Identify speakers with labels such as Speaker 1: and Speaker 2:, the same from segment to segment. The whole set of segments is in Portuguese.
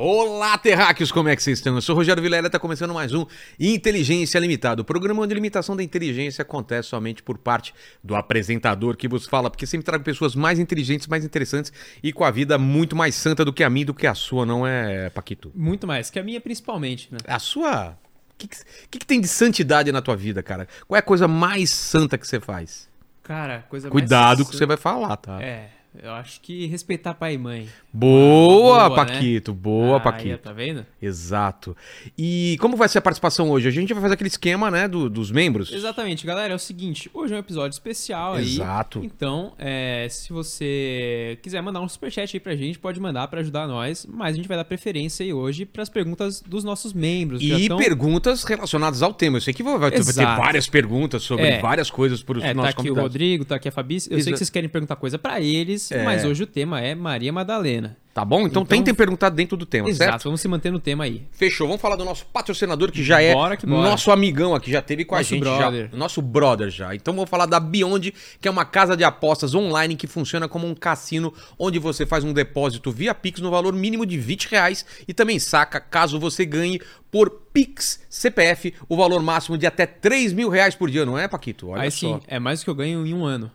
Speaker 1: Olá, terráqueos, como é que vocês estão? Eu sou o Rogério Vilela e está começando mais um Inteligência Limitada, o programa onde a limitação da inteligência acontece somente por parte do apresentador que vos fala, porque sempre trago pessoas mais inteligentes, mais interessantes e com a vida muito mais santa do que a minha do que a sua, não é, Paquito?
Speaker 2: Muito mais, que a minha principalmente, né?
Speaker 1: A sua... O que, que, que, tem de santidade na tua vida, cara? Qual é a coisa mais santa que você faz?
Speaker 2: Cara, coisa
Speaker 1: Cuidado
Speaker 2: mais...
Speaker 1: com o que você vai falar, tá?
Speaker 2: É, eu acho que respeitar pai e mãe.
Speaker 1: Boa,
Speaker 2: boa,
Speaker 1: Paquito.
Speaker 2: né?
Speaker 1: Boa,
Speaker 2: Ah,
Speaker 1: Paquito.
Speaker 2: aí, tá vendo?
Speaker 1: Exato. E como vai ser a participação hoje? A gente vai fazer aquele esquema, né, do- dos membros.
Speaker 2: Exatamente, galera. É o seguinte, hoje é um episódio especial aí.
Speaker 1: Exato.
Speaker 2: Então, é, se você quiser mandar um superchat aí pra gente, pode mandar pra ajudar nós. Mas a gente vai dar preferência aí hoje pras perguntas dos nossos membros.
Speaker 1: E perguntas relacionadas ao tema. Eu sei que vai, vai ter
Speaker 2: Exato.
Speaker 1: várias perguntas sobre
Speaker 2: É.
Speaker 1: várias coisas para os
Speaker 2: É, tá
Speaker 1: nossos
Speaker 2: aqui o
Speaker 1: convidados.
Speaker 2: Rodrigo, tá aqui a Fabi. Eu sei
Speaker 1: Exa-
Speaker 2: que vocês querem perguntar coisa pra eles,
Speaker 1: É.
Speaker 2: mas hoje o tema é Maria Madalena.
Speaker 1: Tá bom? Então,
Speaker 2: Então-
Speaker 1: tentem perguntar dentro do tema,
Speaker 2: Exato,
Speaker 1: certo?
Speaker 2: vamos se manter no tema aí.
Speaker 1: Fechou. Vamos falar do nosso patrocinador que já é
Speaker 2: Bora que bora.
Speaker 1: nosso amigão aqui, já teve com a
Speaker 2: Nosso
Speaker 1: gente
Speaker 2: brother.
Speaker 1: já. Nosso brother já. Então vamos falar da Beyond, que é uma casa de apostas online que funciona como um cassino onde você faz um depósito via Pix no valor mínimo de 20 reais e também saca caso você ganhe por Pix CPF o valor máximo de até 3 mil reais por dia, não é, Paquito? Olha
Speaker 2: aí
Speaker 1: só.
Speaker 2: sim, é mais do que eu ganho em um ano.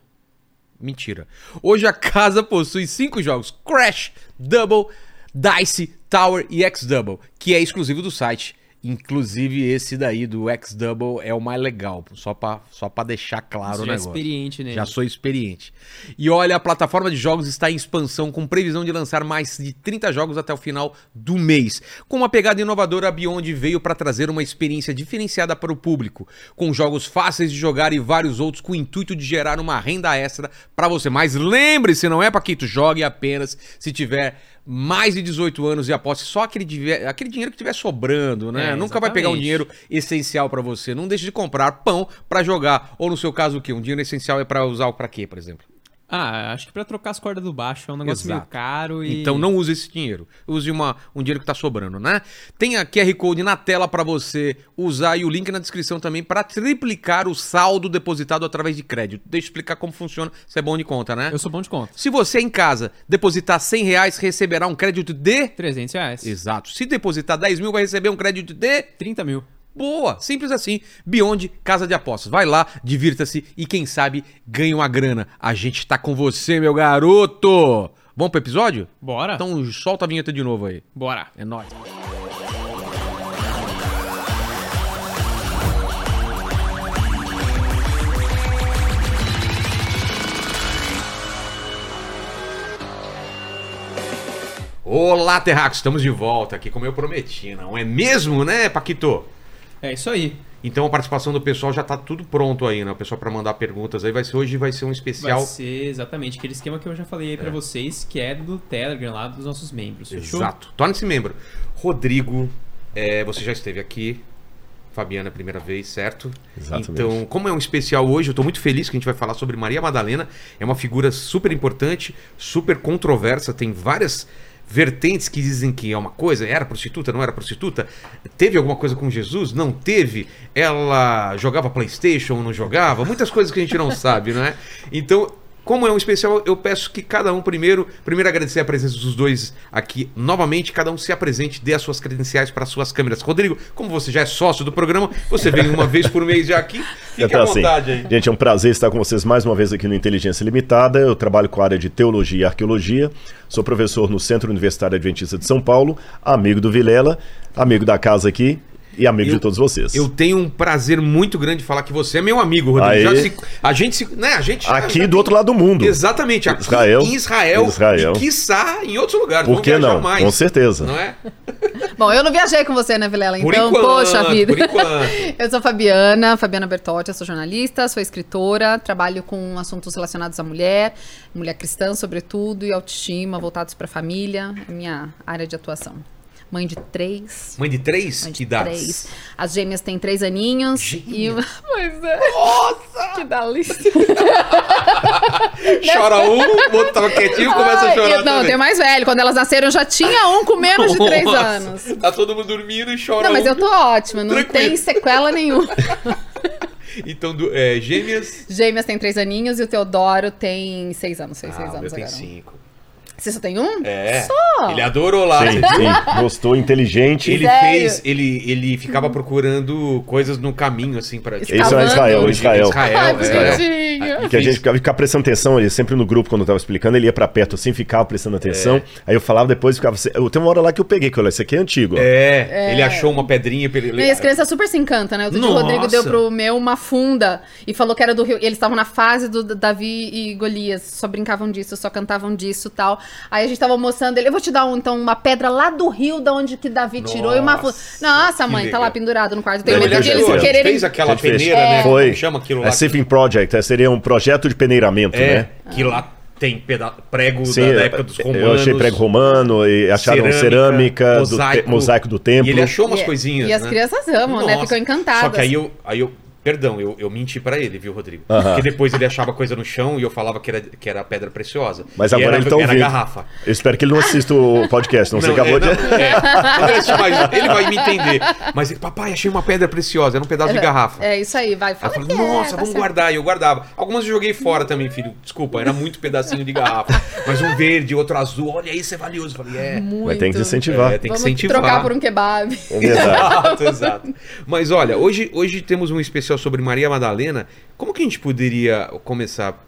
Speaker 1: Mentira. Hoje a casa possui cinco jogos: Crash, Double, Dice, Tower e X-Double, que é exclusivo do site. Inclusive esse daí do X-Double é o mais legal, só pra, só pra deixar claro
Speaker 2: Você
Speaker 1: o
Speaker 2: já é
Speaker 1: negócio.
Speaker 2: experiente nele.
Speaker 1: Já sou experiente. E olha, a plataforma de jogos está em expansão com previsão de lançar mais de 30 jogos até o final do mês. Com uma pegada inovadora, a Beyond veio para trazer uma experiência diferenciada para o público, com jogos fáceis de jogar e vários outros com o intuito de gerar uma renda extra para você. Mas lembre-se, não é, Paquito? Jogue apenas se tiver mais de 18 anos e aposte só aquele, aquele dinheiro que tiver sobrando, né?
Speaker 2: É,
Speaker 1: Nunca vai pegar um
Speaker 2: exatamente.
Speaker 1: dinheiro essencial pra você. Não deixe de comprar pão pra jogar. Ou no seu caso, o quê? Um dinheiro essencial é pra usar pra quê, por exemplo?
Speaker 2: Ah, acho que pra trocar as cordas do baixo é um negócio
Speaker 1: Exato.
Speaker 2: meio caro e.
Speaker 1: Então não use esse dinheiro. Use uma, um dinheiro que tá sobrando, né? Tem a QR Code na tela pra você usar e o link na descrição também pra triplicar o saldo depositado através de crédito. Deixa eu explicar como funciona. Isso é bom de conta, né?
Speaker 2: Eu sou bom de conta.
Speaker 1: Se você em casa depositar 100 reais, receberá um crédito de...
Speaker 2: 300 reais.
Speaker 1: Exato. Se depositar 10 mil, vai receber um crédito de...
Speaker 2: 30 mil.
Speaker 1: Boa, simples assim. Beyond Casa de Apostas. Vai lá, divirta-se e quem sabe ganhe uma grana. A gente tá com você, meu garoto. Vamos pro episódio?
Speaker 2: Bora?
Speaker 1: Então solta a vinheta de novo aí.
Speaker 2: Bora.
Speaker 1: É nóis. Olá, Terracos, estamos de volta aqui como eu prometi, não é mesmo, né, Paquito?
Speaker 2: É isso aí.
Speaker 1: Então a participação do pessoal já tá tudo pronto aí, né? O pessoal para mandar perguntas aí vai ser hoje vai ser um especial.
Speaker 2: Vai ser exatamente aquele esquema que eu já falei aí pra vocês, que é do Telegram lá dos nossos membros. Fechou?
Speaker 1: Exato. Torne-se membro. Rodrigo, é, você já esteve aqui. Fabiana, primeira vez, certo?
Speaker 3: Exatamente.
Speaker 1: Então, como é um especial hoje, eu estou muito feliz que a gente vai falar sobre Maria Madalena. É uma figura super importante, super controversa, tem várias vertentes que dizem que é uma coisa, era prostituta, não era prostituta, teve alguma coisa com Jesus, não teve, ela jogava Playstation, não jogava, muitas coisas que a gente não sabe, né? Então, como é um especial, eu peço que cada um primeiro, primeiro agradecer a presença dos dois aqui novamente, cada um se apresente, dê as suas credenciais para as suas câmeras. Rodrigo, como você já é sócio do programa, você vem uma vez por mês já aqui, fique
Speaker 3: Então,
Speaker 1: à
Speaker 3: assim,
Speaker 1: vontade aí.
Speaker 3: Gente, é um prazer estar com vocês mais uma vez aqui no Inteligência Limitada. Eu trabalho com a área de Teologia e Arqueologia. Sou professor no Centro Universitário Adventista de São Paulo, amigo do Vilela, amigo da casa aqui e amigo
Speaker 1: Eu-
Speaker 3: de todos vocês.
Speaker 1: Eu tenho um prazer muito grande de falar que você é meu amigo, Rodrigo. Se- a gente se, né, a gente
Speaker 3: Aqui
Speaker 1: já-
Speaker 3: do outro lado do mundo.
Speaker 1: Exatamente, aqui
Speaker 3: Israel.
Speaker 1: em Israel,
Speaker 3: Israel.
Speaker 1: e quiçá em outros lugares.
Speaker 3: Por que não?
Speaker 1: Mais,
Speaker 3: Com certeza.
Speaker 1: Não é?
Speaker 4: Bom, eu não viajei com você, né, Vilela?
Speaker 1: Por
Speaker 4: Então,
Speaker 1: enquanto,
Speaker 4: poxa vida. eu sou Fabiana, Fabiana Bertotti, eu sou jornalista, sou escritora, trabalho com assuntos relacionados à mulher, mulher cristã, sobretudo, e autoestima, voltados para a família, minha área de atuação. Mãe de três.
Speaker 1: Mãe de três?
Speaker 4: Mãe de
Speaker 1: que idades?
Speaker 4: As gêmeas têm três aninhos.
Speaker 1: Gêmeas?
Speaker 4: E. Pois é. Nossa! Que delícia.
Speaker 1: Chora um, o outro tava quietinho começa a chorar.
Speaker 4: eu- Não, tem mais velho. Quando elas nasceram, já tinha um com menos de três
Speaker 1: Nossa,
Speaker 4: anos.
Speaker 1: Tá todo mundo dormindo e chora
Speaker 4: Não, mas
Speaker 1: um.
Speaker 4: eu tô ótima, não
Speaker 1: Tranquilo.
Speaker 4: tem sequela nenhuma.
Speaker 1: Então, do- é, gêmeas.
Speaker 4: Gêmeas tem três aninhos e o Teodoro tem seis anos. Seis,
Speaker 1: Ah,
Speaker 4: seis
Speaker 1: o meu
Speaker 4: anos
Speaker 1: tem cinco.
Speaker 4: Você só tem um?
Speaker 1: É.
Speaker 4: Só?
Speaker 1: Ele adorou lá.
Speaker 3: Sim, sim. Gostou, inteligente.
Speaker 1: Ele
Speaker 4: Sério?
Speaker 1: fez, ele, ele ficava procurando coisas no caminho, assim, pra.
Speaker 3: Isso é. Israel, Israel.
Speaker 1: Israel,
Speaker 4: Ai,
Speaker 1: é.
Speaker 3: Que a gente ficava, ficava prestando atenção, ele sempre no grupo, quando eu tava explicando, ele ia pra perto assim, ficava prestando atenção. Aí eu falava depois, ficava. assim, Eu, tem uma hora lá que eu peguei, que olha, esse aqui é antigo. ó.
Speaker 1: É, ele achou uma pedrinha pra ele.
Speaker 4: E as crianças super se encantam, né? Outro dia o
Speaker 1: Nossa.
Speaker 4: Rodrigo deu pro meu uma funda e falou que era do Rio. E eles estavam na fase do Davi e Golias, só brincavam disso, só cantavam disso e tal. Aí a gente tava mostrando ele, eu vou te dar um, então uma pedra lá do rio, da onde que Davi tirou e uma.
Speaker 1: Nossa,
Speaker 4: Nossa, mãe, tá
Speaker 1: legal.
Speaker 4: lá pendurado no quarto. Tenho medo
Speaker 3: ele
Speaker 4: de eles quererem.
Speaker 1: Fez aquela
Speaker 3: A gente fez.
Speaker 1: peneira, né?
Speaker 3: Foi.
Speaker 1: Chama aquilo lá?
Speaker 3: É Saving Project, é, seria um projeto de peneiramento,
Speaker 1: É,
Speaker 3: né?
Speaker 1: que lá tem peda- prego
Speaker 3: Sim,
Speaker 1: da, da época dos romanos.
Speaker 3: eu achei prego romano e acharam cerâmica,
Speaker 1: cerâmica,
Speaker 3: do
Speaker 1: mosaico.
Speaker 3: te- mosaico do templo.
Speaker 1: E ele achou umas
Speaker 4: E-
Speaker 1: coisinhas,
Speaker 4: E as
Speaker 1: né?
Speaker 4: crianças amam, né?
Speaker 1: Nossa.
Speaker 4: Ficam encantadas.
Speaker 1: Só que aí eu, aí eu perdão, eu, eu menti pra ele, viu, Rodrigo?
Speaker 3: Aham.
Speaker 1: Porque depois ele achava coisa no chão e eu falava que era, que era pedra preciosa.
Speaker 3: Mas
Speaker 1: E
Speaker 3: agora
Speaker 1: era,
Speaker 3: ele tá
Speaker 1: era
Speaker 3: ouvindo.
Speaker 1: garrafa.
Speaker 3: Eu espero que ele não assista o podcast, não, você
Speaker 1: Não,
Speaker 3: acabou
Speaker 1: é,
Speaker 3: de...
Speaker 1: não, é. Quando ele vai me entender. Mas ele, papai, achei uma pedra preciosa, era um pedaço de garrafa.
Speaker 4: É isso aí, vai. Fala
Speaker 1: eu falei,
Speaker 4: que é,
Speaker 1: nossa,
Speaker 4: tá
Speaker 1: vamos guardar. E eu guardava. Algumas eu joguei fora também, filho. Desculpa, era muito pedacinho de garrafa. Mas um verde, outro azul. Olha, isso é valioso. Eu falei, é.
Speaker 4: Muito.
Speaker 3: Mas tem que incentivar.
Speaker 1: É, tem que
Speaker 4: Vamos
Speaker 1: incentivar.
Speaker 4: trocar por um kebab.
Speaker 3: É.
Speaker 1: Exato, exato. Mas olha, hoje, hoje temos um especial sobre Maria Madalena. Como que a gente poderia começar?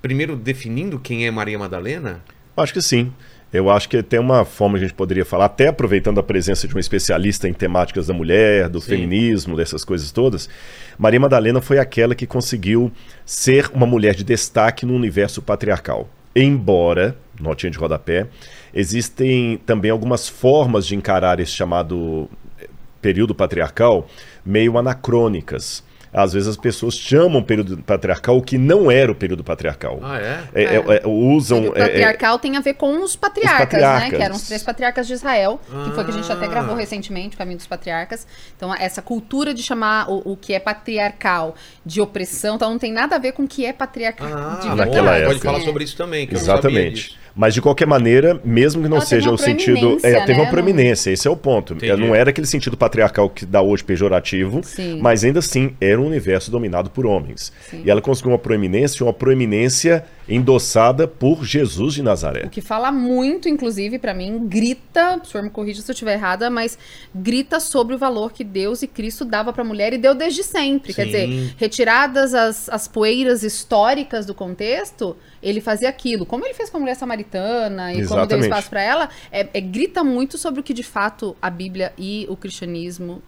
Speaker 1: Primeiro definindo quem é Maria Madalena?
Speaker 3: Acho que sim. Eu acho que tem uma forma que a gente poderia falar, até aproveitando a presença de um especialista em temáticas da mulher, do
Speaker 1: Sim.
Speaker 3: feminismo, dessas coisas todas. Maria Madalena foi aquela que conseguiu ser uma mulher de destaque no universo patriarcal. Embora, notinha de rodapé, existem também algumas formas de encarar esse chamado eh, período patriarcal meio anacrônicas. Às vezes as pessoas chamam o período patriarcal o que não era o período patriarcal.
Speaker 1: Ah, é?
Speaker 3: É, é, é, usam.
Speaker 4: O
Speaker 3: é, é,
Speaker 4: patriarcal tem a ver com os patriarcas, né?
Speaker 3: patriarcas.
Speaker 4: Que eram os três patriarcas de Israel, que foi que a gente até
Speaker 1: Ah.
Speaker 4: gravou recentemente, o Caminho dos Patriarcas. Então, essa cultura de chamar o, o que é patriarcal de opressão, então não tem nada a ver com o que é patriarcal
Speaker 1: Ah,
Speaker 4: de
Speaker 1: bom,
Speaker 4: verdade.
Speaker 3: naquela
Speaker 1: pode
Speaker 3: época.
Speaker 1: falar
Speaker 4: É.
Speaker 1: sobre isso também. Que eu não sabia
Speaker 3: Exatamente. Mas de qualquer maneira, mesmo que não
Speaker 4: Ela
Speaker 3: seja o sentido. É, teve
Speaker 4: né?
Speaker 3: uma proeminência, esse é o ponto.
Speaker 1: Entendi.
Speaker 3: Não era aquele sentido patriarcal que dá hoje pejorativo,
Speaker 4: Sim.
Speaker 3: mas ainda assim era um universo dominado por homens.
Speaker 4: Sim.
Speaker 3: E ela conseguiu uma proeminência, uma proeminência endossada por Jesus de Nazaré.
Speaker 4: O que fala muito, inclusive, pra mim, grita, o senhor me corrija se eu estiver errada, mas grita sobre o valor que Deus e Cristo dava pra mulher e deu desde sempre. Quer
Speaker 1: Sim.
Speaker 4: dizer, retiradas as, as poeiras históricas do contexto, ele fazia aquilo. Como ele fez com a mulher samaritana e como deu
Speaker 3: Exatamente.
Speaker 4: espaço pra ela, é, é- grita muito sobre o que de fato a Bíblia e o cristianismo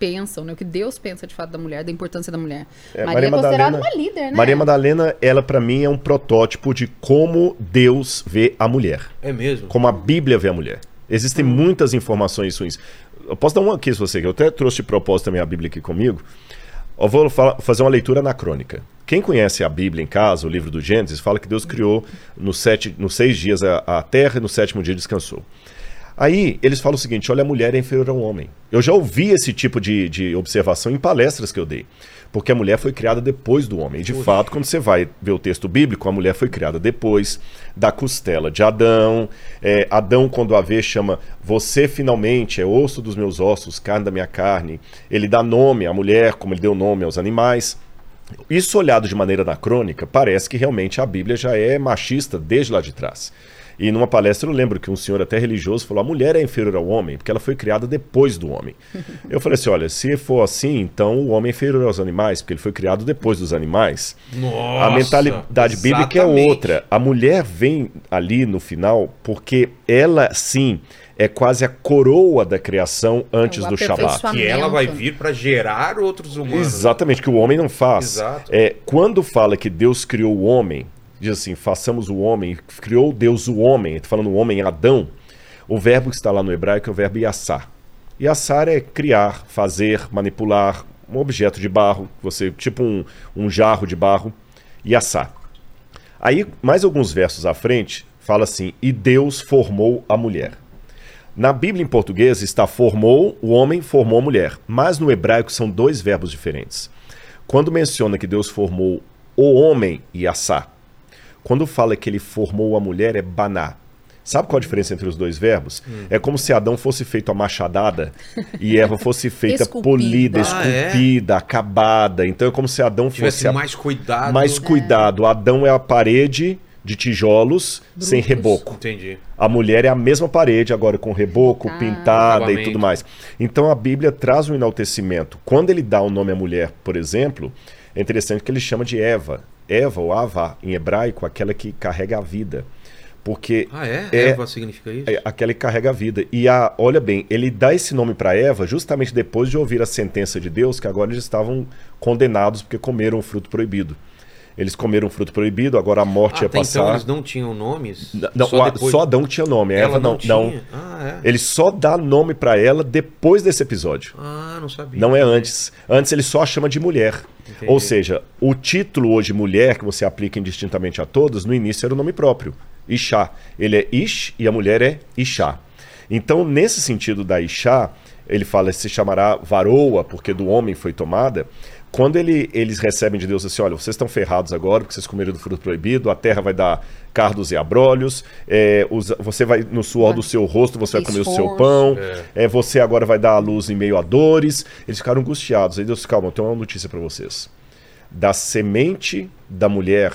Speaker 4: pensam, né? O que Deus pensa de fato da mulher, da importância da mulher.
Speaker 3: É,
Speaker 4: Maria, é considerada uma líder, né?
Speaker 3: Maria Madalena, ela para mim é um protótipo de como Deus vê a mulher.
Speaker 1: É mesmo?
Speaker 3: como a Bíblia vê a mulher. Existem muitas informações ruins. Eu posso dar uma aqui se você quer. Eu até trouxe de propósito também a Bíblia aqui comigo. Eu vou fa- fazer uma leitura anacrônica. Quem conhece a Bíblia em casa, o livro do Gênesis, fala que Deus criou nos, sete, nos seis dias a, a terra e no sétimo dia descansou. Aí eles falam o seguinte: olha, a mulher é inferior ao homem. Eu já ouvi esse tipo de, de observação em palestras que eu dei. Porque a mulher foi criada depois do homem. E de fato, quando você vai ver o texto bíblico, a mulher foi criada depois da costela de Adão. É, Adão, quando a vê, chama você finalmente é osso dos meus ossos, carne da minha carne. Ele dá nome à mulher, como ele deu nome aos animais. Isso olhado de maneira anacrônica, parece que realmente a Bíblia já é machista desde lá de trás. E numa palestra eu lembro que um senhor até religioso falou: a mulher é inferior ao homem, porque ela foi criada depois do homem. Eu falei assim: olha, se for assim, então o homem é inferior aos animais, porque ele foi criado depois dos animais.
Speaker 1: Nossa,
Speaker 3: a mentalidade bíblica é
Speaker 1: exatamente.
Speaker 3: outra. A mulher vem ali no final porque ela sim é quase a coroa da criação antes
Speaker 4: É o
Speaker 3: do Shabat.
Speaker 1: Que ela vai vir pra gerar outros humanos.
Speaker 3: Exatamente, que o homem não faz.
Speaker 1: Exato.
Speaker 3: É, quando fala que Deus criou o homem, diz assim, façamos o homem, criou Deus o homem, está falando o homem Adão, o verbo que está lá no hebraico é o verbo yassar. Yassar é criar, fazer, manipular, um objeto de barro, você tipo um, um jarro de barro, yassar. Aí, mais alguns versos à frente, fala assim, e Deus formou a mulher. Na Bíblia em português está formou o homem, formou a mulher. Mas no hebraico são dois verbos diferentes. Quando menciona que Deus formou o homem e assá, quando fala que ele formou a mulher é baná. Sabe qual a diferença entre os dois verbos? É como se Adão fosse feito a machadada e Eva fosse feita
Speaker 4: Esculpida.
Speaker 3: polida,
Speaker 1: Ah, é?
Speaker 3: esculpida, acabada. Então é como se Adão
Speaker 1: Tivesse
Speaker 3: fosse a-
Speaker 1: mais cuidado.
Speaker 3: mais cuidado. Adão é a parede, de tijolos sem reboco.
Speaker 1: Entendi.
Speaker 3: A mulher é a mesma parede, agora com reboco,
Speaker 4: Tá.
Speaker 3: pintada e
Speaker 1: Acabamento.
Speaker 3: tudo mais. Então a Bíblia traz um enaltecimento. Quando ele dá o nome à mulher, por exemplo, é interessante que ele chama de Eva. Eva ou Ava, em hebraico, aquela que carrega a vida. Porque
Speaker 1: Ah, é?
Speaker 3: É.
Speaker 1: Eva significa isso?
Speaker 3: é aquela que carrega a vida. E a, olha bem, ele dá esse nome para Eva justamente depois de ouvir a sentença de Deus, que agora eles estavam condenados porque comeram o fruto proibido. Eles comeram o fruto proibido, agora a morte
Speaker 1: Ah,
Speaker 3: ia
Speaker 1: até
Speaker 3: passar.
Speaker 1: então eles não tinham nomes?
Speaker 3: Não,
Speaker 1: Só
Speaker 3: a-
Speaker 1: depois-
Speaker 3: Só Adão tinha nome,
Speaker 1: Ela
Speaker 3: não.
Speaker 1: não
Speaker 3: não.
Speaker 1: tinha? Ah, é?
Speaker 3: Ele só dá nome para ela depois desse episódio.
Speaker 1: Ah, não sabia.
Speaker 3: Não é antes. Antes ele só chama de mulher.
Speaker 1: Entendi.
Speaker 3: Ou seja, o título hoje mulher, que você aplica indistintamente a todos, no início era o nome próprio. Ishá. Ele é Ish e a mulher é Ishá. Então, nesse sentido da Ishá, ele fala se chamará varoa, porque do homem foi tomada. Quando ele- eles recebem de Deus assim, olha, vocês estão ferrados agora porque vocês comeram do fruto proibido, a terra vai dar cardos e abrolhos, é, os- você vai no suor do seu rosto, você vai comer o seu pão, é, você agora vai dar a luz em meio a dores. Eles ficaram angustiados. Aí Deus, calma, eu tenho uma notícia para vocês. Da semente da mulher,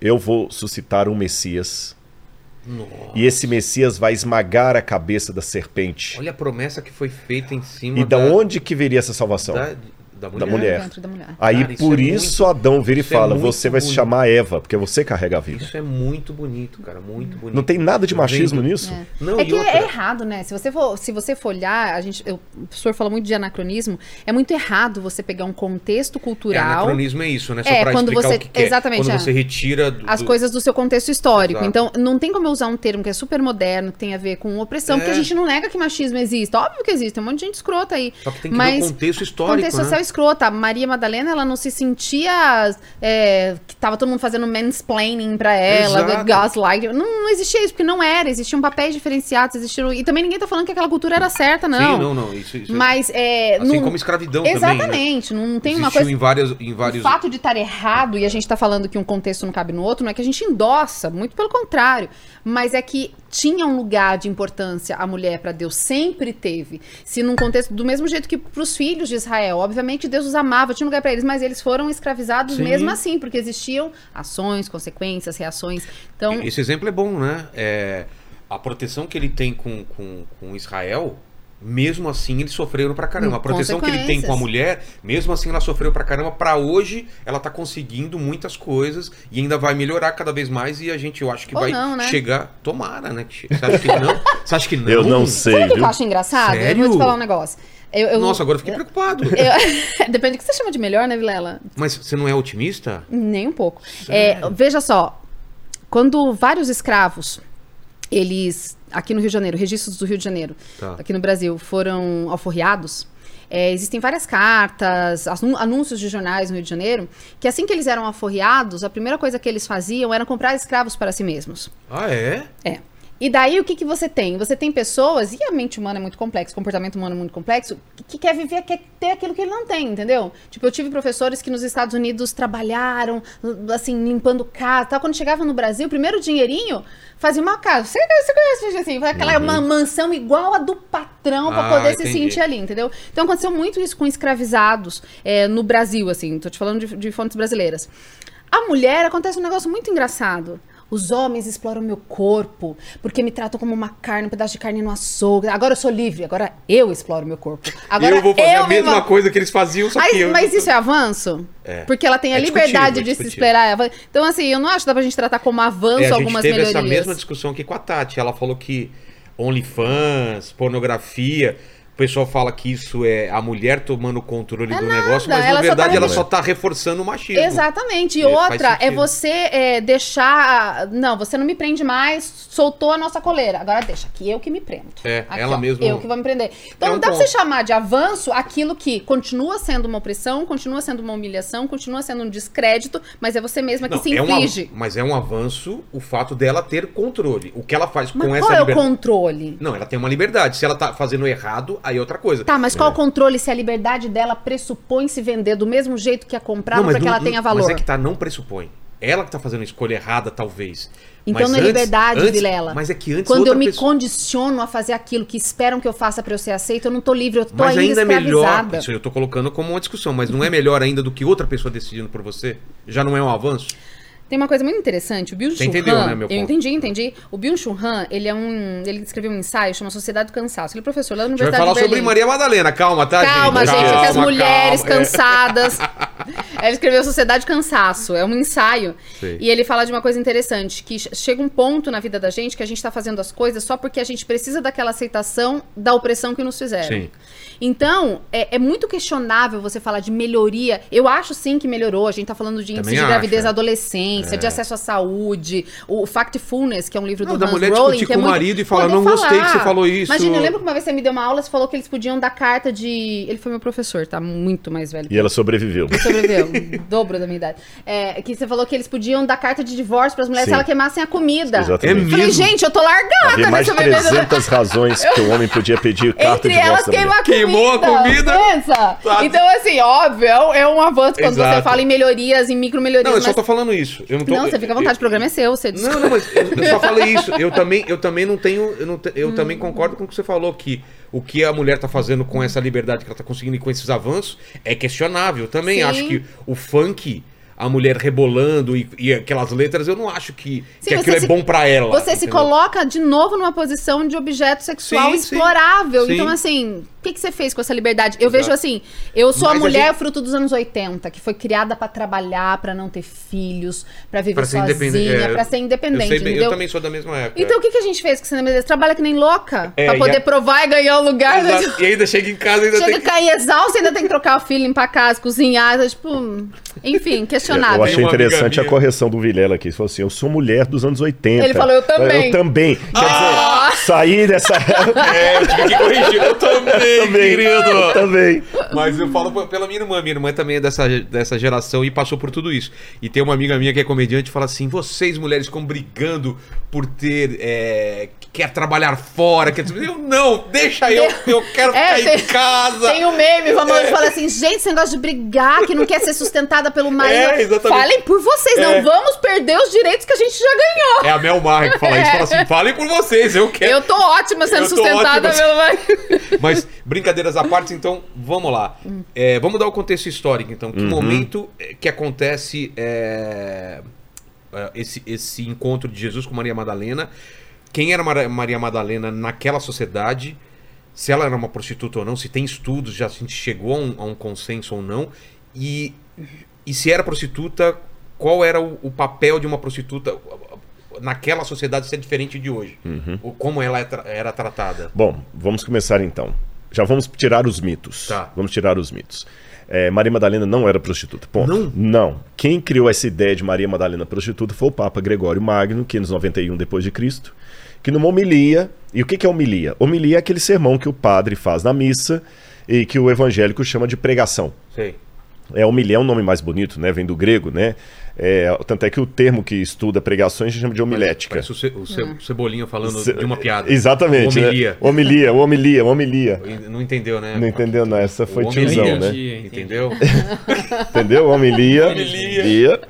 Speaker 3: eu vou suscitar um Messias.
Speaker 1: Nossa.
Speaker 3: E esse Messias vai esmagar a cabeça da serpente.
Speaker 1: Olha a promessa que foi feita em cima
Speaker 3: E da onde que viria essa salvação?
Speaker 1: Da, da mulher.
Speaker 3: Da mulher.
Speaker 4: Dentro da mulher.
Speaker 3: Aí
Speaker 1: Cara, isso
Speaker 3: por
Speaker 1: é
Speaker 3: isso
Speaker 1: muito-
Speaker 3: Adão vira e
Speaker 1: isso é
Speaker 3: fala:
Speaker 1: muito
Speaker 3: Você vai se
Speaker 1: bonito.
Speaker 3: chamar Eva, porque você carrega a vida.
Speaker 1: Isso é muito bonito, cara. Muito bonito.
Speaker 3: Não tem nada de machismo
Speaker 1: vendo?
Speaker 3: nisso?
Speaker 1: Não,
Speaker 4: é que
Speaker 1: outra-
Speaker 4: é errado, né? Se você for, se você for olhar, a gente, eu- o professor fala muito de anacronismo, é muito errado você pegar um contexto
Speaker 1: É,
Speaker 4: cultural,
Speaker 1: anacronismo é isso, né? Só
Speaker 4: É,
Speaker 1: pra
Speaker 4: quando
Speaker 1: explicar
Speaker 4: você-
Speaker 1: o que que é.
Speaker 4: exatamente,
Speaker 1: Quando
Speaker 4: é.
Speaker 1: você retira do,
Speaker 4: as
Speaker 1: do-
Speaker 4: coisas do seu contexto histórico.
Speaker 1: Exato.
Speaker 4: Então, não tem como eu usar um termo que é super moderno, que tem a ver com opressão,
Speaker 1: É.
Speaker 4: porque a gente não nega que machismo existe. Óbvio que existe, tem um monte de gente escrota aí.
Speaker 1: Só que tem que
Speaker 4: Mas
Speaker 1: ver o contexto histórico,
Speaker 4: contexto
Speaker 1: né?
Speaker 4: social escrota. A Maria Madalena, ela não se sentia é, que tava todo mundo fazendo mansplaining pra ela,
Speaker 1: Exato.
Speaker 4: gaslight. Não, não existia isso, porque não era. Existiam papéis diferenciados, existiam... E também ninguém tá falando que aquela cultura era certa, não.
Speaker 1: Sim, não, não. Isso, isso
Speaker 4: Mas é...
Speaker 1: Assim
Speaker 4: não-
Speaker 1: como escravidão também, né?
Speaker 4: Exatamente. Não tem uma
Speaker 1: Existiu
Speaker 4: coisa...
Speaker 1: em, várias, em vários...
Speaker 4: O fato de estar errado e a gente tá falando que um contexto não cabe no outro, não é que a gente endossa, muito pelo contrário. Mas é que tinha um lugar de importância a mulher para Deus, sempre teve. Se num contexto, do mesmo jeito que pros filhos de Israel, obviamente Deus os amava, tinha um lugar para eles, mas eles foram escravizados
Speaker 1: Sim.
Speaker 4: mesmo assim, porque existiam ações, consequências, reações. Então,
Speaker 1: Esse exemplo é bom, né? É, a proteção que ele tem com, com, com Israel, mesmo assim eles sofreram pra caramba. A proteção que ele tem com a mulher, mesmo assim ela sofreu pra caramba. Pra hoje, ela tá conseguindo muitas coisas e ainda vai melhorar cada vez mais. E a gente, eu acho que
Speaker 4: Ou
Speaker 1: vai
Speaker 4: não, né?
Speaker 1: chegar. Tomara, né? Você acha que não? Você acha que não?
Speaker 3: Eu não sei,
Speaker 4: sabe o que eu acho engraçado? Eu
Speaker 1: Sério?
Speaker 4: vou te falar um negócio. Eu, eu-
Speaker 1: Nossa, agora eu fiquei preocupado.
Speaker 4: eu- Depende do que você chama de melhor, né, Vilela?
Speaker 1: Mas você não é otimista?
Speaker 4: Nem um pouco. É, veja só, quando vários escravos, eles, aqui no Rio de Janeiro, registros do Rio de Janeiro,
Speaker 1: Tá.
Speaker 4: aqui no Brasil, foram alforriados, é, existem várias cartas, anú- anúncios de jornais no Rio de Janeiro, que assim que eles eram alforriados, a primeira coisa que eles faziam era comprar escravos para si mesmos.
Speaker 1: Ah, é?
Speaker 4: É. E daí o que, que você tem? Você tem pessoas, e a mente humana é muito complexa, o comportamento humano é muito complexo, que, que quer viver, quer ter aquilo que ele não tem, entendeu? Tipo, eu tive professores que nos Estados Unidos trabalharam, assim, limpando casa, tal. Quando chegavam no Brasil, o primeiro dinheirinho fazia uma casa. Você, você conhece assim? Aquela uma mansão igual a do patrão pra
Speaker 1: Ah,
Speaker 4: poder se
Speaker 1: entendi.
Speaker 4: sentir ali, entendeu? Então aconteceu muito isso com escravizados é, no Brasil, assim, tô te falando de, de fontes brasileiras. A mulher acontece um negócio muito engraçado. Os homens exploram meu corpo porque me tratam como uma carne, um pedaço de carne no açougue. Agora eu sou livre, agora eu exploro meu corpo. Agora
Speaker 1: eu vou fazer a
Speaker 4: me
Speaker 1: mesma
Speaker 4: ma-
Speaker 1: coisa que eles faziam, só
Speaker 4: Mas,
Speaker 1: que eu.
Speaker 4: mas isso é avanço?
Speaker 1: É.
Speaker 4: Porque ela tem a
Speaker 1: É
Speaker 4: liberdade de
Speaker 1: é
Speaker 4: se esperar. Então, assim, eu não acho que dá pra gente tratar como avanço
Speaker 1: É, a gente
Speaker 4: algumas
Speaker 1: teve
Speaker 4: melhorias.
Speaker 1: essa mesma discussão aqui com a Tati. Ela falou que OnlyFans, pornografia, pessoal fala que isso é a mulher tomando o controle do negócio, mas
Speaker 4: É
Speaker 1: na
Speaker 4: só tá
Speaker 1: verdade ela só tá reforçando o machismo.
Speaker 4: Exatamente. E
Speaker 1: É,
Speaker 4: outra é você é, deixar. Não, você não me prende mais, soltou a nossa coleira. Agora deixa, aqui eu que me prendo.
Speaker 1: É,
Speaker 4: Aqui,
Speaker 1: ela
Speaker 4: ó,
Speaker 1: mesma-
Speaker 4: Eu que vou me prender. Então
Speaker 1: É um
Speaker 4: não dá pra
Speaker 1: ponto.
Speaker 4: você chamar de avanço aquilo que continua sendo uma opressão, continua sendo uma humilhação, continua sendo um descrédito, mas é você mesma que
Speaker 1: Não,
Speaker 4: se
Speaker 1: é um
Speaker 4: inflige.
Speaker 1: av- mas é um avanço o fato dela ter controle. O que ela faz
Speaker 4: Mas
Speaker 1: com
Speaker 4: qual
Speaker 1: essa
Speaker 4: é o
Speaker 1: liberdade.
Speaker 4: controle?
Speaker 1: Não, ela tem uma liberdade. Se ela tá fazendo errado, aí é outra coisa.
Speaker 4: Tá, mas qual o controle se a liberdade dela pressupõe se vender do mesmo jeito que é comprado
Speaker 1: mas
Speaker 4: para que
Speaker 1: não-
Speaker 4: ela tenha valor?
Speaker 1: Mas é que tá, não pressupõe. Ela que tá fazendo a escolha errada, talvez.
Speaker 4: Então
Speaker 1: Mas
Speaker 4: não é
Speaker 1: antes-
Speaker 4: liberdade,
Speaker 1: antes-
Speaker 4: Vilela.
Speaker 1: Mas é que antes
Speaker 4: Quando eu me
Speaker 1: pessoa...
Speaker 4: condiciono a fazer aquilo que esperam que eu faça pra eu ser aceita, eu não tô livre, eu tô
Speaker 1: Mas
Speaker 4: ainda,
Speaker 1: ainda é melhor. Isso eu tô colocando como uma discussão, mas não é melhor ainda do que outra pessoa decidindo por você? Já não é um avanço?
Speaker 4: Tem uma coisa muito interessante, o Byung
Speaker 1: Você
Speaker 4: Chul
Speaker 1: entendeu,
Speaker 4: Han,
Speaker 1: né, meu
Speaker 4: eu entendi, entendi. O Byung Chul Han, ele é um, ele escreveu um ensaio chama Sociedade do Cansaço. Ele é professor lá na
Speaker 1: A gente vai
Speaker 4: Universidade
Speaker 1: falar
Speaker 4: de
Speaker 1: sobre
Speaker 4: Berlim.
Speaker 1: Maria Madalena, calma, tá,
Speaker 4: Calma, gente,
Speaker 1: Calma,
Speaker 4: é que as mulheres
Speaker 1: calma. É.
Speaker 4: cansadas. Ele escreveu Sociedade do Cansaço, é um ensaio.
Speaker 1: Sei.
Speaker 4: E ele fala de uma coisa interessante, que che- chega um ponto na vida da gente que a gente tá fazendo as coisas só porque a gente precisa daquela aceitação da opressão que nos fizeram.
Speaker 1: Sim.
Speaker 4: Então, é, é muito questionável você falar de melhoria. Eu acho sim que melhorou. A gente tá falando de índice
Speaker 1: Também
Speaker 4: de gravidez
Speaker 1: é.
Speaker 4: na adolescência, de acesso à saúde, o Factfulness, que é um livro
Speaker 1: Não,
Speaker 4: do
Speaker 1: da
Speaker 4: Hans
Speaker 1: mulher
Speaker 4: Rowling,
Speaker 1: discutir
Speaker 4: que é
Speaker 1: com o
Speaker 4: muito-
Speaker 1: marido e falar,
Speaker 4: Poder
Speaker 1: "Não gostei que você falou isso."
Speaker 4: Imagina, eu lembro que uma vez você me deu uma aula, você falou que eles podiam dar carta de... Ele foi meu professor, tá? Muito mais velho.
Speaker 3: E ela sobreviveu.
Speaker 4: sobreviveu, o dobro da minha idade. É, que você falou que eles podiam dar carta de divórcio para as mulheres
Speaker 3: Sim.
Speaker 4: se elas queimassem a comida.
Speaker 3: Exatamente.
Speaker 1: É
Speaker 4: Falei, gente, eu tô largada
Speaker 3: Havia mais de
Speaker 4: nessa bebida.
Speaker 3: 300 razões que o homem podia pedir carta
Speaker 4: Entre
Speaker 3: de
Speaker 4: elas,
Speaker 3: divórcio da mulher.
Speaker 4: queimar a comida.
Speaker 1: Queimou a comida.
Speaker 4: Pensa.
Speaker 1: Tá.
Speaker 4: Então, assim, óbvio, é um- é avanço quando
Speaker 1: Exato.
Speaker 4: você fala em melhorias, em micro melhorias.
Speaker 1: Não, eu só
Speaker 4: mas...
Speaker 1: tô falando isso. Eu não, tô,
Speaker 4: Não, você fica à vontade, o programa é seu, você
Speaker 1: Não, não, mas eu, eu só falei isso. Eu também, eu também não tenho. Eu, não eu também concordo com o que você falou, que o que a mulher tá fazendo com essa liberdade que ela tá conseguindo e com esses avanços é questionável. Eu também
Speaker 4: Sim.
Speaker 1: acho que o funk, a mulher rebolando e, e aquelas letras, eu não acho que,
Speaker 4: Sim,
Speaker 1: que aquilo é
Speaker 4: se-
Speaker 1: bom pra ela.
Speaker 4: Você se
Speaker 1: entendeu?
Speaker 4: coloca de novo numa posição de objeto sexual
Speaker 1: Sim,
Speaker 4: explorável.
Speaker 1: Sim.
Speaker 4: Então, assim, o que, que você fez com essa liberdade? Eu
Speaker 1: Exato.
Speaker 4: vejo assim, eu sou
Speaker 1: Mas
Speaker 4: a
Speaker 1: a
Speaker 4: mulher
Speaker 1: gente-
Speaker 4: fruto dos anos 80, que foi criada pra trabalhar, pra não ter filhos, pra viver
Speaker 1: Pra
Speaker 4: sozinha,
Speaker 1: é,
Speaker 4: pra ser independente,
Speaker 1: eu, sei eu também sou da mesma época.
Speaker 4: Então, o que, que a gente fez com o cinema? Trabalha que nem louca,
Speaker 1: É,
Speaker 4: pra
Speaker 1: e
Speaker 4: poder
Speaker 1: a-
Speaker 4: provar e ganhar um lugar. né?
Speaker 1: Exato. E ainda chega em casa e ainda
Speaker 4: Chega
Speaker 1: tem
Speaker 4: a cair exausta, ainda tem que trocar o filho, limpar a casa, cozinhar, tipo... Enfim, questionável.
Speaker 3: Eu achei interessante a correção do Vilela aqui. Ele falou assim: eu sou mulher dos anos 80.
Speaker 4: Ele falou, "Eu também."
Speaker 3: Eu também. Quer
Speaker 1: Ah!
Speaker 3: dizer, sair dessa.
Speaker 1: É, eu tive que corrigir. Eu também,
Speaker 3: também.
Speaker 1: querido.
Speaker 3: Eu também.
Speaker 1: Mas eu falo pela minha irmã. Minha irmã também é dessa, dessa geração e passou por tudo isso. E tem uma amiga minha que é comediante e fala assim: vocês mulheres ficam brigando por ter. é, quer trabalhar fora. Quer... Eu não, deixa eu. Eu quero
Speaker 4: É,
Speaker 1: ficar
Speaker 4: tem-
Speaker 1: em casa.
Speaker 4: Tem o meme, vamos lá, fala assim, gente, esse negócio de brigar, que não quer ser sustentada pelo marido.
Speaker 1: É, exatamente.
Speaker 4: Falem por vocês,
Speaker 1: É.
Speaker 4: não vamos perder os direitos que a gente já ganhou.
Speaker 1: É a Mel Maher que fala isso. Fala assim: falem por vocês, eu quero.
Speaker 4: Eu tô ótima sendo
Speaker 1: tô
Speaker 4: sustentada
Speaker 1: ótima.
Speaker 4: pelo.
Speaker 1: Mas, brincadeiras à parte, então, vamos lá. É, vamos dar o contexto histórico, então. Que momento é, que acontece é, é, esse, esse encontro de Jesus com Maria Madalena? Quem era Maria Madalena naquela sociedade? Se ela era uma prostituta ou não? Se tem estudos, já a gente chegou a um, a um consenso ou não? E, e se era prostituta, qual era o, o papel de uma prostituta naquela sociedade se é diferente de hoje? O, como ela é era tratada?
Speaker 3: Bom, vamos começar então. Já vamos tirar os mitos.
Speaker 1: Tá.
Speaker 3: Vamos tirar os mitos. É, Maria Madalena não era prostituta. Ponto.
Speaker 1: Não?
Speaker 3: Não. Quem criou essa ideia de Maria Madalena prostituta foi o Papa Gregório Magno, que nos 91 depois de Cristo, que numa homilia. E o que que é homilia? Homilia é aquele sermão que o padre faz na missa e que o evangélico chama de pregação.
Speaker 1: Sei.
Speaker 3: É, homilia é um nome mais bonito, né? Vem do grego, né? É, tanto é que o termo que estuda pregações a gente chama de homilética.
Speaker 1: Parece o, ce, o ce- Cebolinha falando
Speaker 3: Ce-
Speaker 1: de uma piada.
Speaker 3: Exatamente.
Speaker 1: Homilia.
Speaker 3: Né? Homilia, homilia, homilia.
Speaker 1: Não entendeu, né?
Speaker 3: Não entendeu, não. Essa foi tiozão,
Speaker 1: homilia.
Speaker 3: né?
Speaker 1: Entendeu?
Speaker 3: Entendeu? Homilia.
Speaker 1: Homilia.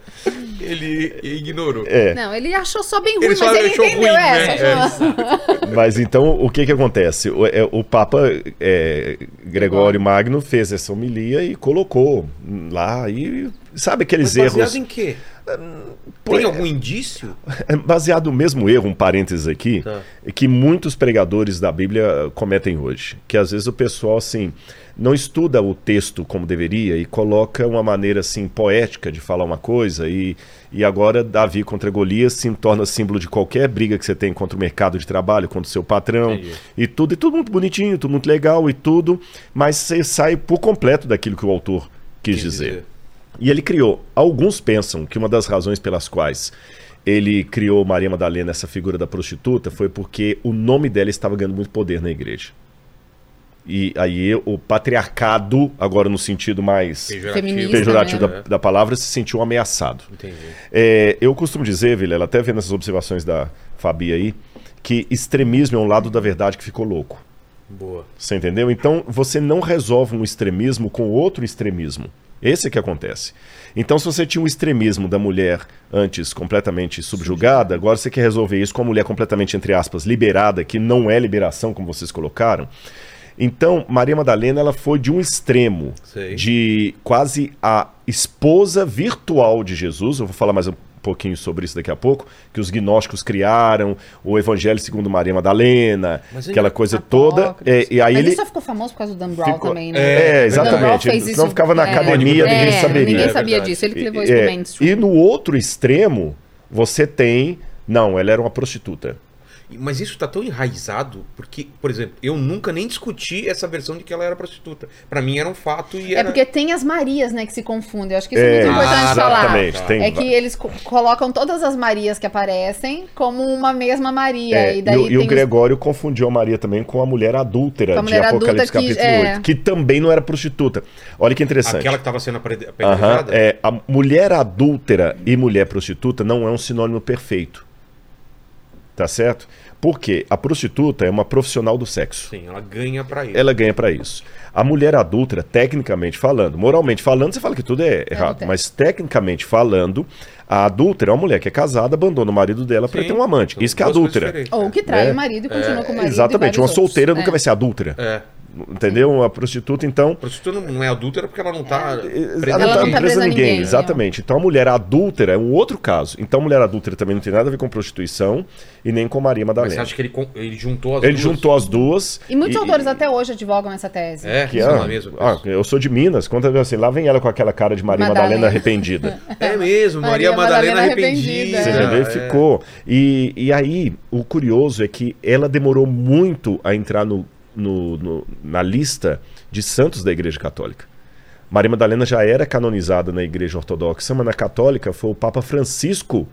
Speaker 1: Ele ignorou.
Speaker 3: É.
Speaker 4: Não, ele achou só bem ruim,
Speaker 1: Ele só
Speaker 4: mas ele entendeu
Speaker 1: ruim,
Speaker 4: essa.
Speaker 1: né?
Speaker 4: achou-
Speaker 3: Mas então, o que que acontece? O, é, o Papa é, Gregório Magno fez essa homilia e colocou lá e sabe aqueles
Speaker 1: Mas
Speaker 3: erros
Speaker 1: em quê? Tem
Speaker 3: é-
Speaker 1: algum indício?
Speaker 3: É baseado no mesmo erro, um parênteses aqui,
Speaker 1: Tá.
Speaker 3: que muitos pregadores da Bíblia cometem hoje. Que às vezes o pessoal, assim, não estuda o texto como deveria e coloca uma maneira, assim, poética de falar uma coisa e, e agora Davi contra Golias se torna símbolo de qualquer briga que você tem contra o mercado de trabalho, contra o seu patrão
Speaker 1: Entendi.
Speaker 3: e tudo. E tudo muito bonitinho, tudo muito legal e tudo, mas você sai por completo daquilo que o autor quis
Speaker 1: Quis
Speaker 3: dizer.
Speaker 1: dizer.
Speaker 3: E ele criou. Alguns pensam que uma das razões pelas quais ele criou Maria Madalena, essa figura da prostituta, foi porque o nome dela estava ganhando muito poder na igreja. E aí o patriarcado, agora no sentido mais
Speaker 1: Pejorativo.
Speaker 4: Feminista,
Speaker 3: pejorativo
Speaker 4: né?
Speaker 3: da, da palavra, se sentiu ameaçado.
Speaker 1: Entendi.
Speaker 3: É, eu costumo dizer, Vilela, até vendo essas observações da Fabi aí, que extremismo é um lado da verdade que ficou louco.
Speaker 1: Boa.
Speaker 3: Você entendeu? Então você não resolve um extremismo com outro extremismo. Esse é que acontece. Então, se você tinha um extremismo da mulher antes completamente subjugada, agora você quer resolver isso com a mulher completamente, entre aspas, liberada, que não é liberação, como vocês colocaram. Então, Maria Madalena ela foi de um extremo
Speaker 1: Sei.
Speaker 3: de quase a esposa virtual de Jesus. Eu vou falar mais um pouquinho sobre isso daqui a pouco, que os gnósticos criaram, o Evangelho segundo Maria Madalena,
Speaker 1: Mas
Speaker 3: aquela
Speaker 1: ele-
Speaker 3: coisa toda. É, e aí
Speaker 4: Mas
Speaker 3: ele.
Speaker 4: ele só ficou famoso por causa do Dan Brown
Speaker 3: ficou-
Speaker 4: também, né?
Speaker 3: É, exatamente. Senão
Speaker 4: isso-
Speaker 3: ficava na
Speaker 4: é,
Speaker 3: academia, ninguém
Speaker 4: é,
Speaker 3: saberia.
Speaker 4: Ninguém
Speaker 1: É
Speaker 4: sabia
Speaker 1: verdade.
Speaker 4: disso. Ele que levou isso pro
Speaker 3: É,
Speaker 4: mainstream.
Speaker 3: e no outro extremo, você tem. Não, ela era uma prostituta.
Speaker 1: Mas isso tá tão enraizado, porque, por exemplo, eu nunca nem discuti essa versão de que ela era prostituta. Pra mim era um fato e
Speaker 4: É
Speaker 1: era...
Speaker 4: porque tem as Marias, né, que se confundem. Eu acho que isso é,
Speaker 3: É,
Speaker 4: muito importante
Speaker 1: ah,
Speaker 4: falar.
Speaker 3: exatamente, tem
Speaker 4: é que eles co- colocam todas as Marias que aparecem como uma mesma Maria.
Speaker 3: É,
Speaker 4: e daí
Speaker 3: e, o- e
Speaker 4: tem
Speaker 3: o
Speaker 4: os-
Speaker 3: Gregório confundiu a Maria também com a mulher adúltera
Speaker 4: Com a
Speaker 3: de
Speaker 4: mulher
Speaker 3: Apocalipse
Speaker 4: adulta que-
Speaker 3: capítulo
Speaker 4: é.
Speaker 3: 8, que também não era prostituta. Olha que interessante.
Speaker 1: Aquela que tava sendo apedrejada?
Speaker 3: é, a mulher adúltera e mulher prostituta não é um sinônimo perfeito. Tá certo? Porque a prostituta é uma profissional do sexo.
Speaker 1: Sim, ela ganha pra isso.
Speaker 3: Ela ganha pra isso. A mulher adúltera, tecnicamente falando, moralmente falando, você fala que tudo é errado,
Speaker 4: adultério.
Speaker 3: mas tecnicamente falando, a adúltera é uma mulher que é casada, abandona o marido dela pra
Speaker 1: Sim,
Speaker 3: ter um amante. Isso que é adúltera.
Speaker 1: diferentes.
Speaker 4: Ou que trai
Speaker 3: É.
Speaker 4: o marido e continua com o marido.
Speaker 3: Exatamente, uma solteira
Speaker 4: outros.
Speaker 3: nunca
Speaker 4: É.
Speaker 3: vai ser adúltera.
Speaker 1: É.
Speaker 3: Entendeu? Uma prostituta, então.
Speaker 1: Prostituta não- é adúltera porque ela não tá presa
Speaker 3: Ela
Speaker 4: Ela
Speaker 3: não está
Speaker 4: tá
Speaker 3: presa
Speaker 4: presa
Speaker 3: a
Speaker 4: a
Speaker 3: ninguém,
Speaker 4: ninguém,
Speaker 3: exatamente. Então a mulher adúltera é um outro caso. Então a mulher adúltera também não tem nada a ver com prostituição e nem com Maria
Speaker 1: Mas você
Speaker 3: Madalena.
Speaker 1: acha que ele, ele juntou as
Speaker 3: Ele
Speaker 1: duas?
Speaker 3: juntou as duas.
Speaker 4: E muitos autores até hoje advogam essa tese.
Speaker 1: É,
Speaker 3: Que
Speaker 1: são
Speaker 3: é,
Speaker 1: a mesma
Speaker 3: ah, eu sou de Minas, conta assim, lá vem ela com aquela cara de Maria Madalena,
Speaker 4: Madalena.
Speaker 3: arrependida.
Speaker 1: É mesmo, Maria,
Speaker 4: Maria
Speaker 1: Madalena,
Speaker 4: Madalena
Speaker 1: arrependida.
Speaker 4: arrependida.
Speaker 3: Você
Speaker 4: É.
Speaker 3: entendeu? E ficou. E, e aí, o curioso é que ela demorou muito a entrar no, no- no- na lista de santos da Igreja Católica. Maria Madalena já era canonizada na Igreja Ortodoxa, mas na Católica foi o Papa Francisco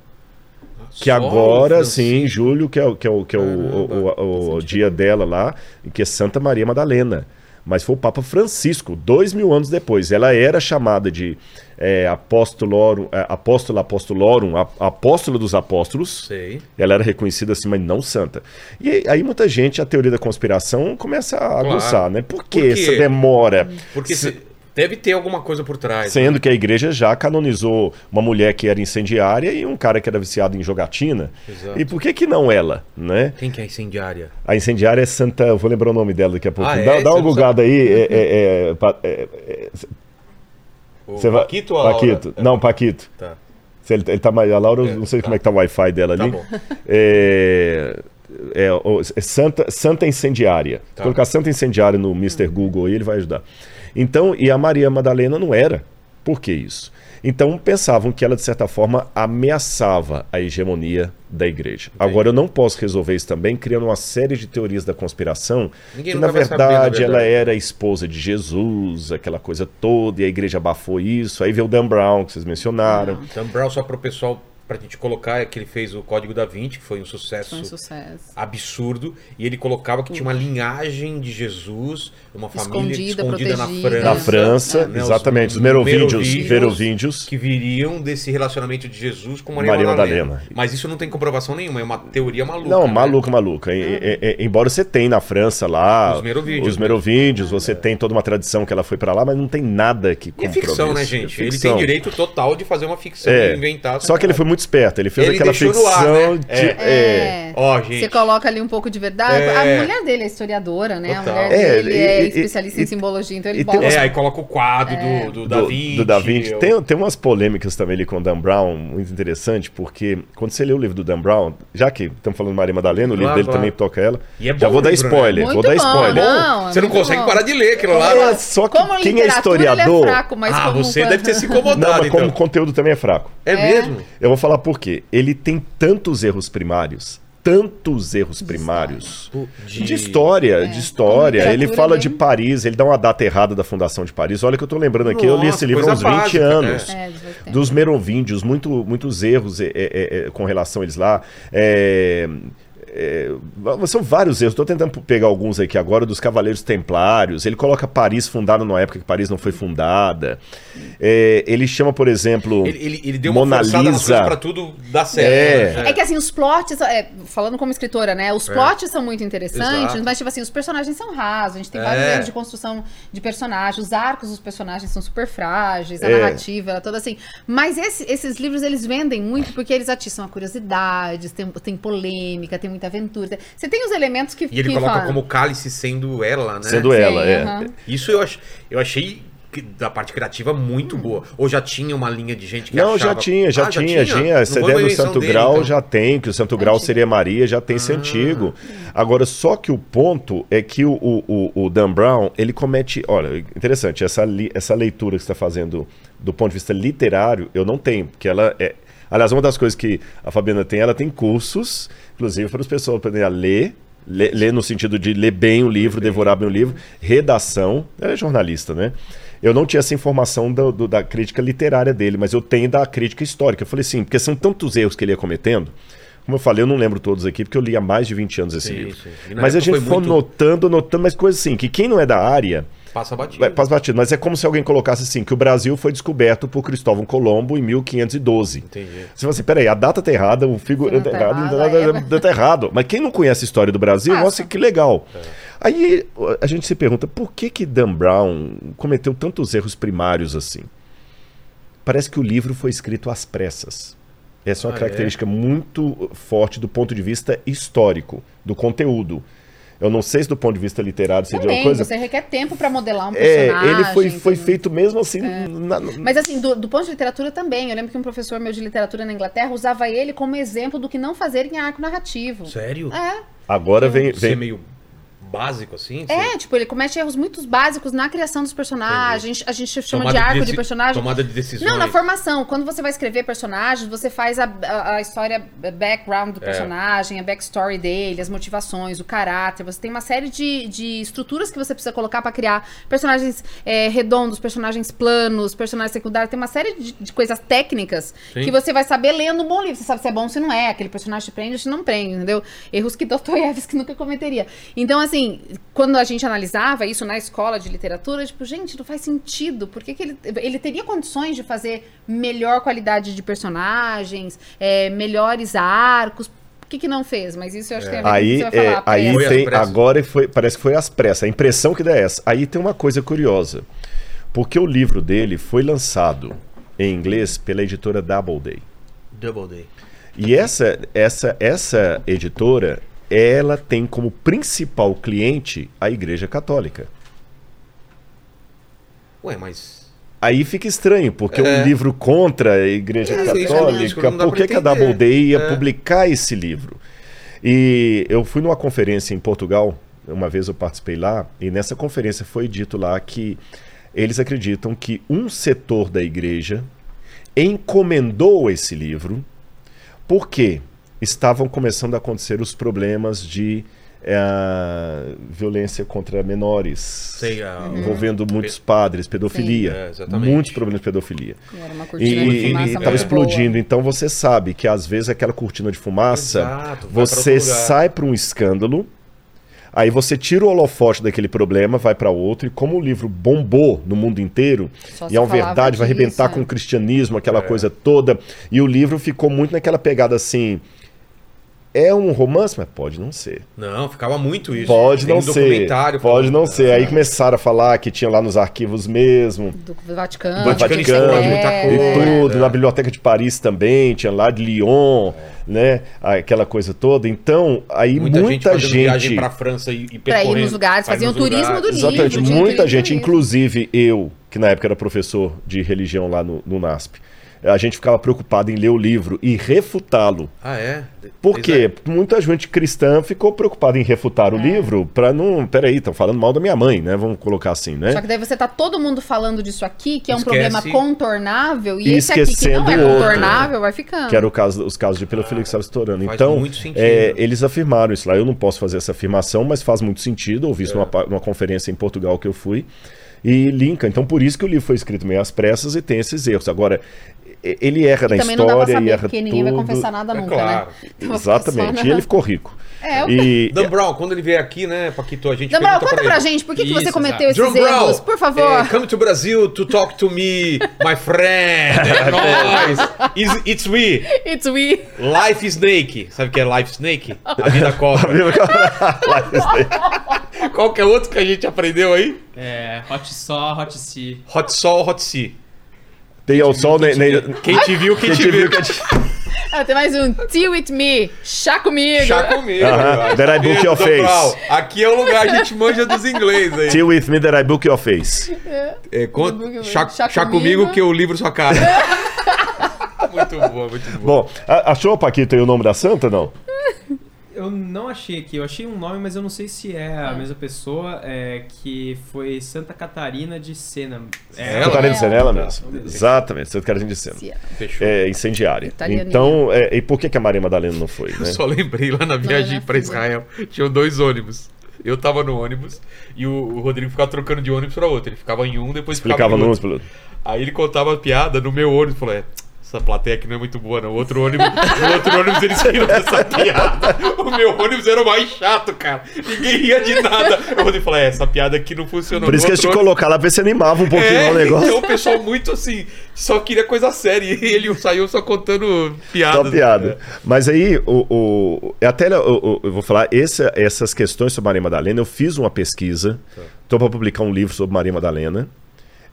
Speaker 3: que
Speaker 1: Só
Speaker 3: agora, sim, em julho, que é, o- que é, o, que é o, o, o- o dia dela lá, que é Santa Maria Madalena. Mas foi o Papa Francisco, dois mil anos depois. Ela era chamada de é, apostolorum, é, apóstola apostolorum, a- apóstola dos apóstolos.
Speaker 1: Sei.
Speaker 3: Ela era reconhecida assim, mas não santa. E aí- muita gente, a teoria da conspiração, começa a
Speaker 1: Claro.
Speaker 3: aguçar, né? Por que
Speaker 1: Por
Speaker 3: essa demora?
Speaker 1: Porque
Speaker 3: Se-
Speaker 1: deve ter alguma coisa por trás. né?
Speaker 3: Sendo que a igreja já canonizou uma mulher que era incendiária e um cara que era viciado em jogatina.
Speaker 1: Exato.
Speaker 3: E por que que não ela, né?
Speaker 1: Quem que é incendiária?
Speaker 3: A incendiária é Santa... Eu vou lembrar o nome dela daqui a pouco.
Speaker 1: Ah, é?
Speaker 3: dá, dá
Speaker 1: Você
Speaker 3: uma
Speaker 1: não
Speaker 3: gugada aí. É, é, é, é, é,
Speaker 1: O
Speaker 3: você vai-
Speaker 1: Paquito ou a Laura?
Speaker 3: Paquito. Não, Paquito.
Speaker 1: Tá.
Speaker 3: Se Ele, ele tá mais... A Laura,
Speaker 1: É,
Speaker 3: não sei
Speaker 1: tá.
Speaker 3: como é que tá o Wi-Fi dela
Speaker 1: Tá
Speaker 3: ali.
Speaker 1: bom.
Speaker 3: É, é, o- é Santa, Santa Incendiária.
Speaker 1: Tá.
Speaker 3: Colocar Santa Incendiária no Mr. Google aí, ele vai ajudar. Então, e a Maria Madalena não era. Por que isso? Então pensavam que ela, de certa forma, ameaçava a hegemonia da igreja. Agora, eu não posso resolver isso também criando uma série de teorias da conspiração
Speaker 1: Ninguém
Speaker 3: que, na
Speaker 1: vai saber, na
Speaker 3: verdade, ela
Speaker 1: verdade.
Speaker 3: era esposa de Jesus, aquela coisa toda, e a igreja abafou isso. Aí veio o Dan Brown, que vocês mencionaram.
Speaker 1: Dan Brown, só para o pessoal, pra gente colocar, é que ele fez o Código da Vinci, que foi um sucesso
Speaker 4: Foi um sucesso.
Speaker 1: absurdo, e ele colocava que tinha uma linhagem de Jesus, uma família
Speaker 4: Escondida,
Speaker 1: escondida na
Speaker 4: protegida.
Speaker 1: França.
Speaker 3: Na França,
Speaker 1: né,
Speaker 3: exatamente, os merovíndios, verovíndios.
Speaker 1: que viriam desse relacionamento de Jesus com Maria,
Speaker 3: Maria
Speaker 1: Madalena.
Speaker 3: Madalena.
Speaker 1: Mas isso não tem comprovação nenhuma, é uma teoria maluca.
Speaker 3: Não,
Speaker 1: né?
Speaker 3: maluca, maluca. E- e- e- embora você tenha na França lá
Speaker 1: Os merovíndios,
Speaker 3: os
Speaker 1: né?
Speaker 3: merovíndios, você tem toda uma tradição que ela foi pra lá, mas não tem nada que
Speaker 1: E é
Speaker 3: comprove
Speaker 1: ficção, né, gente?
Speaker 3: É
Speaker 1: Ele
Speaker 3: ficção.
Speaker 1: tem direito total de fazer uma ficção
Speaker 3: É.
Speaker 1: e inventar.
Speaker 3: Só que ele foi muito esperto, ele fez
Speaker 1: Ele
Speaker 3: aquela ficção
Speaker 1: ar, né?
Speaker 3: de-
Speaker 1: É.
Speaker 3: é.
Speaker 1: Ó, gente.
Speaker 4: Você coloca ali um pouco de verdade.
Speaker 1: É.
Speaker 4: A mulher dele é historiadora, né?
Speaker 1: Total.
Speaker 4: A mulher
Speaker 3: É,
Speaker 4: dele
Speaker 3: e-
Speaker 4: é
Speaker 3: e-
Speaker 4: especialista
Speaker 3: e-
Speaker 4: em simbologia, então ele
Speaker 3: tem
Speaker 4: bota.
Speaker 1: É, aí coloca o quadro do, do, Da
Speaker 3: do,
Speaker 1: Vinci.
Speaker 3: do Da Vinci.
Speaker 1: eu-
Speaker 3: Tem, tem umas polêmicas também ali com o Dan Brown, muito interessante, porque quando você lê o livro do Dan Brown, já que estamos falando de Maria Madalena, o livro
Speaker 1: Claro,
Speaker 3: dele
Speaker 1: claro.
Speaker 3: também toca ela.
Speaker 1: E é bom
Speaker 3: já vou
Speaker 1: o
Speaker 3: dar
Speaker 1: livro, né?
Speaker 3: spoiler,
Speaker 4: Muito
Speaker 3: vou dar
Speaker 4: bom,
Speaker 3: spoiler.
Speaker 4: Não, é
Speaker 1: Você não
Speaker 4: muito
Speaker 1: consegue
Speaker 4: bom.
Speaker 1: parar de ler aquilo lá.
Speaker 3: É, só que
Speaker 4: Como
Speaker 3: quem é historiador.
Speaker 4: Ele é fraco, mas
Speaker 1: ah,
Speaker 4: como
Speaker 1: você deve ter se incomodado,
Speaker 3: Não, mas
Speaker 1: então.
Speaker 3: como conteúdo também é fraco.
Speaker 1: É,
Speaker 4: É.
Speaker 1: mesmo?
Speaker 3: Eu vou falar por quê. Ele tem tantos erros primários, tantos erros primários.
Speaker 1: De-
Speaker 3: De história,
Speaker 4: É,
Speaker 3: de história. Ele fala de Paris, ele dá uma data errada da fundação de Paris. Olha que eu tô lembrando aqui, eu li
Speaker 1: Nossa,
Speaker 3: esse livro há uns
Speaker 1: coisa
Speaker 3: 20
Speaker 1: básica,
Speaker 3: anos.
Speaker 4: É.
Speaker 3: Dos merovíndios, muito, muitos erros é, é, é, com relação a eles lá. É, é, são vários erros. Estou tentando pegar alguns aqui agora dos Cavaleiros Templários. Ele coloca Paris fundada numa época que Paris não foi fundada. É, ele chama, por exemplo,
Speaker 1: Ele, ele, ele deu uma
Speaker 3: Mona Lisa.
Speaker 1: pra tudo dar certo.
Speaker 3: É.
Speaker 1: né?
Speaker 4: É que assim, os plots, é, falando como escritora, né? Os plots são muito interessantes,
Speaker 1: Exato.
Speaker 4: mas tipo assim, os personagens são rasos, a gente tem
Speaker 1: É.
Speaker 4: vários erros de construção de personagens, os arcos dos personagens são super frágeis, a
Speaker 3: É.
Speaker 4: narrativa, ela toda assim. Mas esse- esses livros, eles vendem muito porque eles atiçam a curiosidade, tem, tem polêmica, tem muita aventura. Você tem os elementos que
Speaker 1: E ele
Speaker 4: que
Speaker 1: coloca
Speaker 4: falam-
Speaker 1: como cálice sendo ela, né?
Speaker 3: sendo
Speaker 4: Sim,
Speaker 3: ela. é.
Speaker 4: aham.
Speaker 1: Isso eu, ach, eu achei. da parte criativa muito boa. Ou já tinha uma linha de gente que
Speaker 3: Não,
Speaker 1: achava...
Speaker 3: já tinha, já
Speaker 1: Ah,
Speaker 3: tinha, tinha.
Speaker 1: Não
Speaker 3: Essa ideia do Santo
Speaker 1: dele,
Speaker 3: Grau
Speaker 1: então.
Speaker 3: já tem, que o Santo Grau seria Maria, já tem esse
Speaker 1: Ah.
Speaker 3: antigo. Agora, só que o ponto é que o, o, o- o Dan Brown, ele comete. Olha, interessante, essa, li- essa leitura que você está fazendo do ponto de vista literário, eu não tenho, porque ela é. Aliás, uma das coisas que a Fabiana tem, ela tem cursos, inclusive para as pessoas aprenderem a ler. Ler, ler no sentido de ler bem o livro, devorar bem o livro, redação. Ela é jornalista, né? Eu não tinha essa informação do- do- da crítica literária dele, mas eu tenho da crítica histórica. Eu falei assim, porque são tantos erros que ele ia cometendo. Como eu falei, eu não lembro todos aqui, porque eu li há mais de 20 anos esse
Speaker 1: Sim,
Speaker 3: livro.
Speaker 1: sim.
Speaker 3: Mas a gente
Speaker 1: foi
Speaker 3: foi
Speaker 1: muito-
Speaker 3: notando, notando, mas coisas assim, que quem não é da área
Speaker 1: Passa batido.
Speaker 3: vai, passa batido. Mas é como se alguém colocasse assim, que o Brasil foi descoberto por Cristóvão Colombo em 1512.
Speaker 1: Entendi.
Speaker 3: Você fala assim, peraí, a data tá errada, o figurante tá
Speaker 4: Tá
Speaker 3: errado,
Speaker 4: errado,
Speaker 3: tá,
Speaker 4: é-
Speaker 3: tá- tá errado. Mas quem não conhece a história do Brasil,
Speaker 4: Passa.
Speaker 3: nossa, que legal. Aí a gente se pergunta, por que que Dan Brown cometeu tantos erros primários assim? Parece que o livro foi escrito às pressas. Essa é uma
Speaker 1: Ah,
Speaker 3: característica muito forte do ponto de vista histórico, do conteúdo. Eu não sei se do ponto de vista literário seria uma
Speaker 4: Também,
Speaker 3: coisa.
Speaker 4: você requer tempo pra modelar um
Speaker 3: É,
Speaker 4: personagem.
Speaker 3: ele foi, foi feito mesmo assim. na-
Speaker 4: Mas assim, do, do ponto de literatura também. Eu lembro que um professor meu de literatura na Inglaterra usava ele como exemplo do que não fazer em arco narrativo.
Speaker 1: Sério?
Speaker 4: É.
Speaker 3: Agora vem,
Speaker 1: Ser
Speaker 3: vem,
Speaker 1: meio básico assim?
Speaker 4: É, tipo, ele comete erros muito básicos na criação dos personagens. A gente chama
Speaker 1: Tomada
Speaker 4: de arco de,
Speaker 1: deci-
Speaker 4: personagem.
Speaker 1: Tomada de decisões.
Speaker 4: Não, na formação. Quando você vai escrever personagens, você faz a, a, a história a background do
Speaker 1: É.
Speaker 4: personagem, a backstory dele, as motivações, o caráter. Você tem uma série de, de estruturas que você precisa colocar pra criar personagens é, redondos, personagens planos, personagens secundários. Tem uma série de, de coisas técnicas
Speaker 1: Sim.
Speaker 4: que você vai saber lendo um bom livro. Você sabe se é bom ou se não é. Aquele personagem te prende ou se não prende, entendeu? Erros que Dostoiévski nunca cometeria. Então, assim, quando a gente analisava isso na escola de literatura, tipo, gente, não faz sentido. Por que, que ele, ele teria condições de fazer melhor qualidade de personagens, é, melhores arcos? Por que, que não fez? Mas isso eu acho que tem a ver com o que
Speaker 3: Aí,
Speaker 4: você vai falar.
Speaker 3: é, aí tem, agora foi, parece que foi às pressas. A impressão que dá é essa. Aí tem uma coisa curiosa. Porque o livro dele foi lançado em inglês pela editora Doubleday.
Speaker 1: Double Day.
Speaker 3: E essa, essa, essa editora, ela tem como principal cliente a Igreja Católica.
Speaker 1: Ué, mas.
Speaker 3: Aí fica estranho, porque
Speaker 1: É.
Speaker 3: um livro contra a Igreja
Speaker 1: É,
Speaker 3: Católica,
Speaker 1: dá
Speaker 3: por que, que a
Speaker 1: entender.
Speaker 3: Doubleday ia
Speaker 1: É.
Speaker 3: publicar esse livro? E eu fui numa conferência em Portugal, uma vez eu participei lá, e nessa conferência foi dito lá que eles acreditam que um setor da igreja encomendou esse livro porque estavam começando a acontecer os problemas de eh, violência contra menores,
Speaker 1: Sei, a-
Speaker 3: envolvendo muitos padres, pedofilia,
Speaker 1: Sim. É,
Speaker 3: muitos problemas de pedofilia. E estava explodindo. Então você sabe que às vezes aquela cortina de fumaça,
Speaker 1: Exato,
Speaker 3: você sai para um escândalo, aí você tira o holofote daquele problema, vai para outro, e como o livro bombou no mundo inteiro,
Speaker 4: Só
Speaker 3: e é uma verdade, vai arrebentar
Speaker 4: é.
Speaker 3: com o cristianismo, aquela
Speaker 1: É.
Speaker 3: coisa toda, e o livro ficou muito naquela pegada assim. É um romance, mas pode não ser.
Speaker 1: Não, ficava muito isso.
Speaker 3: Pode
Speaker 1: Tem
Speaker 3: não
Speaker 1: um
Speaker 3: ser.
Speaker 1: documentário
Speaker 3: Pode não ser. Aí começaram a falar que tinha lá nos arquivos mesmo.
Speaker 4: Do Vaticano.
Speaker 3: do
Speaker 1: Vaticano
Speaker 3: Vaticano,
Speaker 1: muita
Speaker 4: é,
Speaker 3: e
Speaker 1: coisa.
Speaker 3: tudo, na Biblioteca de Paris também, tinha lá de Lyon, né? Aquela coisa toda. Então, aí
Speaker 1: Muita,
Speaker 3: muita,
Speaker 1: gente fazendo viagem
Speaker 3: gente.
Speaker 1: pra França e, e
Speaker 4: Pra ir nos lugares, faziam
Speaker 1: nos
Speaker 4: turismo
Speaker 1: lugares.
Speaker 4: do livro.
Speaker 3: Exatamente, muita gente, inclusive eu, que na época era professor de religião lá no, no NASP, a gente ficava preocupado em ler o livro e refutá-lo.
Speaker 1: Ah, é?
Speaker 3: Por quê?
Speaker 1: Desde
Speaker 3: Muita gente cristã ficou preocupada em refutar
Speaker 4: É.
Speaker 3: o livro para não. Peraí, estão falando mal da minha mãe, né? Vamos colocar assim, né?
Speaker 4: Só que daí você tá todo mundo falando disso aqui, que é um
Speaker 1: Esquece.
Speaker 4: problema contornável, e
Speaker 3: E
Speaker 4: esse aqui que não é contornável vai ficando.
Speaker 3: Que era o caso, os casos de pedofilia que estavam estourando.
Speaker 1: Ah, faz
Speaker 3: Então,
Speaker 1: muito sentido.
Speaker 3: é, eles afirmaram isso lá. Eu não posso fazer essa afirmação, mas faz muito sentido. Ouvi
Speaker 1: É.
Speaker 3: isso numa, pa- numa conferência em Portugal que eu fui. E linka. Então, por isso que o livro foi escrito meio às pressas e tem esses erros. Agora, ele erra na
Speaker 4: Também não dá pra
Speaker 3: história e
Speaker 4: saber,
Speaker 3: erra
Speaker 4: porque ninguém vai
Speaker 3: tudo.
Speaker 4: confessar nada
Speaker 1: É
Speaker 4: nunca,
Speaker 1: claro.
Speaker 4: né? Então, só
Speaker 3: Exatamente.
Speaker 4: na-
Speaker 3: E ele ficou rico.
Speaker 4: É, o-
Speaker 3: E,
Speaker 1: Dan Brown, quando ele vier aqui, né, Paquito, a gente
Speaker 4: Dan Brown, conta pra
Speaker 1: ele.
Speaker 4: gente, por que, que
Speaker 2: Isso,
Speaker 4: você cometeu
Speaker 2: exato.
Speaker 4: esses
Speaker 1: John Brown,
Speaker 4: erros? Por favor.
Speaker 1: eh, come to Brazil to talk to me, my friend. É nóis. It's, it's we.
Speaker 4: It's we.
Speaker 1: Life Snake. Sabe o que é Life Snake? A vida cobra. Qual que é outro que a gente aprendeu aí?
Speaker 2: É, Hot Saw, Hot Sea.
Speaker 1: Hot Sol, Hot Sea.
Speaker 3: Tem ao sol, nem, nem,
Speaker 1: Quem te viu, quem,
Speaker 3: quem
Speaker 1: te viu.
Speaker 3: viu, quem
Speaker 4: Ah, tem mais um. Tea with me. Chá comigo.
Speaker 1: Chá comigo.
Speaker 3: Aham, that I book your face.
Speaker 1: Aqui é o lugar, a gente manja dos inglês aí.
Speaker 3: Till with me that I book your face.
Speaker 1: É, con-
Speaker 4: Book-
Speaker 1: chá,
Speaker 4: chá
Speaker 1: chá
Speaker 4: comigo.
Speaker 1: comigo que eu livro sua cara. muito boa, muito boa.
Speaker 3: Bom, a- achou, Paquito, aí o nome da santa, não?
Speaker 2: Eu não achei aqui, eu achei um nome, mas eu não sei se é a mesma pessoa, é, que foi Santa Catarina de Sena. É,
Speaker 1: Ela?
Speaker 3: Catarina de Sena, ela mesmo. Exatamente, Santa Catarina de Sena.
Speaker 1: Fechou.
Speaker 3: É incendiária.
Speaker 4: Italianinha.
Speaker 3: Então, é, e por que, que a Maria Madalena não foi,
Speaker 1: Eu
Speaker 3: né?
Speaker 1: só lembrei lá na viagem
Speaker 4: na
Speaker 1: pra
Speaker 4: fila.
Speaker 1: Israel, tinham dois ônibus. Eu tava no ônibus e o, o Rodrigo ficava trocando de ônibus pra outro. Ele ficava em um, depois
Speaker 3: Explicava
Speaker 1: ficava em
Speaker 3: nomes
Speaker 1: outro. Aí ele contava a piada no meu ônibus. Falou, é, essa plateia aqui não é muito boa, não. O outro ônibus, no outro ônibus eles riram dessa piada. O meu ônibus era o mais chato, cara. Ninguém ria de nada. O Rodrigo falou, é, essa piada aqui não funcionou.
Speaker 3: Por isso que eles te
Speaker 1: outro ônibus-
Speaker 3: colocar lá pra ver se animava um pouquinho
Speaker 1: é,
Speaker 3: o negócio.
Speaker 1: Então o pessoal muito assim, só queria coisa séria. E ele saiu só contando piadas.
Speaker 3: Só piada. Mas aí, o, o, até eu, eu- vou falar, essas questões sobre Maria Madalena, eu fiz uma pesquisa. Estou para publicar um livro sobre Maria Madalena.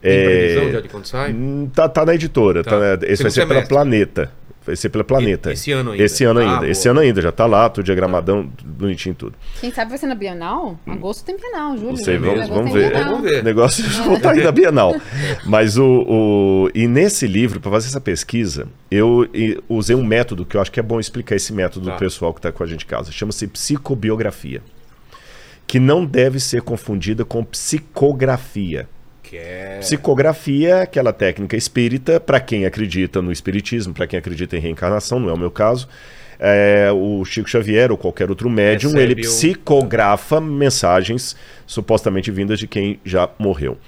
Speaker 1: Tem
Speaker 3: É,
Speaker 1: previsão já de quando sai?
Speaker 3: hum, tá, tá na editora.
Speaker 1: Tá.
Speaker 3: Tá. né? Esse
Speaker 1: Segundo
Speaker 3: vai ser pela
Speaker 1: semestre.
Speaker 3: Planeta. Vai ser pela Planeta.
Speaker 1: E- esse ano ainda.
Speaker 3: Esse ano
Speaker 1: Ah,
Speaker 3: ainda.
Speaker 1: boa.
Speaker 3: esse ano ainda, já tá lá, tudo diagramadão, tudo bonitinho tudo.
Speaker 4: Quem sabe vai ser na Bienal? Agosto tem Bienal, julho.
Speaker 3: Não sei,
Speaker 4: Agosto
Speaker 3: vamos, vamos ver.
Speaker 1: Vamos ver.
Speaker 3: O negócio não tá aí na Bienal. Mas o, o- E nesse livro, para fazer essa pesquisa, eu usei um método que eu acho que é bom explicar esse método
Speaker 1: Tá.
Speaker 3: do pessoal que está com a gente em casa. Chama-se psicobiografia. Que não deve ser confundida com psicografia.
Speaker 1: Que é...
Speaker 3: Psicografia é aquela técnica espírita, para quem acredita no espiritismo, para quem acredita em reencarnação, não é o meu caso. É, o Chico Xavier ou qualquer outro médium,
Speaker 1: Recebe
Speaker 3: ele
Speaker 1: o-
Speaker 3: psicografa mensagens supostamente vindas de quem já morreu.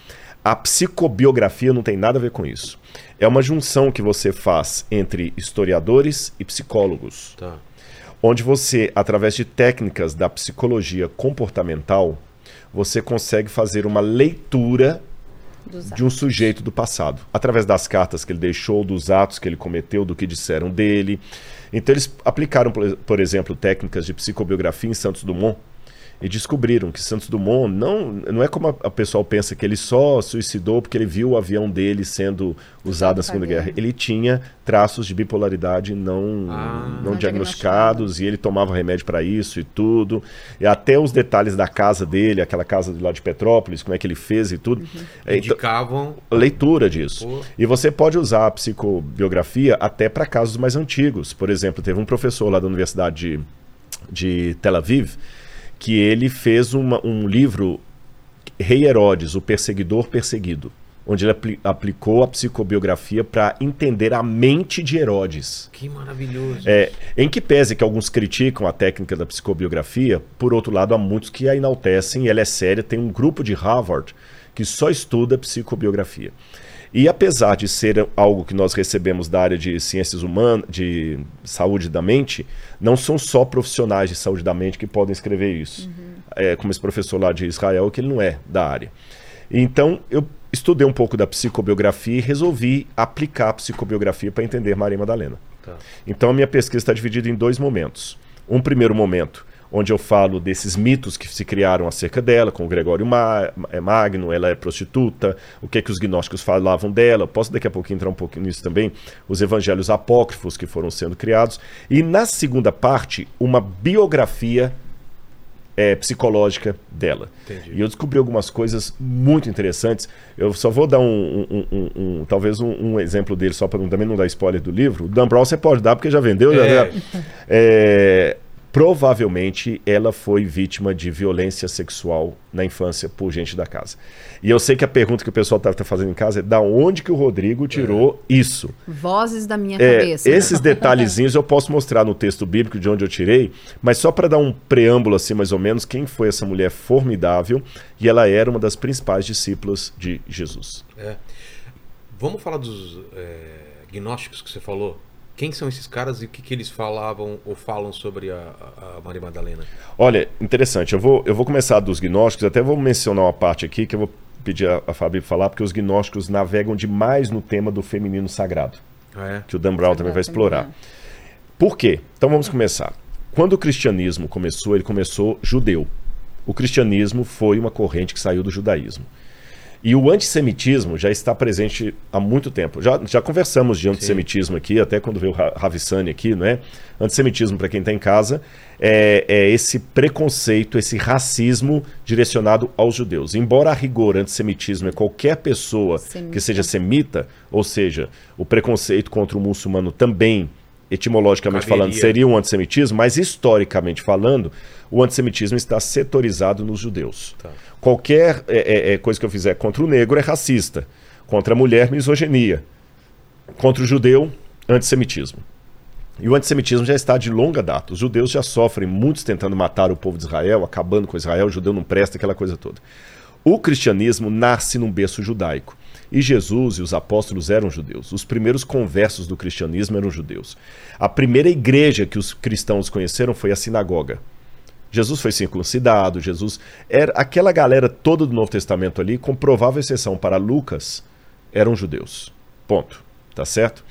Speaker 3: A psicobiografia não tem nada a ver com isso. É uma junção que você faz entre historiadores e psicólogos
Speaker 1: Tá.
Speaker 3: onde você, através de técnicas da psicologia comportamental, você consegue fazer uma leitura de um sujeito do passado, através das cartas que ele deixou, dos atos que ele cometeu, do que disseram dele. Então eles aplicaram, por- exemplo, técnicas de psicobiografia em Santos Dumont e descobriram que Santos Dumont não, não é como a, a pessoal pensa que ele só suicidou porque ele viu o avião dele sendo usado na Segunda
Speaker 4: Guerra.
Speaker 3: Ele tinha traços de bipolaridade não,
Speaker 1: Ah.
Speaker 3: não
Speaker 4: Não
Speaker 3: diagnosticados e ele tomava remédio para isso e tudo. E até os detalhes da casa dele, aquela casa de lá de Petrópolis, como é que ele fez e tudo. É, então,
Speaker 1: Indicavam...
Speaker 3: leitura disso.
Speaker 1: Pô.
Speaker 3: E você pode usar a psicobiografia até para casos mais antigos. Por exemplo, teve um professor lá da Universidade de, de Tel Aviv que ele fez uma- um livro, Rei Herodes, o Perseguidor Perseguido, onde ele apli- aplicou a psicobiografia para entender a mente de Herodes.
Speaker 1: Que maravilhoso.
Speaker 3: É, em que pese que alguns criticam a técnica da psicobiografia, por outro lado, há muitos que a enaltecem, e ela é séria. Tem um grupo de Harvard que só estuda psicobiografia. E apesar de ser algo que nós recebemos da área de ciências humanas, de saúde da mente, não são só profissionais de saúde da mente que podem escrever isso. É, como esse professor lá de Israel, que ele não é da área. Então, eu estudei um pouco da psicobiografia e resolvi aplicar a psicobiografia para entender Maria Madalena.
Speaker 1: Tá.
Speaker 3: Então a minha pesquisa está dividida em dois momentos. Um primeiro momento, onde eu falo desses mitos que se criaram acerca dela, com o Gregório eh, Magno, ela é prostituta, o que, que os gnósticos falavam dela. Posso daqui a pouco entrar um pouquinho nisso também. Os evangelhos apócrifos que foram sendo criados. E na segunda parte, uma biografia eh, psicológica dela.
Speaker 1: Entendi.
Speaker 3: E eu descobri algumas coisas muito interessantes. Eu só vou dar um, um- um- um- talvez um, exemplo dele, só para também não dar spoiler do livro. O Dan Brown você pode dar, porque já vendeu. já-
Speaker 1: É.
Speaker 3: já- É, provavelmente ela foi vítima de violência sexual na infância por gente da casa. E eu sei que a pergunta que o pessoal está fazendo em casa é da onde que o Rodrigo tirou isso?
Speaker 4: Vozes da minha
Speaker 3: É,
Speaker 4: cabeça.
Speaker 3: esses detalhezinhos eu posso mostrar no texto bíblico de onde eu tirei, mas só para dar um preâmbulo assim mais ou menos, quem foi essa mulher formidável e ela era uma das principais discípulas de Jesus.
Speaker 1: É. Vamos falar dos é, gnósticos que você falou. Quem são esses caras e o que, que eles falavam ou falam sobre a, a- Maria Madalena?
Speaker 3: Olha, interessante, eu vou, eu vou começar dos gnósticos, até vou mencionar uma parte aqui que eu vou pedir a, a Fabi pra falar, porque os gnósticos navegam demais no tema do feminino sagrado,
Speaker 1: Ah, é?
Speaker 3: que o Dan Brown também vai explorar. Por quê? Então vamos começar. Quando o cristianismo começou, ele começou judeu. O cristianismo foi uma corrente que saiu do judaísmo. E o antissemitismo já está presente há muito tempo. Já, já conversamos de antissemitismo aqui, até quando veio o Ra- Ravissani aqui, não é? Antissemitismo, para quem está em casa, é, é esse preconceito, esse racismo direcionado aos judeus. Embora a rigor antissemitismo é qualquer pessoa que
Speaker 4: Semita.
Speaker 3: seja semita, ou seja, o preconceito contra o muçulmano também, etimologicamente
Speaker 1: Caberia.
Speaker 3: falando, seria um antissemitismo, mas historicamente falando, o antissemitismo está setorizado nos judeus.
Speaker 1: Tá.
Speaker 3: Qualquer é, é, é, coisa que eu fizer contra o negro é racista, contra a mulher, misoginia, contra o judeu, antissemitismo. E o antissemitismo já está de longa data. Os judeus já sofrem, muitos tentando matar o povo de Israel, acabando com Israel, o judeu não presta, aquela coisa toda. O cristianismo nasce num berço judaico. E Jesus e os apóstolos eram judeus. Os primeiros conversos do cristianismo eram judeus. A primeira igreja que os cristãos conheceram foi a sinagoga. Jesus foi circuncidado, Jesus era aquela galera toda do Novo Testamento ali, com provável exceção para Lucas, eram judeus. Ponto. Tá certo?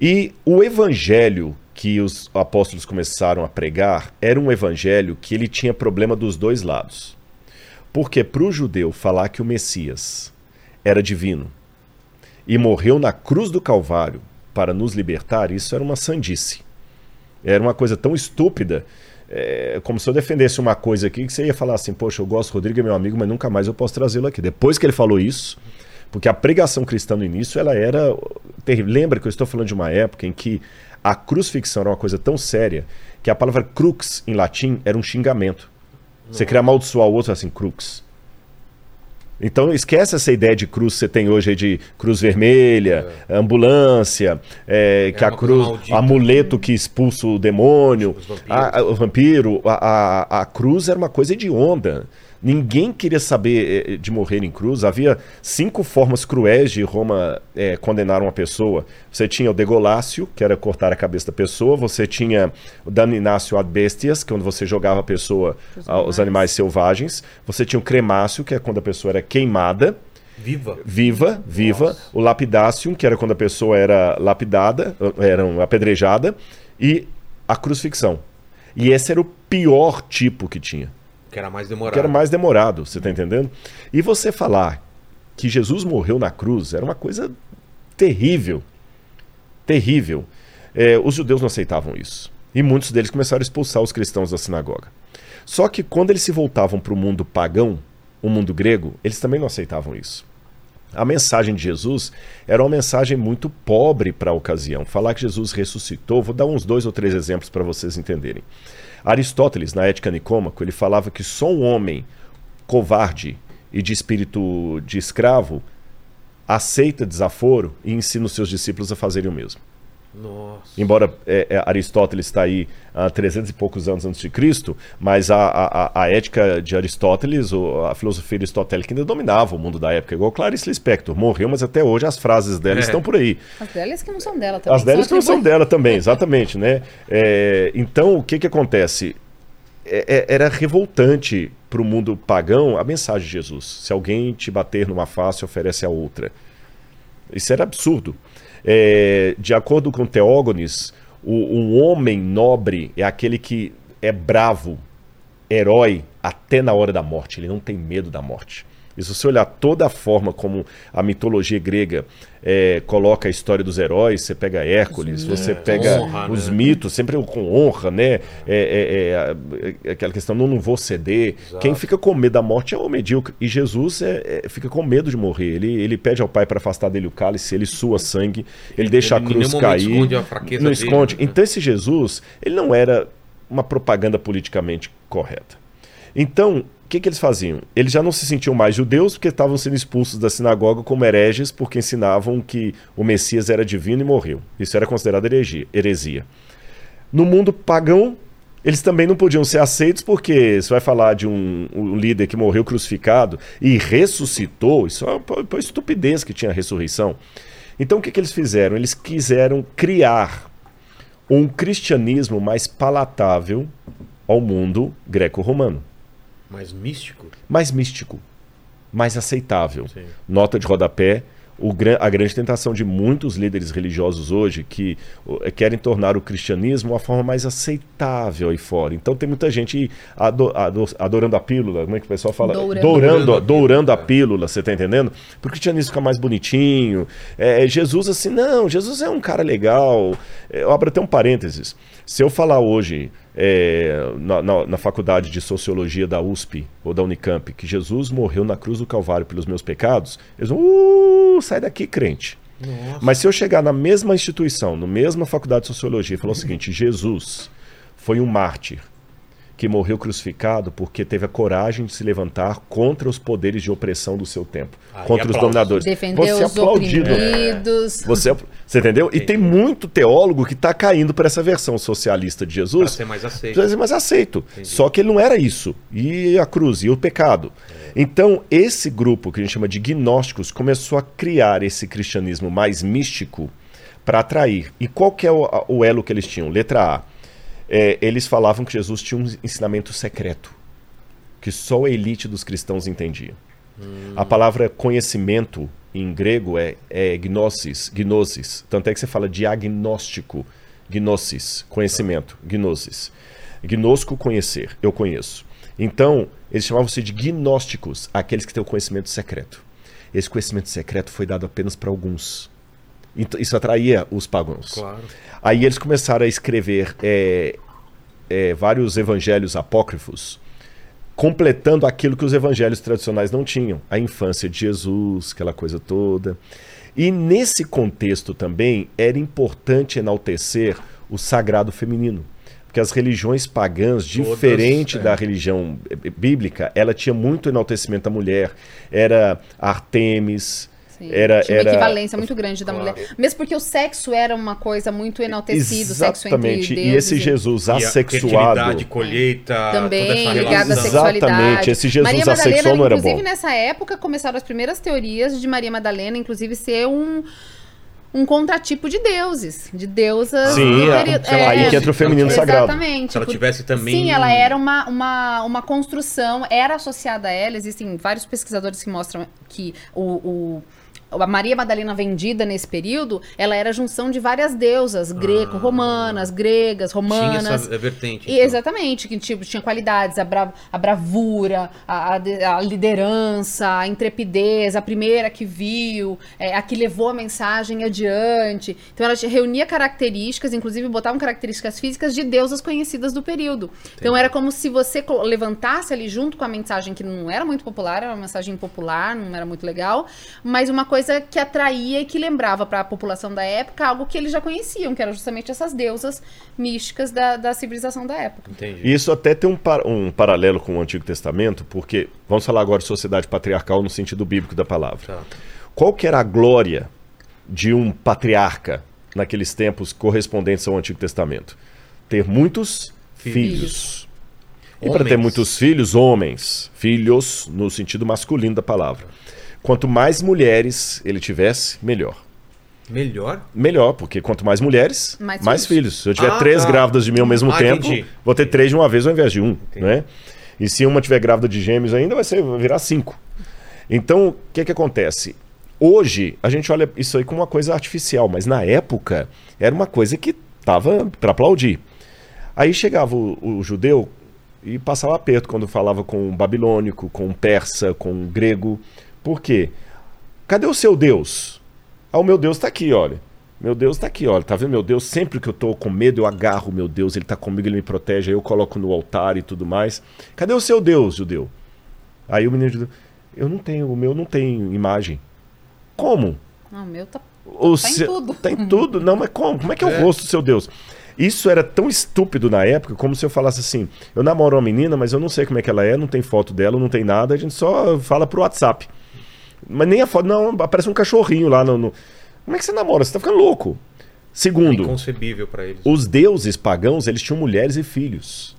Speaker 3: E o evangelho que os apóstolos começaram a pregar era um evangelho que ele tinha problema dos dois lados. Porque para o judeu falar que o Messias era divino e morreu na cruz do Calvário para nos libertar, isso era uma sandice. Era uma coisa tão estúpida, é, como se eu defendesse uma coisa aqui que você ia falar assim: Poxa, eu gosto, Rodrigo é meu amigo, mas nunca mais eu posso trazê-lo aqui. Depois que ele falou isso, porque a pregação cristã no início ela era terrível. Lembra que eu estou falando de uma época em que a crucifixão era uma coisa tão séria que a palavra crux em latim era um xingamento. Você queria amaldiçoar o outro assim, crux. Então esquece essa ideia de cruz que você tem hoje de cruz vermelha, ambulância, é, que a cruz,
Speaker 1: maldita.
Speaker 3: amuleto que expulsa o demônio, a- a- o vampiro, a, a, a cruz era uma coisa hedionda. Ninguém queria saber eh, de morrer em cruz. Havia cinco formas cruéis de Roma eh, condenar uma pessoa. Você tinha o degolácio, que era cortar a cabeça da pessoa. Você tinha o daminácio ad bestias, que é quando você jogava a pessoa
Speaker 4: Os
Speaker 3: aos
Speaker 4: animais.
Speaker 3: animais selvagens. Você tinha o cremácio, que é quando a pessoa era queimada
Speaker 1: Viva.
Speaker 3: viva, viva,
Speaker 1: Nossa.
Speaker 3: o lapidácio, que era quando a pessoa era lapidada, era um, apedrejada, e a crucifixão. E esse era o pior tipo que tinha,
Speaker 1: Que era mais demorado.
Speaker 3: que era mais demorado, você tá entendendo? E você falar que Jesus morreu na cruz era uma coisa terrível, terrível. É, os judeus não aceitavam isso. E muitos deles começaram a expulsar os cristãos da sinagoga. Só que quando eles se voltavam para o mundo pagão, o mundo grego, eles também não aceitavam isso. A mensagem de Jesus era uma mensagem muito pobre para a ocasião. Falar que Jesus ressuscitou, vou dar uns dois ou três exemplos para vocês entenderem. Aristóteles, na Ética Nicômaco, ele falava que só um homem covarde e de espírito de escravo aceita desaforo e ensina os seus discípulos a fazerem o mesmo.
Speaker 1: Nossa.
Speaker 3: Embora é, é, Aristóteles está aí há 300 e poucos anos antes de Cristo, mas a, a, a ética de Aristóteles, ou a filosofia aristotélica ainda dominava o mundo da época. Igual Clarice Lispector, morreu, mas até hoje as frases dela
Speaker 1: É.
Speaker 3: estão por aí.
Speaker 4: As delas que não são dela também.
Speaker 3: As delas que não são dela também, exatamente, né? É, então, o que que acontece? É- é- era revoltante para o mundo pagão a mensagem de Jesus. Se alguém te bater numa face, oferece a outra. Isso era absurdo. É, de acordo com Teógones, o, um homem nobre é aquele que é bravo, herói até na hora da morte. Ele não tem medo da morte. E se você olhar toda a forma como a mitologia grega é, coloca a história dos heróis, você pega Hércules, você pega
Speaker 1: honra,
Speaker 3: os
Speaker 1: né?
Speaker 3: mitos, sempre com honra, né? É, é, é, é, aquela questão, não, não vou ceder. Quem fica com medo da morte é o medíocre. E Jesus é, é, fica com medo de morrer. Ele, ele pede ao Pai para afastar dele o cálice, ele sua sangue, ele deixa
Speaker 1: Ele
Speaker 3: a
Speaker 1: em
Speaker 3: cruz cair.
Speaker 1: esconde a fraqueza
Speaker 3: não
Speaker 1: dele,
Speaker 3: esconde.
Speaker 1: né?
Speaker 3: Então esse Jesus, ele não era uma propaganda politicamente correta. Então, que, que eles faziam? Eles já não se sentiam mais judeus porque estavam sendo expulsos da sinagoga como hereges porque ensinavam que o Messias era divino e morreu. Isso era considerado heresia. No mundo pagão, eles também não podiam ser aceitos porque você vai falar de um, um líder que morreu crucificado e ressuscitou, isso é uma, uma estupidez que tinha a ressurreição. Então o que, que eles fizeram? Eles quiseram criar um cristianismo mais palatável ao mundo greco-romano
Speaker 1: Mais místico.
Speaker 3: mais místico, mais aceitável.
Speaker 1: Sim.
Speaker 3: Nota de rodapé: o a grande tentação de muitos líderes religiosos hoje que eh, querem tornar o cristianismo uma forma mais aceitável aí fora. Então tem muita gente ado- ado- adorando a pílula, como é que o pessoal fala?
Speaker 4: Dourando.
Speaker 3: Dourando,
Speaker 1: Dourando a
Speaker 3: dourando a
Speaker 1: pílula.
Speaker 3: você tá entendendo? Para o cristianismo ficar mais bonitinho. É, Jesus assim, não, Jesus é um cara legal. É, Eu abro até um parênteses. Se eu falar hoje é, na, na- na faculdade de sociologia da USP ou da Unicamp que Jesus morreu na cruz do Calvário pelos meus pecados, eles vão, uh, sai daqui, crente. Mas se eu chegar na mesma instituição, na mesma faculdade de sociologia, e falar o seguinte: Jesus foi um mártir que morreu crucificado porque teve a coragem de se levantar contra os poderes de opressão do seu tempo,
Speaker 1: Aí
Speaker 3: contra os dominadores.
Speaker 4: Defender
Speaker 3: Você é
Speaker 4: os
Speaker 3: aplaudido.
Speaker 4: oprimidos.
Speaker 3: Você, é- você entendeu? E tem muito teólogo que está caindo para essa versão socialista de Jesus.
Speaker 1: ser mais aceito.
Speaker 3: Mas mas aceito. Só que ele não era isso. E a cruz, e o pecado. Então, esse grupo que a gente chama de gnósticos começou a criar esse cristianismo mais místico para atrair. E qual que é o, o elo que eles tinham? Letra A. É, eles falavam que Jesus tinha um ensinamento secreto, que só a elite dos cristãos entendia. A palavra conhecimento em grego é, é gnosis, gnosis. Tanto é que você fala diagnóstico, gnosis, conhecimento, gnosis. Gnosco, conhecer, eu conheço. Então, eles chamavam-se de gnósticos, aqueles que têm o conhecimento secreto. Esse conhecimento secreto foi dado apenas para alguns. Então, isso atraía os pagãos.
Speaker 1: Claro.
Speaker 3: Aí eles começaram a escrever é, é, vários evangelhos apócrifos, completando aquilo que os evangelhos tradicionais não tinham. A infância de Jesus, aquela coisa toda. E nesse contexto também era importante enaltecer o sagrado feminino. Porque as religiões pagãs,
Speaker 1: Todas,
Speaker 3: diferente
Speaker 1: é.
Speaker 3: da religião bíblica, ela tinha muito enaltecimento da mulher. Era Artemis,
Speaker 4: Sim,
Speaker 3: era,
Speaker 4: tinha uma
Speaker 3: era
Speaker 4: equivalência muito grande da
Speaker 1: Claro.
Speaker 4: mulher. Mesmo porque o sexo era uma coisa muito enaltecida, o sexo entre
Speaker 3: Exatamente.
Speaker 4: deuses.
Speaker 3: E esse Jesus
Speaker 1: E a
Speaker 3: assexuado.
Speaker 1: fertilidade, colheita,
Speaker 4: também
Speaker 1: toda essa
Speaker 4: ligado à sexualidade.
Speaker 3: Exatamente, esse Jesus
Speaker 4: Maria Madalena,
Speaker 3: assexual não era
Speaker 4: inclusive,
Speaker 3: bom.
Speaker 4: nessa época começaram as primeiras teorias de Maria Madalena, inclusive ser um um contratipo de deuses, de deusas.
Speaker 3: Sim,
Speaker 1: sei lá,
Speaker 3: aí que entra o feminino sagrado.
Speaker 4: Exatamente.
Speaker 1: Se ela tivesse também-
Speaker 4: Sim, ela era uma, uma, uma construção, era associada a ela. Existem vários pesquisadores que mostram que o, o- a Maria Madalena vendida nesse período, ela era a junção de várias deusas greco-romanas, gregas,
Speaker 1: Tinha
Speaker 4: romanas.
Speaker 1: essa vertente.
Speaker 4: E,
Speaker 1: então.
Speaker 4: exatamente, que tipo, tinha qualidades, a, bra- a bravura, a, a de- a liderança, a intrepidez, a primeira que viu, é, a que levou a mensagem adiante. Então ela reunia características, inclusive botavam características físicas de deusas conhecidas do período. Então era como se você levantasse ali junto com a mensagem que não era muito popular, era uma mensagem popular, não era muito legal, mas uma coisa que atraía e que lembrava para a população da época algo que eles já conheciam, que eram justamente essas deusas místicas da, da civilização da época.
Speaker 1: Entendi.
Speaker 3: E isso até tem um, par- um paralelo com o Antigo Testamento, porque vamos falar agora de sociedade patriarcal no sentido bíblico da palavra.
Speaker 1: Tá.
Speaker 3: Qual que era a glória de um patriarca naqueles tempos correspondentes ao Antigo Testamento? Ter muitos
Speaker 1: Filhos.
Speaker 3: filhos. E para ter muitos filhos, homens, filhos no sentido masculino da palavra. Quanto mais mulheres ele tivesse, melhor.
Speaker 1: Melhor?
Speaker 3: Melhor, porque quanto mais mulheres, mais,
Speaker 4: Mais
Speaker 3: filhos. Se eu tiver
Speaker 1: Ah,
Speaker 3: três
Speaker 1: tá.
Speaker 3: grávidas de mim ao mesmo
Speaker 1: Ah,
Speaker 3: tempo,
Speaker 1: entendi.
Speaker 3: vou ter três de uma vez ao invés de um, né? E se uma tiver grávida de gêmeos ainda, vai, ser, vai virar cinco. Então, o que que acontece? Hoje, a gente olha isso aí como uma coisa artificial, mas na época, era uma coisa que tava para aplaudir. Aí chegava o, o judeu e passava aperto quando falava com um babilônico, com um persa, com um grego. Por quê? Cadê o seu Deus? Ah, o meu Deus está aqui, olha. Meu Deus está aqui, olha. Tá vendo meu Deus? Sempre que eu tô com medo, eu agarro o meu Deus, ele tá comigo, ele me protege, aí eu coloco no altar e tudo mais. Cadê o seu Deus, judeu? Aí o menino judeu, eu não tenho, o meu não tem imagem. Como?
Speaker 4: Não, o meu tá.
Speaker 3: O
Speaker 4: Tá em
Speaker 3: seu-
Speaker 4: tudo.
Speaker 3: Tá em tudo. Não, mas como? Como é que é,
Speaker 1: É.
Speaker 3: o rosto do seu Deus? Isso era tão estúpido na época, como se eu falasse assim: eu namoro uma menina, mas eu não sei como é que ela é, não tem foto dela, não tem nada, a gente só fala pro WhatsApp. Mas nem a foto, não, aparece um cachorrinho lá no. no- Como é que você namora? Você tá ficando louco. Segundo,
Speaker 1: Inconcebível pra eles.
Speaker 3: os deuses pagãos, eles tinham mulheres e filhos.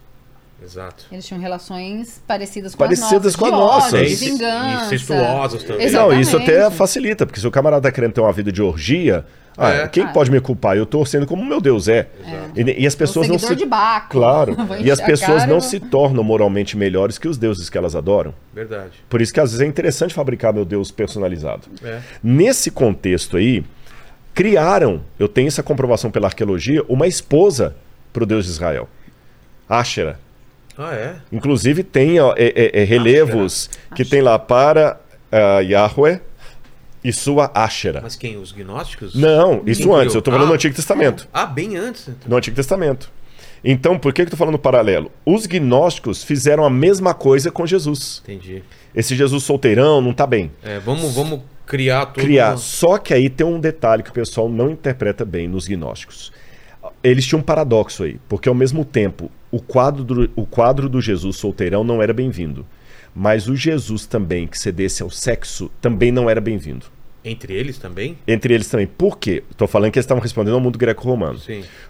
Speaker 1: Exato.
Speaker 4: Eles tinham relações parecidas com
Speaker 3: Parecidas
Speaker 4: as nossas.
Speaker 3: com a
Speaker 4: de
Speaker 3: nossa.
Speaker 4: ódio,
Speaker 3: É,
Speaker 4: de
Speaker 1: e-
Speaker 4: vingança.
Speaker 1: e incestuosas também.
Speaker 4: Exato.
Speaker 3: Não, isso até
Speaker 4: Exatamente.
Speaker 3: facilita, porque se o camarada tá querendo ter uma vida de orgia, Ah,
Speaker 1: É.
Speaker 3: quem
Speaker 4: Ah.
Speaker 3: pode me culpar? Eu estou sendo como meu Deus é. E, e as pessoas
Speaker 4: um
Speaker 3: não se
Speaker 4: de Baco.
Speaker 3: Claro. E as pessoas
Speaker 4: cara
Speaker 3: não
Speaker 4: vou-
Speaker 3: se tornam moralmente melhores que os deuses que elas adoram.
Speaker 1: Verdade.
Speaker 3: Por isso que às vezes é interessante fabricar meu Deus personalizado.
Speaker 1: É.
Speaker 3: Nesse contexto aí, criaram, eu tenho essa comprovação pela arqueologia, uma esposa para o Deus de Israel. Áshera.
Speaker 1: Ah, é?
Speaker 3: Inclusive tem ó, é- é- é relevos que tem lá para ah, Yahweh e sua Áshera.
Speaker 1: Mas quem? Os gnósticos?
Speaker 3: Não,
Speaker 1: Quem
Speaker 3: isso
Speaker 1: criou?
Speaker 3: antes, eu estou falando
Speaker 1: Ah,
Speaker 3: no Antigo Testamento.
Speaker 1: Ah, bem antes.
Speaker 3: No Antigo Testamento. Então, por que eu tô falando paralelo? Os gnósticos fizeram a mesma coisa com Jesus.
Speaker 1: Entendi.
Speaker 3: Esse Jesus solteirão não tá bem.
Speaker 1: É, vamos, vamos criar tudo.
Speaker 3: Criar. Só que aí tem um detalhe que o pessoal não interpreta bem nos gnósticos. Eles tinham um paradoxo aí, porque ao mesmo tempo o quadro do, o quadro do Jesus solteirão não era bem-vindo. Mas o Jesus também que cedesse ao sexo também não era bem-vindo.
Speaker 1: Entre eles também?
Speaker 3: Entre eles também. Por quê? Estou falando que eles estavam respondendo ao mundo greco-romano.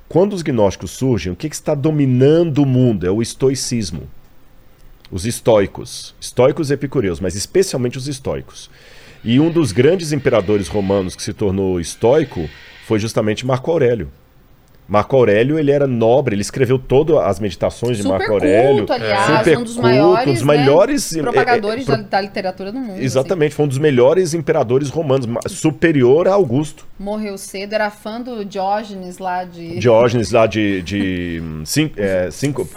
Speaker 3: Quando os gnósticos surgem, o que, que está dominando o mundo? É o estoicismo. Os estoicos. Estoicos e epicureus, mas especialmente os estoicos. E um dos grandes imperadores romanos que se tornou estoico foi justamente Marco Aurélio. Marco Aurélio, ele era nobre, ele escreveu todas as meditações de
Speaker 4: Super
Speaker 3: Marco Aurélio.
Speaker 4: culto, aliás,
Speaker 3: super
Speaker 4: um dos
Speaker 3: culto,
Speaker 4: maiores,
Speaker 3: um dos melhores
Speaker 4: né, propagadores
Speaker 3: eh, pro-
Speaker 4: da, da literatura do mundo. assim.
Speaker 3: Exatamente, foi um dos melhores imperadores romanos, ma- superior a Augusto.
Speaker 4: Morreu cedo, era fã do Diógenes lá de...
Speaker 3: Diógenes lá de, de cinco, é, cinco.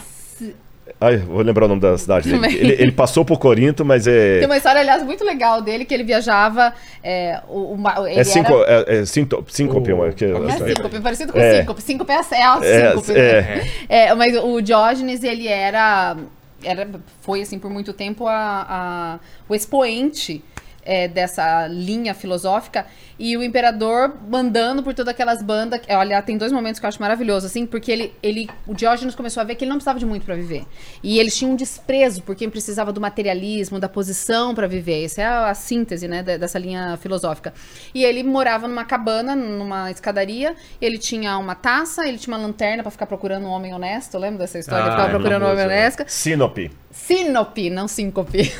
Speaker 3: Ai, vou lembrar o nome da cidade dele. Ele, ele passou por Corinto, mas
Speaker 4: Tem
Speaker 3: é.
Speaker 4: uma história, aliás, muito legal dele, que ele viajava... É, o, o ele
Speaker 3: É cinco,
Speaker 4: era-
Speaker 3: é, é cinto- síncope, uma- que-
Speaker 4: é síncope, parecido com
Speaker 3: É.
Speaker 4: síncope. Síncope é a, é
Speaker 3: É,
Speaker 4: síncope.
Speaker 3: é.
Speaker 4: né? É, mas o Diógenes, ele era, era foi, assim, por muito tempo, a, a- o expoente é, dessa linha filosófica. E o imperador mandando por todas aquelas bandas. Olha, tem dois momentos que eu acho maravilhoso, assim, porque ele, ele, o Diógenes começou a ver que ele não precisava de muito para viver. E eles tinham um desprezo por quem precisava do materialismo, da posição para viver. Essa é a, a síntese, né, de- dessa linha filosófica. E ele morava numa cabana, numa escadaria. Ele tinha uma taça, ele tinha uma lanterna para ficar procurando um homem honesto. Lembra dessa história? ele
Speaker 1: Ah,
Speaker 4: ficava
Speaker 1: é
Speaker 4: procurando um homem
Speaker 1: né?
Speaker 4: honesto.
Speaker 3: Sínope.
Speaker 4: Sínope, não síncope.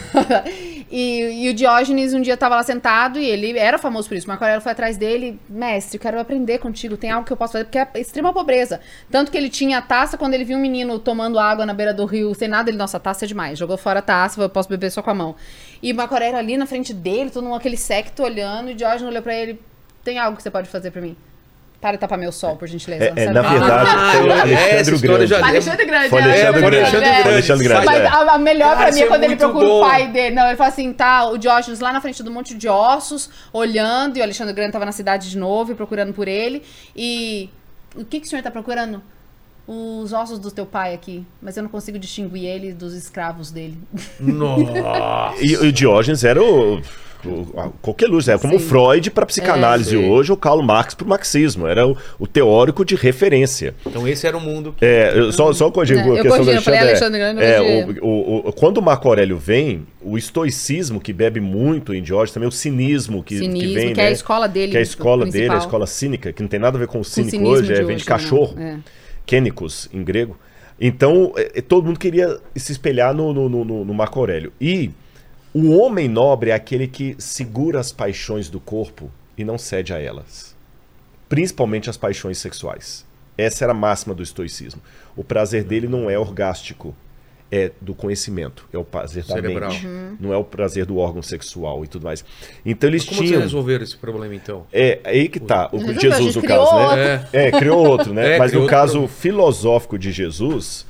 Speaker 4: e, e o Diógenes um dia estava lá sentado e ele era famoso por isso. Marco Aurélio foi atrás dele, mestre, quero aprender contigo, tem algo que eu posso fazer, porque é extrema pobreza. Tanto que ele tinha a taça, quando ele viu um menino tomando água na beira do rio, sem nada, ele, nossa, taça é demais, jogou fora a taça, eu posso beber só com a mão. E Marco Aurélio ali na frente dele, todo mundo, aquele secto olhando, e Diógenes olhou pra ele, tem algo que você pode fazer pra mim? Para de tapar meu sol, por gentileza.
Speaker 3: É, é, na verdade,
Speaker 1: Ah,
Speaker 3: foi o
Speaker 1: é,
Speaker 3: Alexandre
Speaker 1: história
Speaker 3: Grande.
Speaker 1: já-
Speaker 4: Alexandre Grande,
Speaker 3: Foi
Speaker 4: é,
Speaker 3: Alexandre
Speaker 1: É,
Speaker 3: Grande.
Speaker 1: Alexandre
Speaker 4: é.
Speaker 1: Grande.
Speaker 3: Alexandre Grande,
Speaker 4: Mas
Speaker 3: é.
Speaker 4: a, a melhor
Speaker 1: Cara,
Speaker 4: pra mim é
Speaker 1: é
Speaker 4: quando ele procura
Speaker 1: bom.
Speaker 4: o pai dele. Não, ele fala assim, tá, o Diógenes lá na frente do monte de ossos, olhando, e o Alexandre Grande tava na cidade de novo e procurando por ele. E o que, que o senhor tá procurando? Os ossos do teu pai aqui, mas eu não consigo distinguir ele dos escravos dele.
Speaker 1: Nossa.
Speaker 3: E o Diógenes era o. qualquer luz, é como o
Speaker 4: Sim.
Speaker 3: Freud para psicanálise
Speaker 1: É,
Speaker 3: hoje, o Karl Marx para o marxismo. Era o, o teórico de referência.
Speaker 1: Então esse era o mundo que...
Speaker 3: É, eu- só, só corrigindo
Speaker 4: É,
Speaker 3: a
Speaker 4: eu
Speaker 3: questão do Alexandre.
Speaker 4: Alexandre Grande,
Speaker 3: é,
Speaker 4: mas
Speaker 3: o, o- o- quando o Marco Aurélio vem, o estoicismo, que bebe muito em Diógenes, também o cinismo que,
Speaker 4: Cinismo,
Speaker 3: que vem.
Speaker 4: que é a
Speaker 3: né?
Speaker 4: escola dele,
Speaker 3: Que é a escola dele, a
Speaker 4: principal.
Speaker 3: escola cínica, que não tem nada a ver com o
Speaker 4: Com o
Speaker 3: cínico
Speaker 4: cinismo
Speaker 3: hoje, é, vem
Speaker 4: hoje,
Speaker 3: de cachorro.
Speaker 4: não, é.
Speaker 3: Kênicos, em grego. Então, é, é, todo mundo queria se espelhar no, no, no- no Marco Aurélio. E o homem nobre é aquele que segura as paixões do corpo e não cede a elas. Principalmente as paixões sexuais. Essa era a máxima do estoicismo. O prazer dele não é orgástico, é do conhecimento, é o prazer da
Speaker 1: Cerebral.
Speaker 3: mente.
Speaker 4: Uhum.
Speaker 3: Não é o prazer do órgão sexual e tudo mais. Então eles
Speaker 1: Como você
Speaker 3: tinham.
Speaker 1: resolveram esse problema então?
Speaker 3: É, aí que tá. O Jesus,
Speaker 4: criou
Speaker 3: caso,
Speaker 4: outro.
Speaker 3: né? É, criou outro, né?
Speaker 1: É,
Speaker 3: Mas no caso
Speaker 1: problema.
Speaker 3: filosófico de Jesus,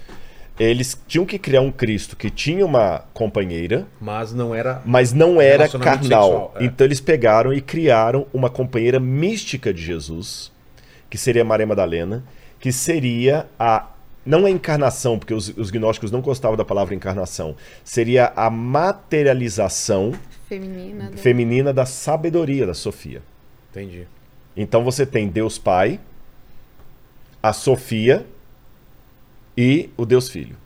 Speaker 3: eles tinham que criar um Cristo que tinha uma companheira,
Speaker 1: Mas não era...
Speaker 3: mas não era carnal.
Speaker 1: sexual, é.
Speaker 3: Então eles pegaram e criaram uma companheira mística de Jesus, que seria Maria Madalena, que seria a não a encarnação, porque os, os gnósticos não gostavam da palavra encarnação, seria a materialização
Speaker 4: Feminina. do-
Speaker 3: feminina da sabedoria da Sofia.
Speaker 1: Entendi.
Speaker 3: Então você tem Deus Pai, a Sofia e o Deus Filho.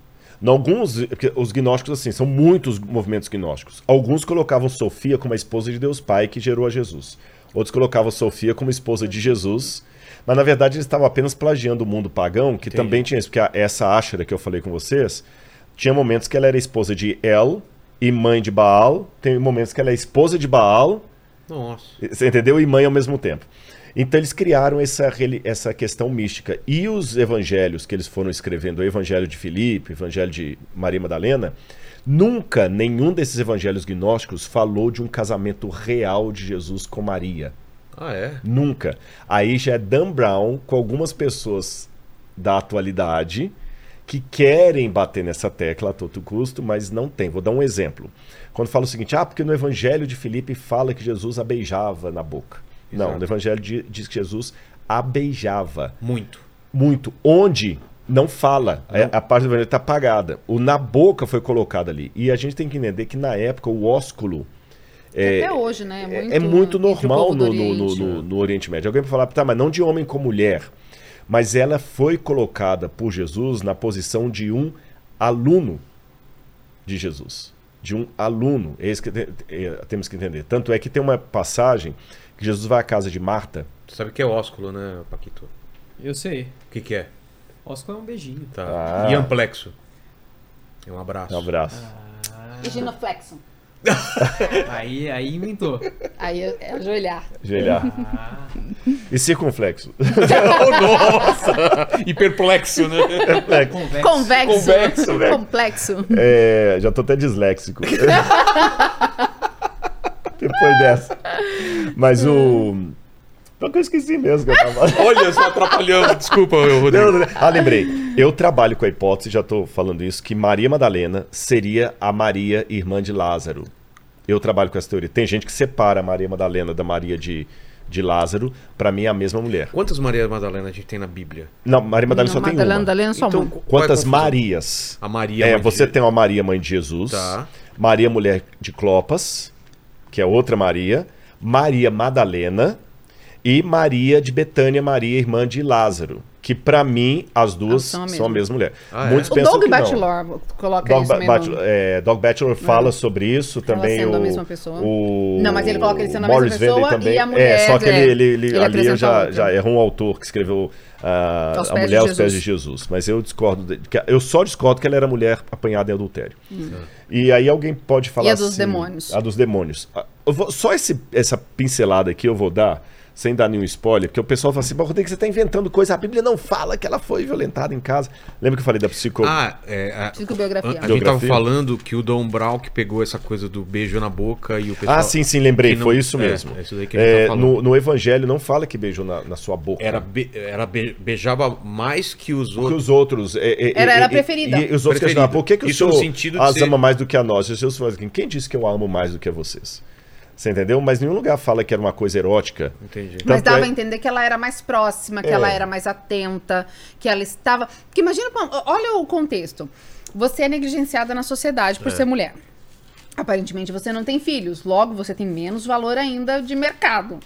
Speaker 3: Em alguns, os gnósticos assim, são muitos movimentos gnósticos. Alguns colocavam Sofia como a esposa de Deus Pai que gerou a Jesus. Outros colocavam Sofia como esposa de Jesus. Mas na verdade eles estavam apenas plagiando o mundo pagão, que
Speaker 1: Entendi.
Speaker 3: também tinha isso, porque essa Ashera que eu falei com vocês, tinha momentos que ela era esposa de El e mãe de Baal, tem momentos que ela é esposa de Baal
Speaker 1: Nossa.
Speaker 3: você entendeu? E mãe ao mesmo tempo. Então eles criaram essa, essa questão mística. E os evangelhos que eles foram escrevendo, o evangelho de Filipe, o evangelho de Maria Madalena, nunca nenhum desses evangelhos gnósticos falou de um casamento real de Jesus com Maria.
Speaker 1: Ah, é?
Speaker 3: Nunca. Aí já é Dan Brown com algumas pessoas da atualidade que querem bater nessa tecla a todo custo, mas não tem. Vou dar um exemplo. Quando fala o seguinte, ah, porque no Evangelho de Filipe fala que Jesus a beijava na boca. Não, no Evangelho di- diz que Jesus a beijava
Speaker 1: Muito.
Speaker 3: muito. Onde não fala. É, A parte do evangelho está apagada. O na boca foi colocado ali. E a gente tem que entender que na época o ósculo
Speaker 4: Até hoje, né?
Speaker 3: é,
Speaker 4: muito,
Speaker 3: é muito
Speaker 4: entre o
Speaker 3: normal no, no- no-
Speaker 4: Oriente.
Speaker 3: no- no Oriente Médio. Alguém vai falar, tá, mas não de homem com mulher. Mas ela foi colocada por Jesus na posição de um aluno de Jesus. De um aluno. É isso que é, temos que entender. Tanto é que tem uma passagem Jesus vai à casa de Marta.
Speaker 1: Tu sabe o que é ósculo, né, Paquito?
Speaker 2: Eu sei.
Speaker 1: O que, que é?
Speaker 2: Ósculo é um beijinho.
Speaker 1: Tá.
Speaker 3: Ah.
Speaker 1: E amplexo? É um abraço.
Speaker 3: Um abraço.
Speaker 2: Ah,
Speaker 4: E genuflexo.
Speaker 2: aí, aí inventou.
Speaker 4: Aí é é ajoelhar.
Speaker 3: Ajoelhar.
Speaker 2: Ah,
Speaker 3: E circunflexo.
Speaker 1: oh, nossa! E perplexo, né?
Speaker 2: convexo.
Speaker 4: Convexo.
Speaker 1: Convexo,
Speaker 3: velho.
Speaker 4: Complexo.
Speaker 3: É, já tô até disléxico. Depois dessa. Mas o. Só que eu esqueci mesmo que eu tava.
Speaker 1: Olha, só atrapalhando. Desculpa, eu, Rodrigo.
Speaker 3: Não, não, Ah, lembrei. Eu trabalho com a hipótese, já tô falando isso, que Maria Madalena seria a Maria, irmã de Lázaro. Eu trabalho com essa teoria. Tem gente que separa a Maria Madalena da Maria de, de Lázaro. Pra mim é a mesma mulher.
Speaker 1: Quantas Maria Madalena a gente tem na Bíblia?
Speaker 3: Não, Maria Madalena
Speaker 4: Não,
Speaker 3: só tem
Speaker 4: Madalena,
Speaker 3: uma.
Speaker 4: Madalena é só
Speaker 1: Então, é
Speaker 3: Quantas? Marias?
Speaker 1: A Maria.
Speaker 3: É,
Speaker 1: mãe de
Speaker 3: você
Speaker 1: Jesus.
Speaker 3: tem uma Maria, mãe de Jesus.
Speaker 1: Tá.
Speaker 3: Maria, mulher de Clopas, que é outra Maria. Maria Madalena. E Maria de Betânia, Maria, irmã de Lázaro. Que pra mim, as duas
Speaker 4: são
Speaker 3: são
Speaker 4: a
Speaker 3: a
Speaker 4: mesma.
Speaker 3: mesma mulher.
Speaker 1: Ah, é?
Speaker 3: Muitos
Speaker 4: O
Speaker 3: pensam
Speaker 4: Doug
Speaker 3: que não.
Speaker 4: Bachelor coloca
Speaker 3: Dog,
Speaker 4: isso
Speaker 3: Ba-
Speaker 4: mesmo.
Speaker 3: Bachelor, é, Dog Bachelor fala sobre isso também.
Speaker 4: sendo
Speaker 3: o,
Speaker 4: a mesma pessoa.
Speaker 3: O,
Speaker 4: Não, mas ele coloca ele sendo a
Speaker 3: Morris
Speaker 4: mesma pessoa
Speaker 3: também.
Speaker 4: e a mulher,
Speaker 3: é, só que ele,
Speaker 4: é,
Speaker 3: ele, ele,
Speaker 4: ele
Speaker 3: ali eu já,
Speaker 4: outra.
Speaker 3: já errou um autor que escreveu ah, A
Speaker 4: Pés
Speaker 3: Mulher aos Pés de
Speaker 4: Jesus.
Speaker 3: Mas eu discordo. de- que- eu só discordo que ela era mulher apanhada em adultério. E aí alguém pode falar
Speaker 4: Hum. E a dos
Speaker 3: assim,
Speaker 4: demônios.
Speaker 3: A dos demônios. Ah, eu vou- só esse, essa pincelada aqui eu vou dar, sem dar nenhum spoiler, porque o pessoal fala assim, "Mas, Rodrigo, você está inventando coisa, a Bíblia não fala que ela foi violentada em casa. Lembra que eu falei da psico...
Speaker 1: Ah, é. A,
Speaker 4: Psicobiografia.
Speaker 1: a gente
Speaker 3: Biografia?
Speaker 1: tava falando que o Dom Brown que pegou essa coisa do beijo na boca e o pessoal.
Speaker 3: Ah, sim, sim, lembrei,
Speaker 1: que não-
Speaker 3: foi isso
Speaker 1: é,
Speaker 3: mesmo.
Speaker 1: é isso daí que a gente
Speaker 3: É,
Speaker 1: tá
Speaker 3: no, no Evangelho não fala que beijou na, na sua boca.
Speaker 1: Era, be- era be- beijava mais que os
Speaker 3: que
Speaker 1: outros.
Speaker 3: os outros. é, é,
Speaker 4: Era-
Speaker 3: é,
Speaker 4: era preferida.
Speaker 3: E, os outros
Speaker 1: Preferida.
Speaker 3: questionavam, por que, que o
Speaker 1: Isso no
Speaker 3: senhor as
Speaker 1: ser-
Speaker 3: ama mais do que a nós? E os seus falam assim, quem disse que eu amo mais do que vocês? Você entendeu? Mas nenhum lugar fala que era uma coisa erótica.
Speaker 1: Entendi.
Speaker 4: Mas dava
Speaker 3: é-
Speaker 4: a entender que ela era mais próxima, que
Speaker 3: É.
Speaker 4: ela era mais atenta, que ela estava. Porque imagina, olha o contexto. Você é negligenciada na sociedade
Speaker 3: É.
Speaker 4: por ser mulher. Aparentemente você não tem filhos, logo você tem menos valor ainda de mercado.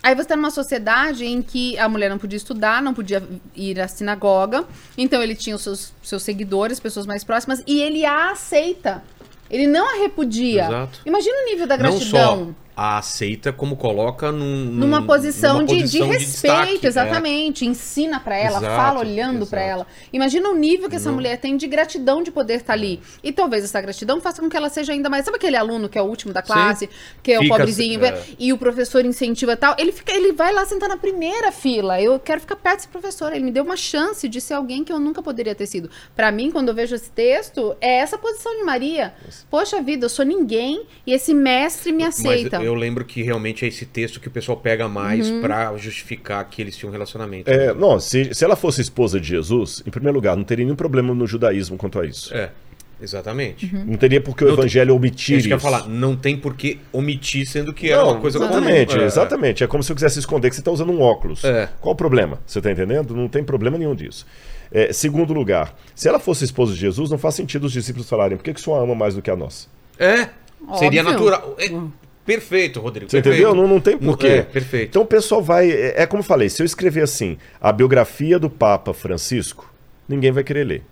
Speaker 4: Aí você está numa sociedade em que a mulher não podia estudar, não podia ir à sinagoga, então ele tinha os seus, seus seguidores, pessoas mais próximas, e ele a aceita. Ele não a repudia.
Speaker 1: Exato.
Speaker 4: Imagina o nível da
Speaker 1: Não
Speaker 4: gratidão.
Speaker 1: só a aceita, como coloca num, num-
Speaker 4: Numa posição,
Speaker 1: numa
Speaker 4: de, de respeito,
Speaker 1: destaque, é.
Speaker 4: exatamente. Ensina pra ela,
Speaker 1: Exato,
Speaker 4: fala olhando pra
Speaker 1: exato.
Speaker 4: ela. Imagina o nível que essa
Speaker 1: Não.
Speaker 4: mulher tem de gratidão de poder estar ali. E talvez essa gratidão faça com que ela seja ainda mais. Sabe aquele aluno que é o último da classe, que é o
Speaker 1: Fica-
Speaker 4: pobrezinho,
Speaker 1: é.
Speaker 4: e o professor incentiva tal? Ele fica, ele vai lá sentar na primeira fila. Eu quero ficar perto desse professor. Ele me deu uma chance de ser alguém que eu nunca poderia ter sido. Pra mim, quando eu vejo esse texto, é essa posição de Maria. Poxa vida, eu sou ninguém e esse mestre me aceita.
Speaker 1: Mas eu lembro que realmente é esse texto que o pessoal pega mais
Speaker 4: Uhum.
Speaker 1: pra justificar que eles tinham um relacionamento.
Speaker 3: É, não, se, se ela fosse esposa de Jesus, em primeiro lugar, não teria nenhum problema no judaísmo quanto a isso.
Speaker 1: É, exatamente.
Speaker 4: Uhum.
Speaker 3: Não teria por que o
Speaker 1: Não,
Speaker 3: evangelho omitir
Speaker 1: Isso que eu
Speaker 3: isso.
Speaker 1: falar, não tem por que omitir, sendo que era
Speaker 3: Não,
Speaker 1: uma coisa comum.
Speaker 3: exatamente,
Speaker 1: É,
Speaker 3: exatamente. É como se eu quisesse esconder que você está usando um óculos.
Speaker 1: É.
Speaker 3: Qual o problema? Você está entendendo? Não tem problema nenhum disso. É, segundo lugar, se ela fosse esposa de Jesus, não faz sentido os discípulos falarem por que, que senhor ama mais do que a nós.
Speaker 1: É, seria
Speaker 4: Óbvio.
Speaker 1: natural. É, perfeito, Rodrigo.
Speaker 3: Você
Speaker 1: perfeito.
Speaker 3: entendeu? Não, não tem porquê.
Speaker 1: É, perfeito.
Speaker 3: Então o pessoal vai. É, é como eu falei, se eu escrever assim, a biografia do Papa Francisco, ninguém vai querer ler.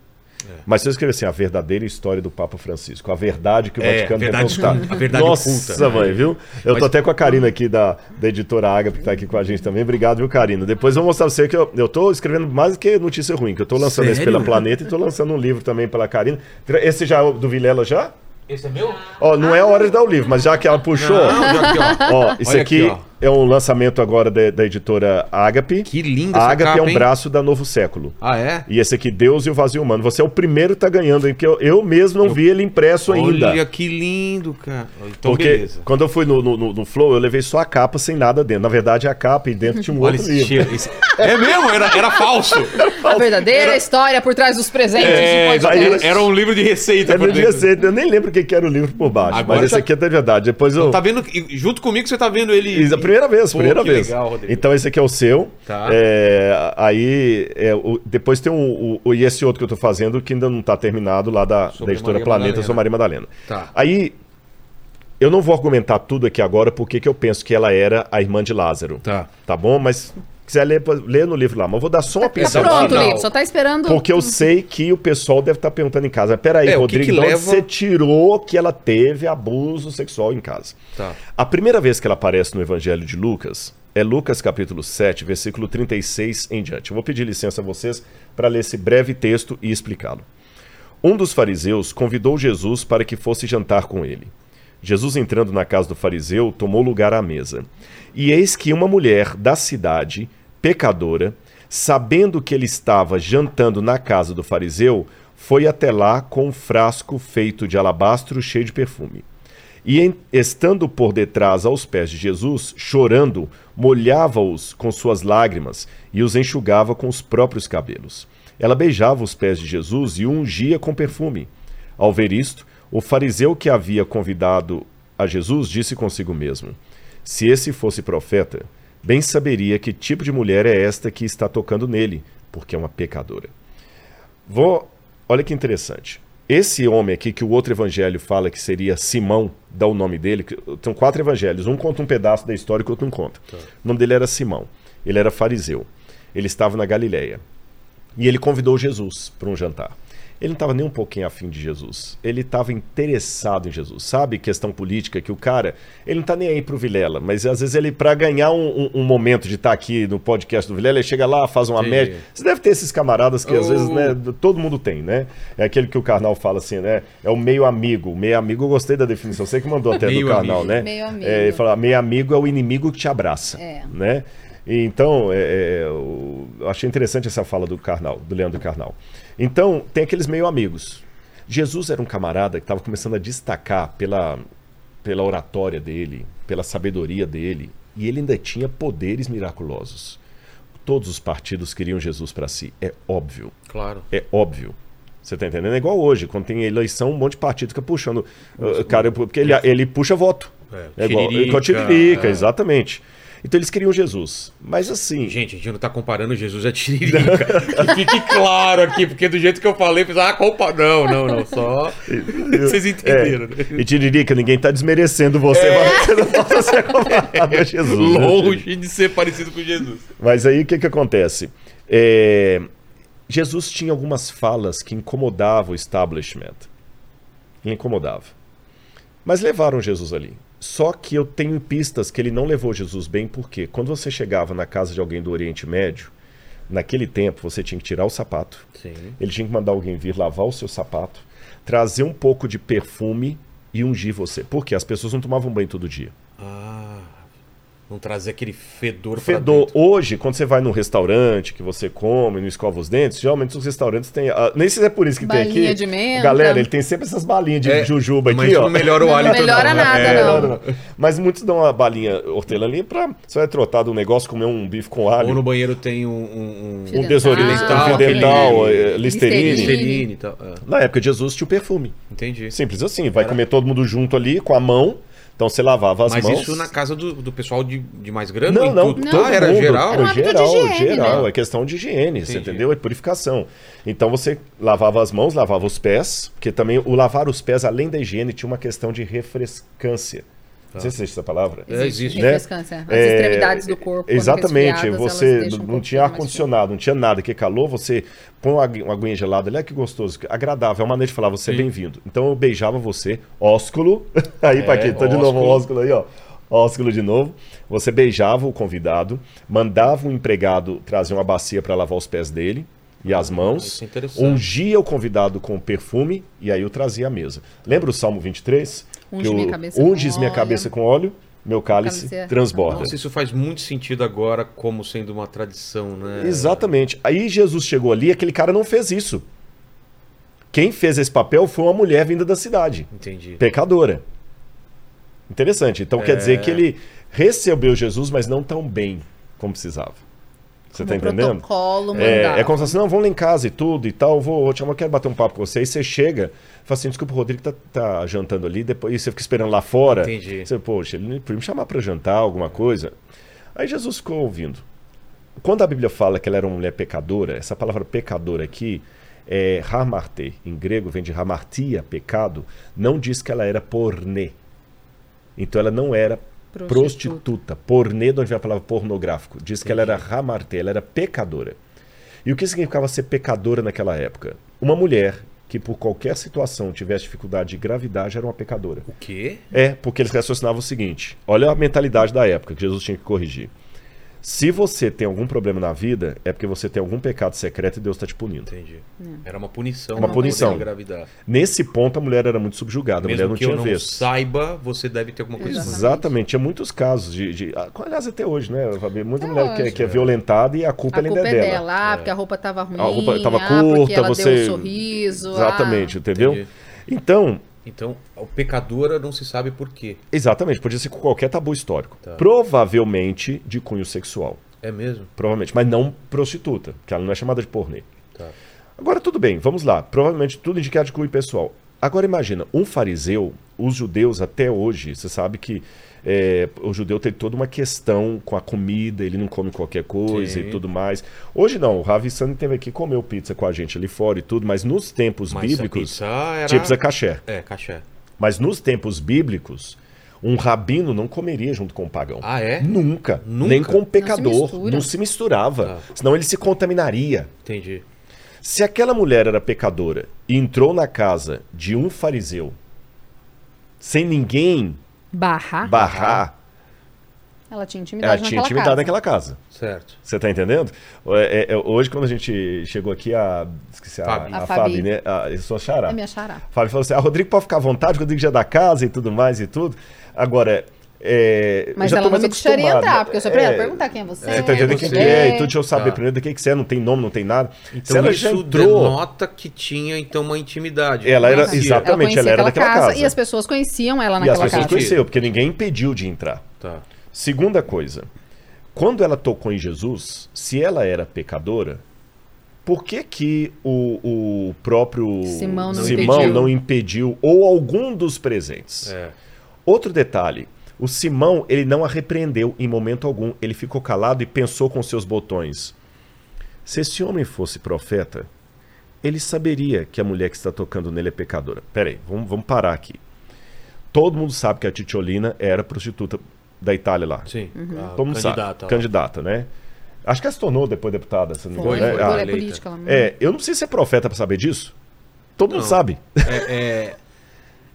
Speaker 3: Mas se eu escrever assim, a verdadeira história do Papa Francisco, a verdade que o
Speaker 1: É,
Speaker 3: Vaticano
Speaker 1: verdade
Speaker 3: quer contar.
Speaker 1: a verdade
Speaker 3: Nossa,
Speaker 1: oculta.
Speaker 3: mãe, viu? Eu
Speaker 1: Mas-
Speaker 3: tô até com a Karina aqui da, da editora Ágape, que tá aqui com a gente também. Obrigado, viu, Karina? Depois eu vou mostrar pra você que eu, eu tô escrevendo mais do que notícia ruim, que eu tô lançando esse
Speaker 1: Sério?
Speaker 3: pela Planeta e tô lançando um livro também pela Karina. Esse já é do Vilela já?
Speaker 1: Esse é meu?
Speaker 3: Ó, não é hora de dar o livro, mas já que ela puxou.
Speaker 1: Não, já aqui, ó.
Speaker 3: Ó, isso
Speaker 1: Olha
Speaker 3: aqui,
Speaker 1: aqui, ó.
Speaker 3: É um lançamento agora da, da editora Agape.
Speaker 1: Que linda
Speaker 3: A
Speaker 1: essa
Speaker 3: Agape
Speaker 1: capa,
Speaker 3: é um
Speaker 1: hein?
Speaker 3: braço da Novo Século.
Speaker 1: Ah, é?
Speaker 3: E esse aqui, Deus e o Vazio Humano. Você é o primeiro que tá ganhando, hein? Porque eu, eu mesmo não vi ele impresso ainda.
Speaker 1: Olha que lindo, cara. Então,
Speaker 3: Porque
Speaker 1: beleza.
Speaker 3: quando eu fui no, no, no- no Flow, eu levei só a capa sem nada dentro. Na verdade, a capa e dentro tinha um
Speaker 1: Olha
Speaker 3: outro
Speaker 1: esse
Speaker 3: livro.
Speaker 1: esse- É mesmo? Era, era falso.
Speaker 4: A verdadeira história por trás dos presentes
Speaker 1: É, era, era um livro de receita.
Speaker 3: É,
Speaker 1: por
Speaker 3: não devia
Speaker 1: dentro.
Speaker 3: ser, eu nem lembro o que era o livro por baixo.
Speaker 1: Agora
Speaker 3: mas esse
Speaker 1: tá-
Speaker 3: aqui é da verdade. Depois eu.
Speaker 1: Tá vendo? Junto comigo você tá vendo ele.
Speaker 3: Isso, a primeira vez,
Speaker 1: Pô,
Speaker 3: primeira
Speaker 1: que
Speaker 3: vez.
Speaker 1: legal.
Speaker 3: Então esse aqui é o seu.
Speaker 1: Tá.
Speaker 3: É, aí é, o- depois tem um, o, e esse outro que eu tô fazendo que ainda não tá terminado lá da, da editora
Speaker 1: Maria
Speaker 3: Planeta sobre Maria Madalena.
Speaker 1: Tá.
Speaker 3: Aí eu não vou argumentar tudo aqui agora porque que eu penso que ela era a irmã de Lázaro.
Speaker 1: Tá.
Speaker 3: Tá bom? Mas quiser ler, lê no livro lá. Mas eu vou dar só uma
Speaker 4: Tá
Speaker 3: pincelada.
Speaker 4: pronto livro, só tá esperando.
Speaker 3: Porque eu sei que o pessoal deve estar perguntando em casa. Peraí,
Speaker 1: É, que
Speaker 3: Rodrigo,
Speaker 1: que
Speaker 3: de onde
Speaker 1: leva-
Speaker 3: você tirou que ela teve abuso sexual em casa?
Speaker 1: Tá.
Speaker 3: A primeira vez que ela aparece no Evangelho de Lucas é Lucas capítulo 7, versículo 36 em diante. Eu vou pedir licença a vocês para ler esse breve texto e explicá-lo. Um dos fariseus convidou Jesus para que fosse jantar com ele. Jesus, entrando na casa do fariseu, tomou lugar à mesa. E eis que uma mulher da cidade, pecadora, sabendo que ele estava jantando na casa do fariseu, foi até lá com um frasco feito de alabastro cheio de perfume. E estando por detrás aos pés de Jesus, chorando, molhava-os com suas lágrimas e os enxugava com os próprios cabelos. Ela beijava os pés de Jesus e o ungia com perfume. Ao ver isto, o fariseu que havia convidado a Jesus disse consigo mesmo: Se esse fosse profeta, bem saberia que tipo de mulher é esta que está tocando nele, porque é uma pecadora. Vou. Olha que interessante. Esse homem aqui, que o outro evangelho fala que seria Simão, dá o nome dele. São quatro evangelhos. Um conta um pedaço da história e o outro não conta. O nome dele era Simão. Ele era fariseu. Ele estava na Galileia. E ele convidou Jesus para um jantar. Ele não estava nem um pouquinho afim de Jesus. Ele estava interessado em Jesus. Sabe questão política que o cara, ele não está nem aí pro Vilela, mas às vezes ele, para ganhar um, um- um momento de estar aqui no podcast do Vilela, ele chega lá, faz uma
Speaker 1: Entendi.
Speaker 3: média. Você deve ter esses camaradas que às vezes, né, todo mundo tem, né? É aquele que o Karnal fala assim, né? É o meio amigo. O meio amigo, eu gostei da definição. Você que mandou até
Speaker 1: Meio
Speaker 3: do
Speaker 1: amigo.
Speaker 3: né?
Speaker 4: Meio amigo.
Speaker 3: É, ele fala, meio amigo é o inimigo que te abraça,
Speaker 4: É.
Speaker 3: né? Então, é, é, eu achei interessante essa fala do Karnal, do Leandro Carnal. Então, tem aqueles meio amigos. Jesus era um camarada que estava começando a destacar pela, pela oratória dele, pela sabedoria dele, e ele ainda tinha poderes miraculosos. Todos os partidos queriam Jesus para si, é óbvio.
Speaker 1: Claro.
Speaker 3: É óbvio. Você tá entendendo? É igual hoje, quando tem eleição, um monte de partido fica puxando. uh, cara, porque ele, ele puxa voto.
Speaker 1: É,
Speaker 3: É, igual
Speaker 1: tiririca, é.
Speaker 3: exatamente. Então eles queriam Jesus. Mas assim.
Speaker 1: Gente, a gente não tá comparando Jesus a Tiririca. que fique claro aqui, porque do jeito que eu falei, pensava, ah, culpa. Não, não, não. Só. Vocês entenderam, né?
Speaker 3: É. E Tiririca, ninguém tá desmerecendo você, mas você não pode ser comparado a Jesus. né?
Speaker 1: Longe de ser parecido com Jesus.
Speaker 3: Mas aí o que, que acontece? É, Jesus tinha algumas falas que incomodavam o establishment. Incomodava. Mas levaram Jesus ali. Só que eu tenho pistas que ele não levou Jesus bem, porque quando você chegava na casa de alguém do Oriente Médio, naquele tempo você tinha que tirar o sapato,
Speaker 1: Sim.
Speaker 3: ele tinha que mandar alguém vir lavar o seu sapato, trazer um pouco de perfume e ungir você. Porque as pessoas não tomavam banho todo dia.
Speaker 1: Ah. Não trazer aquele fedor, pra
Speaker 3: Fedor. Hoje, quando você vai num restaurante que você come, não escova os dentes, geralmente os restaurantes têm. ah, nem sei se é por isso que tem
Speaker 4: Balinha
Speaker 3: aqui.
Speaker 4: de menta.
Speaker 3: Galera, ele tem sempre essas balinhas de
Speaker 1: É,
Speaker 3: jujuba
Speaker 1: Mas
Speaker 3: aqui, ó.
Speaker 1: não melhora o
Speaker 4: Não
Speaker 1: hálito.
Speaker 4: melhora
Speaker 1: não.
Speaker 4: nada,
Speaker 1: É,
Speaker 4: não.
Speaker 3: Mas muitos dão uma balinha hortelã ali pra. Você vai trotar de um negócio, comer um bife com alho.
Speaker 1: Ou no banheiro tem um. um, um...
Speaker 3: Um tesourinho,
Speaker 4: dental,
Speaker 3: listerine.
Speaker 4: Listerine.
Speaker 1: Listerine e tal. É,
Speaker 3: Na época de Jesus tinha o perfume.
Speaker 1: entendi.
Speaker 3: Simples assim. Vai comer todo mundo junto ali com a mão. Então você lavava as
Speaker 1: Mas
Speaker 3: mãos.
Speaker 1: isso na casa do, do pessoal de, de mais grana?
Speaker 3: Não, não,
Speaker 1: tudo?
Speaker 3: todo
Speaker 1: Ah, era
Speaker 3: mundo.
Speaker 1: geral?
Speaker 4: Era um de
Speaker 3: geral,
Speaker 4: higiene,
Speaker 3: geral.
Speaker 4: né?
Speaker 3: É questão de higiene, você
Speaker 1: Entendi.
Speaker 3: entendeu? É purificação. Então você lavava as mãos, lavava os pés, porque também o lavar os pés, além da higiene, tinha uma questão de refrescância. Não sei se existe essa palavra.
Speaker 1: É, existe.
Speaker 3: Né?
Speaker 4: Refrescância. As
Speaker 3: É,
Speaker 4: extremidades do corpo.
Speaker 3: Exatamente. Você
Speaker 4: deixam um
Speaker 3: não tinha ar-condicionado, não tinha nada, que calor, você põe uma, agu- uma aguinha gelada ali, olha que gostoso, agradável, é uma maneira de falar, você é
Speaker 1: Sim.
Speaker 3: bem-vindo. Então eu beijava você, ósculo, aí
Speaker 1: É,
Speaker 3: Paquita, de novo,
Speaker 1: ósculo.
Speaker 3: ósculo aí, ó. Ósculo de novo. Você beijava o convidado, mandava um empregado trazer uma bacia para lavar os pés dele e as mãos,
Speaker 1: isso é interessante.
Speaker 3: ungia o convidado com perfume e aí o trazia à mesa. Lembra o Salmo 23?
Speaker 4: Unge
Speaker 3: o-
Speaker 4: minha cabeça com
Speaker 3: Unges minha
Speaker 4: óleo.
Speaker 3: cabeça com óleo meu cálice
Speaker 4: Cálice é-
Speaker 3: transborda.
Speaker 1: Nossa, isso faz muito sentido agora como sendo uma tradição, né?
Speaker 3: Exatamente. Aí Jesus chegou ali, aquele cara não fez isso. Quem fez esse papel foi uma mulher vinda da cidade,
Speaker 1: Entendi.
Speaker 3: pecadora. Interessante. Então quer
Speaker 1: É.
Speaker 3: dizer que ele recebeu Jesus, mas não tão bem como precisava. Você tá entendendo?
Speaker 4: protocolo
Speaker 3: É, é como se assim, não, vamos lá em casa e tudo e tal, vou, vou te chamar, quero bater um papo com você. Aí você chega, fala assim, desculpa, o Rodrigo tá, tá jantando ali, depois e você fica esperando lá fora.
Speaker 1: Entendi.
Speaker 3: Você, poxa, ele podia me chamar para jantar, alguma coisa. Aí Jesus ficou ouvindo. Quando a Bíblia fala que ela era uma mulher pecadora, essa palavra pecadora aqui é hamarte, em grego vem de hamartia, pecado, não diz que ela era pornê. Então ela não era
Speaker 4: Prostituta.
Speaker 3: prostituta. Pornê, de onde vem a palavra pornográfico. Diz que ela era hamarte, ela era pecadora. E o que significava ser pecadora naquela época? Uma mulher que por qualquer situação tivesse dificuldade de gravidade era uma pecadora.
Speaker 1: O quê?
Speaker 3: É, porque eles raciocinavam o seguinte: olha a mentalidade da época que Jesus tinha que corrigir. Se você tem algum problema na vida, é porque você tem algum pecado secreto e Deus está te punindo.
Speaker 1: Entendi. Era uma punição.
Speaker 3: Uma punição. Nesse ponto, a mulher era muito subjugada, a mulher
Speaker 1: Mesmo
Speaker 3: não
Speaker 1: que
Speaker 3: tinha
Speaker 1: eu não
Speaker 3: vez.
Speaker 1: saiba, você deve ter alguma coisa.
Speaker 4: Exatamente.
Speaker 3: Exatamente, tinha muitos casos de. de ah, aliás, até hoje, né, Fabi? Muita
Speaker 4: Até
Speaker 3: mulher que, é- que é violentada e a culpa,
Speaker 4: A
Speaker 3: ainda
Speaker 4: culpa
Speaker 3: é
Speaker 4: é
Speaker 3: dela.
Speaker 4: dela, ah, porque a roupa tava ruim,
Speaker 3: A roupa tava
Speaker 4: ah,
Speaker 3: curta,
Speaker 4: ela
Speaker 3: você-
Speaker 4: deu um sorriso.
Speaker 3: Exatamente,
Speaker 4: ah.
Speaker 3: entendeu?
Speaker 1: Entendi.
Speaker 3: Então,
Speaker 1: Então, o pecadora não se sabe por quê.
Speaker 3: exatamente, podia ser com qualquer tabu histórico.
Speaker 1: Tá.
Speaker 3: Provavelmente de cunho sexual.
Speaker 1: É mesmo?
Speaker 3: Provavelmente, mas não prostituta, que ela não é chamada de pornê.
Speaker 1: Tá.
Speaker 3: Agora tudo bem, vamos lá. Provavelmente tudo indicado de cunho pessoal. Agora imagina, um fariseu, os judeus até hoje, você sabe que é, o judeu tem toda uma questão com a comida, ele não come qualquer coisa
Speaker 1: Sim.
Speaker 3: e tudo mais. Hoje não, o Ravi Sandri teve aqui comeu pizza com a gente ali fora e tudo, mas nos tempos
Speaker 1: Mas
Speaker 3: bíblicos,
Speaker 1: a pizza era...
Speaker 3: tinha pizza caché.
Speaker 1: É, caché.
Speaker 3: Mas nos tempos bíblicos, um rabino não comeria junto com um pagão.
Speaker 1: Ah, é?
Speaker 3: Nunca.
Speaker 1: Nunca?
Speaker 3: Nem com um
Speaker 4: Não se
Speaker 3: pecador. Não se misturava.
Speaker 1: Tá.
Speaker 3: Senão ele se contaminaria.
Speaker 1: Entendi.
Speaker 3: Se aquela mulher era pecadora e entrou na casa de um fariseu, sem ninguém
Speaker 4: Barrar,
Speaker 3: barrar,
Speaker 4: ela tinha intimidade
Speaker 3: ela tinha
Speaker 4: naquela
Speaker 3: intimidade
Speaker 4: casa.
Speaker 3: naquela casa.
Speaker 1: Certo.
Speaker 3: Você tá entendendo? É, é, hoje, quando a gente chegou aqui, a. Esqueci a,
Speaker 1: Fabi.
Speaker 3: a,
Speaker 4: A
Speaker 3: Fabi,
Speaker 4: Fabi.
Speaker 3: né? A, eu sou a Xará.
Speaker 4: É minha xará.
Speaker 3: Fábio falou assim: ah, Rodrigo pode ficar à vontade, o Rodrigo já é da casa e tudo mais e tudo. Agora, é,
Speaker 4: Mas
Speaker 3: já
Speaker 4: ela não me deixaria entrar, porque eu sou pra ela
Speaker 3: É,
Speaker 4: perguntar quem é você.
Speaker 3: Você tá entendendo quem que é e
Speaker 4: vem.
Speaker 3: tudo, deixa eu saber
Speaker 1: Tá.
Speaker 3: primeiro do que, que você é, não tem nome, não tem nada.
Speaker 1: Então
Speaker 3: ela
Speaker 1: isso
Speaker 3: entrou.
Speaker 1: denota que tinha, então, uma intimidade.
Speaker 3: Ela era-
Speaker 1: Conhecia.
Speaker 3: exatamente.
Speaker 4: Ela
Speaker 3: ela era
Speaker 4: aquela
Speaker 3: daquela casa.
Speaker 4: E as pessoas conheciam ela
Speaker 3: E as
Speaker 4: naquela
Speaker 3: pessoas
Speaker 4: casa.
Speaker 3: conheceram, porque ninguém impediu de entrar.
Speaker 1: Tá.
Speaker 3: Segunda coisa, quando ela tocou em Jesus, se ela era pecadora, por que que o, o próprio
Speaker 4: Simão
Speaker 1: não
Speaker 3: Simão
Speaker 1: impediu.
Speaker 3: não impediu ou algum dos presentes?
Speaker 1: É.
Speaker 3: Outro detalhe, o Simão ele não a repreendeu em momento algum, ele ficou calado e pensou com seus botões. Se esse homem fosse profeta, ele saberia que a mulher que está tocando nele é pecadora. Peraí, vamos, vamos parar aqui. Todo mundo sabe que a Titiolina era prostituta da Itália lá.
Speaker 1: Sim.
Speaker 4: Uhum.
Speaker 1: A
Speaker 3: Todo mundo
Speaker 1: candidata
Speaker 3: sabe. Candidata, né? Acho que ela se tornou depois deputada. Se não me
Speaker 4: Foi,
Speaker 1: foi,
Speaker 3: né?
Speaker 4: foi,
Speaker 3: Ah,
Speaker 4: é
Speaker 1: eleita.
Speaker 4: política. Ela...
Speaker 3: é, eu não preciso ser profeta para saber disso. Todo mundo
Speaker 1: Não.
Speaker 3: sabe.
Speaker 1: É, é,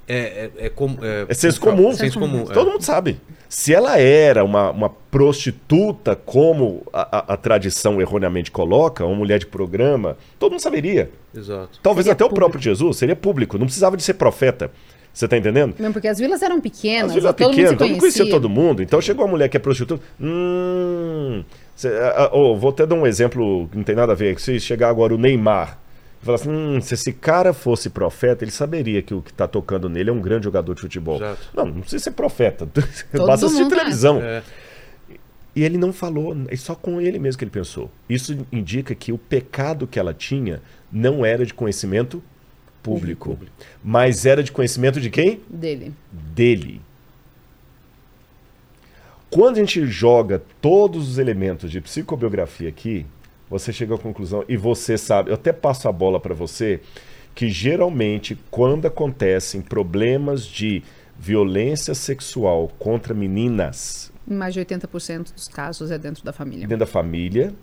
Speaker 1: é, é, é, com- é,
Speaker 3: É senso comum.
Speaker 1: Senso comum. é.
Speaker 3: Todo mundo sabe. Se ela era uma, uma prostituta, como a, a- a tradição erroneamente coloca, uma mulher de programa, todo mundo saberia.
Speaker 1: Exato.
Speaker 3: Talvez
Speaker 4: Seria
Speaker 3: até o
Speaker 4: público.
Speaker 3: próprio Jesus seria público. Não precisava de ser profeta. Você tá entendendo?
Speaker 4: Mesmo porque as vilas eram pequenas,
Speaker 3: As vilas
Speaker 4: todo
Speaker 3: pequenas, todo mundo conhecia
Speaker 4: conhecia.
Speaker 3: todo mundo. Então chegou uma mulher que é prostituta. Hum. cê- ah, ah, oh, vou até dar um exemplo que não tem nada a ver. Se chegar agora o Neymar falar assim: hum, se esse cara fosse profeta, ele saberia que o que tá tocando nele é um grande jogador de futebol.
Speaker 1: Exato.
Speaker 3: Não, não precisa ser profeta.
Speaker 4: Todo
Speaker 3: Basta assistir
Speaker 4: é.
Speaker 3: televisão.
Speaker 1: É.
Speaker 3: E ele não falou, é só com ele mesmo que ele pensou. Isso indica que o pecado que ela tinha não era de conhecimento público, mas era de conhecimento de quem?
Speaker 4: Dele.
Speaker 3: dele. Quando a gente joga todos os elementos de psicobiografia aqui, você chega à conclusão, e você sabe, eu até passo a bola para você, que geralmente quando acontecem problemas de violência sexual contra meninas
Speaker 4: Mais de 80% dos casos é dentro da família.
Speaker 3: dentro da família,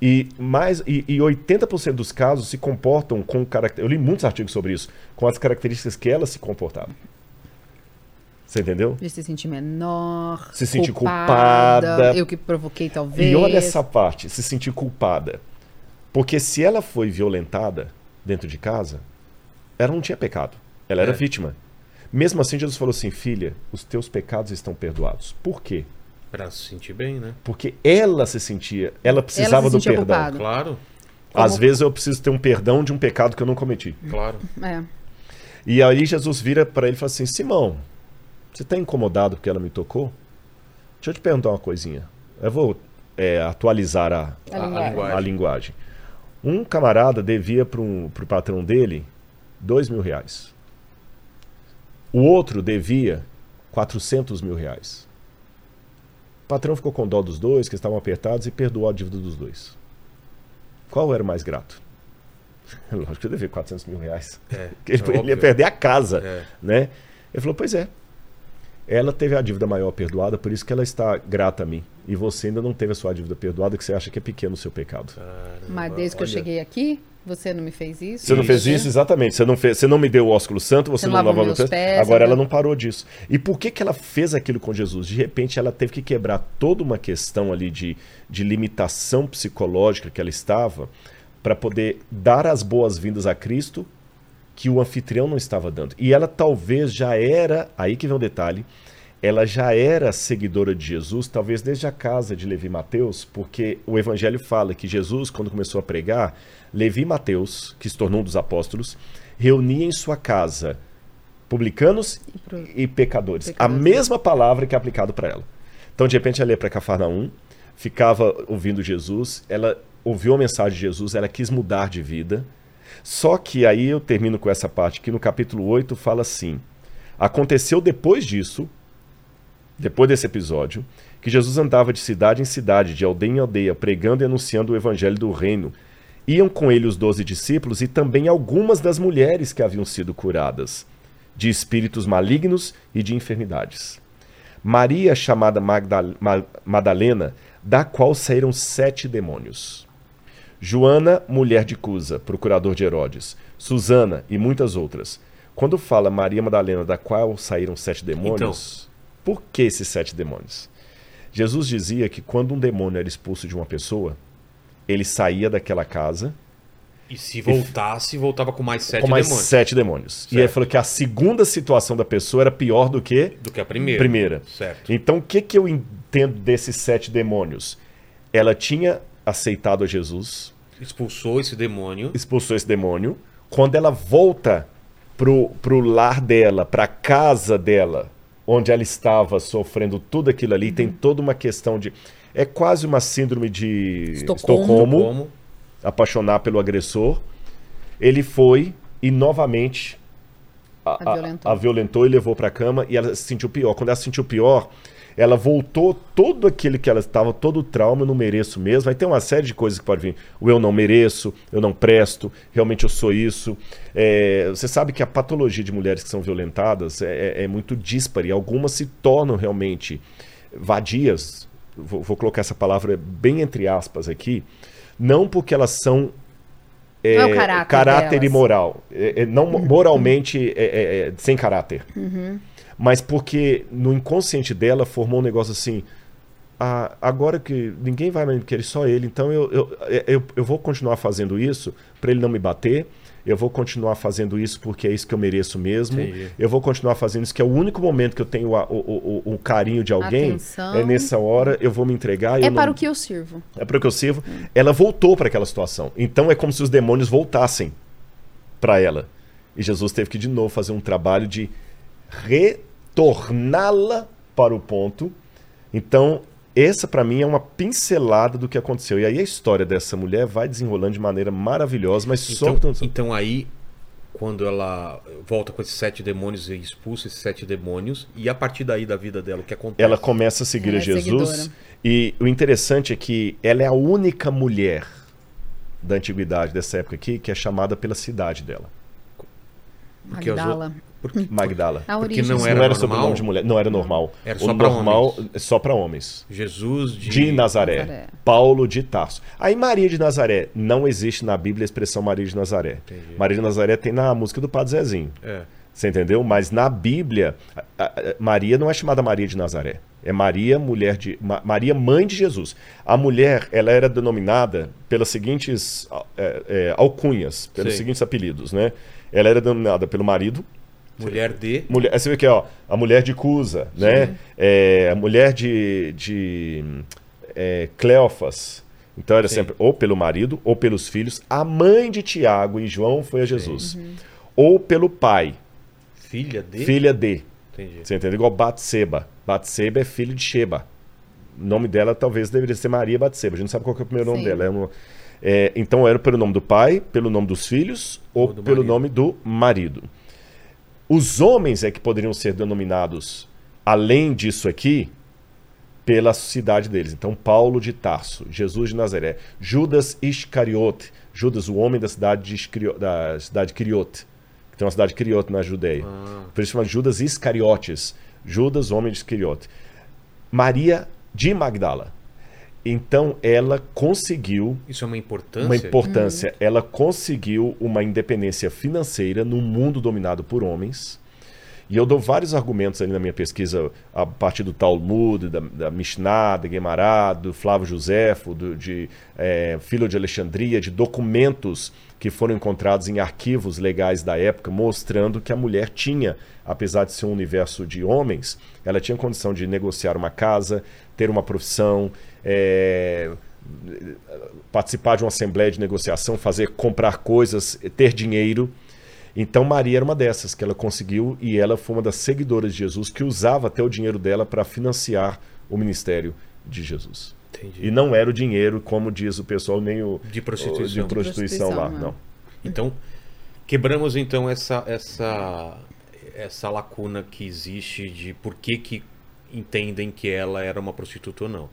Speaker 3: e mais e, e 80% dos casos se comportam com características. Eu li muitos artigos sobre isso, com as características que ela se comportava. Você entendeu?
Speaker 4: De se sentir menor,
Speaker 3: Se sentir culpada.
Speaker 4: Eu que provoquei, talvez.
Speaker 3: E olha essa parte, se sentir culpada. Porque se ela foi violentada dentro de casa, ela não tinha pecado. Ela era
Speaker 1: É.
Speaker 3: vítima. Mesmo assim, Jesus falou assim: Filha, os teus pecados estão perdoados. Por quê?
Speaker 1: Pra se sentir bem, né?
Speaker 3: Porque ela se sentia, ela precisava
Speaker 4: se
Speaker 3: do perdão.
Speaker 4: culpada.
Speaker 1: Claro,
Speaker 3: Às vezes eu preciso ter um perdão de um pecado que eu não cometi.
Speaker 1: claro.
Speaker 4: É.
Speaker 3: E aí Jesus vira para ele e fala assim: Simão, você está incomodado porque ela me tocou? Deixa eu te perguntar uma coisinha. Eu vou é, atualizar a,
Speaker 4: A
Speaker 3: a-
Speaker 4: linguagem.
Speaker 3: a linguagem. Um camarada devia para o patrão dele dois mil reais. O outro devia 400 mil reais. O patrão ficou com dó dos dois, que estavam apertados, e perdoou a dívida dos dois. Qual era o mais grato? Lógico que eu devia 400 mil reais.
Speaker 1: É,
Speaker 3: ele,
Speaker 1: é
Speaker 3: ele ia perder a casa,
Speaker 1: É.
Speaker 3: né? Ele falou, pois é. Ela teve a dívida maior perdoada, por isso que ela está grata a mim. E você ainda não teve a sua dívida perdoada, que você acha que é pequeno o seu pecado.
Speaker 4: Mas desde que eu
Speaker 3: olha.
Speaker 4: cheguei aqui, você não me fez isso.
Speaker 3: Você não fez isso? Exatamente. Você não, fez, você não me deu o ósculo santo, você,
Speaker 4: Você
Speaker 3: não
Speaker 4: não lavou meus pés,
Speaker 3: pés. Agora
Speaker 4: você
Speaker 3: ela
Speaker 4: não-
Speaker 3: não parou disso. E por que, que ela fez aquilo com Jesus? De repente ela teve que quebrar toda uma questão ali de, de limitação psicológica que ela estava para poder dar as boas-vindas a Cristo que o anfitrião não estava dando. E ela talvez já era, aí que vem um detalhe, ela já era seguidora de Jesus, talvez desde a casa de Levi Mateus, porque o evangelho fala que Jesus, quando começou a pregar, Levi Mateus, que se tornou um dos apóstolos, reunia em sua casa publicanos
Speaker 4: E
Speaker 3: e pecadores. A
Speaker 4: Pecadores.
Speaker 3: mesma palavra que é aplicado para ela. Então, de repente, ela ia para Cafarnaum, ficava ouvindo Jesus, ela ouviu a mensagem de Jesus, ela quis mudar de vida. Só que aí eu termino com essa parte que no capítulo 8 fala assim: Aconteceu depois disso, depois desse episódio, que Jesus andava de cidade em cidade, de aldeia em aldeia, pregando e anunciando o evangelho do reino. Iam com ele os doze discípulos e também algumas das mulheres que haviam sido curadas, de espíritos malignos e de enfermidades. Maria, chamada Magda- Ma- Madalena, da qual saíram sete demônios. Joana, mulher de Cusa, procurador de Herodes. Susana e muitas outras. Quando fala Maria Madalena, da qual saíram sete demônios, por que esses sete demônios? Jesus dizia que quando um demônio era expulso de uma pessoa, ele saía daquela casa
Speaker 1: E se voltasse, voltava com mais sete
Speaker 3: com mais
Speaker 1: demônios.
Speaker 3: sete demônios. E ele
Speaker 1: Certo.
Speaker 3: falou que a segunda situação da pessoa era pior do que
Speaker 1: Do que a primeira.
Speaker 3: primeira.
Speaker 1: Certo.
Speaker 3: Então, o que, que eu entendo desses sete demônios? Ela tinha aceitado a Jesus,
Speaker 1: Expulsou esse demônio.
Speaker 3: expulsou esse demônio. Quando ela volta pro, pro lar dela, pra casa dela, onde ela estava sofrendo tudo aquilo ali, tem toda uma questão de. É quase uma síndrome de
Speaker 4: Estocolmo.
Speaker 3: Estocolmo,
Speaker 1: Como?
Speaker 3: apaixonar pelo agressor. Ele foi e novamente a,
Speaker 4: A violentou.
Speaker 3: a violentou e levou pra cama e ela se sentiu pior. Quando ela se sentiu pior, ela voltou todo aquele que ela estava, todo o trauma, eu não mereço mesmo. Aí tem uma série de coisas que pode vir. O eu não mereço, eu não presto, realmente eu sou isso. É, você sabe que a patologia de mulheres que são violentadas é, é- é muito díspare. Algumas se tornam realmente vadias. Vou, vou colocar essa palavra bem entre aspas aqui. Não porque elas são
Speaker 4: Não é o caráter
Speaker 3: caráter
Speaker 4: delas.
Speaker 3: e moral. É, é, não moralmente é, é, é, sem caráter. Mas porque no inconsciente dela formou um negócio assim. "Ah, agora que ninguém vai mais me querer, só ele, então eu, eu, eu, eu vou continuar fazendo isso para ele não me bater. Eu vou continuar fazendo isso porque é isso que eu mereço mesmo.
Speaker 1: Entendi.
Speaker 3: Eu vou continuar fazendo isso, que é o único momento que eu tenho a- o, o, o, carinho de alguém.
Speaker 4: Atenção.
Speaker 3: É nessa hora, eu vou me entregar.
Speaker 4: É
Speaker 3: eu
Speaker 4: para
Speaker 3: não-
Speaker 4: o que eu sirvo.
Speaker 3: é para o que eu sirvo. Ela voltou para aquela situação. Então é como se os demônios voltassem para ela. E Jesus teve que de novo fazer um trabalho de retorná-la para o ponto. Então, essa para mim é uma pincelada do que aconteceu. E aí a história dessa mulher vai desenrolando de maneira maravilhosa, mas só
Speaker 1: Então,
Speaker 3: que-
Speaker 1: então aí, quando ela volta com esses sete demônios e expulsa esses sete demônios, e a partir daí da vida dela, o que acontece?
Speaker 3: ela começa a seguir
Speaker 4: Ela
Speaker 3: a
Speaker 4: é
Speaker 3: Jesus.
Speaker 4: seguidora.
Speaker 3: e o interessante é que ela é a única mulher da antiguidade dessa época aqui que é chamada pela cidade dela,
Speaker 1: Porque as. Porque,
Speaker 3: Magdala.
Speaker 4: A
Speaker 1: Porque não
Speaker 3: Não
Speaker 1: era
Speaker 3: era,
Speaker 1: normal?
Speaker 3: sobrenome de mulher, não era normal.
Speaker 1: Era
Speaker 3: o
Speaker 1: só pra
Speaker 3: normal
Speaker 1: homens.
Speaker 3: é só para homens.
Speaker 1: Jesus de,
Speaker 3: De Nazaré.
Speaker 4: Nazaré.
Speaker 3: Paulo de Tarso. Aí Maria de Nazaré, não existe na Bíblia a expressão Maria de Nazaré.
Speaker 1: Entendi.
Speaker 3: Maria de Nazaré tem na música do Padre Zezinho.
Speaker 1: É.
Speaker 3: Você entendeu? Mas na Bíblia, a- a- a- Maria não é chamada Maria de Nazaré. É Maria, mulher de. Ma- Maria, mãe de Jesus. A mulher, ela era denominada pelas seguintes é, é, alcunhas, pelos
Speaker 1: Sei.
Speaker 3: seguintes apelidos, né? Ela era denominada pelo marido,
Speaker 1: Mulher de.
Speaker 3: Mulher, você vê aqui, ó, a mulher de Cusa, né? É, a mulher de, de é, Cleofas. Então era
Speaker 1: Sim.
Speaker 3: sempre ou pelo marido ou pelos filhos. A mãe de Tiago e João foi a Jesus. Ou pelo pai,
Speaker 1: Filha de.
Speaker 3: filha de.
Speaker 1: Entendi.
Speaker 3: Você entendeu? Igual Batseba. Batseba é filho de Sheba. O nome dela talvez deveria ser Maria Batseba. A gente não sabe qual que é o primeiro nome
Speaker 4: Sim.
Speaker 3: dela. É uma- é, então era pelo nome do pai, pelo nome dos filhos ou
Speaker 1: Ou do
Speaker 3: pelo
Speaker 1: marido.
Speaker 3: nome do marido. Os homens é que poderiam ser denominados, além disso aqui, pela cidade deles. Então, Paulo de Tarso, Jesus de Nazaré, Judas Iscariote, Judas, o homem da cidade de, Iscario- da cidade de Criote, que tem uma cidade de Criote na Judeia. Por isso chama Judas Iscariotes, Judas, homem de Iscariote. Maria de Magdala. Então, ela conseguiu
Speaker 1: Isso é uma importância.
Speaker 3: uma importância. Ela conseguiu uma independência financeira num mundo dominado por homens. E eu dou vários argumentos ali na minha pesquisa, a partir do Talmud, da, da Mishnah, da Gemara, do Flávio Josefo, do, de eh, Filho de Alexandria, de documentos que foram encontrados em arquivos legais da época, mostrando que a mulher tinha, apesar de ser um universo de homens, ela tinha condição de negociar uma casa, ter uma profissão, eh, participar de uma assembleia de negociação, fazer comprar coisas, ter dinheiro. Então Maria era uma dessas que ela conseguiu e ela foi uma das seguidoras de Jesus que usava até o dinheiro dela para financiar o ministério de Jesus.
Speaker 1: Entendi.
Speaker 3: E não era o dinheiro, como diz o pessoal, nem o
Speaker 1: De prostituição.
Speaker 3: de prostituição lá,
Speaker 4: Prostituição,
Speaker 3: não.
Speaker 4: né?
Speaker 1: Então, quebramos então essa, essa, essa lacuna que existe de por que, que entendem que ela era uma prostituta ou não.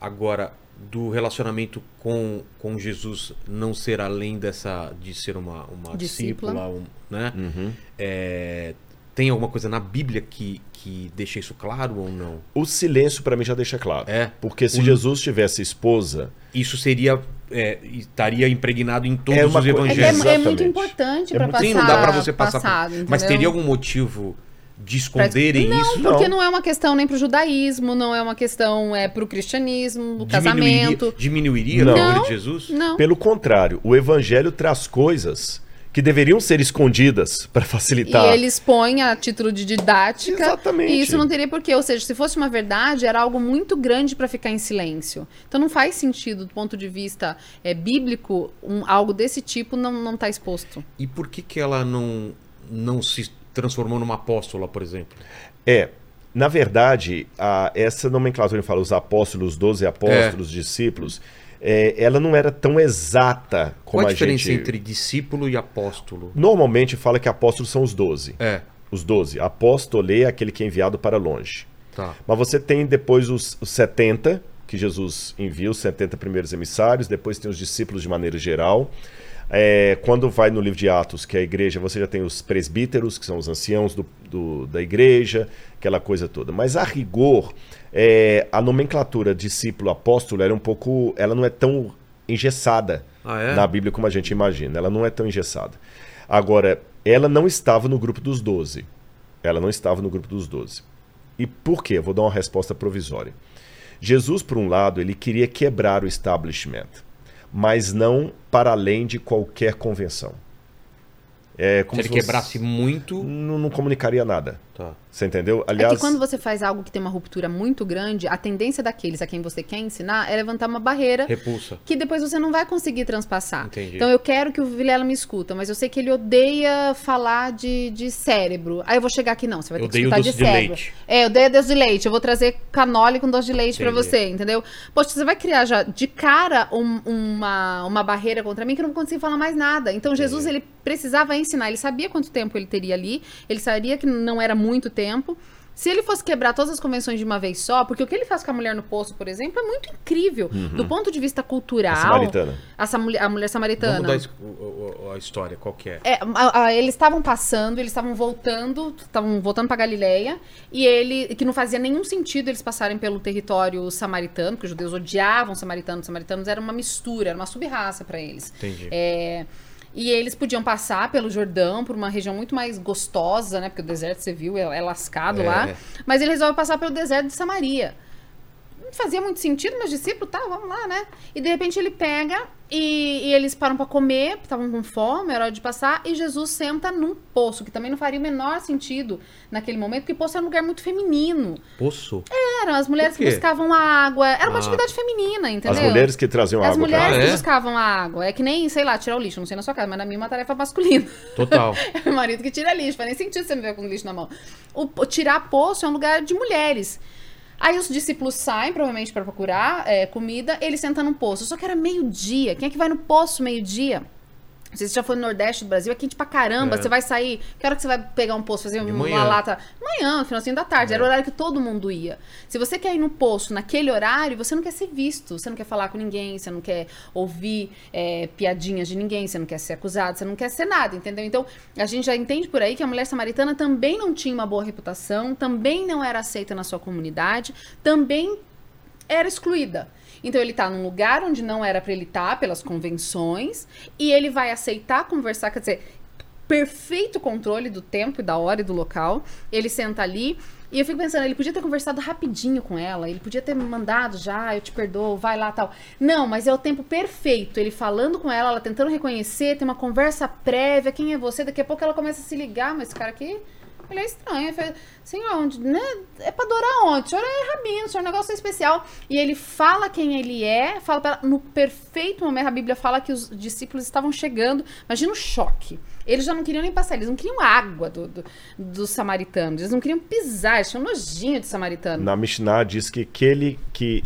Speaker 1: Agora, do relacionamento com, com Jesus não ser além dessa de ser uma, uma
Speaker 4: Discípula.
Speaker 1: discípula, um, né?
Speaker 3: Uhum.
Speaker 1: É, tem alguma coisa na Bíblia que, que deixa isso claro ou não?
Speaker 3: O silêncio para mim já deixa claro.
Speaker 1: É.
Speaker 3: Porque se
Speaker 1: O-
Speaker 3: Jesus tivesse esposa,
Speaker 1: Isso seria é, estaria impregnado em todos
Speaker 3: É
Speaker 1: os
Speaker 4: É, que
Speaker 1: evangelhos.
Speaker 4: é, é muito importante
Speaker 3: É
Speaker 4: para passar.
Speaker 1: Sim, não dá pra você passar. por-
Speaker 4: passado,
Speaker 1: Mas
Speaker 4: entendeu?
Speaker 1: teria algum motivo de esconderem
Speaker 4: não,
Speaker 1: isso?
Speaker 4: porque
Speaker 3: Não.
Speaker 4: não é uma questão nem pro judaísmo, não é uma questão é pro cristianismo, o casamento.
Speaker 1: diminuiria
Speaker 3: Não.
Speaker 1: o
Speaker 4: Não.
Speaker 1: de Jesus?
Speaker 4: Não.
Speaker 3: pelo contrário, o evangelho traz coisas que deveriam ser escondidas para
Speaker 4: E
Speaker 3: facilitar.
Speaker 4: eles põem a título de didática.
Speaker 3: Exatamente.
Speaker 4: E isso não teria porquê. Ou seja, se fosse uma verdade, era algo muito grande para ficar em silêncio. Então não faz sentido, do ponto de vista é, bíblico, um- algo desse tipo não, não tá exposto.
Speaker 1: E por que, que ela não, não se transformou numa apóstola, por exemplo?
Speaker 3: É, na verdade, a- essa nomenclatura que fala os apóstolos, 12 apóstolos, discípulos, é, ela não era tão exata como
Speaker 1: Qual a
Speaker 3: a
Speaker 1: diferença
Speaker 3: gente...
Speaker 1: entre discípulo e apóstolo?
Speaker 3: Normalmente fala que apóstolos são os 12.
Speaker 1: É,
Speaker 3: Os 12. Apóstolo é aquele que é enviado para longe.
Speaker 1: tá.
Speaker 3: Mas você tem depois os, os 70, que Jesus envia, os 70 primeiros emissários, depois tem os discípulos de maneira geral. É, quando vai no livro de Atos, que é a igreja, você já tem os presbíteros, que são os anciãos do, do- da igreja, aquela coisa toda. Mas a rigor, é, a nomenclatura discípulo apóstolo era um pouco. Ela não é tão engessada
Speaker 1: Ah, é?
Speaker 3: na Bíblia como a gente imagina. Ela não é tão engessada. Agora, ela não estava no grupo dos doze. Ela não estava no grupo dos doze. E por quê? Eu vou dar uma resposta provisória. Jesus, por um lado, ele queria quebrar o establishment, mas não para além de qualquer convenção. É
Speaker 1: Se ele
Speaker 3: se, você-
Speaker 1: quebrasse muito.
Speaker 3: não, não comunicaria nada.
Speaker 1: Tá.
Speaker 3: Você entendeu?
Speaker 4: É
Speaker 3: Aliás,
Speaker 4: que quando você faz algo que tem uma ruptura muito grande, a tendência daqueles a quem você quer ensinar é levantar uma barreira
Speaker 1: Repulsa.
Speaker 4: que depois você não vai conseguir transpassar.
Speaker 1: Entendi.
Speaker 4: Então eu quero que o Vilela me escuta, mas eu sei que ele odeia falar de, de cérebro. Aí eu vou chegar aqui, não, você vai ter
Speaker 1: Eu
Speaker 4: que escutar de
Speaker 1: de
Speaker 4: cérebro.
Speaker 1: leite.
Speaker 4: É, eu odeio doce de leite. Eu vou trazer canole com doce de leite pra
Speaker 1: Entendi.
Speaker 4: você, entendeu? Poxa, você vai criar já de cara um- uma, uma barreira contra mim que eu não vou conseguir falar mais nada. Então Jesus, ele precisava ensinar, ele sabia quanto tempo ele teria ali, ele sabia que não era muito tempo. Se ele fosse quebrar todas as convenções de uma vez só, porque o que ele faz com a mulher no poço, por exemplo, é muito incrível. Do ponto de vista cultural.
Speaker 3: Uhum. A samaritana.
Speaker 4: essa mulher, a mulher samaritana.
Speaker 1: Vamos dar es- o- o- a história, qual que é?
Speaker 4: É, a- a- eles estavam passando, eles estavam voltando, estavam voltando pra Galileia, e ele, que não fazia nenhum sentido eles passarem pelo território samaritano, porque os judeus odiavam os samaritanos, os samaritanos era uma mistura, era uma sub-raça pra eles.
Speaker 1: Entendi.
Speaker 4: É, e eles podiam passar pelo Jordão, por uma região muito mais gostosa, né? Porque o deserto, você viu, é, é lascado
Speaker 1: É.
Speaker 4: lá. Mas ele resolve passar pelo deserto de Samaria. Fazia muito sentido, mas discípulo, tá, vamos lá, né? E de repente ele pega e, e eles param pra comer, estavam com fome, era hora de passar, e Jesus senta num poço, que também não faria o menor sentido naquele momento, porque poço era um lugar muito feminino.
Speaker 1: Poço.
Speaker 4: Eram as mulheres que buscavam água, era uma
Speaker 1: Ah.
Speaker 4: atividade feminina, entendeu?
Speaker 3: As mulheres que traziam
Speaker 4: As
Speaker 3: água pra
Speaker 4: mulheres
Speaker 1: Ah,
Speaker 4: que
Speaker 1: é?
Speaker 4: buscavam a água. É que nem, sei lá, tirar o lixo. Não sei na sua casa, mas na minha é uma tarefa masculina.
Speaker 1: Total.
Speaker 4: É meu marido que tira lixo. Faz nem sentido você me ver com lixo na mão. O, o tirar poço é um lugar de mulheres. Aí os discípulos saem, provavelmente, para procurar é, comida. Ele senta num poço. Só que era meio-dia. Quem é que vai no poço meio-dia? Se você já foi no Nordeste do Brasil, é quente pra caramba.
Speaker 1: É.
Speaker 4: Você vai sair. Que hora que você vai pegar um poço, fazer uma lata? Manhã, finalzinho da tarde. Era o horário que todo mundo ia. Se você quer ir no poço naquele horário, você não quer ser visto. Você não quer falar com ninguém. Você não quer ouvir é, piadinhas de ninguém. Você não quer ser acusado. Você não quer ser nada, entendeu? Então, a gente já entende por aí que a mulher samaritana também não tinha uma boa reputação. Também não era aceita na sua comunidade. Também era excluída. Então ele tá num lugar onde não era pra ele estar pelas convenções e ele vai aceitar conversar, quer dizer, perfeito controle do tempo e da hora e do local. Ele senta ali e eu fico pensando, ele podia ter conversado rapidinho com ela, ele podia ter mandado já, eu te perdoo, vai lá, tal. Não, mas é o tempo perfeito. Ele falando com ela, ela tentando reconhecer, tem uma conversa prévia, quem é você? Daqui a pouco ela começa a se ligar, mas esse cara aqui ele é estranho. Ele fala, Senhor, onde, né? É pra adorar onde? O senhor é rabino, o senhor é um negócio especial. E ele fala quem ele é, fala ela, no perfeito momento. A Bíblia fala que os discípulos estavam chegando. Imagina o choque. Eles já não queriam nem passar, eles não queriam água do, do- dos samaritanos. Eles não queriam pisar, eles tinham nojinho de samaritano.
Speaker 3: Na Mishnah diz que aquele que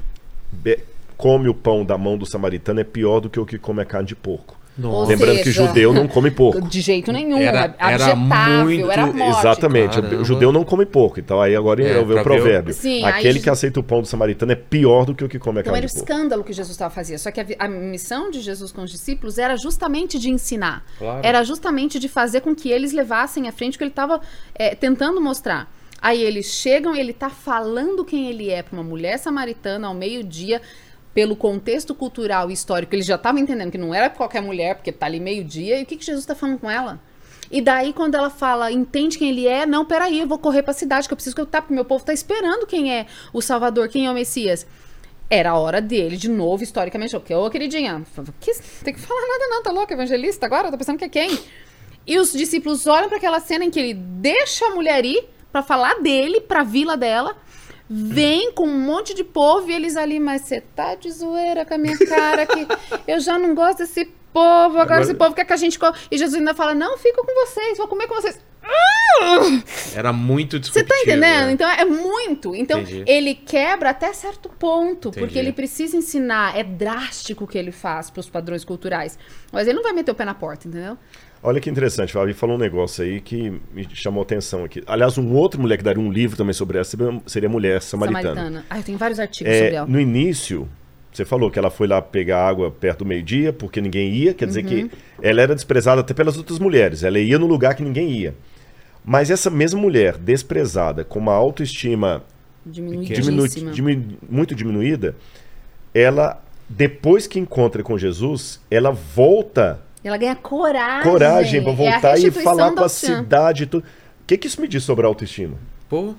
Speaker 3: come o pão da mão do samaritano é pior do que o que come a carne de porco.
Speaker 1: Nossa.
Speaker 3: Lembrando que
Speaker 4: seja,
Speaker 3: judeu não come porco.
Speaker 4: De jeito nenhum.
Speaker 1: Era-
Speaker 4: Era,
Speaker 1: era muito-
Speaker 4: era morte.
Speaker 3: Exatamente.
Speaker 1: Caramba.
Speaker 3: O judeu não come porco. Então aí agora
Speaker 1: É,
Speaker 3: é, o
Speaker 1: pra ver o-
Speaker 3: provérbio.
Speaker 4: Sim, aí
Speaker 3: Aquele
Speaker 4: Jesus-
Speaker 3: que aceita o pão do samaritano é pior do que o que come a
Speaker 4: Então
Speaker 3: carne
Speaker 4: era o escândalo que Jesus estava fazendo. Só que a, a missão de Jesus com os discípulos era justamente de ensinar.
Speaker 1: Claro.
Speaker 4: Era justamente de fazer com que eles levassem à frente o que ele estava tentando mostrar. Aí eles chegam, ele está falando quem ele é para uma mulher samaritana ao meio-dia, pelo contexto cultural e histórico, ele já estava entendendo que não era qualquer mulher, porque tá ali meio-dia. E o que, que Jesus está falando com ela? E daí, quando ela fala, entende quem ele é, não, peraí, eu vou correr para a cidade, que eu preciso escutar, porque meu povo está esperando quem é o Salvador, quem é o Messias. Era a hora dele, de novo, historicamente. Porque, ô, queridinha, que, tem que falar nada não, tá louco, evangelista agora? Tá pensando que é quem? E os discípulos olham para aquela cena em que ele deixa a mulher ir para falar dele, para a vila dela, vem com um monte de povo e eles ali, mas você tá de zoeira com a minha cara que eu já não gosto desse povo, agora
Speaker 3: Agora-
Speaker 4: esse povo quer que a gente come. E Jesus ainda fala, não, fico com vocês, vou comer com vocês.
Speaker 1: Era muito
Speaker 4: Você tá entendendo?
Speaker 1: né?
Speaker 4: Então é muito. Então
Speaker 1: Entendi.
Speaker 4: ele quebra até certo ponto, porque
Speaker 1: Entendi.
Speaker 4: ele precisa ensinar. É drástico o que ele faz pros padrões culturais. Mas ele não vai meter o pé na porta, entendeu?
Speaker 3: Olha que interessante, Fabi falou um negócio aí que me chamou atenção aqui. Aliás, um outro mulher que daria um livro também sobre essa seria- mulher samaritana.
Speaker 4: Ah, eu tenho vários artigos
Speaker 3: É,
Speaker 4: sobre ela.
Speaker 3: no início, você falou que ela foi lá pegar água perto do meio-dia, porque ninguém ia, quer dizer
Speaker 4: Uhum.
Speaker 3: que ela era desprezada até pelas outras mulheres, ela ia no lugar que ninguém ia. Mas essa mesma mulher, desprezada, com uma autoestima diminu- diminu- muito diminuída, ela, depois que encontra com Jesus, ela volta
Speaker 4: Ela ganha coragem.
Speaker 3: coragem para
Speaker 4: É
Speaker 3: voltar e
Speaker 4: restituição
Speaker 3: falar com a cidade e tudo. O que, que isso me diz sobre a autoestima?
Speaker 1: Pô,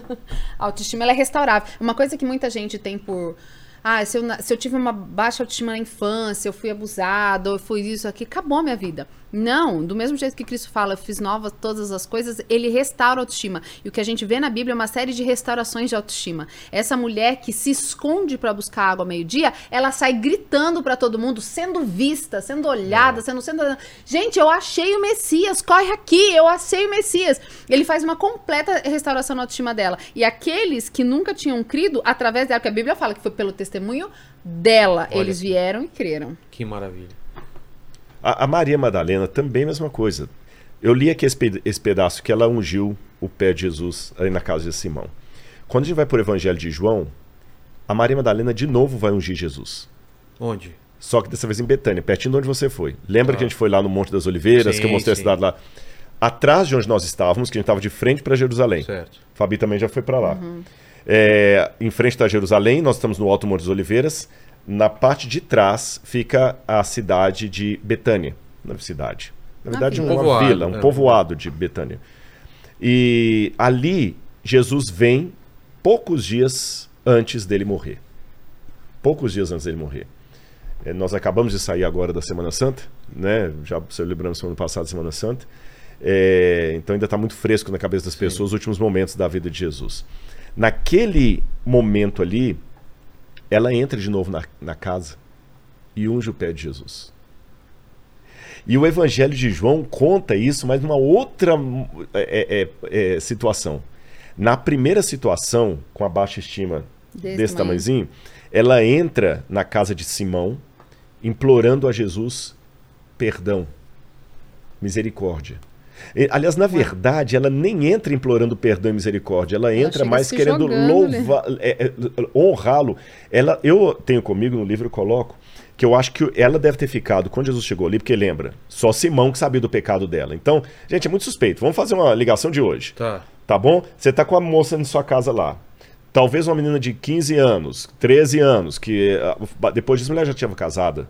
Speaker 4: A autoestima ela é restaurável. Uma coisa que muita gente tem por. Ah, se eu, se eu tive uma baixa autoestima na infância, eu fui abusado, eu fui isso aqui, acabou a minha vida. Não, do mesmo jeito que Cristo fala, eu fiz novas todas as coisas, ele restaura a autoestima. E o que a gente vê na Bíblia é uma série de restaurações de autoestima. Essa mulher que se esconde para buscar água ao meio-dia, ela sai gritando para todo mundo, sendo vista, sendo olhada, sendo, sendo. Gente, eu achei o Messias, corre aqui, eu achei o Messias. Ele faz uma completa restauração na autoestima dela. E aqueles que nunca tinham crido, através dela, que a Bíblia fala que foi pelo testemunho dela,
Speaker 1: Olha.
Speaker 4: eles vieram e creram.
Speaker 1: que maravilha.
Speaker 3: A, a Maria Madalena também a mesma coisa. Eu li aqui esse, esse pedaço que ela ungiu o pé de Jesus aí na casa de Simão. Quando a gente vai para o Evangelho de João, a Maria Madalena de novo vai ungir Jesus.
Speaker 1: Onde?
Speaker 3: Só que dessa vez em Betânia, pertinho de onde você foi. Lembra
Speaker 1: Ah.
Speaker 3: que a gente foi lá no Monte das Oliveiras,
Speaker 1: Sim,
Speaker 3: que eu mostrei
Speaker 1: sim.
Speaker 3: a cidade lá? Atrás de onde nós estávamos, que a gente estava de frente para Jerusalém.
Speaker 1: Certo.
Speaker 3: Fabi também já foi para lá. É, em frente está Jerusalém, nós estamos no Alto Monte das Oliveiras. Na parte de trás fica a cidade de Betânia. É cidade. Na verdade,
Speaker 4: vila.
Speaker 3: uma
Speaker 1: Povoado,
Speaker 3: vila, um
Speaker 1: é.
Speaker 3: povoado de Betânia. E ali Jesus vem poucos dias antes dele morrer. Poucos dias antes dele morrer. É, nós acabamos de sair agora da Semana Santa, né? Já celebramos semana passada Semana Santa. É, então ainda está muito fresco na cabeça das pessoas os últimos momentos da vida de Jesus. Naquele momento ali, ela entra de novo na, na casa e unge o pé de Jesus. E o Evangelho de João conta isso, mas numa outra é, é, é, situação. Na primeira situação, com a baixa estima desse, desse tamanhozinho, ela entra na casa de Simão, implorando a Jesus perdão, misericórdia. Aliás, na verdade, ela nem entra implorando perdão e misericórdia, ela entra mais querendo louvar, é, é, honrá-lo. Ela, eu tenho comigo no livro, eu coloco que eu acho que ela deve ter ficado quando Jesus chegou ali, porque lembra, só Simão que sabia do pecado dela. Então, gente, é muito suspeito. Vamos fazer uma ligação de hoje.
Speaker 1: Tá.
Speaker 3: Tá bom? Você tá com a moça na sua casa lá. Talvez uma menina de 15 anos, 13 anos, que ah, depois disso a mulher já tinha casada.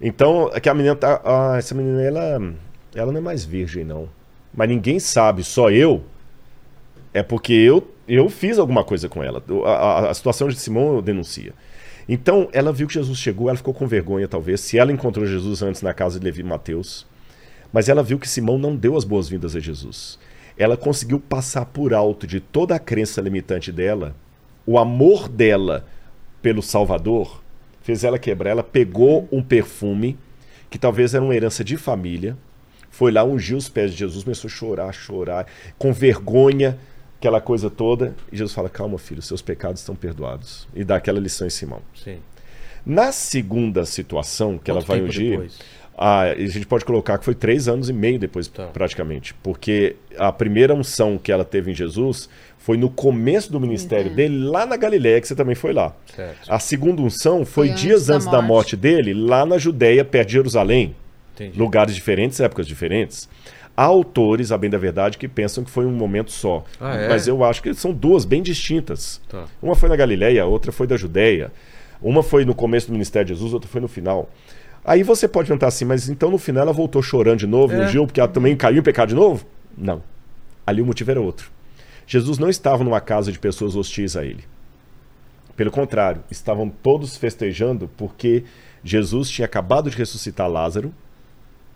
Speaker 3: Então, é que a menina tá. Ah, essa menina, ela, ela não é mais virgem, não. Mas ninguém sabe, só eu. É porque eu, eu fiz alguma coisa com ela. A, a, a situação de Simão denuncia. Então, ela viu que Jesus chegou, ela ficou com vergonha, talvez, se ela encontrou Jesus antes na casa de Levi e Mateus. Mas ela viu que Simão não deu as boas-vindas a Jesus. Ela conseguiu passar por alto de toda a crença limitante dela, o amor dela pelo Salvador, fez ela quebrar. Ela pegou um perfume, que talvez era uma herança de família, foi lá, ungiu os pés de Jesus, começou a chorar, chorar, com vergonha aquela coisa toda. E Jesus fala: Calma, filho, seus pecados estão perdoados. E dá aquela lição em Simão.
Speaker 1: Sim.
Speaker 3: Na segunda situação que Quanto ela vai ungir, a, a gente pode colocar que foi três anos e meio depois, tá. praticamente. Porque a primeira unção que ela teve em Jesus foi no começo do ministério uhum. dele, lá na Galiléia, que você também foi lá. Certo. A segunda unção foi, foi dias antes da morte. da morte dele, lá na Judéia, perto de Jerusalém. Entendi. Lugares diferentes, épocas diferentes. Há autores, a bem da verdade, que pensam que foi um momento só. Ah, é? Mas eu acho que são duas bem distintas. Tá. Uma foi na Galileia, a outra foi da Judéia. Uma foi no começo do ministério de Jesus, outra foi no final. Aí você pode perguntar assim, mas então no final ela voltou chorando de novo, é. no Gil, porque ela também caiu em pecado de novo? Não. Ali o motivo era outro. Jesus não estava numa casa de pessoas hostis a ele. Pelo contrário, estavam todos festejando porque Jesus tinha acabado de ressuscitar Lázaro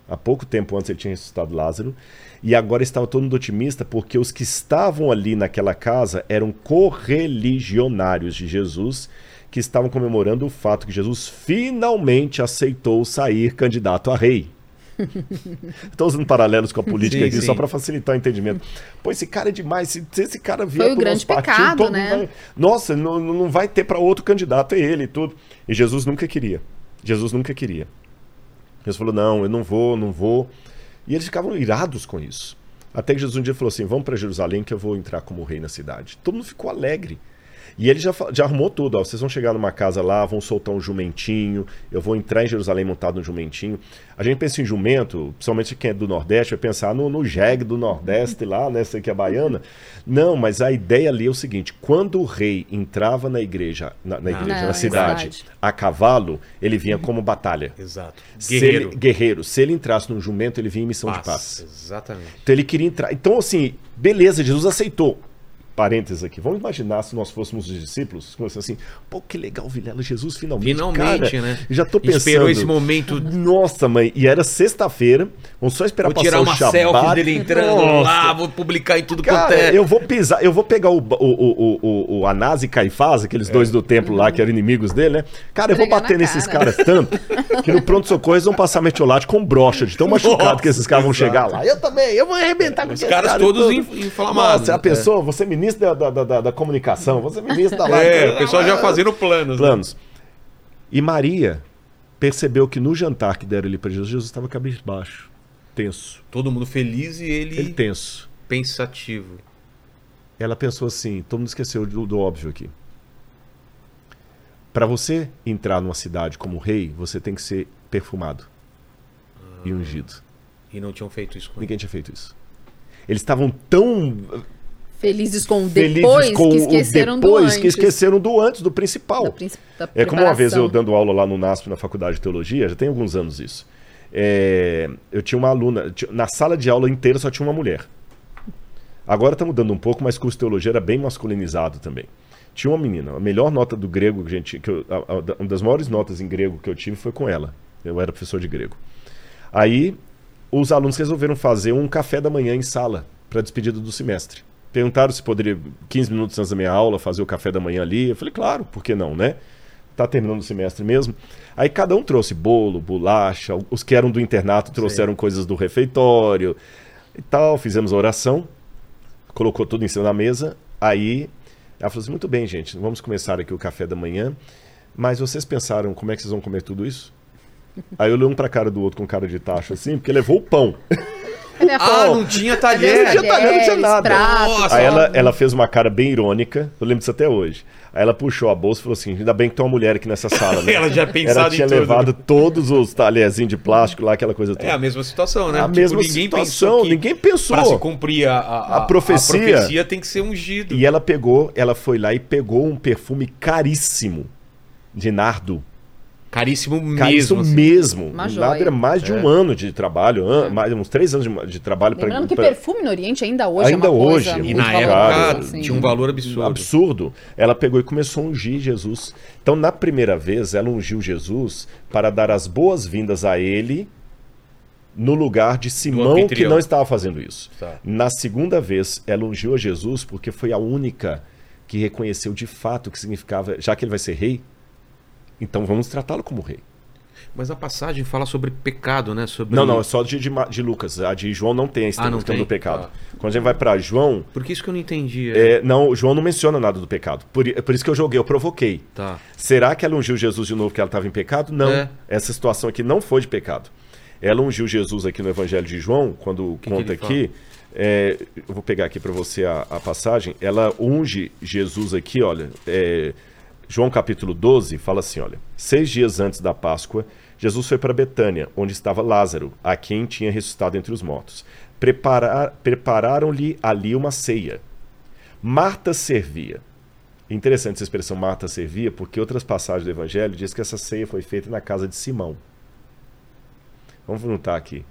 Speaker 3: Há pouco tempo antes ele tinha ressuscitado Lázaro. E agora estava todo mundo otimista porque os que estavam ali naquela casa eram correligionários de Jesus que estavam comemorando o fato que Jesus finalmente aceitou sair candidato a rei. Estou usando paralelos com a política sim, aqui sim. só para facilitar o entendimento. Pô, esse cara é demais. Se, se esse cara vier
Speaker 4: para o grande partido, pecado, né?
Speaker 3: vai... Nossa, não, não vai ter para outro candidato, é ele e tudo. E Jesus nunca queria. Jesus nunca queria. Jesus falou: não, eu não vou, não vou. E eles ficavam irados com isso. Até que Jesus um dia falou assim: vamos para Jerusalém que eu vou entrar como rei na cidade. Todo mundo ficou alegre. E ele já, já arrumou tudo. Ó, vocês vão chegar numa casa lá, vão soltar um jumentinho. Eu vou entrar em Jerusalém montado no jumentinho. A gente pensa em jumento, principalmente quem é do Nordeste, vai pensar no, no jegue do Nordeste lá, né? Sei que é baiana. Não, mas a ideia ali é o seguinte: quando o rei entrava na igreja, na, na igreja, Não, na cidade, cidade, a cavalo, ele vinha como batalha.
Speaker 1: Exato.
Speaker 3: Guerreiro. Se ele, guerreiro. Se ele entrasse num jumento, ele vinha em missão paz. de paz.
Speaker 1: Exatamente.
Speaker 3: Então ele queria entrar. Então, assim, beleza, Jesus aceitou parênteses aqui. Vamos imaginar se nós fôssemos os discípulos, como assim, pô, que legal, Vilela, Jesus finalmente.
Speaker 1: Finalmente,
Speaker 3: cara,
Speaker 1: né?
Speaker 3: Já tô pensando.
Speaker 1: Esperou esse momento.
Speaker 3: Nossa, mãe, e era sexta-feira. Vamos só esperar
Speaker 1: vou tirar uma selfie dele entrando Nossa. lá, vou publicar em tudo
Speaker 3: cara, quanto é. Eu vou pisar, eu vou pegar o, o, o, o, o Anás e Caifás, aqueles é. dois do templo lá que eram inimigos dele, né? Cara, eu vou bater nesses cara. caras tanto que no pronto-socorro eles vão passar metiolate com brocha, de tão machucado Nossa, que esses caras vão chegar lá. Eu também, eu vou arrebentar com
Speaker 1: os caras cara todos inflamados.
Speaker 3: Nossa, a pessoa, é. você é ministro da, da, da, da comunicação, você é ministro da
Speaker 1: lá. É, o pessoal já fazendo planos.
Speaker 3: Né? Planos. Né? E Maria percebeu que no jantar que deram ali para Jesus, Jesus estava cabisbaixo tenso.
Speaker 1: Todo mundo feliz e ele.
Speaker 3: Ele tenso.
Speaker 1: Pensativo.
Speaker 3: Ela pensou assim: todo mundo esqueceu do, do óbvio aqui. Para você entrar numa cidade como rei, você tem que ser perfumado ah, e ungido.
Speaker 1: E não tinham feito isso com
Speaker 3: Ninguém ele. tinha feito isso. Eles estavam tão
Speaker 4: felizes com o depois com que esqueceram depois, do antes.
Speaker 3: que esqueceram do antes, do principal. Da é como uma vez eu dando aula lá no NASP na faculdade de teologia, já tem alguns anos isso. É, eu tinha uma aluna, na sala de aula inteira só tinha uma mulher. Agora está mudando um pouco, mas curso de teologia era bem masculinizado também. Tinha uma menina, a melhor nota do grego que a gente. Que eu, a- a- uma das maiores notas em grego que eu tive foi com ela. Eu era professor de grego. Aí os alunos resolveram fazer um café da manhã em sala para despedida do semestre. Perguntaram se poderia, 15 minutos antes da minha aula, fazer o café da manhã ali. Eu falei, claro, por que não, né? Tá terminando o semestre mesmo. Aí cada um trouxe bolo, bolacha, os que eram do internato trouxeram coisas do refeitório e tal. Fizemos a oração, colocou tudo em cima da mesa. Aí ela falou assim: muito bem, gente, vamos começar aqui o café da manhã. Mas vocês pensaram como é que vocês vão comer tudo isso? Aí eu olhei um pra cara do outro com cara de tacho assim, porque levou o pão.
Speaker 4: Cadê a
Speaker 1: Ah,
Speaker 4: foto?
Speaker 1: não tinha talher.
Speaker 3: tinha talher, não tinha nada.
Speaker 1: Nossa,
Speaker 3: Aí ela, ela fez uma cara bem irônica, eu lembro disso até hoje. Aí ela puxou a bolsa e falou assim: ainda bem que tem uma mulher aqui nessa sala, né?
Speaker 1: Ela já
Speaker 3: Ela
Speaker 1: pensado
Speaker 3: tinha
Speaker 1: em tudo.
Speaker 3: levado todos os talherzinhos de plástico lá, aquela coisa toda.
Speaker 1: É a mesma situação, né?
Speaker 3: A
Speaker 1: Tipo,
Speaker 3: mesma
Speaker 1: ninguém
Speaker 3: situação,
Speaker 1: pensou que
Speaker 3: ninguém pensou.
Speaker 1: Pra se cumprir a, a,
Speaker 3: A profecia.
Speaker 1: a profecia tem que ser ungido.
Speaker 3: E ela pegou, ela foi lá e pegou um perfume caríssimo de nardo.
Speaker 1: Caríssimo mesmo.
Speaker 3: Caríssimo
Speaker 1: assim.
Speaker 3: mesmo.
Speaker 4: Uma joia.
Speaker 3: era mais de um ano de trabalho, an- mais, uns três anos de, de trabalho para
Speaker 4: Lembrando que perfume no Oriente ainda hoje
Speaker 3: Ainda
Speaker 4: é uma
Speaker 3: hoje,
Speaker 4: coisa
Speaker 3: é
Speaker 1: E na época
Speaker 4: assim.
Speaker 1: tinha um valor absurdo.
Speaker 3: absurdo. Ela pegou e começou a ungir Jesus. Então, na primeira vez, ela ungiu Jesus para dar as boas-vindas a ele no lugar de Simão, que não estava fazendo isso.
Speaker 1: Tá.
Speaker 3: Na segunda vez, ela ungiu a Jesus porque foi a única que reconheceu de fato o que significava, já que ele vai ser rei, então vamos tratá-lo como rei.
Speaker 1: Mas a passagem fala sobre pecado, né? Sobre...
Speaker 3: Não, não, é só de, de, de Lucas. A de João não tem a
Speaker 1: Ah, não
Speaker 3: questão do pecado.
Speaker 1: Tá.
Speaker 3: Quando a gente vai para João,
Speaker 1: Por que isso que eu não entendi? é?
Speaker 3: é, não, João não menciona nada do pecado. Por, i- por isso que eu joguei, eu provoquei.
Speaker 1: Tá.
Speaker 3: Será que ela ungiu Jesus de novo porque ela estava em pecado? Não.
Speaker 1: É.
Speaker 3: Essa situação aqui não foi de pecado. Ela ungiu Jesus aqui no Evangelho de João, quando
Speaker 1: que
Speaker 3: conta
Speaker 1: ele
Speaker 3: aqui. é, eu vou pegar aqui para você a, a passagem. Ela unge Jesus aqui, olha. é, João capítulo 12 fala assim: olha. Seis dias antes da Páscoa, Jesus foi para Betânia, onde estava Lázaro, a quem tinha ressuscitado entre os mortos. Preparar- Prepararam-lhe ali uma ceia. Marta servia. Interessante essa expressão Marta servia, porque outras passagens do Evangelho diz que essa ceia foi feita na casa de Simão. Vamos perguntar aqui.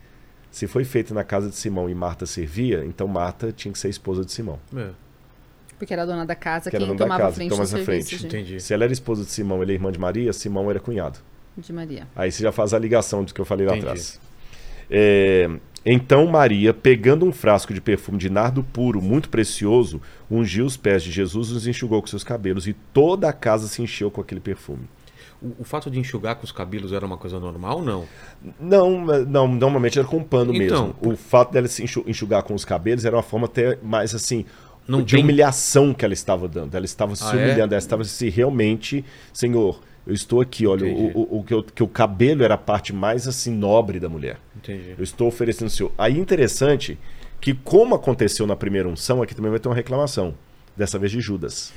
Speaker 3: Se foi feita na casa de Simão e Marta servia, então Marta tinha que ser esposa de Simão.
Speaker 1: É,
Speaker 4: Porque era a dona da casa,
Speaker 3: Que era
Speaker 4: quem
Speaker 3: da
Speaker 4: tomava
Speaker 3: casa,
Speaker 4: frente
Speaker 3: toma
Speaker 4: do
Speaker 3: essa
Speaker 4: serviço
Speaker 3: frente.
Speaker 4: de,
Speaker 1: entendi.
Speaker 3: Se ela era esposa de Simão, ele é irmã de Maria, Simão era cunhado.
Speaker 4: de Maria.
Speaker 3: Aí você já faz a ligação do que eu falei lá
Speaker 1: Entendi.
Speaker 3: atrás. É, então Maria, pegando um frasco de perfume de nardo puro, muito precioso, ungiu os pés de Jesus e os enxugou com seus cabelos, e toda a casa se encheu com aquele perfume.
Speaker 1: O, o fato de enxugar com os cabelos era uma coisa normal ou não?
Speaker 3: Não, não, normalmente era com um pano
Speaker 1: Então,
Speaker 3: mesmo. O fato dela se enxu- enxugar com os cabelos era uma forma até mais assim
Speaker 1: Não
Speaker 3: de
Speaker 1: tem-
Speaker 3: humilhação que ela estava dando. Ela estava se
Speaker 1: Ah, é?
Speaker 3: humilhando, ela estava se realmente, Senhor, eu estou aqui, olha,
Speaker 1: Entendi.
Speaker 3: o, o, o que, eu- que o cabelo era a parte mais assim nobre da mulher.
Speaker 1: Entendi.
Speaker 3: Eu estou oferecendo o Senhor. Aí interessante que como aconteceu na primeira unção, aqui também vai ter uma reclamação. Dessa vez de Judas.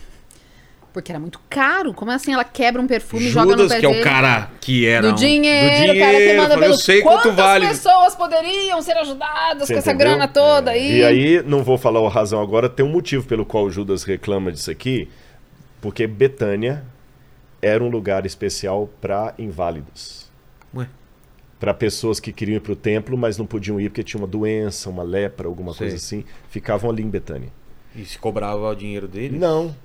Speaker 4: Porque era muito caro. Como assim ela quebra um perfume e joga no
Speaker 1: Judas,
Speaker 4: pé
Speaker 1: que é
Speaker 4: dele?
Speaker 1: o cara que era.
Speaker 4: Do
Speaker 1: um-
Speaker 4: dinheiro,
Speaker 1: do
Speaker 4: o cara que manda pelo...
Speaker 1: Eu sei quanto
Speaker 4: Quantas
Speaker 1: vale.
Speaker 4: pessoas poderiam ser ajudadas
Speaker 3: Você
Speaker 4: com essa
Speaker 3: entendeu?
Speaker 4: grana toda aí?
Speaker 3: E aí, não vou falar a razão agora, tem um motivo pelo qual Judas reclama disso aqui, porque Betânia era um lugar especial para inválidos.
Speaker 1: Ué,
Speaker 3: Para pessoas que queriam ir para o templo, mas não podiam ir porque tinha uma doença, uma lepra, alguma
Speaker 1: Sei.
Speaker 3: coisa assim, ficavam ali em Betânia.
Speaker 1: e se cobrava o dinheiro dele?
Speaker 3: Não.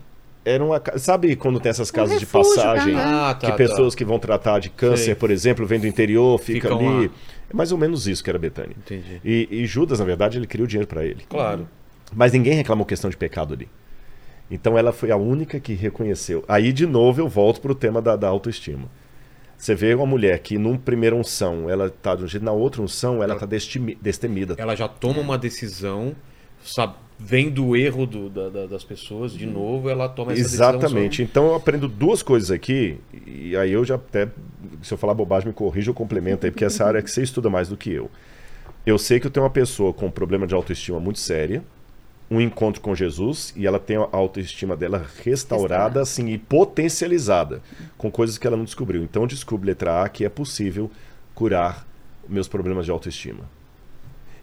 Speaker 3: Era uma, sabe quando tem essas casas de
Speaker 4: refúgio,
Speaker 3: passagem?
Speaker 4: cara.
Speaker 1: Ah, tá,
Speaker 3: que pessoas
Speaker 1: tá.
Speaker 3: que vão tratar de câncer,
Speaker 1: Sei.
Speaker 3: por exemplo, vêm do interior, fica
Speaker 1: Ficam
Speaker 3: ali.
Speaker 1: lá.
Speaker 3: É mais ou menos isso que era Betânia.
Speaker 1: Entendi.
Speaker 3: E, e Judas, na verdade, ele queria o dinheiro para ele.
Speaker 1: Claro.
Speaker 3: Mas ninguém reclamou questão de pecado ali. Então ela foi a única que reconheceu. Aí, de novo, eu volto para o tema da, da autoestima. Você vê uma mulher que, num primeiro unção, ela está de um jeito, na outra unção, ela está destemida.
Speaker 1: Ela já toma uma decisão, sabe, vendo o erro do- da- da- das pessoas, de novo, ela toma essa decisão.
Speaker 3: Exatamente. Então eu aprendo duas coisas aqui, e aí eu já até, se eu falar bobagem, me corrija ou complementa aí, porque essa área é que você estuda mais do que eu. Eu sei que eu tenho uma pessoa com um problema de autoestima muito séria, um encontro com Jesus, e ela tem a autoestima dela restaurada,
Speaker 4: Restaurada.
Speaker 3: assim, e potencializada, com coisas que ela não descobriu. Então eu descubro, letra A, que é possível curar meus problemas de autoestima.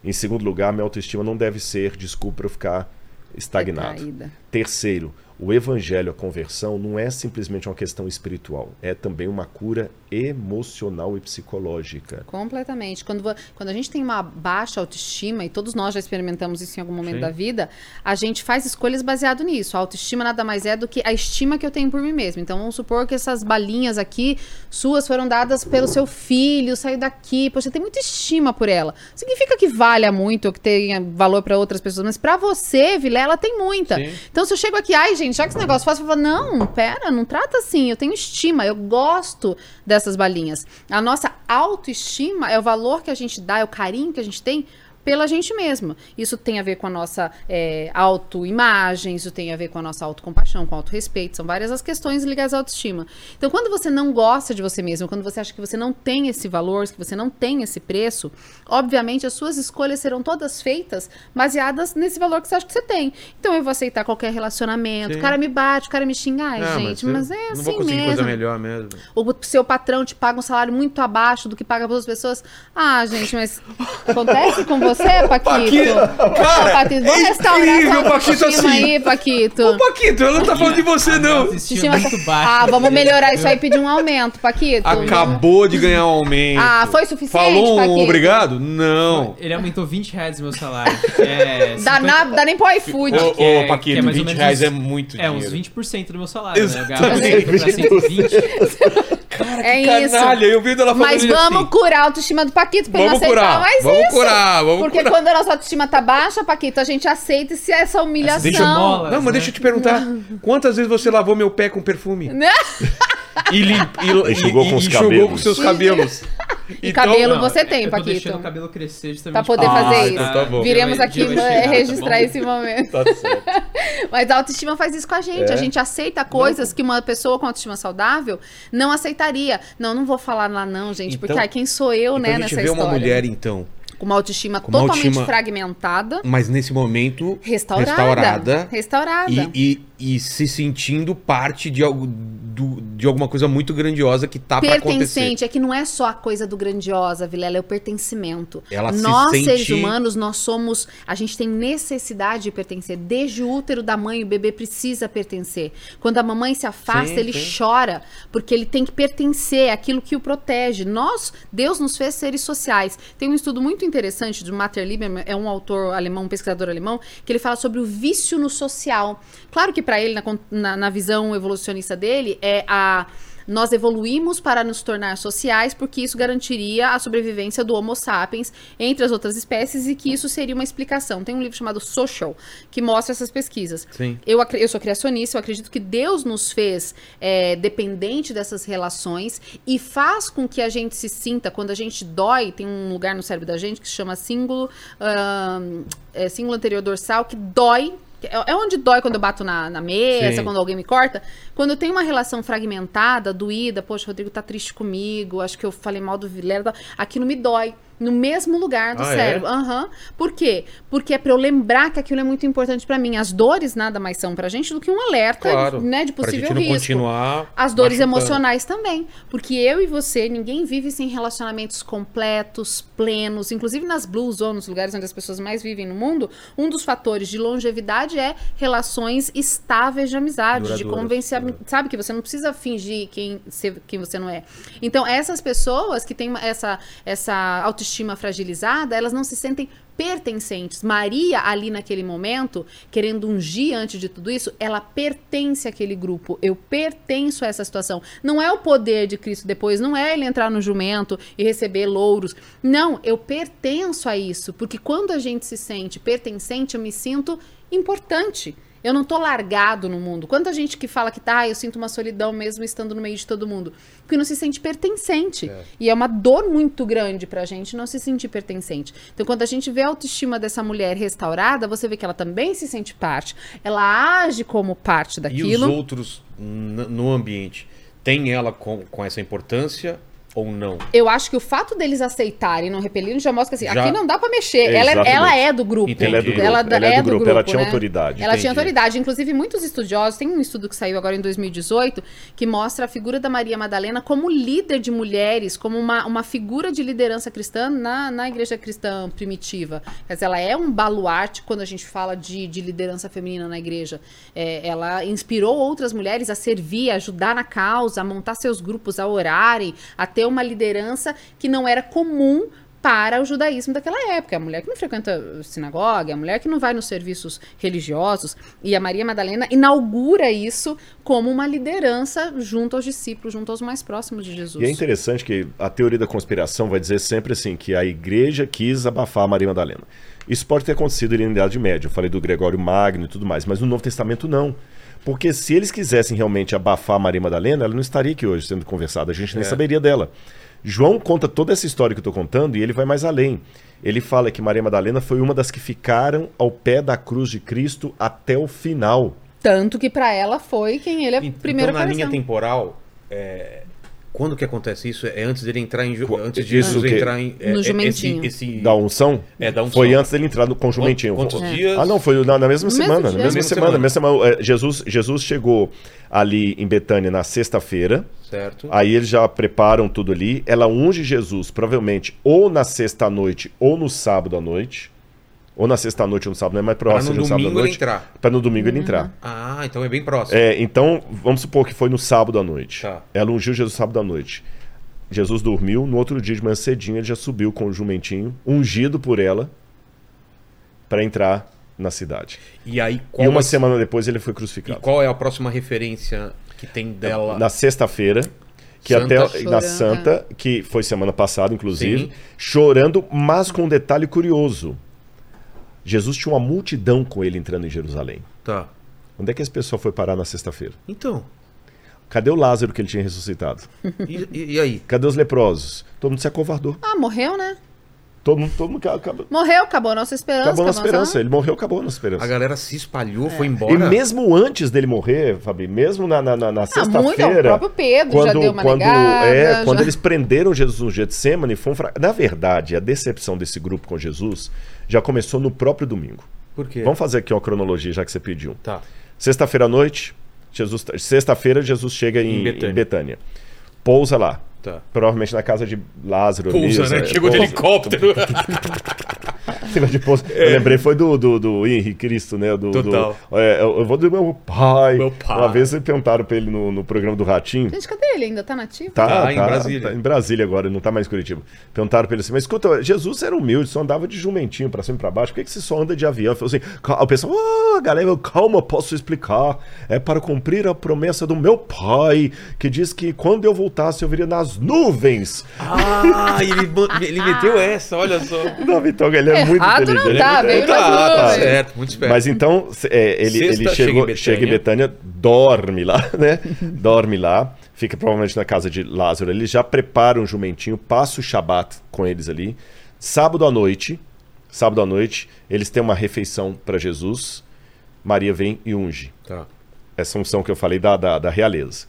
Speaker 3: Em segundo lugar, minha autoestima não deve ser desculpa para eu ficar estagnado. Terceiro, o evangelho, a conversão, não é simplesmente uma questão espiritual, é também uma cura emocional e psicológica.
Speaker 4: Completamente. Quando, quando a gente tem uma baixa autoestima, e todos nós já experimentamos isso em algum momento
Speaker 1: Sim.
Speaker 4: da vida, a gente faz escolhas baseado nisso. A autoestima nada mais é do que a estima que eu tenho por mim mesmo. Então vamos supor que essas balinhas aqui, suas, foram dadas pelo seu filho, saiu daqui, você tem muita estima por ela. Significa que valha muito, ou que tenha valor para outras pessoas, mas para você, Vilela, tem muita.
Speaker 1: Sim.
Speaker 4: Então se eu chego aqui, ai gente, já que esse negócio fácil, eu falo, não, pera, não trata assim, eu tenho estima, eu gosto dessas balinhas. A nossa autoestima é o valor que a gente dá, é o carinho que a gente tem pela gente mesma. Isso tem a ver com a nossa é, autoimagem, isso tem a ver com a nossa autocompaixão, com autorrespeito, são várias as questões ligadas à autoestima. Então, quando você não gosta de você mesmo, quando você acha que você não tem esse valor, que você não tem esse preço, obviamente as suas escolhas serão todas feitas baseadas nesse valor que você acha que você tem. Então, eu vou aceitar qualquer relacionamento,
Speaker 1: Sim.
Speaker 4: o cara me bate, o cara me xinga, ai,
Speaker 1: Ah,
Speaker 4: gente,
Speaker 1: eu
Speaker 4: mas, é
Speaker 1: Não
Speaker 4: assim
Speaker 1: vou
Speaker 4: mesmo.
Speaker 1: coisa melhor mesmo.
Speaker 4: O seu patrão te paga um salário muito abaixo do que paga para outras pessoas. Ah, gente, mas acontece com você, você, é
Speaker 1: Paquito.
Speaker 4: É cara, Paquito. Vamos
Speaker 1: é
Speaker 4: restaurar
Speaker 1: incrível,
Speaker 4: o
Speaker 1: Paquito assim.
Speaker 4: aí, Paquito.
Speaker 1: Ô, Paquito, ela não tá falando de você, não.
Speaker 2: É tá-
Speaker 4: ah, vamos né? melhorar isso aí e pedir um aumento, Paquito.
Speaker 1: Acabou de ganhar um aumento.
Speaker 4: Ah, foi suficiente,
Speaker 1: Falou um
Speaker 4: Paquito?
Speaker 1: obrigado? Não.
Speaker 2: Ele aumentou 20 reais o meu salário. É, 50...
Speaker 4: dá, na, dá nem pro iFood.
Speaker 1: Ô, ô, Paquito,
Speaker 2: é
Speaker 1: 20 reais
Speaker 2: uns,
Speaker 1: é muito dinheiro.
Speaker 2: É, uns 20% do meu salário, né,
Speaker 1: Exatamente.
Speaker 2: né? Eu gasto 120.
Speaker 4: Cara, é que isso.
Speaker 1: canalha. Eu vi ela falando
Speaker 4: Mas
Speaker 1: assim.
Speaker 4: vamos
Speaker 1: assim.
Speaker 4: curar a autoestima do Paquito pra
Speaker 1: vamos ele
Speaker 4: não aceitar
Speaker 1: curar.
Speaker 4: mais
Speaker 1: vamos
Speaker 4: isso.
Speaker 1: Curar, vamos
Speaker 4: Porque
Speaker 1: curar.
Speaker 4: quando a nossa autoestima tá baixa, Paquito, a gente aceita esse, essa humilhação.
Speaker 2: Deixa. Molas,
Speaker 1: não, mas
Speaker 2: né?
Speaker 1: deixa eu te né? perguntar. Quantas vezes você lavou meu pé com perfume? Não. e, limp... e, e, e, enxugou
Speaker 3: com os
Speaker 1: com seus cabelos.
Speaker 4: E cabelo
Speaker 2: Não,
Speaker 4: você tem,
Speaker 2: eu tô
Speaker 4: Paquito.
Speaker 2: deixando o cabelo crescer justamente
Speaker 4: Pra poder
Speaker 2: pra-
Speaker 4: fazer
Speaker 1: Ah,
Speaker 4: isso.
Speaker 1: então tá bom.
Speaker 4: Viremos aqui
Speaker 2: chegar, tá
Speaker 4: registrar
Speaker 2: bom?
Speaker 4: esse momento.
Speaker 3: Tá certo.
Speaker 4: Mas a autoestima faz isso com a gente.
Speaker 3: É?
Speaker 4: A gente aceita coisas que uma pessoa com autoestima saudável não aceitaria. Não, não vou falar lá não, gente, porque
Speaker 1: Então-
Speaker 4: ai, quem sou eu,
Speaker 1: Então
Speaker 4: né,
Speaker 1: a gente
Speaker 4: nessa
Speaker 1: vê
Speaker 4: história.
Speaker 1: uma mulher, então,
Speaker 4: com uma autoestima
Speaker 1: com uma
Speaker 4: totalmente
Speaker 1: autoestima-
Speaker 4: fragmentada,
Speaker 1: mas nesse momento
Speaker 4: restaurada.
Speaker 1: restaurada,
Speaker 4: Restaurada.
Speaker 1: e, e, e se sentindo parte de, algo, do- de alguma coisa muito grandiosa que tá pra acontecer.
Speaker 4: Pertencente, é que não é só a coisa do grandiosa, Vilela, é o pertencimento.
Speaker 1: Ela se
Speaker 4: nós,
Speaker 1: sente-
Speaker 4: seres humanos, nós somos. A gente tem necessidade de pertencer. Desde o útero da mãe, o bebê precisa pertencer. Quando a mamãe se afasta,
Speaker 1: Sim,
Speaker 4: ele
Speaker 1: sim.
Speaker 4: chora, porque ele tem que pertencer, é aquilo que o protege. Nós, Deus nos fez seres sociais. Tem um estudo muito interessante de Matter Lieberman, é um autor alemão, um pesquisador alemão, que ele fala sobre o vício no social. Claro que para ele, na, na, na visão evolucionista dele, é a nós evoluímos para nos tornar sociais porque isso garantiria a sobrevivência do Homo sapiens entre as outras espécies e que isso seria uma explicação. Tem um livro chamado Social que mostra essas pesquisas.
Speaker 1: Sim.
Speaker 4: Eu, eu sou criacionista, eu acredito que Deus nos fez é, dependente dessas relações e faz com que a gente se sinta, quando a gente dói, tem um lugar no cérebro da gente que se chama símbolo, ahn, é, símbolo anterior dorsal, que dói. É é onde dói quando eu bato na, na mesa,
Speaker 1: Sim.
Speaker 4: quando alguém me corta. Quando eu tenho uma relação fragmentada, doída, poxa, o Rodrigo tá triste comigo, acho que eu falei mal do Vilela, aquilo me dói. No mesmo lugar do
Speaker 1: Ah, é?
Speaker 4: cérebro. Aham. Por quê? Porque é pra eu lembrar que aquilo é muito importante pra mim. As dores nada mais são pra gente do que um alerta
Speaker 1: Claro.
Speaker 4: né, de possível risco.
Speaker 1: continuar.
Speaker 4: As dores
Speaker 1: machucando.
Speaker 4: emocionais também. Porque eu e você, ninguém vive sem relacionamentos completos, plenos. Inclusive nas blue zones, lugares onde as pessoas mais vivem no mundo, um dos fatores de longevidade é relações estáveis de amizade, de
Speaker 1: Duradouras,
Speaker 4: convencimento. Sabe que você não precisa fingir quem, quem você não é. Então, essas pessoas que têm essa, essa autoestima fragilizada, elas não se sentem pertencentes. Maria, ali naquele momento, querendo ungir antes de tudo isso, ela pertence àquele grupo. Eu pertenço a essa situação. Não é o poder de Cristo depois, não é ele entrar no jumento e receber louros. Não, eu pertenço a isso. Porque quando a gente se sente pertencente, eu me sinto importante. Eu não tô largado no mundo. Quanta gente que fala que tá, "Ah, eu sinto uma solidão mesmo estando no meio de todo mundo. Porque não se sente pertencente. E é uma dor muito grande pra gente não se sentir pertencente. Então, quando a gente vê a autoestima dessa mulher restaurada, você vê que ela também se sente parte. Ela age como parte
Speaker 1: E os
Speaker 4: daquilo.
Speaker 1: outros no ambiente, tem ela com, com essa importância ou não?
Speaker 4: Eu acho que o fato deles aceitarem e não repelirem já mostra que assim,
Speaker 1: Já-
Speaker 4: aqui não dá pra mexer.
Speaker 3: É,
Speaker 4: ela, é- ela é do grupo.
Speaker 1: Entendi.
Speaker 3: Ela é do grupo.
Speaker 4: Ela,
Speaker 3: Ela é do grupo, ela tinha
Speaker 4: né?
Speaker 3: autoridade.
Speaker 4: Ela tinha
Speaker 1: Entendi.
Speaker 4: autoridade. Inclusive, muitos estudiosos, tem um estudo que saiu agora em 2018, que mostra a figura da Maria Madalena como líder de mulheres, como uma, uma figura de liderança cristã na, na igreja cristã primitiva. Quer dizer, ela é um baluarte quando a gente fala de, de liderança feminina na igreja. É, ela inspirou outras mulheres a servir, a ajudar na causa, a montar seus grupos, a orarem, a ter uma liderança que não era comum para o judaísmo daquela época. A mulher que não frequenta sinagoga, a mulher que não vai nos serviços religiosos. E a Maria Madalena inaugura isso como uma liderança junto aos discípulos, junto aos mais próximos de Jesus.
Speaker 3: E é interessante que a teoria da conspiração vai dizer sempre assim, que a igreja quis abafar a Maria Madalena. Isso pode ter acontecido na Idade Média, eu falei do Gregório Magno e tudo mais, mas no Novo Testamento não. Porque se eles quisessem realmente abafar a Maria Madalena, ela não estaria aqui hoje sendo conversada, a gente nem
Speaker 1: É.
Speaker 3: saberia dela. João conta toda essa história que eu estou contando e ele vai mais além. Ele fala que Maria Madalena foi uma das que ficaram ao pé da cruz de Cristo até o final.
Speaker 4: Tanto que para ela foi quem ele é
Speaker 1: E-
Speaker 4: primeiro
Speaker 1: então, na linha
Speaker 4: apareceu.
Speaker 1: temporal, é, quando que acontece isso? É antes dele entrar em... Antes de
Speaker 3: isso
Speaker 1: Jesus entrar em... é-
Speaker 4: No
Speaker 1: é-
Speaker 4: jumentinho.
Speaker 1: Esse, esse...
Speaker 3: Da unção?
Speaker 1: É, da unção.
Speaker 3: Foi antes dele entrar no, com o jumentinho.
Speaker 1: Quantos
Speaker 3: Foi-
Speaker 1: dias?
Speaker 3: Ah, não, foi na, na mesma
Speaker 4: No
Speaker 3: semana. Na mesma
Speaker 1: Mesma
Speaker 3: semana.
Speaker 1: semana.
Speaker 3: mesma semana. É, Jesus, Jesus chegou ali em Betânia na sexta-feira.
Speaker 1: Certo.
Speaker 3: Aí eles já preparam tudo ali. Ela unge Jesus, provavelmente, ou na sexta-noite ou no sábado à noite. Ou na sexta-noite ou no sábado, não é mais
Speaker 1: Para
Speaker 3: próximo
Speaker 1: no
Speaker 3: no sábado à
Speaker 1: domingo ele entrar.
Speaker 3: Para no domingo
Speaker 4: Uhum.
Speaker 3: ele entrar.
Speaker 1: Ah, então é bem próximo.
Speaker 3: É, então, vamos supor que foi no sábado à noite.
Speaker 1: Tá.
Speaker 3: Ela ungiu Jesus sábado à noite. Jesus dormiu, no outro dia de manhã cedinho ele já subiu com o jumentinho, ungido por ela, para entrar na cidade.
Speaker 1: E aí, qual
Speaker 3: e uma
Speaker 1: vai-
Speaker 3: semana depois ele foi
Speaker 1: E
Speaker 3: crucificado.
Speaker 1: qual é a próxima referência que tem dela?
Speaker 3: Na sexta-feira, que
Speaker 1: Santa.
Speaker 3: até na
Speaker 4: Chorando,
Speaker 3: Santa, que foi semana passada, inclusive,
Speaker 1: Sim.
Speaker 3: chorando, mas com um detalhe curioso. Jesus tinha uma multidão com ele entrando em Jerusalém.
Speaker 1: Tá.
Speaker 3: Onde é que esse pessoal foi parar na sexta-feira?
Speaker 1: Então,
Speaker 3: Cadê o Lázaro que ele tinha ressuscitado?
Speaker 1: e, e- e aí?
Speaker 3: Cadê os leprosos? Todo mundo se acovardou.
Speaker 4: Ah, morreu, né?
Speaker 3: Todo mundo, todo mundo ca- acabou,
Speaker 4: Morreu, acabou a nossa esperança.
Speaker 3: acabou a nossa esperança. Ele morreu, acabou a nossa
Speaker 1: A
Speaker 3: esperança.
Speaker 1: galera se espalhou,
Speaker 4: É.
Speaker 1: foi embora.
Speaker 3: E mesmo antes dele morrer, Fabi, mesmo na, na, na- na
Speaker 4: Ah, muito,
Speaker 3: sexta-feira.
Speaker 4: o próprio Pedro já deu uma
Speaker 3: quando,
Speaker 4: negada.
Speaker 3: é, quando
Speaker 4: já-
Speaker 3: eles prenderam Jesus no Getsemane, foi um fra... Na verdade, a decepção desse grupo com Jesus já começou no próprio domingo.
Speaker 1: Por quê?
Speaker 3: Vamos fazer aqui uma cronologia, já que você pediu.
Speaker 1: Tá.
Speaker 3: Sexta-feira à noite, Jesus, sexta-feira Jesus chega em,
Speaker 1: Em Betânia.
Speaker 3: em Betânia. Pousa lá.
Speaker 1: Tá.
Speaker 3: Provavelmente na casa de Lázaro.
Speaker 1: Pousa,
Speaker 3: ali,
Speaker 1: né?
Speaker 3: é,
Speaker 1: Chegou de
Speaker 3: pousa.
Speaker 1: helicóptero.
Speaker 3: Negócio de pouso. Eu lembrei, foi do, do, do Henrique Cristo, né? Do, do-
Speaker 1: Total.
Speaker 3: é, eu eu vou do meu pai.
Speaker 1: Meu pai.
Speaker 3: Uma vez perguntaram pra ele no, no programa do Ratinho.
Speaker 4: Gente, cadê ele? Ainda tá nativo?
Speaker 3: Tá,
Speaker 1: Tá
Speaker 3: tá,
Speaker 1: em Brasília.
Speaker 3: tá em Brasília agora, não tá mais em Curitiba. Perguntaram pra ele assim, mas escuta, Jesus era humilde, só andava de jumentinho pra cima e pra baixo, por que, que você só anda de avião? Falou assim, o pessoal, ah, galera, calma, posso explicar. É para cumprir a promessa do meu pai, que diz que quando eu voltasse eu viria nas nuvens.
Speaker 1: Ah, ele, ele meteu essa, olha só.
Speaker 3: Não, Vitor, ele é muito
Speaker 4: Errado não
Speaker 3: inteligente.
Speaker 4: tá, veio
Speaker 1: Tá, tá
Speaker 4: nuvens.
Speaker 1: certo, muito esperto.
Speaker 3: Mas então, é, ele,
Speaker 1: Sexta,
Speaker 3: ele
Speaker 1: chega
Speaker 3: chegou,
Speaker 1: em
Speaker 3: chega, em Betânia, dorme lá, né? dorme lá, fica provavelmente na casa de Lázaro. Ele já prepara um jumentinho, passa o Shabat com eles ali. Sábado à noite, sábado à noite, eles têm uma refeição para Jesus. Maria vem e unge.
Speaker 1: Tá.
Speaker 3: Essa unção que eu falei da, da, da realeza.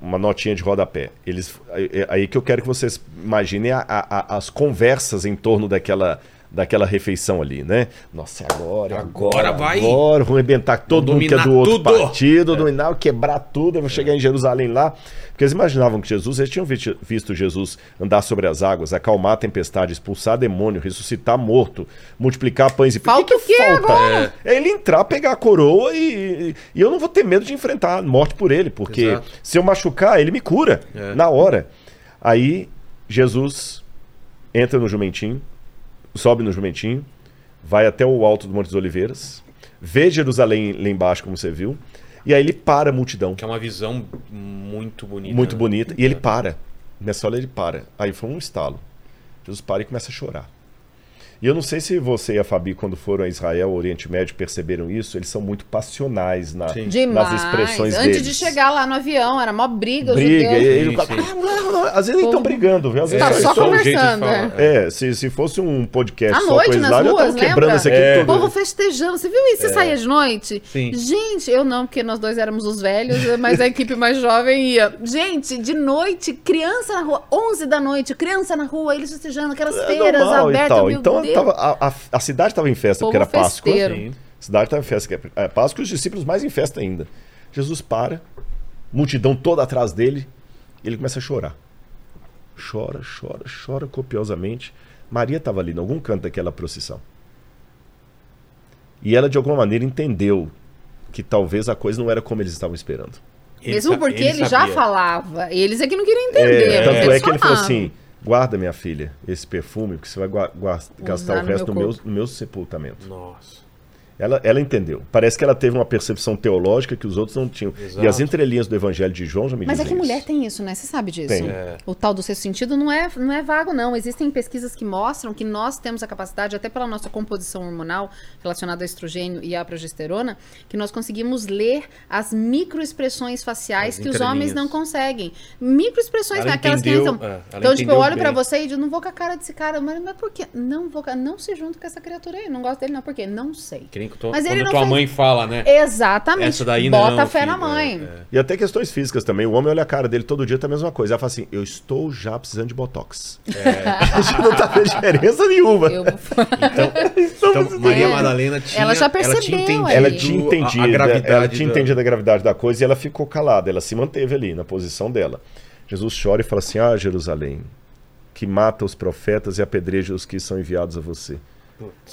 Speaker 3: Uma notinha de rodapé. Eles, aí, que eu quero que vocês imaginem a- a- as conversas em torno daquela, daquela refeição ali, né? Nossa, é agora, é
Speaker 1: Agora vai.
Speaker 3: Agora vão arrebentar todo mundo que é do outro
Speaker 1: tudo.
Speaker 3: partido, dominar, quebrar tudo, eu vou chegar em Jerusalém lá. Porque eles imaginavam que Jesus, eles tinham visto, Jesus andar sobre as águas, acalmar a tempestade, expulsar demônio, ressuscitar morto, multiplicar pães e
Speaker 4: Falta o quê agora?
Speaker 3: É ele entrar, pegar a coroa e, e eu não vou ter medo de enfrentar a morte por ele, porque
Speaker 1: Exato.
Speaker 3: se eu machucar, ele me cura
Speaker 1: É.
Speaker 3: na hora. Aí Jesus entra no jumentinho, sobe no jumentinho, vai até o alto do Monte das Oliveiras, vê Jerusalém lá embaixo, como você viu, e aí ele para a multidão,
Speaker 1: Que é uma visão muito bonita.
Speaker 3: muito
Speaker 1: né?
Speaker 3: bonita, e ele para. Nessa hora ele para. Aí foi um estalo. Jesus para e começa a chorar. E eu não sei se você e a Fabi, quando foram a Israel, Oriente Médio, perceberam isso, eles são muito passionais na, nas expressões
Speaker 4: Antes
Speaker 3: deles.
Speaker 4: de chegar lá no avião, era mó briga,
Speaker 3: Briga, e ele,
Speaker 1: Sim, sim.
Speaker 3: Ah, às vezes nem estão brigando, viu? Às vezes
Speaker 4: Tá
Speaker 3: é
Speaker 4: só
Speaker 1: só um jeito de
Speaker 4: conversando,
Speaker 1: falar.
Speaker 4: é.
Speaker 3: É, se, se fosse um podcast
Speaker 4: À
Speaker 3: só
Speaker 4: noite,
Speaker 3: com eles
Speaker 4: nas
Speaker 3: lá, já
Speaker 4: ruas,
Speaker 3: estavam quebrando
Speaker 4: lembra?
Speaker 3: isso aqui
Speaker 1: É.
Speaker 4: O povo festejando. Você viu isso? Você saía de noite?
Speaker 1: Sim.
Speaker 4: Gente, eu não, porque nós dois éramos os velhos, mas a equipe mais jovem ia. Gente, de noite, criança na rua, 11 da noite, criança na rua, eles festejando aquelas
Speaker 3: É
Speaker 4: feiras
Speaker 3: e
Speaker 4: abertas. Meu
Speaker 3: Então
Speaker 4: Deus.
Speaker 3: Tava- a, a- a cidade estava em festa,
Speaker 4: Povo
Speaker 3: porque era Páscoa.
Speaker 1: Sim.
Speaker 3: A cidade estava em festa, que é Páscoa, e os discípulos mais em festa ainda. Jesus para, multidão toda atrás dele, e ele começa a chorar. Chora, chora, chora copiosamente. Maria estava ali, em algum canto daquela procissão. E ela, de alguma maneira, entendeu que talvez a coisa não era como eles estavam esperando.
Speaker 1: Ele
Speaker 4: Mesmo porque ele, já
Speaker 1: sabia.
Speaker 4: falava. Eles é que não queriam entender.
Speaker 3: É, tanto
Speaker 4: eles
Speaker 3: é que ele falou assim: guarda, minha filha, esse perfume, porque você vai gastar
Speaker 4: Usar
Speaker 3: o
Speaker 4: no
Speaker 3: resto
Speaker 4: meu
Speaker 3: no meu,
Speaker 4: corpo."
Speaker 3: no meu sepultamento.
Speaker 1: Nossa.
Speaker 3: Ela, ela entendeu. Parece que ela teve uma percepção teológica que os outros não tinham.
Speaker 1: Exato.
Speaker 3: E as entrelinhas do Evangelho de João já me
Speaker 4: Mas é
Speaker 3: dizem
Speaker 4: que mulher
Speaker 3: isso.
Speaker 4: tem isso, né? Você sabe disso.
Speaker 3: Tem.
Speaker 1: É.
Speaker 4: O tal do sexto sentido não é, não é vago, não. Existem pesquisas que mostram que nós temos a capacidade, até pela nossa composição hormonal relacionada ao estrogênio e à progesterona, que nós conseguimos ler as microexpressões faciais
Speaker 1: As
Speaker 4: que os homens não conseguem. Microexpressões, né? aquelas que
Speaker 1: entendeu,
Speaker 4: entram.
Speaker 1: é,
Speaker 4: então, tipo, eu olho pra
Speaker 1: bem.
Speaker 4: você e digo, não vou com a cara desse cara. Mas, mas por quê? Não vou, não se junto com essa criatura aí. Não gosto dele, não. Por quê? Não sei.
Speaker 1: Que tua-
Speaker 4: Mas ele
Speaker 1: quando
Speaker 4: não
Speaker 1: tua
Speaker 4: fez-
Speaker 1: mãe fala, né?
Speaker 4: Exatamente.
Speaker 1: Essa daí
Speaker 4: Bota
Speaker 1: não,
Speaker 4: fé na
Speaker 1: filho,
Speaker 4: mãe.
Speaker 1: é, é.
Speaker 3: E até questões físicas também. O homem olha a cara dele todo dia, tá a mesma coisa. Ela fala assim: Eu estou já precisando de botox. A gente não tá vendo diferença nenhuma.
Speaker 4: Eu-
Speaker 1: Então, Maria
Speaker 4: É.
Speaker 1: Madalena tinha,
Speaker 4: Ela já
Speaker 1: tinha
Speaker 4: percebeu,
Speaker 1: entendido
Speaker 4: é.
Speaker 3: Ela tinha entendido,
Speaker 1: a, gravidade.
Speaker 3: ela tinha
Speaker 1: da-
Speaker 3: entendido a gravidade da coisa e ela ficou calada, ela se manteve ali na posição dela. Jesus chora e fala assim: Ah, Jerusalém, que mata os profetas e apedreja os que são enviados a você.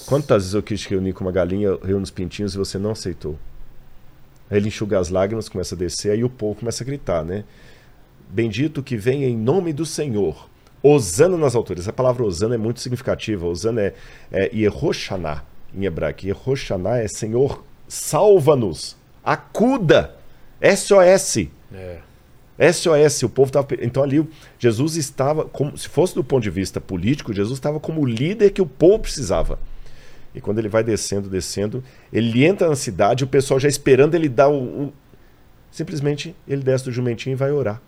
Speaker 3: Quantas vezes eu quis reunir com uma galinha, reúno os pintinhos e você não aceitou? Aí ele enxuga as lágrimas, começa a descer, aí o povo começa a gritar, né? Bendito que vem em nome do Senhor. Osana nas alturas. A palavra Osana é muito significativa. Osana é, é Yehoshana em hebraico. Yehoshana é Senhor, salva-nos. Acuda. SOS.
Speaker 1: É.
Speaker 3: SOS, o povo estava. Então ali Jesus estava, como se fosse do ponto de vista político, Jesus estava como o líder que o povo precisava. E quando ele vai descendo, descendo, ele entra na cidade, o pessoal já esperando ele dar o. o- Simplesmente ele desce do jumentinho e vai orar.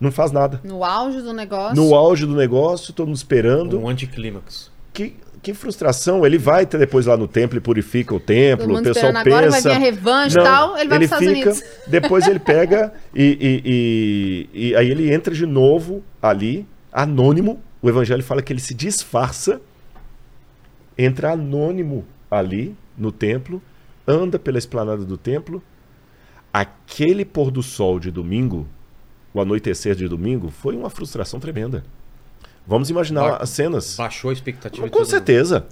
Speaker 3: Não faz nada.
Speaker 4: No auge do negócio.
Speaker 3: No auge do negócio, todo mundo esperando.
Speaker 1: Um anticlímax.
Speaker 3: Que, que frustração. Ele vai ter depois lá no templo e purifica o templo. O pessoal pensa.
Speaker 4: agora, vai vir a revanche e tal, ele vai pros Estados
Speaker 3: fica,
Speaker 4: Unidos.
Speaker 3: Depois ele pega e, e, e- e aí ele entra de novo ali, anônimo. O evangelho fala que ele se disfarça, entra anônimo ali no templo, anda pela esplanada do templo. Aquele pôr do sol de domingo, o anoitecer de domingo, foi uma frustração tremenda. Vamos imaginar
Speaker 1: Ba-
Speaker 3: as cenas.
Speaker 1: Baixou a expectativa de
Speaker 3: Com certeza.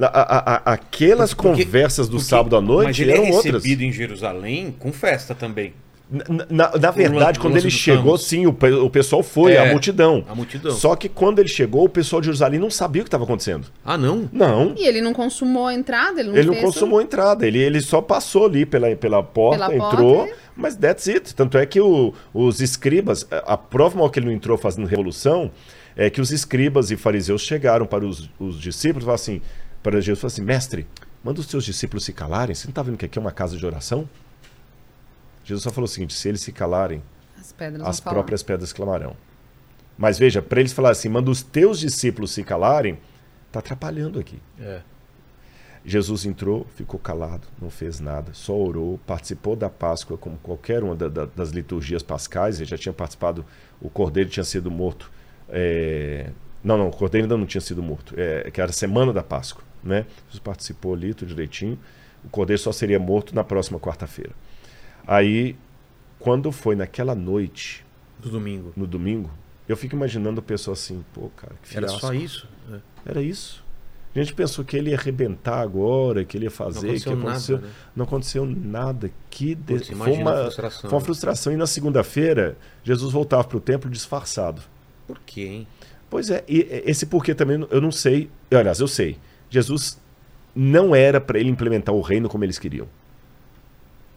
Speaker 3: A- a- a- aquelas
Speaker 1: Porque-
Speaker 3: conversas do
Speaker 1: porque-
Speaker 3: sábado à
Speaker 1: Mas
Speaker 3: noite
Speaker 1: ele
Speaker 3: eram
Speaker 1: é
Speaker 3: outras.
Speaker 1: recebido em Jerusalém com festa também.
Speaker 3: Na, na- na verdade, quando ele chegou, sim, o, o pessoal foi,
Speaker 1: É,
Speaker 3: a multidão.
Speaker 1: a multidão.
Speaker 3: Só que quando ele chegou, o pessoal de Jerusalém não sabia o que estava acontecendo.
Speaker 1: Ah, não?
Speaker 3: Não.
Speaker 4: E ele não consumou a entrada, ele não
Speaker 3: Ele não consumou a entrada, ele, ele só passou ali pela, pela porta,
Speaker 4: Pela porta,
Speaker 3: entrou,
Speaker 4: é.
Speaker 3: mas that's it. Tanto é que o- os escribas, a, a prova mal que ele não entrou fazendo revolução, é que os escribas e fariseus chegaram para os, os discípulos e falaram assim, para Jesus, falaram assim, mestre, manda os teus discípulos se calarem, você não está vendo que aqui é uma casa de oração? Jesus só falou o seguinte, se eles se calarem,
Speaker 4: As pedras
Speaker 3: as próprias pedras clamarão. Mas veja, para eles falar assim, manda os teus discípulos se calarem, está atrapalhando aqui.
Speaker 1: É.
Speaker 3: Jesus entrou, ficou calado, não fez nada, só orou, participou da Páscoa como qualquer uma da- da- das liturgias pascais, ele já tinha participado, o cordeiro tinha sido morto. É, Não, não, o cordeiro ainda não tinha sido morto, é, que era a semana da Páscoa. Né? Jesus participou ali, tudo direitinho. O cordeiro só seria morto na próxima quarta-feira. Aí, quando foi naquela noite,
Speaker 1: Do domingo.
Speaker 3: no domingo, eu fico imaginando o pessoal assim, pô, cara, que
Speaker 1: Era
Speaker 3: fiasco.
Speaker 1: só isso? É.
Speaker 3: Era isso. A gente pensou que ele ia arrebentar agora, que ele ia fazer,
Speaker 1: aconteceu
Speaker 3: que aconteceu.
Speaker 1: nada, né?
Speaker 3: Não aconteceu nada. Que de...
Speaker 1: Putz,
Speaker 3: foi, uma...
Speaker 1: a frustração,
Speaker 3: foi uma frustração. E na segunda-feira, Jesus voltava para o templo disfarçado.
Speaker 1: Por quê, hein?
Speaker 3: Pois é, e esse porquê também eu não sei. Aliás, eu sei. Jesus não era para ele implementar o reino como eles queriam.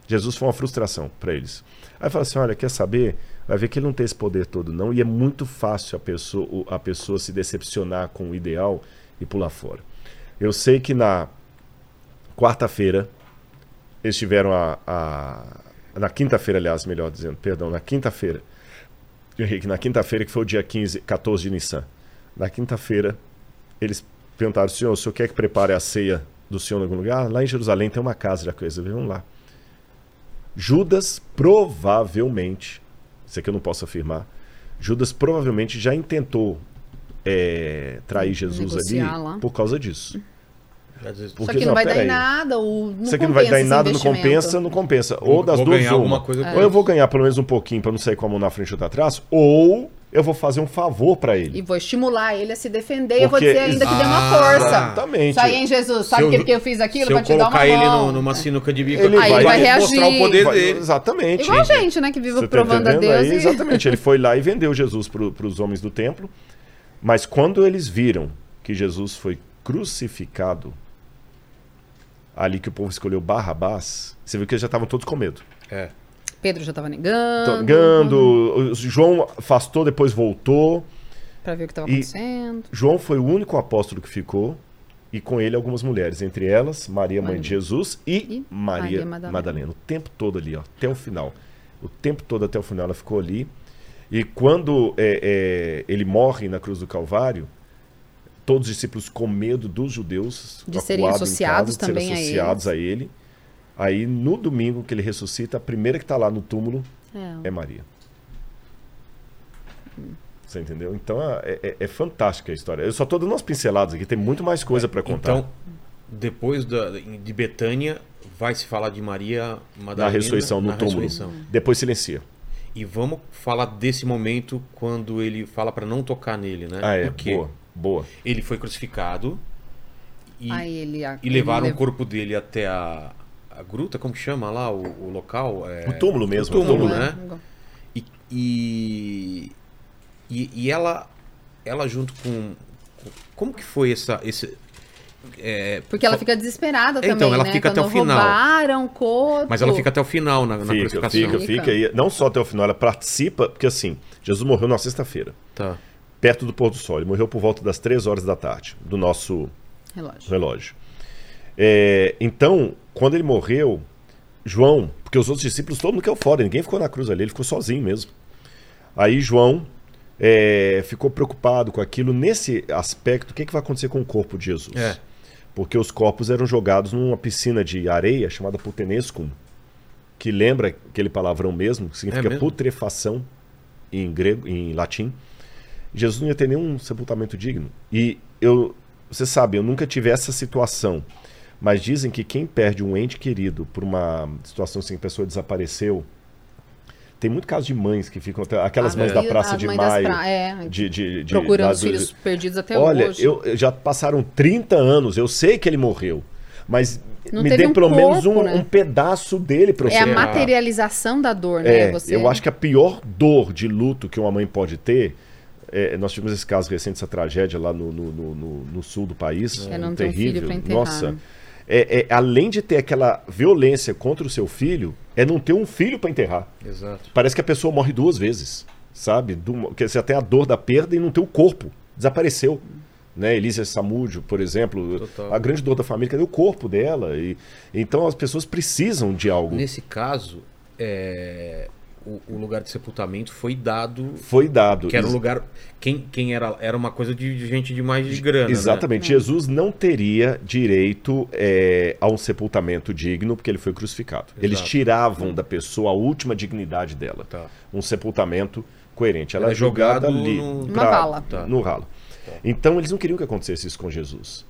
Speaker 3: Jesus foi uma frustração para eles. Aí fala assim: olha, quer saber? Vai ver que ele não tem esse poder todo, não. E é muito fácil a pessoa, a pessoa se decepcionar com o ideal e pular fora. Eu sei que na quarta-feira eles tiveram a. a- na quinta-feira, aliás, melhor dizendo, perdão, na quinta-feira. Henrique, na quinta-feira, que foi o dia 15, 14 de Nissan. Na quinta-feira, eles perguntaram: senhor, o senhor quer que prepare a ceia do senhor em algum lugar? Lá em Jerusalém tem uma casa de coisa, vamos lá. Judas provavelmente, isso aqui eu não posso afirmar, Judas provavelmente já intentou é, trair Jesus ali
Speaker 4: lá.
Speaker 3: por causa disso.
Speaker 1: Às vezes,
Speaker 3: Porque,
Speaker 4: Só que não, vai dar
Speaker 3: peraí.
Speaker 4: em nada. Ou não
Speaker 3: Isso aqui não vai dar em nada, não compensa, não compensa. Ou das
Speaker 1: vou
Speaker 3: duas,
Speaker 1: ganhar
Speaker 3: uma.
Speaker 1: coisa com
Speaker 3: Ou eu vou ganhar pelo menos um pouquinho pra não sair com a mão na frente e outra atrás, ou eu vou fazer um favor pra ele.
Speaker 4: E vou estimular ele a se defender. e eu vou
Speaker 3: Porque-
Speaker 4: dizer ainda que deu uma força.
Speaker 3: Exatamente.
Speaker 4: Isso aí, hein, Jesus? Sabe
Speaker 1: Se
Speaker 4: que
Speaker 1: eu-
Speaker 4: porque eu fiz aquilo
Speaker 1: Se eu
Speaker 4: pra te dar uma
Speaker 1: colocar ele
Speaker 4: mão?
Speaker 1: no- numa sinuca de bico,
Speaker 3: Ele vai-
Speaker 4: vai
Speaker 1: mostrar o
Speaker 4: reagir.
Speaker 1: poder
Speaker 3: Vai-
Speaker 1: dele.
Speaker 3: Exatamente.
Speaker 4: Igual a gente, né? Que vive
Speaker 3: Você tá
Speaker 4: provando a
Speaker 3: entendendo
Speaker 4: Deus.
Speaker 3: aí?
Speaker 4: e-
Speaker 3: Exatamente. Ele foi lá e vendeu Jesus para os homens do templo. Mas quando eles viram que Jesus foi crucificado, ali que o povo escolheu Barrabás, você viu que eles já estavam todos com medo.
Speaker 1: É.
Speaker 4: Pedro já tava negando.
Speaker 3: Tongando, o João afastou, depois voltou.
Speaker 4: Pra ver o que tava
Speaker 3: E-
Speaker 4: acontecendo.
Speaker 3: João foi o único apóstolo que ficou, e com ele algumas mulheres, entre elas Maria, mãe de Jesus, e,
Speaker 4: E
Speaker 3: Maria,
Speaker 4: Maria
Speaker 3: Madalena.
Speaker 4: Madalena.
Speaker 3: O tempo todo ali, ó, até o final. O tempo todo até o final ela ficou ali. E quando é, é, ele morre na cruz do Calvário, todos os discípulos com medo dos judeus
Speaker 4: De serem associados
Speaker 3: casa, de
Speaker 4: também a
Speaker 3: serem associados a ele. Aí no domingo que ele ressuscita, a primeira que está lá no túmulo
Speaker 4: É.
Speaker 3: é Maria. Você entendeu? Então é, é- é fantástica a história. Eu só tô dando umas pinceladas aqui, tem muito mais coisa para contar.
Speaker 1: Então, depois da, de Betânia, vai se falar de Maria Madalena
Speaker 3: na ressurreição, no
Speaker 1: na
Speaker 3: túmulo.
Speaker 1: ressurreição.
Speaker 3: Depois silencia.
Speaker 1: E vamos falar desse momento quando ele fala para não tocar nele, né?
Speaker 3: Ah, é. Boa. Boa.
Speaker 1: ele foi crucificado e,
Speaker 4: Aí ele.
Speaker 1: e levaram
Speaker 4: ele
Speaker 1: o corpo dele até a, a gruta, como que chama lá o, o local? É,
Speaker 3: O túmulo mesmo.
Speaker 1: o túmulo,
Speaker 3: o
Speaker 1: né? E, e, e, e ela, ela junto com, com- Como que foi essa. Esse, é,
Speaker 4: Porque ela fica desesperada
Speaker 1: Então,
Speaker 4: também,
Speaker 1: ela
Speaker 4: né?
Speaker 1: fica até
Speaker 4: Quando
Speaker 1: o final.
Speaker 4: roubaram o corpo.
Speaker 1: Mas ela fica até o final na, na
Speaker 3: Fica,
Speaker 1: crucificação.
Speaker 3: fica,
Speaker 4: Fica.
Speaker 3: fica. E não só até o final, ela participa, porque assim, Jesus morreu na sexta-feira,
Speaker 1: Tá.
Speaker 3: Perto do pôr do sol. Ele morreu por volta das três horas da tarde, do nosso
Speaker 4: Relógio.
Speaker 3: relógio. É, então, quando ele morreu, João, porque os outros discípulos, todo mundo caiu fora, ninguém ficou na cruz ali, ele ficou sozinho mesmo. Aí João é, ficou preocupado com aquilo. Nesse aspecto, o que, que vai acontecer com o corpo de Jesus?
Speaker 1: É.
Speaker 3: Porque os corpos eram jogados numa piscina de areia chamada putenescum, que lembra aquele palavrão mesmo, que significa
Speaker 1: É mesmo?
Speaker 3: putrefação em grego, em latim. Jesus não ia ter nenhum sepultamento digno. E eu, você sabe, eu nunca tive essa situação. Mas dizem que quem perde um ente querido por uma situação assim, a pessoa desapareceu. Tem muito caso de mães que ficam. até- Aquelas
Speaker 4: Ah,
Speaker 3: mães
Speaker 4: e
Speaker 3: da Praça de Maio.
Speaker 4: pra- é,
Speaker 3: de, de, de-
Speaker 4: procurando os filhos perdidos até
Speaker 3: Olha,
Speaker 4: hoje.
Speaker 3: eu, eu- já passaram 30 anos, eu sei que ele morreu. Mas
Speaker 4: Não
Speaker 3: me dê
Speaker 4: um
Speaker 3: pelo menos
Speaker 4: corpo,
Speaker 3: um,
Speaker 4: né?
Speaker 3: um pedaço dele para eu
Speaker 4: É a materialização da dor, né?
Speaker 3: é,
Speaker 4: Você...
Speaker 3: eu acho que a pior dor de luto que uma mãe pode ter. É, nós tivemos esse caso recente, essa tragédia lá no, no, no- no- no sul do país.
Speaker 4: É um filho
Speaker 3: terrível. Nossa.
Speaker 4: né?
Speaker 3: É, é, além de ter aquela violência contra o seu filho, é não ter um filho para enterrar.
Speaker 1: Exato.
Speaker 3: Parece que a pessoa morre duas vezes, sabe? Do, que você tem a dor da perda e não tem o corpo. Desapareceu. Né? Elisa Samúdio, por exemplo,
Speaker 1: Total.
Speaker 3: a grande dor da família, cadê o corpo dela? E, então as pessoas precisam de algo.
Speaker 1: Nesse caso, é, o, o lugar de sepultamento foi dado.
Speaker 3: Foi dado.
Speaker 1: Que era um
Speaker 3: Ex-
Speaker 1: lugar. Quem, quem era. Era uma coisa de, de gente de mais de grana. né?
Speaker 3: Exatamente. Jesus não teria direito é, a um sepultamento digno porque ele foi crucificado. Eles
Speaker 1: Exato.
Speaker 3: tiravam da pessoa a última dignidade dela.
Speaker 1: Tá.
Speaker 3: Um sepultamento coerente. Ela
Speaker 1: Era
Speaker 3: é jogada
Speaker 1: jogado
Speaker 3: ali.
Speaker 1: no-
Speaker 4: Numa vala.
Speaker 1: Tá.
Speaker 3: No ralo. Então eles não queriam que acontecesse isso com Jesus.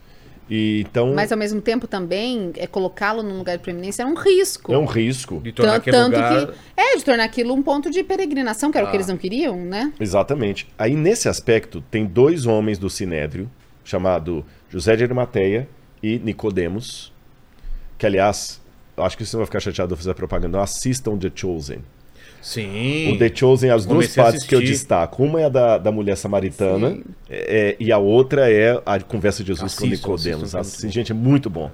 Speaker 3: E, então
Speaker 4: Mas ao mesmo tempo também, é colocá-lo num lugar de preeminência é um risco.
Speaker 3: é um risco.
Speaker 1: De tornar
Speaker 4: Tanto, tanto
Speaker 1: lugar.
Speaker 4: que. É, de tornar aquilo um ponto de peregrinação, que era o que
Speaker 1: Ah.
Speaker 4: eles não queriam, né?
Speaker 3: Exatamente. Aí nesse aspecto tem dois homens do Sinédrio, chamado José de Arimateia e Nicodemos, que aliás, eu acho que você não vai ficar chateado de eu fazer propaganda, assistam The Chosen.
Speaker 1: Sim.
Speaker 3: O The Chosen, as duas
Speaker 1: Comecei
Speaker 3: partes que eu destaco. Uma é a da, da mulher samaritana
Speaker 4: Sim.
Speaker 3: é, e a outra é a conversa de Jesus com
Speaker 1: Assistam,
Speaker 3: Nicodemos.
Speaker 1: assistam, é
Speaker 3: Assim, gente, é muito bom.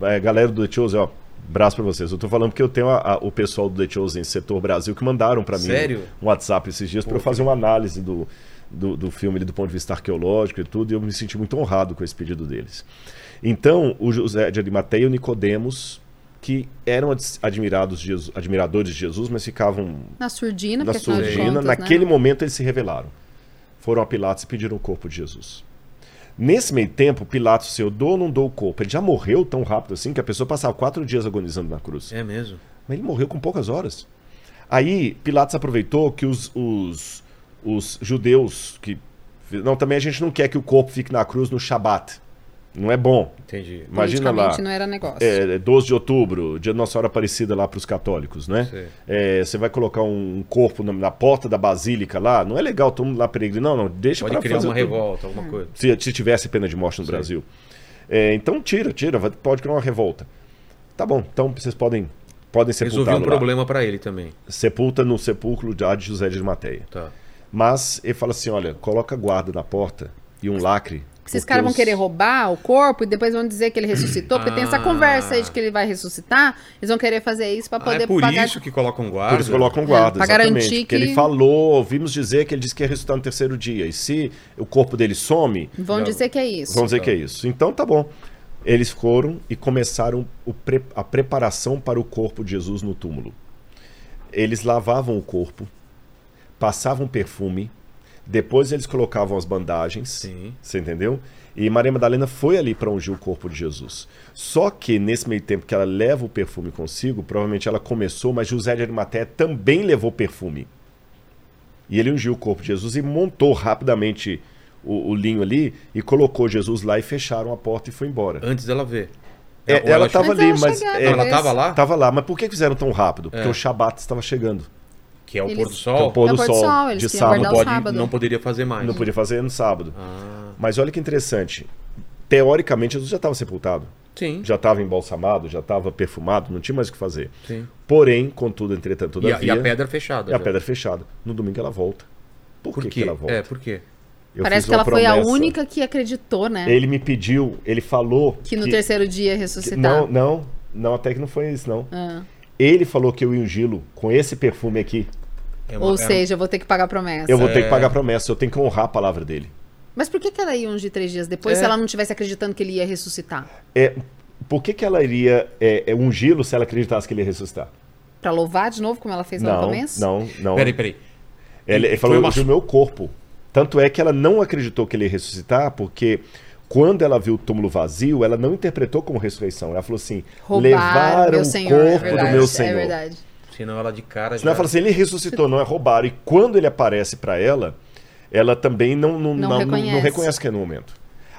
Speaker 3: É, galera do The Chosen, ó, braço pra vocês. Eu tô falando porque eu tenho a- a- o pessoal do The Chosen Setor Brasil que mandaram pra mim
Speaker 1: Sério?
Speaker 3: um WhatsApp esses dias pra eu fazer uma análise do, do, do filme ali, do ponto de vista arqueológico e tudo, e eu me senti muito honrado com esse pedido deles. Então, o José de Arimateia e o Nicodemos, que eram ad- admirados de Jesus- admiradores de Jesus, mas ficavam
Speaker 4: Na surdina,
Speaker 3: na surdina,
Speaker 4: contas, né?
Speaker 3: naquele momento eles se revelaram. Foram a Pilatos e pediram o corpo de Jesus. Nesse meio tempo, Pilatos, se eu dou ou não dou o corpo, ele já morreu tão rápido assim que a pessoa passava quatro dias agonizando na cruz.
Speaker 1: É mesmo.
Speaker 3: Mas ele morreu com poucas horas. Aí Pilatos aproveitou que os, os, os judeus que. Não, também a gente não quer que o corpo fique na cruz no Shabat. Não é bom.
Speaker 1: Entendi.
Speaker 3: Imagina lá.
Speaker 4: Não era negócio.
Speaker 3: É, 12 de outubro, dia da Nossa Senhora Aparecida lá para os católicos, né? É, você vai colocar um corpo na, na porta da basílica lá, não é legal todo mundo lá peregrino, não, não, deixa
Speaker 1: Pode
Speaker 3: pra
Speaker 1: criar
Speaker 3: fazer
Speaker 1: uma revolta, alguma coisa.
Speaker 3: Se, se tivesse pena de morte no Brasil. É, então tira, tira, pode criar uma revolta. Tá bom, então vocês podem, podem
Speaker 1: Resolvi
Speaker 3: sepultar
Speaker 1: um problema pra ele também.
Speaker 3: Sepulta no sepulcro de de José de Arimateia.
Speaker 1: Tá.
Speaker 3: Mas ele fala assim, olha, coloca guarda na porta e um lacre.
Speaker 4: Esses
Speaker 3: porque
Speaker 4: caras vão querer roubar o corpo e depois vão dizer que ele ressuscitou, porque tem essa
Speaker 1: Ah.
Speaker 4: conversa aí de que ele vai ressuscitar. Eles vão querer fazer isso pra
Speaker 1: Ah,
Speaker 4: poder
Speaker 1: é por
Speaker 4: pagar.
Speaker 1: isso que colocam guarda.
Speaker 3: Por isso colocam guarda,
Speaker 4: É, pra
Speaker 3: exatamente.
Speaker 4: garantir
Speaker 3: Porque
Speaker 4: que-
Speaker 3: ele falou, ouvimos dizer que ele disse que ia ressuscitar no terceiro dia. E se o corpo dele some,
Speaker 4: Vão
Speaker 1: Já-
Speaker 4: dizer que é isso.
Speaker 3: vão dizer que é isso. Então tá bom. Eles foram e começaram o pre- a preparação para o corpo de Jesus no túmulo. Eles lavavam o corpo, passavam perfume, depois eles colocavam as bandagens.
Speaker 1: Sim.
Speaker 3: Você entendeu? E Maria Madalena foi ali para ungir o corpo de Jesus. Só que nesse meio tempo que ela leva o perfume consigo, provavelmente ela começou, mas José de Arimateia também levou perfume. E ele ungiu o corpo de Jesus e montou rapidamente o, o linho ali e colocou Jesus lá e fecharam a porta e foi embora.
Speaker 1: Antes dela ver.
Speaker 3: É, ela estava ali, mas é,
Speaker 1: Ela
Speaker 4: talvez.
Speaker 1: tava lá?
Speaker 3: Tava lá, mas por que fizeram tão rápido? Porque
Speaker 1: É.
Speaker 3: o Shabat estava chegando.
Speaker 1: Que é o
Speaker 4: Eles-
Speaker 1: pôr do
Speaker 3: Que é
Speaker 1: sol.
Speaker 3: o pôr
Speaker 4: É o
Speaker 3: do
Speaker 4: pôr do
Speaker 3: sol,
Speaker 4: sol, eles
Speaker 3: de sábado.
Speaker 1: não, pode,
Speaker 4: sábado.
Speaker 1: não poderia fazer mais.
Speaker 3: Não podia fazer no sábado.
Speaker 1: Ah,
Speaker 3: Mas olha que interessante. Teoricamente, Jesus já estava sepultado.
Speaker 1: sim.
Speaker 3: Já estava embalsamado, já estava perfumado, não tinha mais o que fazer.
Speaker 1: sim.
Speaker 3: Porém, contudo, entretanto,
Speaker 1: E a,
Speaker 3: todavia...
Speaker 1: e a pedra fechada.
Speaker 3: e a
Speaker 1: já.
Speaker 3: pedra fechada. No domingo ela volta. Por,
Speaker 1: Por
Speaker 3: que,
Speaker 1: quê?
Speaker 3: que ela volta?
Speaker 1: É, por quê?
Speaker 3: Eu
Speaker 4: Parece que ela
Speaker 3: uma
Speaker 4: foi a
Speaker 3: promessa.
Speaker 4: única que acreditou, né?
Speaker 3: Ele me pediu, ele falou...
Speaker 4: Que no terceiro dia ia ressuscitar.
Speaker 3: Não, não, não, até que não foi isso, não.
Speaker 4: Ah.
Speaker 3: Ele falou que eu ia ungí-lo com esse perfume aqui.
Speaker 1: É uma-
Speaker 4: Ou
Speaker 1: é-
Speaker 4: seja, eu vou ter que pagar a promessa.
Speaker 3: Eu vou ter
Speaker 1: É.
Speaker 3: que pagar a promessa, eu tenho que honrar a palavra dele.
Speaker 4: Mas por que, que ela ia ungir três dias depois
Speaker 1: É.
Speaker 4: se ela não tivesse acreditando que ele ia ressuscitar?
Speaker 3: É, por que, que ela iria é, é, ungí-lo se ela acreditasse que ele ia ressuscitar?
Speaker 4: Pra louvar de novo, como ela fez lá no
Speaker 3: Não,
Speaker 4: começo?
Speaker 3: não, não.
Speaker 1: Peraí, peraí.
Speaker 3: Ele, ele falou
Speaker 1: uma-
Speaker 3: do meu corpo. Tanto é que ela não acreditou que ele ia ressuscitar, porque quando ela viu o túmulo vazio, ela não interpretou como ressurreição. Ela falou assim:
Speaker 4: Roubaram
Speaker 3: levaram
Speaker 4: meu
Speaker 3: o
Speaker 4: senhor, é
Speaker 3: corpo
Speaker 4: verdade,
Speaker 3: do meu
Speaker 4: É
Speaker 3: senhor.
Speaker 4: verdade.
Speaker 1: Senão ela de cara
Speaker 3: Senão ela fala assim: ele ressuscitou, não é roubaram. E quando ele aparece para ela, ela também não, não,
Speaker 4: Não
Speaker 3: não,
Speaker 4: reconhece.
Speaker 3: não reconhece que é no momento.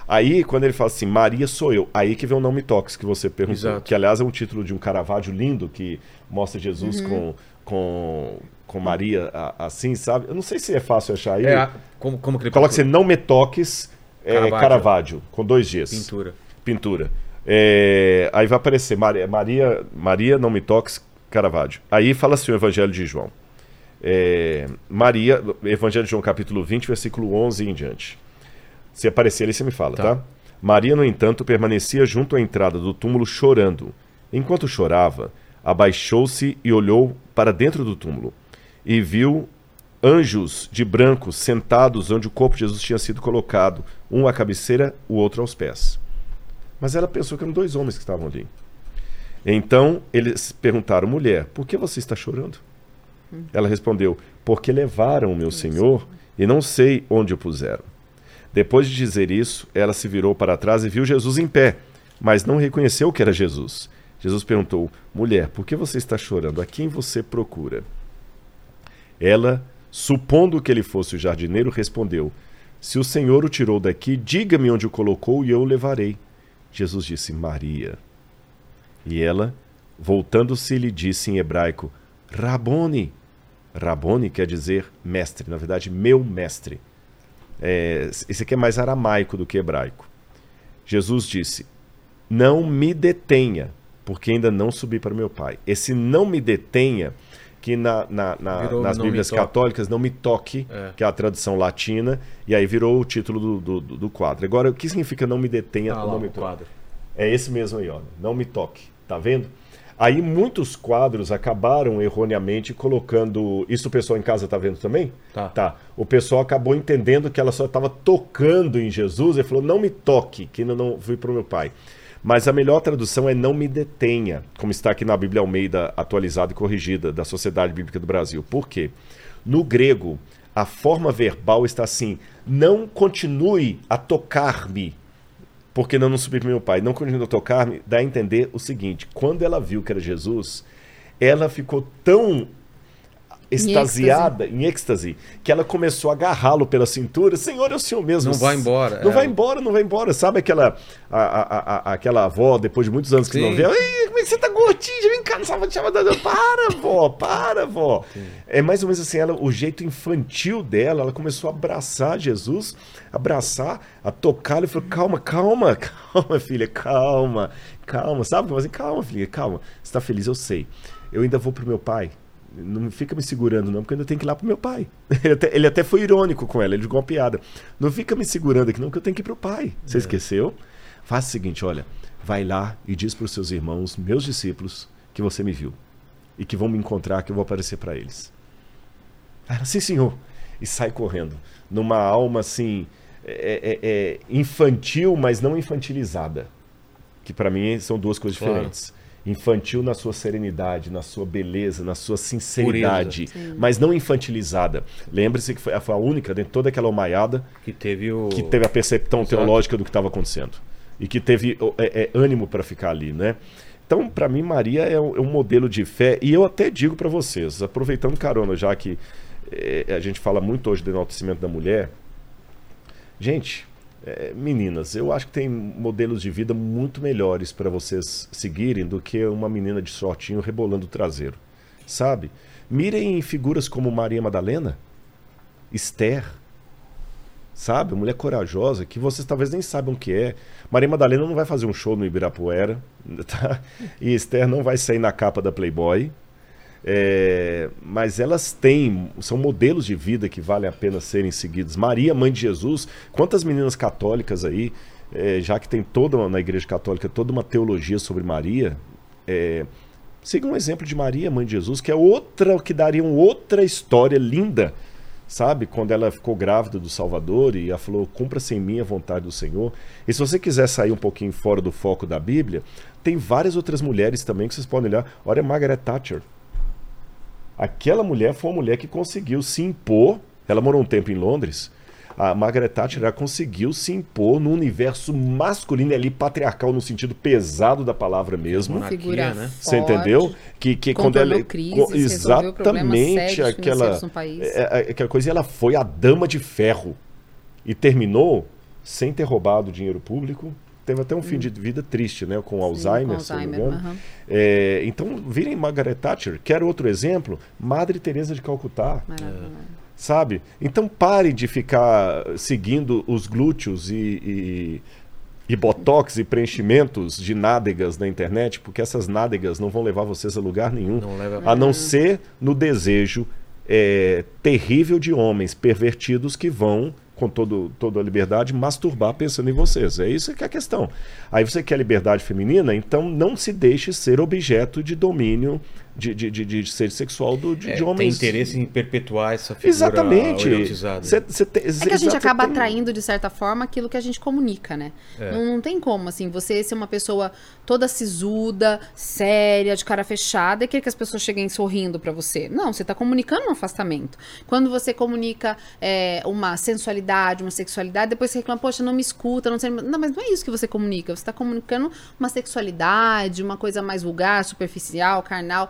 Speaker 3: Aí, quando ele fala assim, Maria sou eu, aí que vem o Não Me Toques, que você perguntou.
Speaker 1: Exato.
Speaker 3: Que, aliás, é um título de um Caravaggio lindo, que mostra Jesus
Speaker 4: Uhum.
Speaker 3: com, com, com Maria a- assim, sabe? Eu não sei se é fácil achar aí.
Speaker 1: É, como, como que ele
Speaker 3: Coloca assim, Não Me Toques, é,
Speaker 1: Caravaggio.
Speaker 3: Caravaggio, com dois Gs.
Speaker 1: Pintura.
Speaker 3: Pintura. É, aí vai aparecer Maria, Maria, Maria, Não Me Toques, Caravaggio. Aí fala assim o Evangelho de João. É, Maria, Evangelho de João, capítulo 20, versículo 11 em diante. Se aparecer ali, você me fala,
Speaker 1: Tá.
Speaker 3: tá? Maria, no entanto, permanecia junto à entrada do túmulo chorando. Enquanto chorava, abaixou-se e olhou para dentro do túmulo e viu anjos de branco sentados onde o corpo de Jesus tinha sido colocado, um à cabeceira, o outro aos pés. Mas ela pensou que eram dois homens que estavam ali. Então eles perguntaram, mulher, por que você está chorando? Ela respondeu, porque levaram o meu senhor e não sei onde o puseram. Depois de dizer isso, ela se virou para trás e viu Jesus em pé, mas não reconheceu que era Jesus. Jesus perguntou, mulher, por que você está chorando? A quem você procura? Ela, supondo que ele fosse o jardineiro, respondeu: Se o Senhor o tirou daqui, diga-me onde o colocou e eu o levarei. Jesus disse: Maria. E ela, voltando-se, lhe disse em hebraico: Rabone. Rabone quer dizer mestre, na verdade, meu mestre. É, esse aqui é mais aramaico do que hebraico. Jesus disse: Não me detenha, porque ainda não subi para meu Pai. Esse não me detenha, que na, na- na- nas Bíblias católicas, não me toque,
Speaker 1: É.
Speaker 3: que é a tradução latina, e aí virou o título do, do, do- quadro. Agora, o que significa não me detenha
Speaker 1: Ah lá,
Speaker 3: não me toque?
Speaker 1: quadro.
Speaker 3: É esse mesmo aí, ó. Não me toque. Tá vendo? Aí muitos quadros acabaram erroneamente colocando. Isso o pessoal em casa tá vendo também?
Speaker 1: Tá.
Speaker 3: Tá. O pessoal acabou entendendo que ela só estava tocando em Jesus e falou: não me toque, que ainda não fui para o meu pai. Mas a melhor tradução é não me detenha, como está aqui na Bíblia Almeida atualizada e corrigida da Sociedade Bíblica do Brasil. Por quê? No grego, a forma verbal está assim: não continue a tocar-me, porque não, não para meu pai. Não continue a tocar-me, dá a entender o seguinte: quando ela viu que era Jesus, ela ficou tão extasiada, em êxtase, que ela começou a agarrá-lo pela cintura. Senhor, é o senhor mesmo.
Speaker 1: Não vai embora,
Speaker 3: Não
Speaker 1: é.
Speaker 3: vai embora, não vai embora. Sabe aquela, a, a- a- aquela avó, depois de muitos anos que
Speaker 1: Sim.
Speaker 3: não vê, "Ei, como é que você tá gordinha? Vem cá, não sabe te chamar. Para, vó, para, vó. É mais ou menos assim, ela, o jeito infantil dela, ela começou a abraçar Jesus, abraçar, a tocá-lo e falou, calma, calma, calma, filha, calma, calma. Sabe? Como assim, calma, filha, calma. Você tá feliz, eu sei. Eu ainda vou pro meu pai. Não fica me segurando, não, porque eu ainda tenho que ir lá pro meu pai. Ele até, ele até foi irônico com ela, ele jogou uma piada. Não fica me segurando aqui, não, porque eu tenho que ir pro pai. Você esqueceu? Faça o seguinte: olha, vai lá e diz pros seus irmãos, meus discípulos, que você me viu. E que vão me encontrar, que eu vou aparecer para eles. Ela, sim, senhor. E sai correndo. Numa alma assim, é- é- é infantil, mas não infantilizada. Que para mim são duas coisas
Speaker 1: Claro.
Speaker 3: diferentes. Infantil na sua serenidade, na sua beleza, na sua sinceridade, mas não infantilizada. Lembre-se que foi, foi a única, dentro de toda aquela omaiada,
Speaker 1: Que teve o.
Speaker 3: que teve a percepção
Speaker 1: Exato.
Speaker 3: teológica do que estava acontecendo. E que teve é, é, ânimo para ficar ali, né? Então, para mim, Maria é um, é um modelo de fé. E eu até digo para vocês, aproveitando carona, já que é, a gente fala muito hoje do enaltecimento da mulher. Gente, é, meninas, eu acho que tem modelos de vida muito melhores para vocês seguirem do que uma menina de shortinho rebolando o traseiro. Sabe? Mirem em figuras como Maria Madalena, Esther, sabe? Mulher corajosa, que vocês talvez nem saibam o que é. Maria Madalena não vai fazer um show no Ibirapuera, tá? E Esther não vai sair na capa da Playboy. É, mas elas têm, são modelos de vida que valem a pena serem seguidos. Maria, mãe de Jesus, quantas meninas católicas aí, é, já que tem toda na Igreja Católica toda uma teologia sobre Maria, é, um exemplo de Maria, mãe de Jesus, que é outra, que daria outra história linda, sabe? Quando ela ficou grávida do Salvador e ela falou: cumpra-se em mim a vontade do Senhor. E se você quiser sair um pouquinho fora do foco da Bíblia, tem várias outras mulheres também que vocês podem olhar. Olha Margaret Thatcher. Aquela mulher foi uma mulher que conseguiu se impor. Ela morou um tempo em Londres. A Margaret Thatcher ela conseguiu se impor no universo masculino ali patriarcal no sentido pesado da palavra mesmo.
Speaker 1: Monarquia,
Speaker 4: Figura
Speaker 1: né?
Speaker 3: Você
Speaker 4: forte,
Speaker 3: entendeu? Que, que quando ela exatamente aquela
Speaker 4: financeiros no país.
Speaker 3: é, é, aquela coisa, e ela foi a dama de ferro e terminou sem ter roubado dinheiro público. Teve até um fim de vida triste, né? Com Alzheimer,
Speaker 4: com
Speaker 3: se eu não me
Speaker 4: Alzheimer,
Speaker 3: engano.
Speaker 4: aham.
Speaker 3: É, então, virem Margaret Thatcher. Quer outro exemplo? Madre Teresa de Calcutá
Speaker 4: Maravilhoso.
Speaker 3: sabe? Então pare de ficar seguindo os glúteos e, e, e botox e preenchimentos de nádegas na internet, porque essas nádegas não vão levar vocês a lugar nenhum,
Speaker 1: Não leva-
Speaker 3: a não ser no desejo é, terrível de homens pervertidos que vão com todo, toda a liberdade, masturbar pensando em vocês. É isso que é a questão. Aí você quer liberdade feminina, então não se deixe ser objeto de domínio de, de, de, de ser sexual do, de,
Speaker 1: É,
Speaker 3: de
Speaker 1: tem
Speaker 3: homens.
Speaker 1: interesse em perpetuar essa figura
Speaker 3: Exatamente. Cê- cê tem-
Speaker 4: É que a gente acaba
Speaker 3: tem-
Speaker 4: atraindo, de certa forma, aquilo que a gente comunica, né?
Speaker 1: É.
Speaker 4: Não, não tem como, assim, você ser uma pessoa toda sisuda, séria, de cara fechada, e querer que as pessoas cheguem sorrindo pra você. Não, você tá comunicando um afastamento. Quando você comunica é, uma sensualidade, uma sexualidade, depois você reclama, poxa, não me escuta, não sei... Não, mas não é isso que você comunica. Você tá comunicando uma sexualidade, uma coisa mais vulgar, superficial, carnal.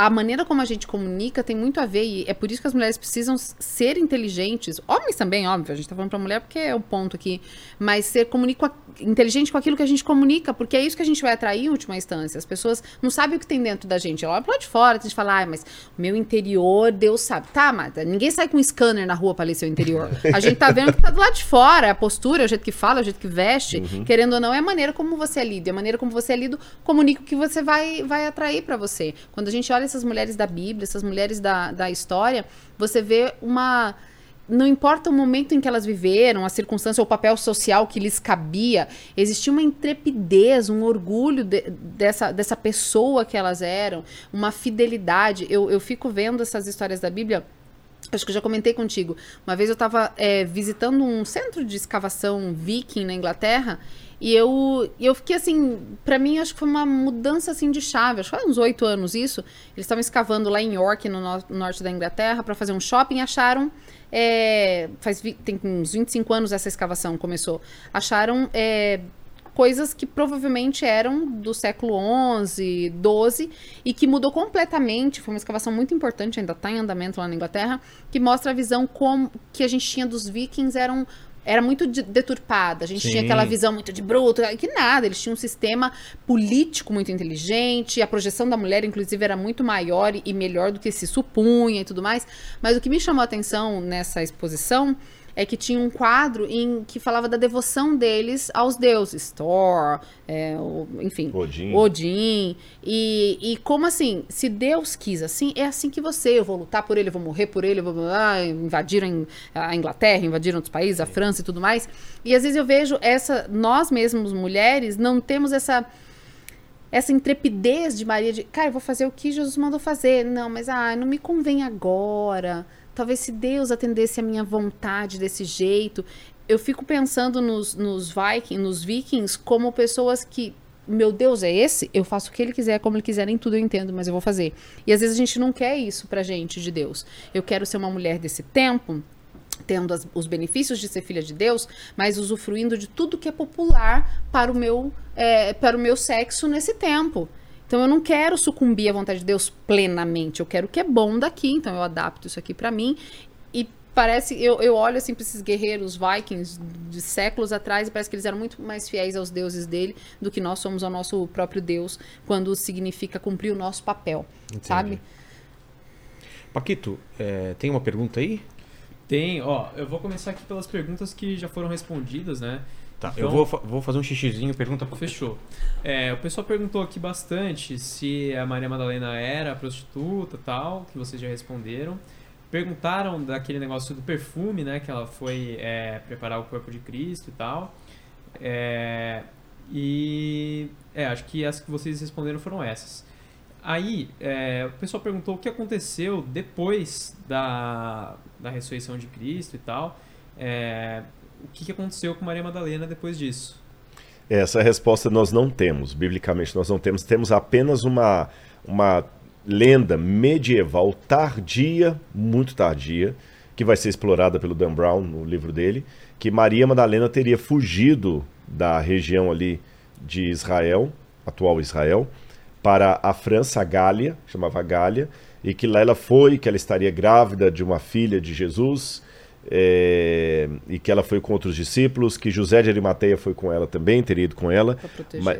Speaker 4: A maneira como a gente comunica tem muito a ver, e é por isso que as mulheres precisam ser inteligentes. Homens também, óbvio, a gente tá falando pra mulher porque é o ponto aqui. Mas ser comunica, inteligente com aquilo que a gente comunica, porque é isso que a gente vai atrair em última instância. As pessoas não sabem o que tem dentro da gente. Ela olha pro lado de fora, a gente fala, ah, mas o meu interior, Deus sabe. Tá, mas ninguém sai com um scanner na rua pra ler seu interior. A gente tá vendo o que tá do lado de fora, é a postura, é o jeito que fala, é o jeito que veste. Querendo ou não, é a maneira como você é lido. E a maneira como você é lido comunica o que você vai, vai atrair pra você. Quando a gente olha essas mulheres da Bíblia, essas mulheres da, da história, você vê uma não importa o momento em que elas viveram, a circunstância ou o papel social que lhes cabia, existia uma intrepidez, um orgulho de, dessa, dessa pessoa que elas eram, uma fidelidade. Eu, eu fico vendo essas histórias da Bíblia. Acho que eu já comentei contigo. Uma vez eu estava é, visitando um centro de escavação viking na Inglaterra e eu, eu fiquei assim, para mim acho que foi uma mudança assim de chave, acho que foi uns oito anos isso. Eles estavam escavando lá em York, no, no norte da Inglaterra, para fazer um shopping, acharam é, faz tem uns 25 anos essa escavação começou. Acharam é, coisas que provavelmente eram do século XI, XII e que mudou completamente. Foi uma escavação muito importante, ainda está em andamento lá na Inglaterra, que mostra a visão como que a gente tinha dos vikings eram era muito deturpada. A gente Sim. tinha aquela visão muito de bruto, que nada. Eles tinham um sistema político muito inteligente, a projeção da mulher, inclusive, era muito maior e melhor do que se supunha e tudo mais. Mas o que me chamou a atenção nessa exposição é que tinha um quadro em que falava da devoção deles aos deuses, Thor, é, o, enfim,
Speaker 3: Odin.
Speaker 4: Odin. E, e como assim, se Deus quis assim, é assim que você, eu vou lutar por ele, eu vou morrer por ele, vou ah, invadiram a Inglaterra, invadiram outros países, a França e tudo mais. E às vezes eu vejo essa, nós mesmos mulheres não temos essa essa intrepidez de Maria de, cara, eu vou fazer o que Jesus mandou fazer. Não, mas ah, não me convém agora. Talvez se Deus atendesse a minha vontade desse jeito. Eu fico pensando nos, nos, Vikings, nos vikings como pessoas que meu Deus é esse, eu faço o que ele quiser, como ele quiser, nem tudo eu entendo, mas eu vou fazer. E às vezes a gente não quer isso pra gente de Deus. Eu quero ser uma mulher desse tempo, tendo as, os benefícios de ser filha de Deus, mas usufruindo de tudo que é popular para o meu, é, para o meu sexo nesse tempo. Então eu não quero sucumbir à vontade de Deus plenamente, eu quero o que é bom daqui, então eu adapto isso aqui para mim. E parece, eu, eu olho assim para esses guerreiros vikings de séculos atrás e parece que eles eram muito mais fiéis aos deuses dele do que nós somos ao nosso próprio Deus, quando significa cumprir o nosso papel, Entendi. sabe?
Speaker 1: Paquito, é, tem uma pergunta aí?
Speaker 2: Tem, ó, eu vou começar aqui pelas perguntas que já foram respondidas, né?
Speaker 1: Tá, então, eu vou, vou fazer um xixizinho, pergunta pra
Speaker 2: Fechou. É, o pessoal perguntou aqui bastante se a Maria Madalena era prostituta tal, que vocês já responderam. Perguntaram daquele negócio do perfume, né? Que ela foi é, preparar o corpo de Cristo e tal. É, e é, acho que as que vocês responderam foram essas. Aí, é, o pessoal perguntou o que aconteceu depois da, da ressurreição de Cristo e tal. É, o que aconteceu com Maria Madalena depois disso?
Speaker 3: Essa resposta nós não temos, biblicamente nós não temos, temos apenas uma, uma lenda medieval tardia, muito tardia, que vai ser explorada pelo Dan Brown no livro dele, que Maria Madalena teria fugido da região ali de Israel, atual Israel, para a França, a Gália, chamava Gália, e que lá ela foi, que ela estaria grávida de uma filha de Jesus, é, e que ela foi com outros discípulos, que José de Arimateia foi com ela também, teria ido com ela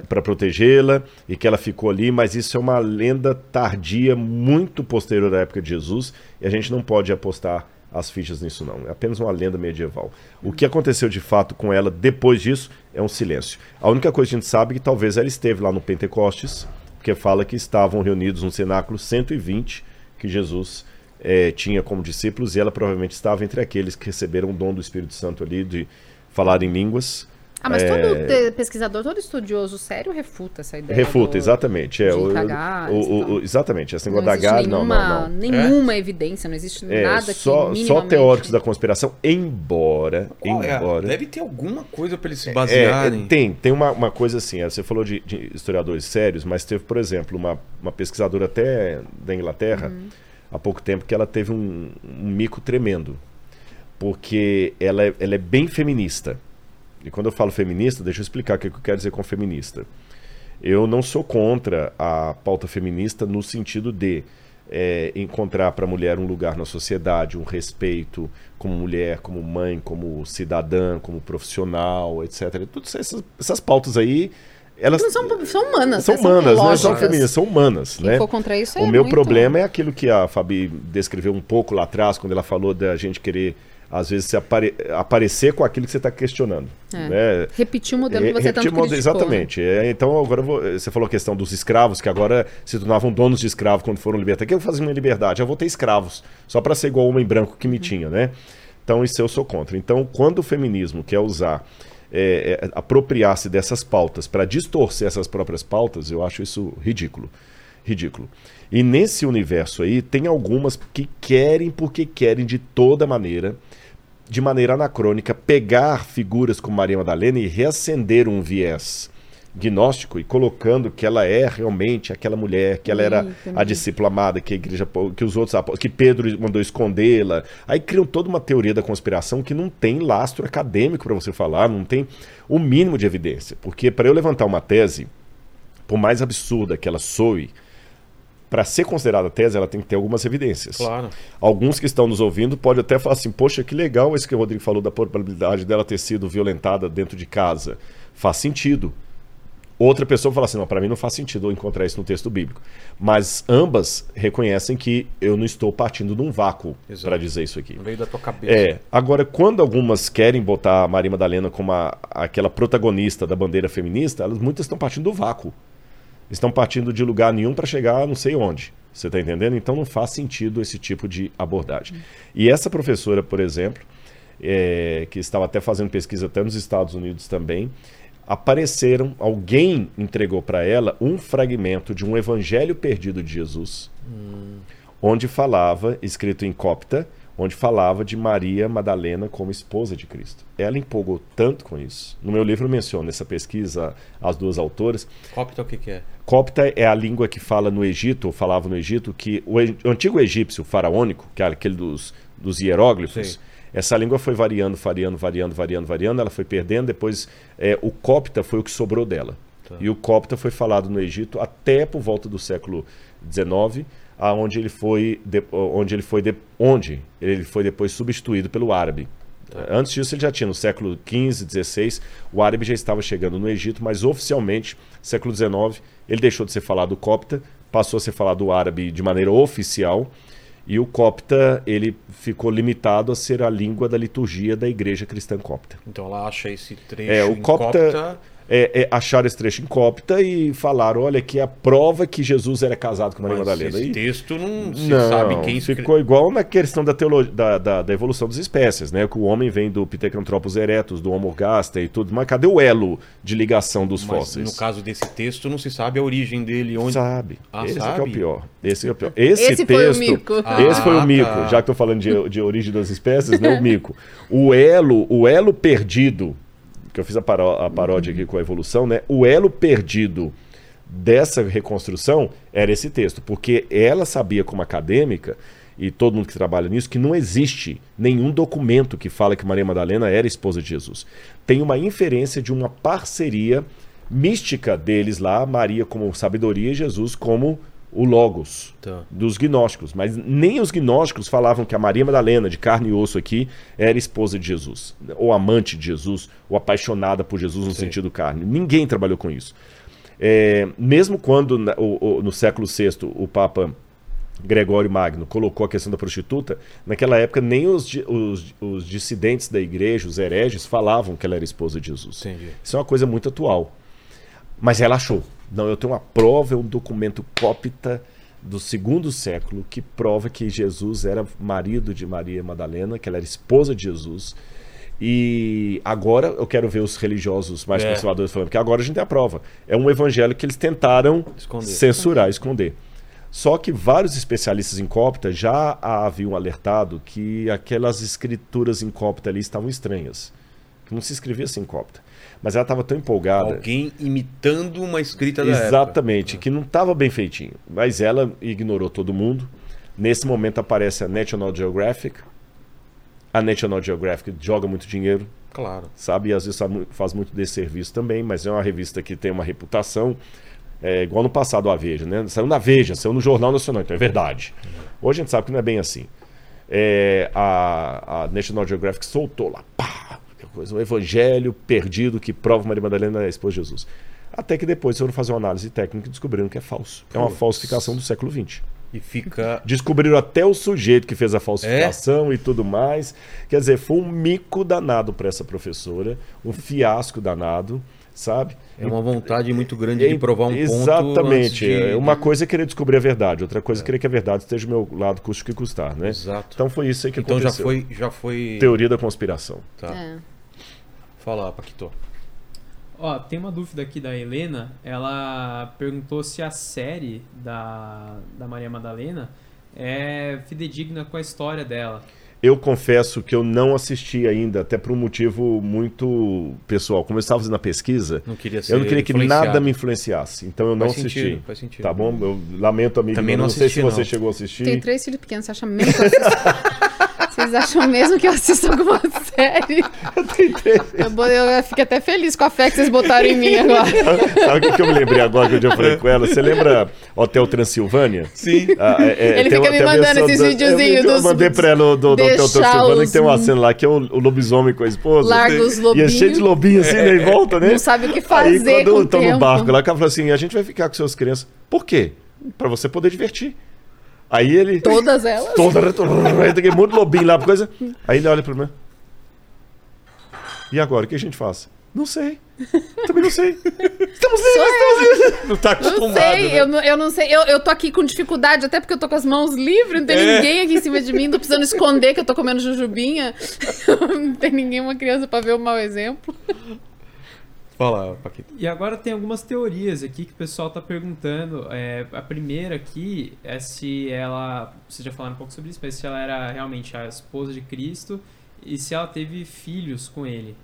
Speaker 3: para protegê-la, e que ela ficou ali, mas isso é uma lenda tardia, muito posterior à época de Jesus, e a gente não pode apostar as fichas nisso não, é apenas uma lenda medieval. O que aconteceu de fato com ela depois disso é um silêncio. A única coisa que a gente sabe é que talvez ela esteve lá no Pentecostes, porque fala que estavam reunidos no cenáculo 120 que Jesus é, tinha como discípulos e ela provavelmente estava entre aqueles que receberam o dom do Espírito Santo ali de falar em línguas.
Speaker 4: Ah, mas é... todo pesquisador, todo estudioso sério refuta essa ideia.
Speaker 3: Refuta, do... exatamente. É, o, o, o, exatamente, esse negócio da gás, não, não, não.
Speaker 4: Nenhuma é? evidência, não existe é, nada
Speaker 3: só, que minimamente... Só teóricos da conspiração, embora...
Speaker 1: É?
Speaker 3: embora
Speaker 1: deve ter alguma coisa para eles se é, basearem.
Speaker 3: tem, tem uma, uma coisa assim, você falou de, de, historiadores sérios, mas teve, por exemplo, uma, uma pesquisadora até da Inglaterra... Uhum há pouco tempo que ela teve um, um mico tremendo. Porque ela é, ela é bem feminista. E quando eu falo feminista, deixa eu explicar o que eu quero dizer com feminista. Eu não sou contra a pauta feminista no sentido de é, encontrar para a mulher um lugar na sociedade, um respeito como mulher, como mãe, como cidadã, como profissional, etc. Todas essas, essas pautas aí elas
Speaker 4: não são, são humanas,
Speaker 3: são
Speaker 4: né?
Speaker 3: humanas, são, né? são femininas, são humanas, Quem né?
Speaker 4: For contra isso
Speaker 3: é
Speaker 4: o
Speaker 3: meu
Speaker 4: muito...
Speaker 3: problema é aquilo que a Fabi descreveu um pouco lá atrás, quando ela falou da gente querer às vezes se apare aparecer com aquilo que você está questionando. É. Né?
Speaker 4: Repetir o modelo que você tanto criticou.
Speaker 3: Exatamente.
Speaker 4: Né?
Speaker 3: É, então, agora vou, você falou a questão dos escravos, que agora se tornavam donos de escravos quando foram libertados. Que eu fazer minha liberdade? Eu vou ter escravos, só para ser igual o homem branco que me uhum. tinha, né? Então, isso eu sou contra. Então, quando o feminismo quer usar, é, é, apropriar-se dessas pautas para distorcer essas próprias pautas, eu acho isso ridículo. Ridículo. E nesse universo aí, tem algumas que querem, porque querem de toda maneira, de maneira anacrônica, pegar figuras como Maria Madalena e reacender um viés gnóstico e colocando que ela é realmente aquela mulher, que ela era a discípula amada, que a igreja, que os outros que Pedro mandou escondê-la. Aí criam toda uma teoria da conspiração que não tem lastro acadêmico para você falar, não tem o mínimo de evidência. Porque para eu levantar uma tese, por mais absurda que ela soe, para ser considerada tese, ela tem que ter algumas evidências.
Speaker 1: Claro.
Speaker 3: Alguns que estão nos ouvindo podem até falar assim: poxa, que legal esse que o Rodrigo falou da probabilidade dela ter sido violentada dentro de casa. Faz sentido. Outra pessoa fala assim: não, para mim não faz sentido eu encontrar isso no texto bíblico. Mas ambas reconhecem que eu não estou partindo de um vácuo para dizer isso aqui.
Speaker 1: Veio da tua cabeça.
Speaker 3: É. Agora, quando algumas querem botar a Maria Madalena como a, aquela protagonista da bandeira feminista, elas muitas estão partindo do vácuo. Estão partindo de lugar nenhum para chegar não sei onde. Você está entendendo? Então não faz sentido esse tipo de abordagem. E essa professora, por exemplo, é, que estava até fazendo pesquisa até nos Estados Unidos também, apareceram, alguém entregou para ela um fragmento de um evangelho perdido de Jesus, hum. onde falava, escrito em copta, onde falava de Maria Madalena como esposa de Cristo. Ela empolgou tanto com isso. No meu livro menciono essa pesquisa as duas autoras.
Speaker 1: Copta o que, que é?
Speaker 3: Copta é a língua que fala no Egito, ou falava no Egito, que o, o antigo egípcio faraônico, que era aquele dos, dos hieróglifos, Sim essa língua foi variando, variando, variando, variando, variando, ela foi perdendo, depois é, o copta foi o que sobrou dela. Tá. E o copta foi falado no Egito até por volta do século XIX, aonde ele foi, de, onde ele foi, de, onde ele foi depois substituído pelo árabe. Tá. Antes disso ele já tinha, no século XV, XVI, o árabe já estava chegando no Egito, mas oficialmente, século XIX, ele deixou de ser falado copta, passou a ser falado árabe de maneira oficial, e o copta, ele ficou limitado a ser a língua da liturgia da igreja cristã copta.
Speaker 1: Então ela acha esse trecho
Speaker 3: é, o copta, copta é, é, acharam esse trecho em copta e falaram: olha, que a prova que Jesus era casado com Maria
Speaker 1: Mas
Speaker 3: Madalena.
Speaker 1: Esse
Speaker 3: e...
Speaker 1: texto não se não, sabe quem
Speaker 3: Ficou igual na questão da, teologia, da, da, da, evolução das espécies, né? Que o homem vem do Pithecanthropus erectus, do Homo gaster e tudo. Mas cadê o elo de ligação dos Mas, fósseis?
Speaker 1: No caso desse texto, não se sabe a origem dele. Onde...
Speaker 3: Sabe. Ah, esse sabe? é o pior. Esse é o pior. Esse, esse texto. Foi o mico. Ah, esse foi o mico. Tá. Já que estou falando de, de origem das espécies, né? O mico. O elo, o elo perdido que eu fiz a, paró a paródia aqui com a evolução, né? O elo perdido dessa reconstrução era esse texto, porque ela sabia como acadêmica e todo mundo que trabalha nisso que não existe nenhum documento que fala que Maria Madalena era esposa de Jesus. Tem uma inferência de uma parceria mística deles lá, Maria como sabedoria e Jesus como o Logos tá. dos gnósticos. Mas nem os gnósticos falavam que a Maria Madalena, de carne e osso aqui, era esposa de Jesus, ou amante de Jesus, ou apaixonada por Jesus no Sim. sentido carne. Ninguém trabalhou com isso. É, mesmo quando no século VI o Papa Gregório Magno colocou a questão da prostituta, naquela época nem os, os, os dissidentes da igreja, os hereges, falavam que ela era esposa de Jesus. Entendi. Isso é uma coisa muito atual. Mas ela achou. Não, eu tenho uma prova, é um documento cópita do segundo século que prova que Jesus era marido de Maria Madalena, que ela era esposa de Jesus. E agora eu quero ver os religiosos mais é. conservadores falando que agora a gente tem a prova. É um evangelho que eles tentaram esconder. censurar, esconder. Só que vários especialistas em cópita já haviam alertado que aquelas escrituras em cópita ali estavam estranhas. Que não se escrevia assim em cópita. Mas ela estava tão empolgada.
Speaker 1: Alguém imitando uma escrita da
Speaker 3: Exatamente,
Speaker 1: época.
Speaker 3: que não estava bem feitinho. Mas ela ignorou todo mundo. Nesse momento aparece a National Geographic. A National Geographic joga muito dinheiro.
Speaker 1: Claro.
Speaker 3: Sabe? E às vezes faz muito desse serviço também, mas é uma revista que tem uma reputação. É, igual no passado a Veja, né? Saiu na Veja, saiu no Jornal Nacional, então é verdade. Hoje a gente sabe que não é bem assim. É, a, a National Geographic soltou lá, pá, coisa, um evangelho perdido que prova Maria Madalena é a esposa de Jesus. Até que depois foram fazer uma análise técnica e descobriram que é falso. É uma falsificação do século XX.
Speaker 1: E fica.
Speaker 3: Descobriram até o sujeito que fez a falsificação é? e tudo mais. Quer dizer, foi um mico danado para essa professora, um fiasco danado. sabe?
Speaker 1: É uma vontade muito grande de
Speaker 3: É,
Speaker 1: provar um ponto.
Speaker 3: Exatamente.
Speaker 1: de-
Speaker 3: É, Uma coisa é querer descobrir a verdade, outra coisa é querer que a verdade esteja do meu lado, custe o que custar, né?
Speaker 1: Exato.
Speaker 3: Então foi isso aí que
Speaker 1: Então já
Speaker 3: aconteceu.
Speaker 1: foi, já foi.
Speaker 3: Teoria da conspiração.
Speaker 1: Tá.
Speaker 4: É.
Speaker 1: Fala, Paquito.
Speaker 2: Ó, tem uma dúvida aqui da Helena. Ela perguntou se a série da, da Maria Madalena é fidedigna com a história dela.
Speaker 3: Eu confesso que eu não assisti ainda, até por um motivo muito pessoal. Como eu estava fazendo a pesquisa,
Speaker 1: Não queria ser
Speaker 3: eu não queria que nada me influenciasse. Então eu não
Speaker 1: Faz
Speaker 3: assisti.
Speaker 1: sentido, faz sentido.
Speaker 3: Tá bom? Eu lamento, amigo.
Speaker 1: Também não
Speaker 3: não sei se
Speaker 1: assisti,
Speaker 3: você
Speaker 1: não.
Speaker 3: chegou a assistir.
Speaker 4: Tem três filhos pequenos, você acha mesmo que eu assisto? Vocês acham mesmo que eu assisto alguma série?
Speaker 3: Tem três.
Speaker 4: Eu, bo- eu fico até feliz com a fé que vocês botaram em mim agora.
Speaker 3: Sabe o que, eu me lembrei agora que eu falei com ela? Você lembra Hotel Transilvânia?
Speaker 1: Sim.
Speaker 3: Ah, é- é,
Speaker 4: Ele fica
Speaker 3: uma-
Speaker 4: me mandando esses videozinhos
Speaker 3: eu, eu
Speaker 4: dos-
Speaker 3: mandei pra ela do, do Hotel Transilvânia que tem uma cena lá que é o, o lobisomem com a esposa.
Speaker 4: Larga os
Speaker 3: E é
Speaker 4: lobinhos.
Speaker 3: cheio de lobinho assim, né, em volta, né?
Speaker 4: Não sabe o que
Speaker 3: Aí
Speaker 4: fazer
Speaker 3: quando
Speaker 4: com o
Speaker 3: estão no barco lá, o cara falou assim, a gente vai ficar com suas crianças. Por quê? Pra você poder divertir. Aí ele...
Speaker 4: Todas elas?
Speaker 3: Toda aí tem de lobinho lá, coisa. Aí ele olha pra mim. E agora, o que a gente faz? Não sei. Também não sei. Estamos livres!
Speaker 1: Não tá
Speaker 4: Não
Speaker 1: acostumado.
Speaker 4: sei,
Speaker 1: né?
Speaker 4: eu, não- eu não sei. Eu, eu tô aqui com dificuldade, até porque eu tô com as mãos livres, não tem
Speaker 1: É.
Speaker 4: ninguém aqui em cima de mim, tô precisando esconder que eu tô comendo jujubinha. não tem ninguém, uma criança pra ver o mau exemplo.
Speaker 1: Fala, Paquito.
Speaker 2: E agora tem algumas teorias aqui que o pessoal tá perguntando. É, a primeira aqui é se ela. Vocês já falaram um pouco sobre isso, mas se ela era realmente a esposa de Cristo e se ela teve filhos com ele.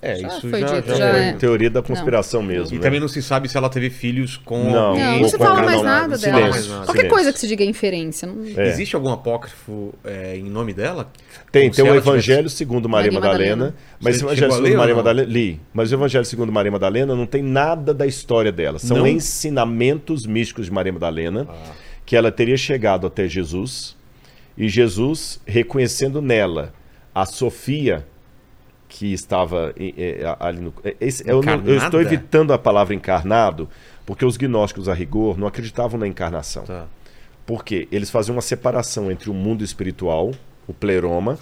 Speaker 1: É,
Speaker 4: Já
Speaker 1: isso
Speaker 4: foi
Speaker 1: já,
Speaker 4: dito,
Speaker 1: já,
Speaker 4: já é.
Speaker 3: Teoria da conspiração mesmo.
Speaker 1: E
Speaker 3: né?
Speaker 1: também não se sabe se ela teve filhos com.
Speaker 3: Não,
Speaker 1: alguém,
Speaker 4: Não,
Speaker 3: não
Speaker 4: não se fala
Speaker 3: não,
Speaker 4: mais
Speaker 3: não,
Speaker 4: nada
Speaker 3: não,
Speaker 4: dela.
Speaker 3: silêncio,
Speaker 1: Qualquer
Speaker 4: Qualquer
Speaker 3: silêncio.
Speaker 4: coisa que se diga é inferência. Não...
Speaker 3: É.
Speaker 1: Existe algum apócrifo é, em nome dela?
Speaker 3: Tem,
Speaker 1: Como
Speaker 3: tem o Evangelho segundo Maria,
Speaker 4: Maria
Speaker 3: Madalena,
Speaker 4: Madalena.
Speaker 3: mas o Evangelho segundo Maria
Speaker 1: não?
Speaker 3: Madalena, li, mas o Evangelho segundo Maria Madalena não tem nada da história dela. São
Speaker 1: Não?
Speaker 3: ensinamentos místicos de Maria Madalena,
Speaker 1: Ah.
Speaker 3: que ela teria chegado até Jesus, e Jesus, reconhecendo nela a Sofia, que estava eh, ali no. eh, esse- eu, não- eu estou evitando a palavra encarnado, porque os gnósticos, a rigor, não acreditavam na encarnação.
Speaker 1: Tá.
Speaker 3: Porque eles faziam uma separação entre o mundo espiritual, o pleroma,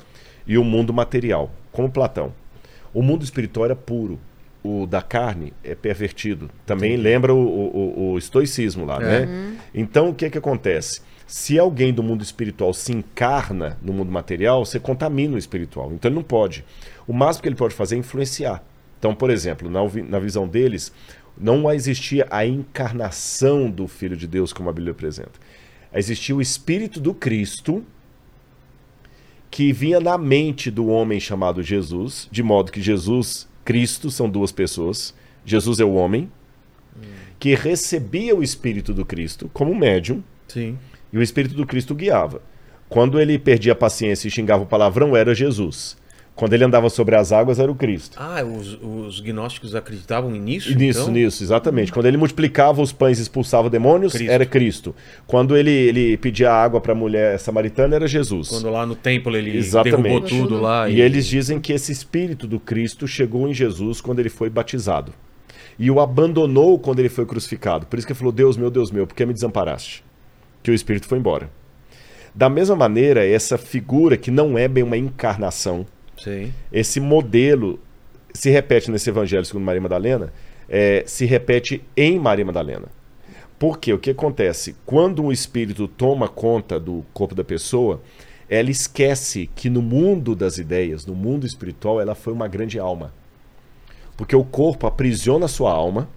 Speaker 3: e o mundo material, como Platão. O mundo espiritual era puro, o da carne é pervertido. Também lembra o, o- o- estoicismo lá,
Speaker 1: É.
Speaker 3: né? Então o que que acontece? Se alguém do mundo espiritual se encarna no mundo material, você contamina o espiritual. Então ele não pode. O máximo que ele pode fazer é influenciar. Então, por exemplo, na, na visão deles, não existia a encarnação do Filho de Deus, como a Bíblia apresenta. Existia o Espírito do Cristo que vinha na mente do homem chamado Jesus, de modo que Jesus, Cristo, são duas pessoas. Jesus é o homem, que recebia o Espírito do Cristo como médium,
Speaker 1: Sim.
Speaker 3: e o Espírito do Cristo guiava. Quando ele perdia a paciência e xingava o palavrão, era Jesus. Quando ele andava sobre as águas, era o Cristo.
Speaker 1: Ah, os, os gnósticos acreditavam nisso?
Speaker 3: E Nisso,
Speaker 1: então?
Speaker 3: nisso, exatamente. Quando ele multiplicava os pães e expulsava demônios,
Speaker 1: Cristo.
Speaker 3: era Cristo. Quando ele, ele pedia água para a mulher samaritana, era Jesus.
Speaker 1: Quando lá no templo ele
Speaker 3: Exatamente.
Speaker 1: derrubou tudo lá.
Speaker 3: E eles dizem que esse espírito do Cristo chegou em Jesus quando ele foi batizado. E o abandonou quando ele foi crucificado. Por isso que ele falou: Deus meu, Deus meu, por que me desamparaste? Que o espírito foi embora. Da mesma maneira, essa figura que não é bem uma encarnação,
Speaker 1: Sim.
Speaker 3: esse modelo se repete nesse evangelho segundo Maria Madalena, é, se repete em Maria Madalena. Porque o que acontece? Quando um espírito toma conta do corpo da pessoa, ela esquece que no mundo das ideias, no mundo espiritual, ela foi uma grande alma. Porque o corpo aprisiona a sua alma,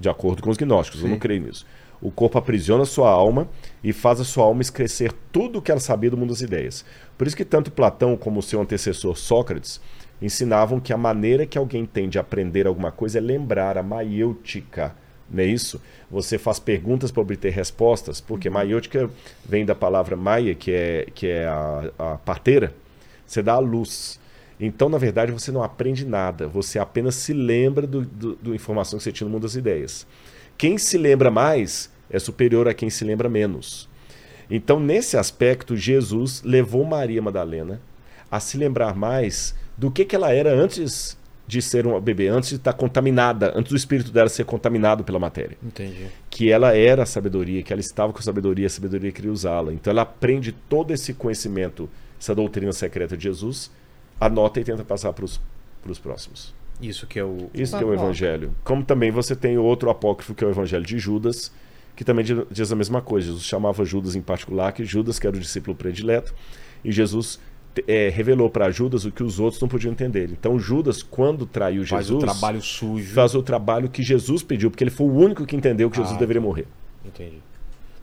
Speaker 3: de acordo com os gnósticos, eu não
Speaker 1: Sim.
Speaker 3: creio nisso. O corpo aprisiona sua alma e faz a sua alma esquecer tudo o que ela sabia do mundo das ideias. Por isso que tanto Platão como seu antecessor Sócrates ensinavam que a maneira que alguém tem de aprender alguma coisa é lembrar a maiêutica. Não é isso? Você faz perguntas para obter respostas, porque maiêutica vem da palavra maia, que é, que é a, a parteira. Você dá a luz. Então, na verdade, você não aprende nada. Você apenas se lembra do informação que você tinha no mundo das ideias. Quem se lembra mais é superior a quem se lembra menos. Então, nesse aspecto, Jesus levou Maria Madalena a se lembrar mais do que, que ela era antes de ser uma bebê, antes de estar contaminada, antes do espírito dela ser contaminado pela matéria.
Speaker 1: Entendi.
Speaker 3: Que ela era a sabedoria, que ela estava com a sabedoria, a sabedoria queria usá-la. Então, ela aprende todo esse conhecimento, essa doutrina secreta de Jesus, anota e tenta passar para os próximos.
Speaker 1: Isso que é o.
Speaker 3: Isso que é o evangelho. Como também você tem outro apócrifo que é o evangelho de Judas, que também di- diz a mesma coisa. Jesus chamava Judas em particular, que Judas que era o discípulo predileto, e Jesus eh, revelou para Judas o que os outros não podiam entender. Então Judas, quando traiu
Speaker 1: Faz
Speaker 3: Jesus,
Speaker 1: o trabalho sujo.
Speaker 3: faz o trabalho que Jesus pediu, porque ele foi o único que entendeu que Jesus
Speaker 1: Ah,
Speaker 3: deveria morrer.
Speaker 1: Entendi.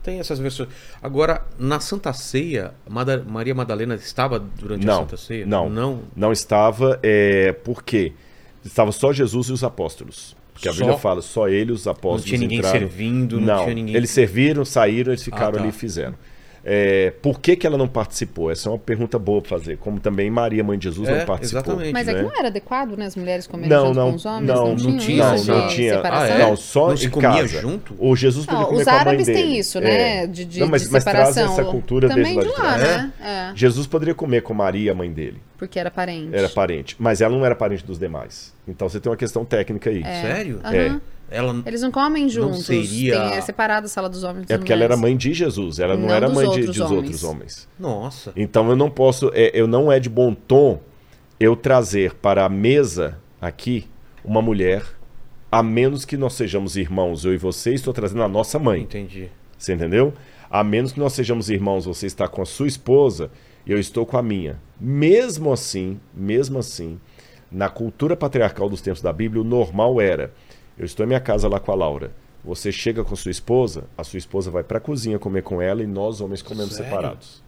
Speaker 1: Tem essas versões. Agora, na Santa Ceia, Mada- Maria Madalena estava durante a
Speaker 3: Não,
Speaker 1: Santa Ceia?
Speaker 3: não,
Speaker 1: Não.
Speaker 3: não estava, é, porque estava só Jesus e os apóstolos. Porque a
Speaker 1: Só?
Speaker 3: Bíblia fala, só ele e os
Speaker 1: Não
Speaker 3: apóstolos
Speaker 1: tinha ninguém
Speaker 3: entraram.
Speaker 1: servindo, não,
Speaker 3: Não,
Speaker 1: tinha ninguém.
Speaker 3: eles serviram, saíram, eles ficaram
Speaker 1: Ah, tá.
Speaker 3: ali e fizeram. É, por que, que ela não participou? Essa é uma pergunta boa pra fazer. Como também Maria, mãe de Jesus,
Speaker 1: É,
Speaker 3: não participou.
Speaker 1: exatamente.
Speaker 4: Mas é
Speaker 3: né?
Speaker 4: que não era adequado, né? As mulheres comerem
Speaker 3: Não,
Speaker 4: junto
Speaker 3: não,
Speaker 4: com os homens?
Speaker 3: não,
Speaker 4: Não,
Speaker 3: não
Speaker 1: tinha,
Speaker 4: isso
Speaker 3: não
Speaker 4: de
Speaker 3: tinha.
Speaker 4: separação?
Speaker 1: Ah, é?
Speaker 3: Não, só
Speaker 1: Não se
Speaker 3: em
Speaker 1: comia
Speaker 3: casa.
Speaker 1: junto?
Speaker 3: O Jesus podia
Speaker 4: Não,
Speaker 3: comer
Speaker 4: os
Speaker 3: com a mãe
Speaker 4: árabes
Speaker 3: dele.
Speaker 4: têm isso,
Speaker 3: É.
Speaker 4: né? De, de,
Speaker 3: Não, mas,
Speaker 4: de
Speaker 3: mas essa cultura
Speaker 4: Também
Speaker 3: desde
Speaker 4: de
Speaker 3: lá
Speaker 4: lá,
Speaker 3: de trás.
Speaker 4: né? É,
Speaker 3: Jesus poderia comer com Maria, a mãe dele.
Speaker 4: porque era parente.
Speaker 3: Era parente. Mas ela não era parente dos demais. Então você tem uma questão técnica aí.
Speaker 1: Sério?
Speaker 4: Aham.
Speaker 3: É.
Speaker 1: Ela.
Speaker 4: Eles não comem juntos.
Speaker 1: seria-
Speaker 4: Tem, é separada a sala dos homens e
Speaker 3: É porque ela era
Speaker 4: mulheres.
Speaker 3: mãe de Jesus, ela não,
Speaker 4: Não
Speaker 3: era
Speaker 4: dos
Speaker 3: mãe de,
Speaker 4: outros
Speaker 3: dos
Speaker 4: homens.
Speaker 3: outros homens.
Speaker 1: Nossa.
Speaker 3: Então eu não posso, é, eu não é de bom tom eu trazer para a mesa aqui uma mulher, a menos que nós sejamos irmãos, eu e você, estou trazendo a nossa mãe.
Speaker 1: Entendi.
Speaker 3: Você entendeu? A menos que nós sejamos irmãos, você está com a sua esposa e eu estou com a minha. Mesmo assim, mesmo assim, na cultura patriarcal dos tempos da Bíblia, o normal era: eu estou em minha casa lá com a Laura. Você chega com a sua esposa, a sua esposa vai para a cozinha comer com ela e nós homens comemos
Speaker 1: Sério?
Speaker 3: separados.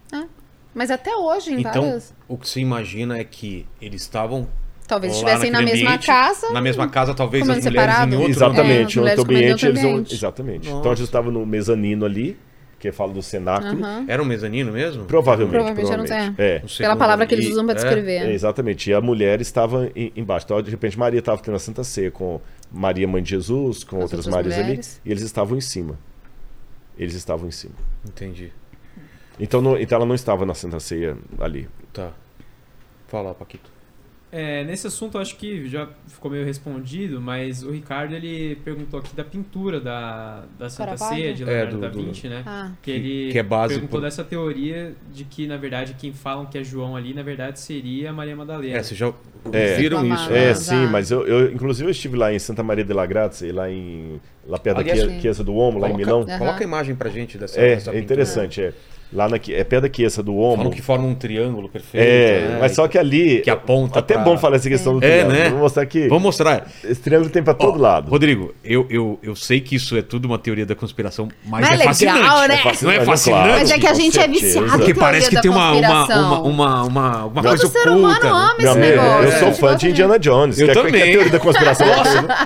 Speaker 4: Mas até hoje, em
Speaker 1: Então,
Speaker 4: várias...
Speaker 1: o que se imagina é que eles estavam
Speaker 4: Talvez estivessem na mesma
Speaker 1: ambiente,
Speaker 4: casa.
Speaker 1: Na mesma casa, talvez as mulheres
Speaker 4: separado.
Speaker 1: em outro
Speaker 3: Exatamente,
Speaker 4: É,
Speaker 3: outro ambiente, eles vão. Exatamente.
Speaker 1: Nossa.
Speaker 3: Então eles estavam no mezanino ali, que fala do cenáculo.
Speaker 4: Aham.
Speaker 1: Era um mezanino mesmo?
Speaker 4: Provavelmente
Speaker 3: Provavelmente.
Speaker 4: era um-
Speaker 3: provavelmente.
Speaker 4: é.
Speaker 3: É.
Speaker 1: Segundo
Speaker 4: palavra que eles usam pra
Speaker 1: é?
Speaker 4: descrever.
Speaker 3: É, exatamente. E a mulher estava em- embaixo. Então, de repente, Maria estava tendo a Santa Ceia com Maria, mãe de Jesus, com
Speaker 4: As
Speaker 3: outras
Speaker 4: outras
Speaker 3: Marias
Speaker 4: mulheres.
Speaker 3: ali, e eles estavam em cima. Eles estavam em cima.
Speaker 1: Entendi.
Speaker 3: Então, não- então ela não estava na Santa Ceia ali.
Speaker 1: Tá. Fala, Paquito.
Speaker 2: É, nesse assunto eu acho que já ficou meio respondido, mas o Ricardo ele perguntou aqui da pintura da, da Santa
Speaker 4: Caravaggio?
Speaker 2: Ceia de
Speaker 1: É,
Speaker 2: Leonardo
Speaker 1: do-
Speaker 2: da
Speaker 1: do-
Speaker 2: Vinci, né?
Speaker 4: Ah,
Speaker 2: Que ele
Speaker 1: que é base
Speaker 2: perguntou
Speaker 1: por-
Speaker 2: dessa teoria de que, na verdade, quem falam que é João ali, na verdade, seria Maria Madalena.
Speaker 1: É, vocês já
Speaker 3: É.
Speaker 1: viram
Speaker 4: Reclamar.
Speaker 1: isso,
Speaker 3: É,
Speaker 1: né?
Speaker 4: já.
Speaker 3: sim, mas eu, eu, inclusive, eu estive lá em Santa Maria de la Grazia, lá em. lá perto
Speaker 1: Aliás,
Speaker 3: da Chia- Chiesa do Omo, lá em
Speaker 1: Coloca-
Speaker 3: Milão.
Speaker 4: Aham.
Speaker 1: Coloca a imagem pra gente dessa,
Speaker 3: É,
Speaker 1: dessa
Speaker 3: é interessante, é. Lá na, é perto da Chiesa do Omo.
Speaker 1: Falam que forma um triângulo perfeito.
Speaker 3: É,
Speaker 1: né?
Speaker 3: mas só que ali.
Speaker 1: Que aponta
Speaker 3: Até
Speaker 1: pra-
Speaker 3: bom falar essa questão do
Speaker 1: É,
Speaker 3: triângulo.
Speaker 1: né?
Speaker 3: Vou mostrar aqui.
Speaker 1: Vamos mostrar.
Speaker 3: Esse triângulo tem pra todo lado.
Speaker 1: Rodrigo, eu, eu, eu sei que isso é tudo uma teoria da conspiração, mas
Speaker 4: Mas
Speaker 1: é,
Speaker 4: é legal,
Speaker 1: fascinante.
Speaker 4: né?
Speaker 1: Não é
Speaker 3: Fascinante,
Speaker 1: fascinante?
Speaker 3: claro.
Speaker 4: Mas é que a gente é viciado
Speaker 1: Porque parece que tem uma, uma, uma, uma, uma, coisa
Speaker 4: ser
Speaker 1: oculta.
Speaker 4: humano ama
Speaker 3: Meu
Speaker 4: esse negócio.
Speaker 3: eu
Speaker 4: É.
Speaker 3: sou fã de Indiana Jones.
Speaker 1: Eu
Speaker 3: que é-
Speaker 1: também.
Speaker 3: Que é a teoria da conspiração.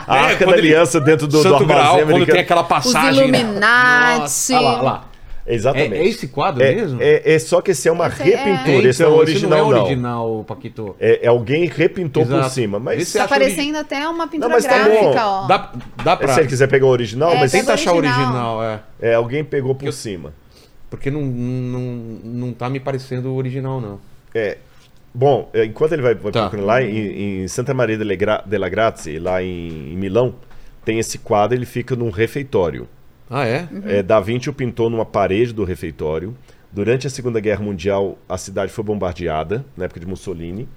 Speaker 3: a
Speaker 1: É,
Speaker 3: arca da aliança dentro do,
Speaker 1: Santo
Speaker 3: armazém
Speaker 1: Graal, quando tem aquela
Speaker 4: Os
Speaker 1: passagem.
Speaker 4: Illuminati.
Speaker 1: Olha lá, olha lá.
Speaker 3: Exatamente.
Speaker 1: É, é esse quadro
Speaker 3: É,
Speaker 1: mesmo?
Speaker 3: é- é só que esse é uma
Speaker 4: Esse é-
Speaker 3: repintura, esse não é
Speaker 1: então,
Speaker 3: original,
Speaker 1: esse não é
Speaker 3: não.
Speaker 1: original, Paquito.
Speaker 3: É, é alguém repintou por
Speaker 1: Exato.
Speaker 3: cima. Mas
Speaker 1: Esse
Speaker 4: Tá parecendo até uma pintura
Speaker 3: mas tá
Speaker 4: gráfica,
Speaker 3: bom.
Speaker 4: ó.
Speaker 1: Dá, dá pra...
Speaker 3: se ele quiser pegar o original,
Speaker 4: É,
Speaker 3: mas
Speaker 1: Tenta achar o
Speaker 4: original.
Speaker 1: é.
Speaker 3: é, alguém pegou por cima.
Speaker 1: Porque não, não, não tá me parecendo original, não.
Speaker 3: É, bom, é, enquanto ele vai, vai
Speaker 1: Tá.
Speaker 3: procurando lá em, em Santa Maria Gra- della Grazie, lá em, em Milão, tem esse quadro, ele fica num refeitório.
Speaker 1: Ah, é?
Speaker 3: É, da Vinci o pintou numa parede do refeitório. Durante a Segunda Guerra Mundial, a cidade foi bombardeada, na época de Mussolini.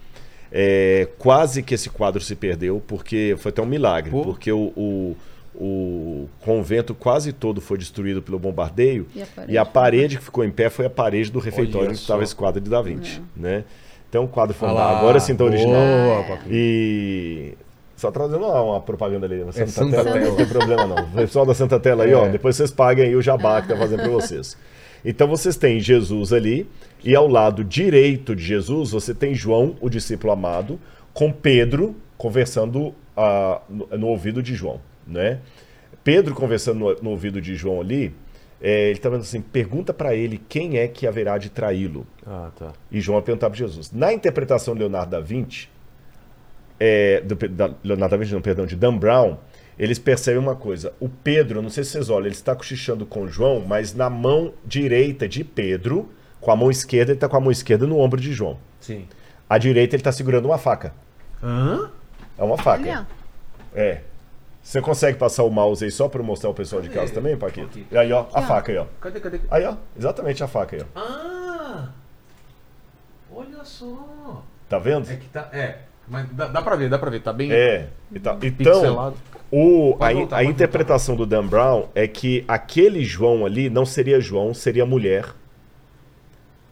Speaker 3: É, quase que esse quadro se perdeu, porque foi até um milagre,
Speaker 1: Pô.
Speaker 3: porque o, o, o convento quase todo foi destruído pelo bombardeio
Speaker 4: E a parede?
Speaker 3: e a parede que ficou em pé foi a parede do refeitório onde estava esse quadro de Da Vinci. Né? Então o quadro andar.
Speaker 1: lá.
Speaker 3: Agora sim tá original.
Speaker 1: Boa.
Speaker 3: E só trazendo uma, propaganda ali. Santa,
Speaker 1: Santa
Speaker 3: Tela,
Speaker 1: Tela.
Speaker 3: não tem problema não. O pessoal da Santa Tela aí, ó,
Speaker 1: É.
Speaker 3: depois vocês paguem aí o jabá que tá fazendo para vocês. Então vocês têm Jesus ali e ao lado direito de Jesus você tem João, o discípulo amado, com Pedro conversando ah, no, no ouvido de João, né? Pedro conversando no, no ouvido de João ali, é, ele tá vendo assim, pergunta para ele quem é que haverá de traí-lo.
Speaker 1: Ah, tá.
Speaker 3: E João vai perguntar para Jesus. Na interpretação de Leonardo da Vinci, é, do, da, Leonardo da Vinci, não, perdão, de Dan Brown, eles percebem uma coisa. O Pedro, não sei se vocês olham, ele está cochichando com João, mas na mão direita de Pedro, com a mão esquerda, ele está com a mão esquerda no ombro de João.
Speaker 1: Sim.
Speaker 3: À direita, ele está segurando uma faca.
Speaker 1: Hã?
Speaker 3: É uma faca.
Speaker 4: Olha.
Speaker 3: É. Você consegue passar o mouse aí só para mostrar o pessoal de casa também, Paquito?
Speaker 1: Paquito.
Speaker 3: E aí, ó, a
Speaker 4: Aqui,
Speaker 3: faca aí, ó.
Speaker 1: Cadê, cadê?
Speaker 3: Aí, ó, exatamente a faca aí, ó.
Speaker 1: Ah! Olha só!
Speaker 3: Tá vendo?
Speaker 1: É que tá. É. Mas dá, dá pra ver, dá pra ver. Tá bem
Speaker 3: É. e. Então,
Speaker 1: pixelado.
Speaker 3: o, a,
Speaker 1: voltar,
Speaker 3: a interpretação do Dan Brown é que aquele João ali não seria João, seria mulher.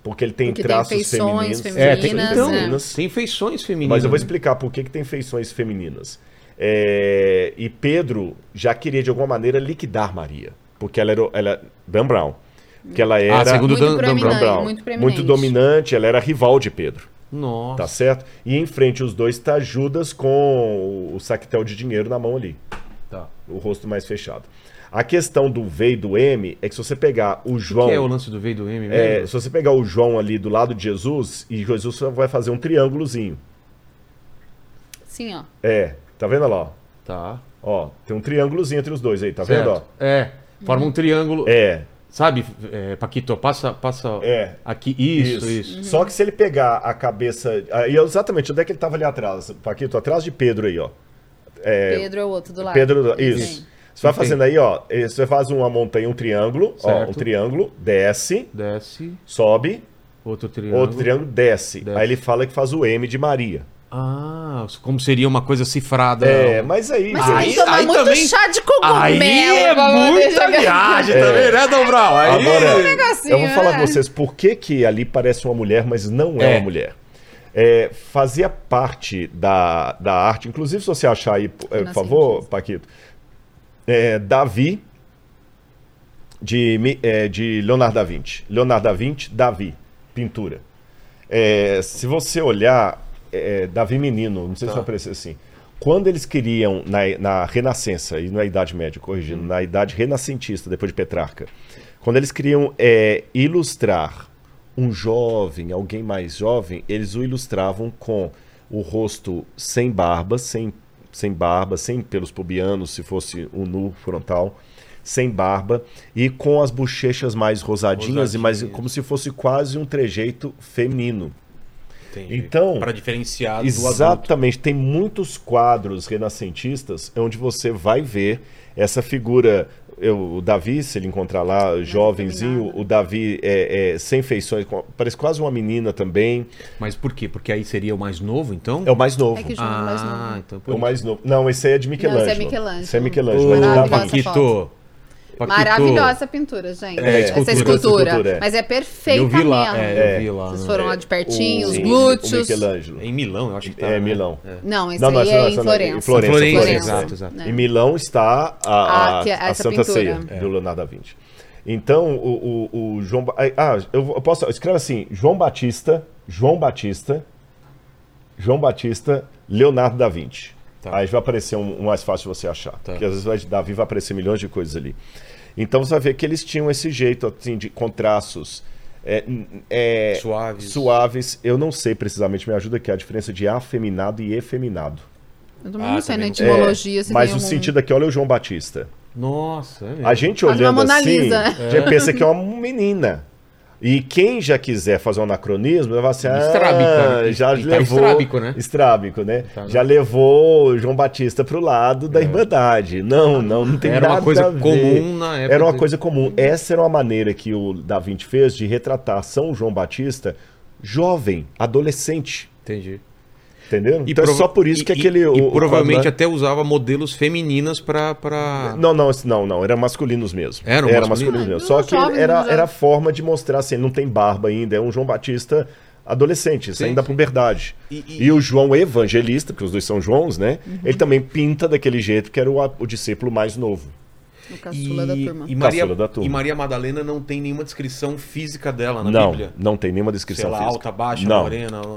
Speaker 3: Porque ele tem
Speaker 4: Porque tem
Speaker 3: traços
Speaker 4: feições
Speaker 3: femininos.
Speaker 1: É, tem,
Speaker 4: femininas,
Speaker 1: então,
Speaker 4: né?
Speaker 1: tem feições femininas.
Speaker 3: Mas eu vou explicar por que, que tem feições femininas. É, e Pedro já queria, de alguma maneira, liquidar Maria. Porque ela era. Ela, Dan Brown. Porque ela era.
Speaker 1: segundo
Speaker 4: Muito
Speaker 1: Dan- Dan
Speaker 3: Brown.
Speaker 4: muito proeminente.
Speaker 3: dominante, ela era rival de Pedro.
Speaker 1: Nossa.
Speaker 3: Tá certo? E em frente os dois tá Judas com o saquetel de dinheiro na mão ali.
Speaker 1: Tá.
Speaker 3: O rosto mais fechado. A questão do V e do M é que se você pegar o
Speaker 1: O
Speaker 3: João.
Speaker 1: que é o lance do V e do M mesmo?
Speaker 3: é, se você pegar o João ali do lado de Jesus, e Jesus só vai fazer um triângulozinho.
Speaker 4: Sim, ó.
Speaker 3: É, tá vendo lá? ó?
Speaker 1: Tá.
Speaker 3: Ó, tem um triângulozinho entre os dois aí, tá
Speaker 1: certo.
Speaker 3: vendo? Ó?
Speaker 1: É. Forma um triângulo.
Speaker 3: É,
Speaker 1: Sabe, é, Paquito, passa, passa
Speaker 3: É.
Speaker 1: aqui. Isso, isso.
Speaker 3: Só que se ele pegar a cabeça. Aí exatamente, onde é que ele tava ali atrás? Paquito, atrás de Pedro aí, ó.
Speaker 4: Pedro é o outro do lado.
Speaker 3: Pedro, isso.
Speaker 4: Sim.
Speaker 3: Você vai fazendo aí, ó. Você faz uma montanha, um triângulo, ó,
Speaker 1: Certo.
Speaker 3: um triângulo, desce,
Speaker 1: Desce.
Speaker 3: sobe,
Speaker 1: Outro triângulo.
Speaker 3: outro triângulo, desce.
Speaker 1: Desce.
Speaker 3: Aí ele fala que faz o M de Maria.
Speaker 1: Ah, como seria uma coisa cifrada.
Speaker 3: É, mas aí.
Speaker 4: Mas aí, tomar
Speaker 1: aí
Speaker 4: muito
Speaker 1: também-
Speaker 4: chá de cogumelo.
Speaker 1: Aí é
Speaker 4: pra
Speaker 1: muita viagem também, né, Dom? Aí...
Speaker 3: Agora,
Speaker 4: negocinho,
Speaker 3: eu vou falar
Speaker 4: né?
Speaker 3: com vocês por que, que ali parece uma mulher, mas não é,
Speaker 1: É.
Speaker 3: uma mulher. É, fazia parte da, da arte, inclusive se você achar aí, por por favor, Paquito, é, Davi, de, é, de Leonardo da Vinci. Leonardo da Vinci, Davi, pintura. É, se você olhar, é, Davi menino, não sei se
Speaker 1: Tá.
Speaker 3: vai aparecer assim. Quando eles queriam, na, na Renascença, e na Idade Média, corrigindo, na Idade Renascentista, depois de Petrarca, quando eles queriam é, ilustrar um jovem, alguém mais jovem, eles o ilustravam com o rosto sem barba, sem, sem barba, sem pelos pubianos, se fosse um nu frontal, sem barba, e com as bochechas mais rosadinhas, e mais
Speaker 1: Rosadinhas.
Speaker 3: como se fosse quase um trejeito feminino.
Speaker 1: Entendi.
Speaker 3: Então,
Speaker 1: Para diferenciar.
Speaker 3: Exatamente, tem muitos quadros renascentistas onde você vai ver essa figura. eu- o Davi, se ele encontrar lá, jovenzinho,
Speaker 4: afeminado.
Speaker 3: o Davi é, é, sem feições, parece quase uma menina também.
Speaker 1: Mas por quê? Porque aí seria o mais novo, então?
Speaker 3: É o mais novo.
Speaker 4: É que o é mais
Speaker 1: Ah,
Speaker 4: novo.
Speaker 1: então
Speaker 3: É o mais novo. Não, esse aí é de Michelangelo.
Speaker 4: esse é Michelangelo.
Speaker 3: Esse é Michelangelo,
Speaker 1: Ô, Paquito.
Speaker 4: Maravilhosa essa pintura, gente.
Speaker 3: É,
Speaker 4: essa
Speaker 1: escultura.
Speaker 4: escultura.
Speaker 3: Essa escultura, é.
Speaker 4: Mas é
Speaker 1: Eu
Speaker 4: perfeita
Speaker 1: vi lá,
Speaker 4: mesmo.
Speaker 1: é, eu vi lá.
Speaker 4: Vocês
Speaker 1: né?
Speaker 4: foram lá de pertinho, os
Speaker 3: Sim,
Speaker 4: glúteos.
Speaker 3: O Michelangelo.
Speaker 1: É em Milão, eu acho que tá.
Speaker 3: É,
Speaker 1: né?
Speaker 3: Milão.
Speaker 1: É.
Speaker 4: Não, esse
Speaker 3: Não, não,
Speaker 4: aí é em Florença.
Speaker 3: em Florença,
Speaker 1: Florença,
Speaker 3: Florença.
Speaker 1: exato, exato.
Speaker 3: Em Milão está a,
Speaker 4: Ah,
Speaker 3: a,
Speaker 4: é
Speaker 3: a Santa
Speaker 4: pintura.
Speaker 3: Ceia
Speaker 1: É.
Speaker 3: do Leonardo da Vinci. Então, o, o, o João. Ah, eu, eu posso. Escreve assim: João Batista, João Batista, João Batista, Leonardo da Vinci.
Speaker 1: Tá.
Speaker 3: Aí vai aparecer um, um mais fácil de você achar.
Speaker 1: Tá.
Speaker 3: Porque às vezes vai, Davi vai aparecer milhões de coisas ali. Então você vai ver que eles tinham esse jeito assim, de com traços é, é,
Speaker 1: Suaves.
Speaker 3: suaves. Eu não sei precisamente, me ajuda aqui a diferença de afeminado e efeminado.
Speaker 4: Eu também
Speaker 1: Ah,
Speaker 4: não sei na
Speaker 1: também não-
Speaker 4: etimologia se
Speaker 3: Mas o
Speaker 4: algum-
Speaker 3: sentido aqui, olha o João Batista.
Speaker 1: Nossa, é mesmo.
Speaker 3: A gente olhando assim,
Speaker 4: Lisa.
Speaker 3: já pensa que é uma menina. E quem já quiser fazer um anacronismo, vai assim, ah,
Speaker 1: Estrábica, né?
Speaker 3: já
Speaker 1: E tá
Speaker 3: levou...
Speaker 1: estrábico, né?
Speaker 3: Estrábico, né?
Speaker 1: Tá, né?
Speaker 3: já levou João Batista pro lado da Irmandade. Não, não, não tem
Speaker 1: Era uma
Speaker 3: nada
Speaker 1: coisa
Speaker 3: a ver.
Speaker 1: comum na época
Speaker 3: Era uma
Speaker 1: de-
Speaker 3: coisa comum. Essa era uma maneira que o Da Vinci fez de retratar São João Batista jovem, adolescente.
Speaker 1: Entendi.
Speaker 3: Entendeu?
Speaker 1: E
Speaker 3: então é só por isso
Speaker 1: e-
Speaker 3: que
Speaker 1: e-
Speaker 3: aquele...
Speaker 1: E,
Speaker 3: o- o
Speaker 1: provavelmente
Speaker 3: quadro-
Speaker 1: até usava modelos femininas pra. pra...
Speaker 3: Não, não, não, não, eram masculinos mesmo.
Speaker 1: Eram
Speaker 3: era
Speaker 1: masculinos?
Speaker 3: masculino mesmo.
Speaker 4: Ah,
Speaker 3: Só que era, era a forma de mostrar assim, ele não tem barba ainda, é um João Batista adolescente, saindo da
Speaker 1: sim.
Speaker 3: puberdade.
Speaker 1: E-
Speaker 3: E,
Speaker 1: e-
Speaker 3: o João evangelista, porque os dois são Joãos, né?
Speaker 4: Uhum.
Speaker 3: Ele também pinta daquele jeito que era o, o discípulo mais novo.
Speaker 4: O caçula da turma.
Speaker 1: E Maria,
Speaker 3: Caçula da turma.
Speaker 1: e Maria Madalena não tem nenhuma descrição física dela na
Speaker 3: não,
Speaker 1: Bíblia.
Speaker 3: não tem nenhuma
Speaker 1: Sei
Speaker 3: descrição
Speaker 1: lá,
Speaker 3: física.
Speaker 1: alta, baixa,
Speaker 3: Não.
Speaker 1: morena. Não.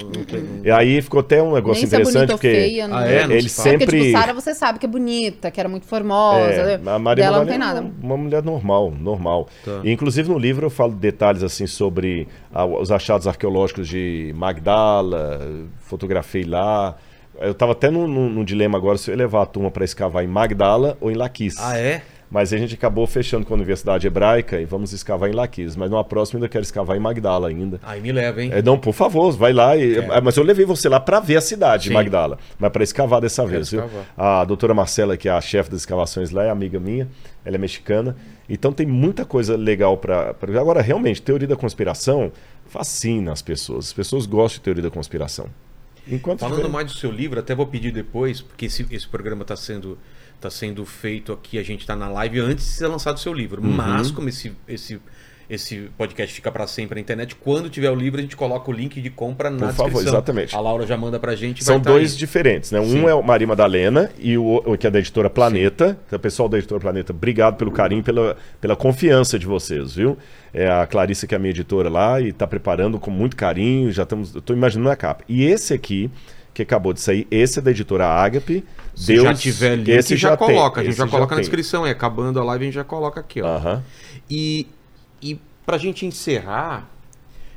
Speaker 3: E aí ficou até um negócio
Speaker 4: Nem se é
Speaker 3: interessante, porque
Speaker 4: feia. Não
Speaker 1: Ah, é? Não
Speaker 3: ele
Speaker 1: se fala.
Speaker 4: Porque,
Speaker 3: sempre...
Speaker 4: tipo, Sara, você sabe que é bonita, que era muito formosa.
Speaker 3: É,
Speaker 4: né?
Speaker 3: a Maria
Speaker 4: Dela não tem
Speaker 3: Madalena
Speaker 4: nada.
Speaker 3: é uma mulher normal, normal.
Speaker 1: Tá.
Speaker 3: E, inclusive no livro eu falo detalhes assim sobre ah, os achados arqueológicos de Magdala, fotografei lá. Eu estava até num, num- num dilema agora se eu ia levar a turma para escavar em Magdala ou em Laquis.
Speaker 1: Ah, é?
Speaker 3: Mas a gente acabou fechando com a Universidade Hebraica e vamos escavar em Laquis. Mas numa próxima eu ainda quero escavar em Magdala ainda.
Speaker 1: Aí me leva, hein?
Speaker 3: É, não, por favor, vai lá. E,
Speaker 1: É.
Speaker 3: Mas eu levei você lá para ver a cidade de. Magdala. Mas para escavar dessa vez, viu?
Speaker 1: escavar.
Speaker 3: A doutora Marcela, que é a chefe das escavações lá, é amiga minha. Ela é mexicana. Então tem muita coisa legal para. Agora, realmente, teoria da conspiração fascina as pessoas. As pessoas gostam de teoria da conspiração. Enquanto
Speaker 1: Falando
Speaker 3: tiver-
Speaker 1: mais do seu livro, até vou pedir depois, porque esse, esse programa está sendo, tá sendo feito aqui, a gente está na live antes de ser lançado o seu livro.
Speaker 3: Uhum.
Speaker 1: Mas, como esse, esse, esse podcast fica para sempre na internet, quando tiver o livro, a gente coloca o link de compra na
Speaker 3: Por favor,
Speaker 1: descrição.
Speaker 3: exatamente.
Speaker 1: A Laura já manda pra gente.
Speaker 3: São
Speaker 1: tá
Speaker 3: dois
Speaker 1: aí.
Speaker 3: diferentes, né?
Speaker 1: Sim.
Speaker 3: Um é o Maria Madalena e o, que é da editora Planeta. Então, pessoal da editora Planeta, obrigado pelo carinho, pela, pela confiança de vocês, viu? É a Clarice, que é a minha editora lá, e está preparando com muito carinho. Já estamos. Eu tô imaginando a capa. E esse aqui, que acabou de sair, esse é da editora Agape.
Speaker 1: Se já tiver link,
Speaker 3: esse
Speaker 1: já,
Speaker 3: tem,
Speaker 1: coloca. A gente
Speaker 3: esse
Speaker 1: já coloca na
Speaker 3: tem.
Speaker 1: descrição. É, acabando a live, a gente já coloca aqui, ó.
Speaker 3: Aham.
Speaker 1: E, e pra gente encerrar,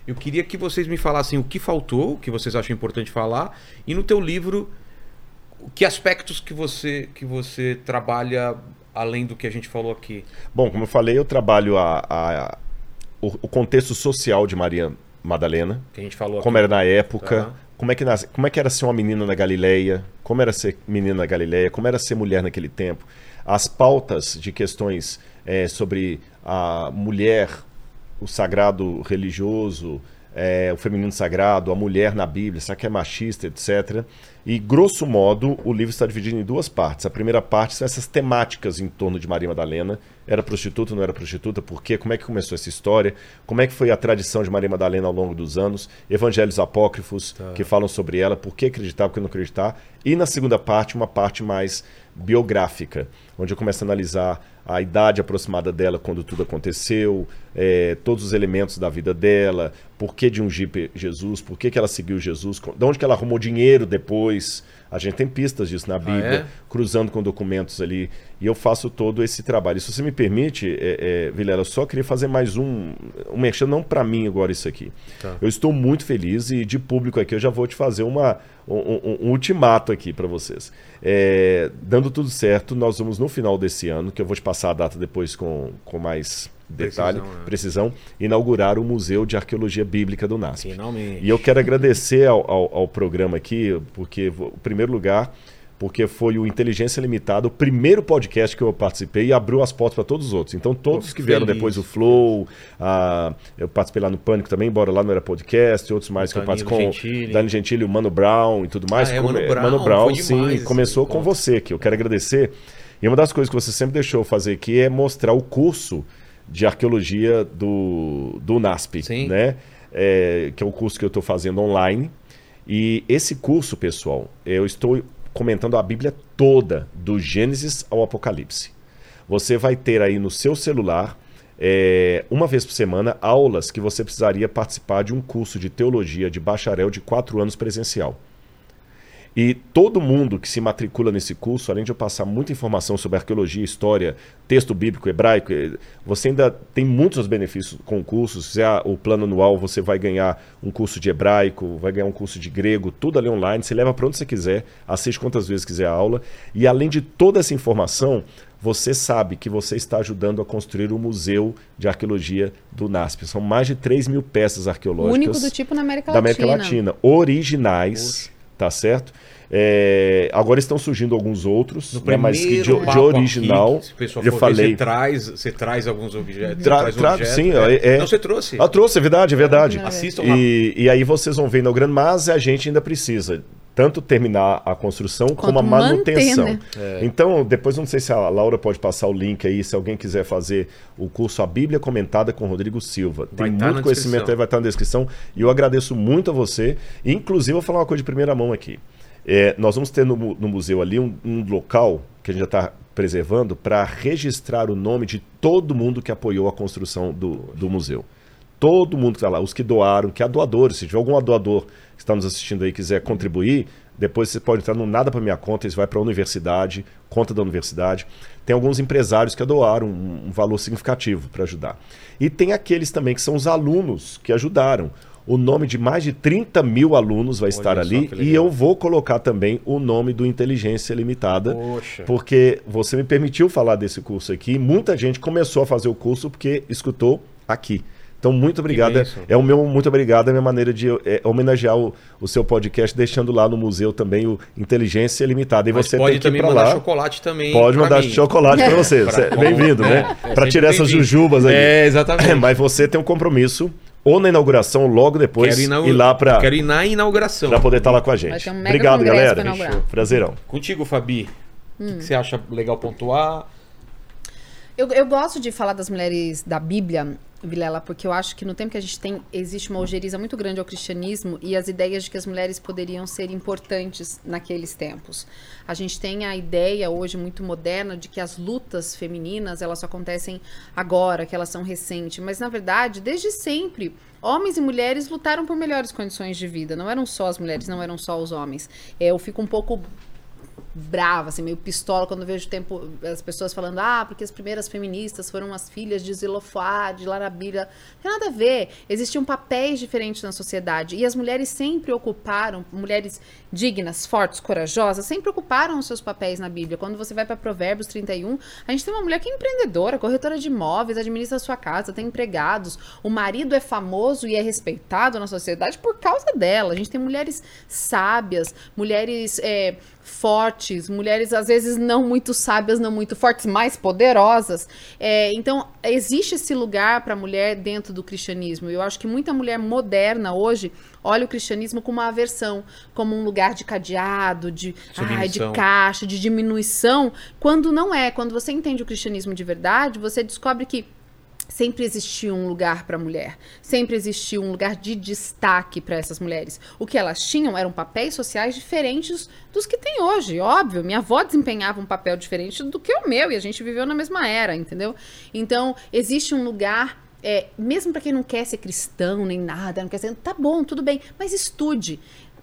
Speaker 1: eu queria que vocês me falassem o que faltou, o que vocês acham importante falar, e no teu livro, que aspectos que você, que você trabalha além do que a gente falou aqui.
Speaker 3: Bom, como eu falei, eu trabalho a, a- o, o contexto social de Maria Madalena.
Speaker 1: Que a gente falou
Speaker 3: como
Speaker 1: aqui.
Speaker 3: era na época,
Speaker 1: Tá.
Speaker 3: Como, é que nas- como é que era ser uma menina na Galileia, como era ser menina na Galileia, como era ser mulher naquele tempo, as pautas de questões eh, sobre a mulher, o sagrado religioso, eh, o feminino sagrado, a mulher na Bíblia, será que é machista, etc. E, grosso modo, o livro está dividido em duas partes. A primeira parte são essas temáticas em torno de Maria Madalena. Era prostituta, não era prostituta? Por quê? Como é que começou essa história? Como é que foi a tradição de Maria Madalena ao longo dos anos? Evangelhos apócrifos que falam sobre ela, por que acreditar, por que não acreditar. E na segunda parte, uma parte mais biográfica, onde eu começo a analisar a idade aproximada dela quando tudo aconteceu, eh, todos os elementos da vida dela, por que de ungir Pe- Jesus, por que, que ela seguiu Jesus, de onde que ela arrumou dinheiro depois. A gente tem pistas disso na Bíblia,
Speaker 1: é?
Speaker 3: cruzando com documentos ali. E eu faço todo esse trabalho. E se você me permite, é, é, Vilela, eu só queria fazer mais um, um merchan, não para mim agora isso aqui.
Speaker 1: Tá.
Speaker 3: Eu estou muito feliz e de público aqui eu já vou te fazer uma, um, um- um ultimato aqui para vocês. É, dando tudo certo, nós vamos no final desse ano, que eu vou te passar a data depois com, com mais detalhe,
Speaker 1: Precisão, né?
Speaker 3: precisão, inaugurar o Museu de Arqueologia Bíblica do NASP.
Speaker 1: Finalmente.
Speaker 3: E eu quero agradecer ao, ao, ao programa aqui, porque, em primeiro lugar, porque foi o Inteligência Limitada, o primeiro podcast que eu participei e abriu as portas para todos os outros. Então, todos
Speaker 1: Pô,
Speaker 3: que vieram
Speaker 1: feliz.
Speaker 3: depois, o Flow, a- eu participei lá no Pânico também, embora lá não era podcast, outros mais que eu
Speaker 1: Danilo
Speaker 3: participei com
Speaker 1: Gentili.
Speaker 3: o Dani Gentili, o Mano Brown e tudo mais.
Speaker 1: Ah, é, Mano Brown, foi
Speaker 3: sim,
Speaker 1: demais esse
Speaker 3: começou com
Speaker 1: encontro.
Speaker 3: você aqui. Eu quero agradecer. E uma das coisas que você sempre deixou eu fazer aqui é mostrar o curso de arqueologia do, do NASP,
Speaker 1: Sim.
Speaker 3: né? É, que é o curso que eu estou fazendo online. E esse curso, pessoal, eu estou comentando a Bíblia toda, do Gênesis ao Apocalipse. Você vai ter aí no seu celular, é, uma vez por semana, aulas que você precisaria participar de um curso de teologia de bacharel de quatro anos presencial. E todo mundo que se matricula nesse curso, além de eu passar muita informação sobre arqueologia, história, texto bíblico, hebraico, eh, você ainda tem muitos benefícios com o curso. Se fizer o plano anual, você vai ganhar um curso de hebraico, vai ganhar um curso de grego, tudo ali online. Você leva para onde você quiser, assiste quantas vezes quiser a aula. E além de toda essa informação, você sabe que você está ajudando a construir o Museu de Arqueologia do NASP. São mais de 3 mil peças
Speaker 4: O
Speaker 3: arqueológicas
Speaker 4: único do tipo na América
Speaker 3: da
Speaker 4: Latina.
Speaker 3: América Latina, originais, tá certo? É, agora estão surgindo alguns outros, né, mas que de, de original,
Speaker 1: aqui, se o pessoal
Speaker 3: já
Speaker 1: for ver,
Speaker 3: falei.
Speaker 1: Você traz, você traz alguns objetos.
Speaker 3: Tra-
Speaker 1: você traz
Speaker 3: tra-
Speaker 1: objeto,
Speaker 3: sim,
Speaker 1: né?
Speaker 3: é- é-
Speaker 1: Não, você trouxe.
Speaker 3: Ah, trouxe, é verdade, é verdade.
Speaker 1: Assistam lá.
Speaker 3: E, e aí vocês vão ver inaugurando, mas a gente ainda precisa tanto terminar a construção como a
Speaker 4: Quanto manter,
Speaker 3: manutenção.
Speaker 4: né?
Speaker 1: É.
Speaker 3: Então, depois não sei se a Laura pode passar o link aí, se alguém quiser fazer o curso A Bíblia Comentada com Rodrigo Silva.
Speaker 1: Vai
Speaker 3: Tem
Speaker 1: tá
Speaker 3: muito conhecimento
Speaker 1: descrição.
Speaker 3: aí, vai estar na descrição. E eu agradeço muito a você. Inclusive, eu vou falar uma coisa de primeira mão aqui. É, nós vamos ter no, no museu ali um, um local que a gente já está preservando para registrar o nome de todo mundo que apoiou a construção do, do museu. Todo mundo que está lá, os que doaram, que há doadores, se tiver algum doador que está nos assistindo aí quiser contribuir, depois você pode entrar no Nada para Minha Conta, isso vai para a universidade, conta da universidade. Tem alguns empresários que doaram um, um valor significativo para ajudar. E tem aqueles também que são os alunos que ajudaram. O nome de mais de 30 mil alunos vai estar
Speaker 1: só,
Speaker 3: ali e eu vou colocar também o nome do Inteligência Limitada.
Speaker 1: Poxa.
Speaker 3: Porque você me permitiu falar desse curso aqui. Muita gente começou a fazer o curso porque escutou aqui. Então, muito obrigado. É o meu muito obrigado, é a minha maneira de é, homenagear o, o seu podcast, deixando lá no museu também o Inteligência Limitada. E
Speaker 1: Mas
Speaker 3: você
Speaker 1: pode
Speaker 3: tem que ir
Speaker 1: também
Speaker 3: para
Speaker 1: mandar
Speaker 3: lá.
Speaker 1: chocolate também.
Speaker 3: Pode mandar
Speaker 1: mim.
Speaker 3: chocolate para você.
Speaker 1: Pra-
Speaker 3: Cê- Bem-vindo,
Speaker 1: É,
Speaker 3: né?
Speaker 1: é
Speaker 3: para tirar essas jujubas aí.
Speaker 1: É, exatamente.
Speaker 3: Mas você tem um compromisso ou na inauguração, logo depois,
Speaker 1: Quero ir, na-
Speaker 3: ir lá pra,
Speaker 1: Quero ir na inauguração.
Speaker 3: pra poder estar lá com a gente.
Speaker 4: um
Speaker 3: Obrigado, galera. Prazerão.
Speaker 1: Contigo, Fabi. O que que você acha legal pontuar?
Speaker 4: Eu, eu gosto de falar das mulheres da Bíblia, Vilela, porque eu acho que no tempo que a gente tem, existe uma ojeriza muito grande ao cristianismo e as ideias de que as mulheres poderiam ser importantes naqueles tempos. A gente tem a ideia hoje muito moderna de que as lutas femininas, elas só acontecem agora, que elas são recentes, mas na verdade, desde sempre, homens e mulheres lutaram por melhores condições de vida. Não eram só as mulheres, não eram só os homens. É, Eu fico um pouco brava, assim, meio pistola quando vejo tempo as pessoas falando, ah, porque as primeiras feministas foram as filhas de Zilofá, de Bíblia. Não tem nada a ver. Existiam papéis diferentes na sociedade. E as mulheres sempre ocuparam, mulheres dignas, fortes, corajosas, sempre ocuparam os seus papéis na Bíblia. Quando você vai para Provérbios 31, a gente tem uma mulher que é empreendedora, corretora de imóveis, administra a sua casa, tem empregados. O marido é famoso e é respeitado na sociedade por causa dela. A gente tem mulheres sábias, mulheres é, fortes, mulheres às vezes não muito sábias, não muito fortes, mais poderosas. É, então, existe esse lugar para a mulher dentro do cristianismo. Eu acho que muita mulher moderna hoje olha o cristianismo como uma aversão, como um lugar de cadeado, de, ai, de caixa, de diminuição, quando não é. Quando você entende o cristianismo de verdade, você descobre que sempre existiu um lugar para a mulher, sempre existiu um lugar de destaque para essas mulheres. O que elas tinham eram papéis sociais diferentes dos que tem hoje, óbvio. Minha avó desempenhava um papel diferente do que o meu e a gente viveu na mesma era, entendeu? Então, existe um lugar é, mesmo para quem não quer ser cristão nem nada, não quer ser, tá bom, tudo bem, mas estude.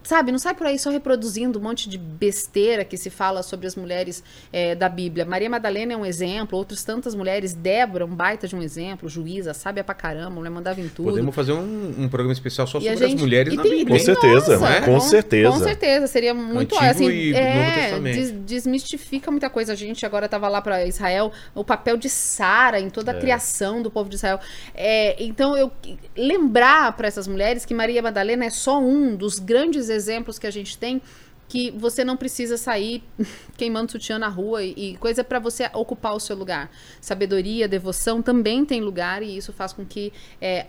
Speaker 4: Sabe, não sai por aí só reproduzindo um monte de besteira que se fala sobre as mulheres é, da Bíblia. Maria Madalena é um exemplo, outras tantas mulheres. Débora, um baita de um exemplo, juíza, sábia pra caramba, mulher mandava em tudo.
Speaker 1: Podemos fazer um, um programa especial só
Speaker 4: E
Speaker 1: sobre
Speaker 4: gente-
Speaker 1: as mulheres
Speaker 4: e
Speaker 1: na
Speaker 4: tem-
Speaker 1: Bíblia.
Speaker 3: Com certeza,
Speaker 4: Nossa,
Speaker 3: com certeza.
Speaker 4: Com certeza, seria muito
Speaker 1: Antigo
Speaker 4: assim,
Speaker 1: e
Speaker 4: é, des- desmistifica muita coisa. A gente agora estava lá para Israel, o papel de Sara em
Speaker 3: É.
Speaker 4: toda a criação do povo de Israel. É, então eu lembrar para essas mulheres que Maria Madalena é só um dos grandes exemplos que a gente tem que você não precisa sair queimando sutiã na rua e, e coisa para você ocupar o seu lugar. Sabedoria, devoção também tem lugar e isso faz com que é,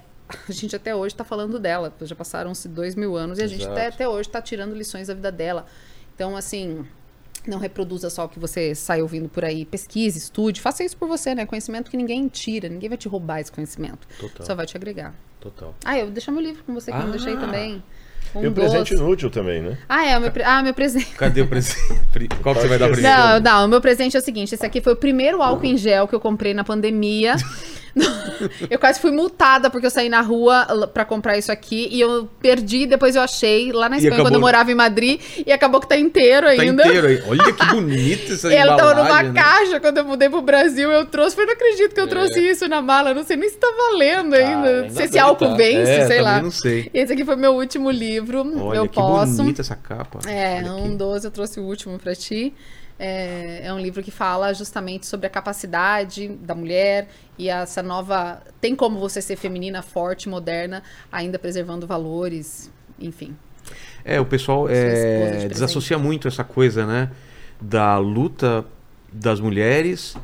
Speaker 4: a gente até hoje está falando dela. Já passaram-se dois mil anos e a gente até, até hoje está tirando lições da vida dela. Então, assim, não reproduza só o que você sai ouvindo por aí. Pesquise, estude, faça isso por você, né? Conhecimento que ninguém tira, ninguém vai te roubar esse conhecimento.
Speaker 1: Total.
Speaker 4: Só vai te agregar.
Speaker 1: Total.
Speaker 4: Ah, eu vou deixar meu livro com você que eu não
Speaker 1: Ah.
Speaker 4: deixei também. Um
Speaker 3: E o presente
Speaker 4: doce.
Speaker 3: inútil também, né?
Speaker 4: Ah, é, o meu, pre- ah, meu presente.
Speaker 1: Cadê o presente? Qual que você vai dar primeiro?
Speaker 4: Não, não, o meu presente é o seguinte: esse aqui foi o primeiro álcool em gel que eu comprei na pandemia. eu quase fui multada porque eu saí na rua pra comprar isso aqui e eu perdi, depois eu achei lá na Espanha quando eu morava em Madrid e acabou que tá inteiro
Speaker 1: Tá
Speaker 4: ainda.
Speaker 1: inteiro aí. Olha que bonita essa
Speaker 4: Ela tava numa
Speaker 1: né?
Speaker 4: caixa quando eu mudei pro Brasil, eu trouxe, falei, não acredito que eu trouxe isso na mala, não sei nem se tá valendo ainda,
Speaker 3: ainda
Speaker 4: não sei se
Speaker 3: bem,
Speaker 4: álcool
Speaker 3: tá.
Speaker 4: vence,
Speaker 1: É,
Speaker 4: sei lá.
Speaker 1: não sei.
Speaker 4: Esse aqui foi meu último livro,
Speaker 1: Olha
Speaker 4: eu
Speaker 1: que
Speaker 4: posso.
Speaker 1: bonita essa capa.
Speaker 4: É,
Speaker 1: Olha
Speaker 4: um
Speaker 1: aqui.
Speaker 4: 12 eu trouxe o último pra ti. É, é um livro que fala justamente sobre a capacidade da mulher e essa nova. Tem como você ser feminina, forte, moderna, ainda preservando valores, enfim.
Speaker 1: É, o pessoal
Speaker 4: de
Speaker 1: é,
Speaker 4: presente.
Speaker 1: desassocia muito essa coisa, né? Da luta das mulheres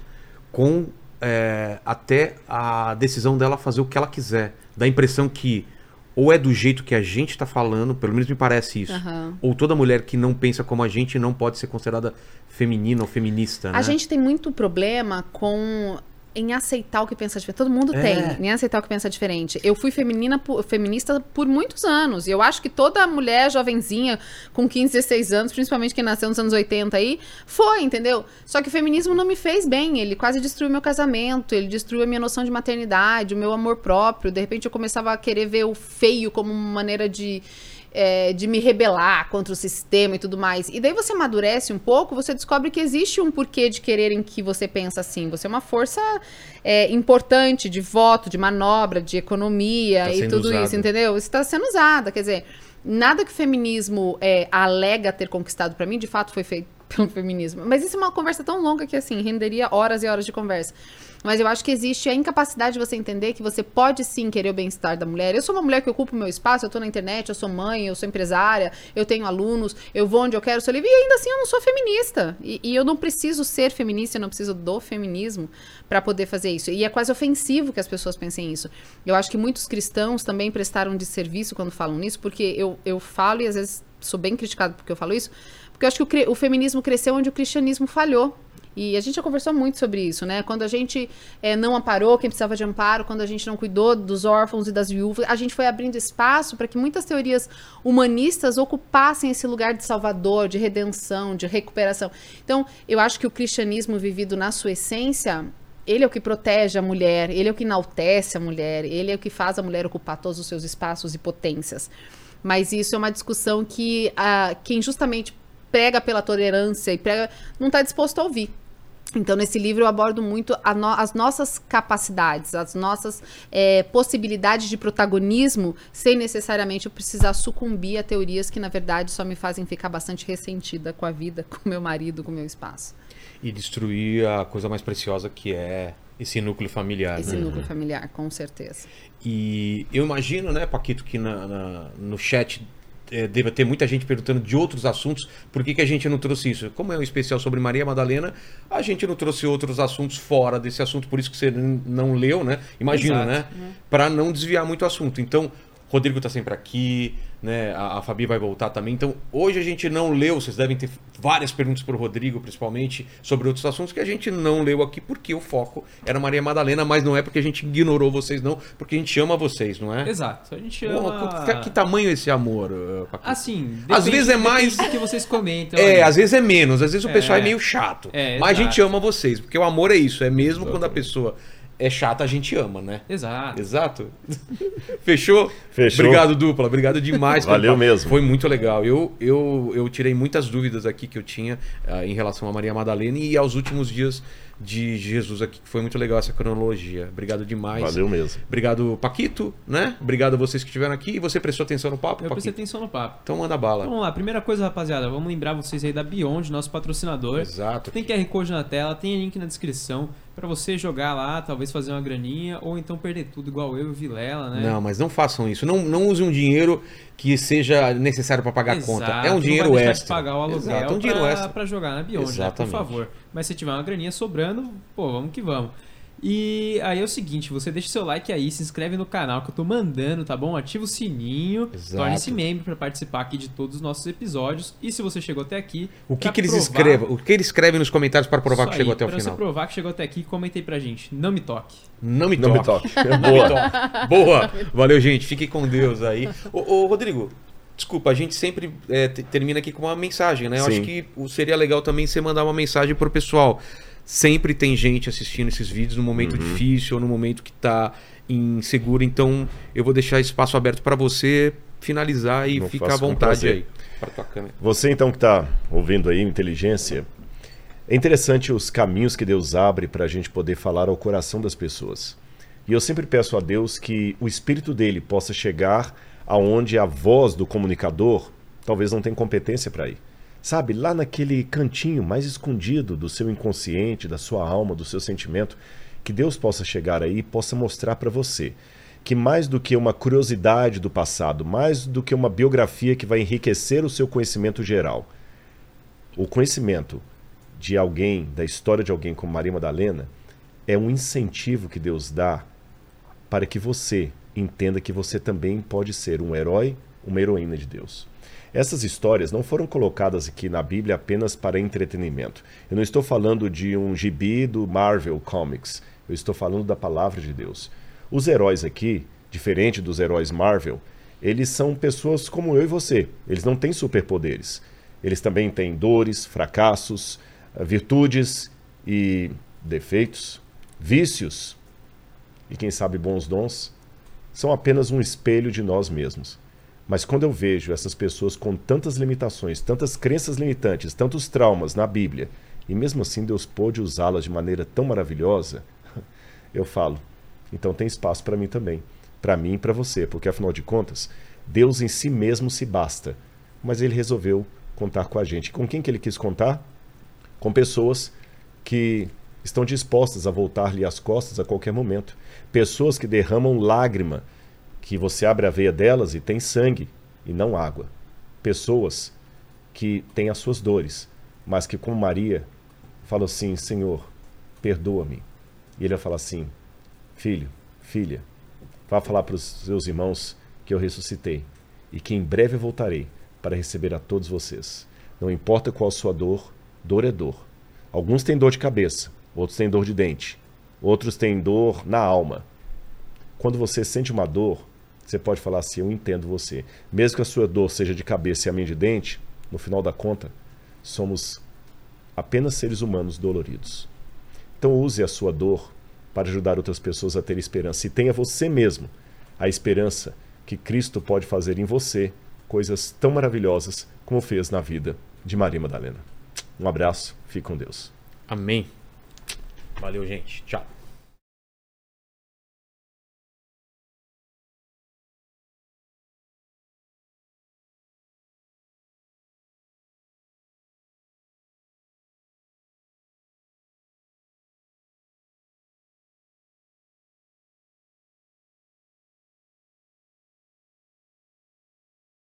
Speaker 1: com é, até a decisão dela fazer o que ela quiser. Dá a impressão que ou é do jeito que a gente tá falando, pelo menos me parece isso.
Speaker 4: Aham.
Speaker 1: Ou toda mulher que não pensa como a gente não pode ser considerada feminina ou feminista, né?
Speaker 4: A gente tem muito problema com em aceitar o que pensa diferente. Todo mundo
Speaker 1: É.
Speaker 4: tem, em aceitar o que pensa diferente. Eu fui feminina, feminista por muitos anos. E eu acho que toda mulher jovenzinha com 15, 16 anos, principalmente quem nasceu nos anos 80 aí, foi, entendeu? Só que o feminismo não me fez bem. Ele quase destruiu meu casamento, ele destruiu a minha noção de maternidade, o meu amor próprio. De repente eu começava a querer ver o feio como uma maneira de é, de me rebelar contra o sistema e tudo mais. E daí você amadurece um pouco, você descobre que existe um porquê de quererem que você pensa assim. Você é uma força é, importante de voto, de manobra, de economia
Speaker 1: Tá
Speaker 4: e tudo
Speaker 1: usado.
Speaker 4: isso, entendeu? Isso está sendo usada. Quer dizer, nada que o feminismo é, alega ter conquistado pra mim, de fato foi feito pelo feminismo. Mas isso é uma conversa tão longa que, assim, renderia horas e horas de conversa. Mas eu acho que existe a incapacidade de você entender que você pode sim querer o bem-estar da mulher. Eu sou uma mulher que ocupa o meu espaço, eu tô na internet, eu sou mãe, eu sou empresária, eu tenho alunos, eu vou onde eu quero, sou livre, e ainda assim eu não sou feminista. E, e eu não preciso ser feminista, eu não preciso do feminismo para poder fazer isso. E é quase ofensivo que as pessoas pensem isso. Eu acho que muitos cristãos também prestaram de serviço quando falam nisso, porque eu, eu falo e às vezes sou bem criticado porque eu falo isso, porque eu acho que o, o feminismo cresceu onde o cristianismo falhou. E a gente já conversou muito sobre isso, né? Quando a gente é, não amparou quem precisava de amparo, quando a gente não cuidou dos órfãos e das viúvas, a gente foi abrindo espaço para que muitas teorias humanistas ocupassem esse lugar de salvador, de redenção, de recuperação. Então, eu acho que o cristianismo vivido na sua essência, ele é o que protege a mulher, ele é o que enaltece a mulher, ele é o que faz a mulher ocupar todos os seus espaços e potências. Mas isso é uma discussão que uh, quem justamente prega pela tolerância e prega não está disposto a ouvir. Então, nesse livro, eu abordo muito no as nossas capacidades, as nossas é, possibilidades de protagonismo, sem necessariamente eu precisar sucumbir a teorias que, na verdade, só me fazem ficar bastante ressentida com a vida, com meu marido, com o meu espaço.
Speaker 1: E destruir a coisa mais preciosa que é esse núcleo familiar.
Speaker 4: Esse
Speaker 1: né?
Speaker 4: núcleo familiar, com certeza.
Speaker 1: E eu imagino, né, Paquito, que na, na no chat é, deva ter muita gente perguntando de outros assuntos, por que, que a gente não trouxe isso? Como é um especial sobre Maria Madalena, a gente não trouxe outros assuntos fora desse assunto, por isso que você não leu, né? Imagino, Exato. né? Uhum. Para não desviar muito o assunto. Então, Rodrigo está sempre aqui, né? A, a, Fabi vai voltar também. Então, hoje a gente não leu, vocês devem ter várias perguntas para o Rodrigo, principalmente, sobre outros assuntos que a gente não leu aqui, porque o foco era Maria Madalena, mas não é porque a gente ignorou vocês, não, porque a gente ama vocês, não é?
Speaker 2: Exato. A gente ama.
Speaker 1: que, que, tamanho é esse amor,
Speaker 2: Paquito? Assim,
Speaker 1: às vezes é mais.
Speaker 2: do que vocês comentam.
Speaker 1: É, aí. às vezes é menos, às vezes o pessoal é, é meio chato. É, mas a gente ama vocês, porque o amor é isso, é mesmo quando a pessoa é chata, a gente ama, né?
Speaker 2: Exato.
Speaker 1: Exato. Fechou?
Speaker 3: Fechou.
Speaker 1: Obrigado, dupla. Obrigado demais.
Speaker 3: Valeu mesmo.
Speaker 1: Foi muito legal. Eu, eu, eu tirei muitas dúvidas aqui que eu tinha uh, em relação a Maria Madalena e aos últimos dias de Jesus aqui, que foi muito legal essa cronologia. Obrigado demais.
Speaker 3: Valeu mesmo.
Speaker 1: Obrigado, Paquito, né? Obrigado a vocês que estiveram aqui. E você prestou atenção no papo,
Speaker 2: Eu
Speaker 1: Paquito?
Speaker 2: prestei atenção no papo.
Speaker 1: Então manda bala.
Speaker 2: Vamos lá. Primeira coisa, rapaziada, vamos lembrar vocês aí da Beyond, nosso patrocinador.
Speaker 1: Exato.
Speaker 2: Tem QR Code na tela, tem link na descrição para você jogar lá, talvez fazer uma graninha, ou então perder tudo igual eu e o Vilela, né?
Speaker 1: Não, mas não façam isso. Não, não use um dinheiro que seja necessário para pagar a conta. É um dinheiro extra.
Speaker 2: De pagar o aluguel
Speaker 1: Exato, é um
Speaker 2: dinheiro
Speaker 1: pra,
Speaker 2: extra. pra jogar na Beyond, né? por favor. Mas se tiver uma graninha sobrando, pô, vamos que vamos. E aí é o seguinte, você deixa seu like aí, se inscreve no canal que eu tô mandando, tá bom? Ativa o sininho, torne-se membro para participar aqui de todos os nossos episódios. E se você chegou até aqui,
Speaker 1: o que, que eles provar... escrevam? O que eles escrevem nos comentários para provar que chegou até o
Speaker 2: final?
Speaker 1: Para
Speaker 2: você provar que chegou até aqui, comentei pra gente. Não me toque.
Speaker 1: Não me
Speaker 3: Não
Speaker 1: toque.
Speaker 3: Me toque. Boa.
Speaker 1: Boa. Valeu, gente. Fique com Deus aí. Ô, ô Rodrigo, Desculpa, a gente sempre é, termina aqui com uma mensagem, né? Eu
Speaker 3: Sim.
Speaker 1: acho que seria legal também você mandar uma mensagem pro pessoal. Sempre tem gente assistindo esses vídeos no momento
Speaker 3: Uhum.
Speaker 1: difícil ou no momento que está inseguro. Então eu vou deixar espaço aberto para você finalizar e
Speaker 3: Não
Speaker 1: fica à vontade aí.
Speaker 3: Você então que está ouvindo aí inteligência, é interessante os caminhos que Deus abre para a gente poder falar ao coração das pessoas. E eu sempre peço a Deus que o Espírito dele possa chegar aonde a voz do comunicador talvez não tenha competência para ir. Sabe, lá naquele cantinho mais escondido do seu inconsciente, da sua alma, do seu sentimento, que Deus possa chegar aí e possa mostrar para você que mais do que uma curiosidade do passado, mais do que uma biografia que vai enriquecer o seu conhecimento geral, o conhecimento de alguém, da história de alguém como Maria Madalena, é um incentivo que Deus dá para que você entenda que você também pode ser um herói, uma heroína de Deus. Essas histórias não foram colocadas aqui na Bíblia apenas para entretenimento. Eu não estou falando de um gibi do Marvel Comics. Eu estou falando da palavra de Deus. Os heróis aqui, diferente dos heróis Marvel, eles são pessoas como eu e você. Eles não têm superpoderes. Eles também têm dores, fracassos, virtudes e defeitos, vícios e, quem sabe, bons dons. São apenas um espelho de nós mesmos. Mas quando eu vejo essas pessoas com tantas limitações, tantas crenças limitantes, tantos traumas na Bíblia, e mesmo assim Deus pôde usá-las de maneira tão maravilhosa, eu falo, então tem espaço para mim também, para mim e para você, porque afinal de contas, Deus em si mesmo se basta, mas ele resolveu contar com a gente. Com quem que ele quis contar? com pessoas que estão dispostas a voltar-lhe as costas a qualquer momento. Pessoas que derramam lágrima, que você abre a veia delas e tem sangue e não água. Pessoas que têm as suas dores, mas que, como Maria, falam assim: Senhor, perdoa-me. E ele vai falar assim: Filho, filha, vá falar para os seus irmãos que eu ressuscitei e que em breve voltarei para receber a todos vocês. Não importa qual a sua dor, dor é dor. Alguns têm dor de cabeça, outros têm dor de dente, outros têm dor na alma. Quando você sente uma dor, você pode falar assim: Eu entendo você. Mesmo que a sua dor seja de cabeça e a minha de dente, no final da conta, somos apenas seres humanos doloridos. Então use a sua dor para ajudar outras pessoas a ter esperança. E tenha você mesmo a esperança que Cristo pode fazer em você coisas tão maravilhosas como fez na vida de Maria Madalena. Um abraço, fique com Deus.
Speaker 1: Amém. Valeu, gente. Tchau.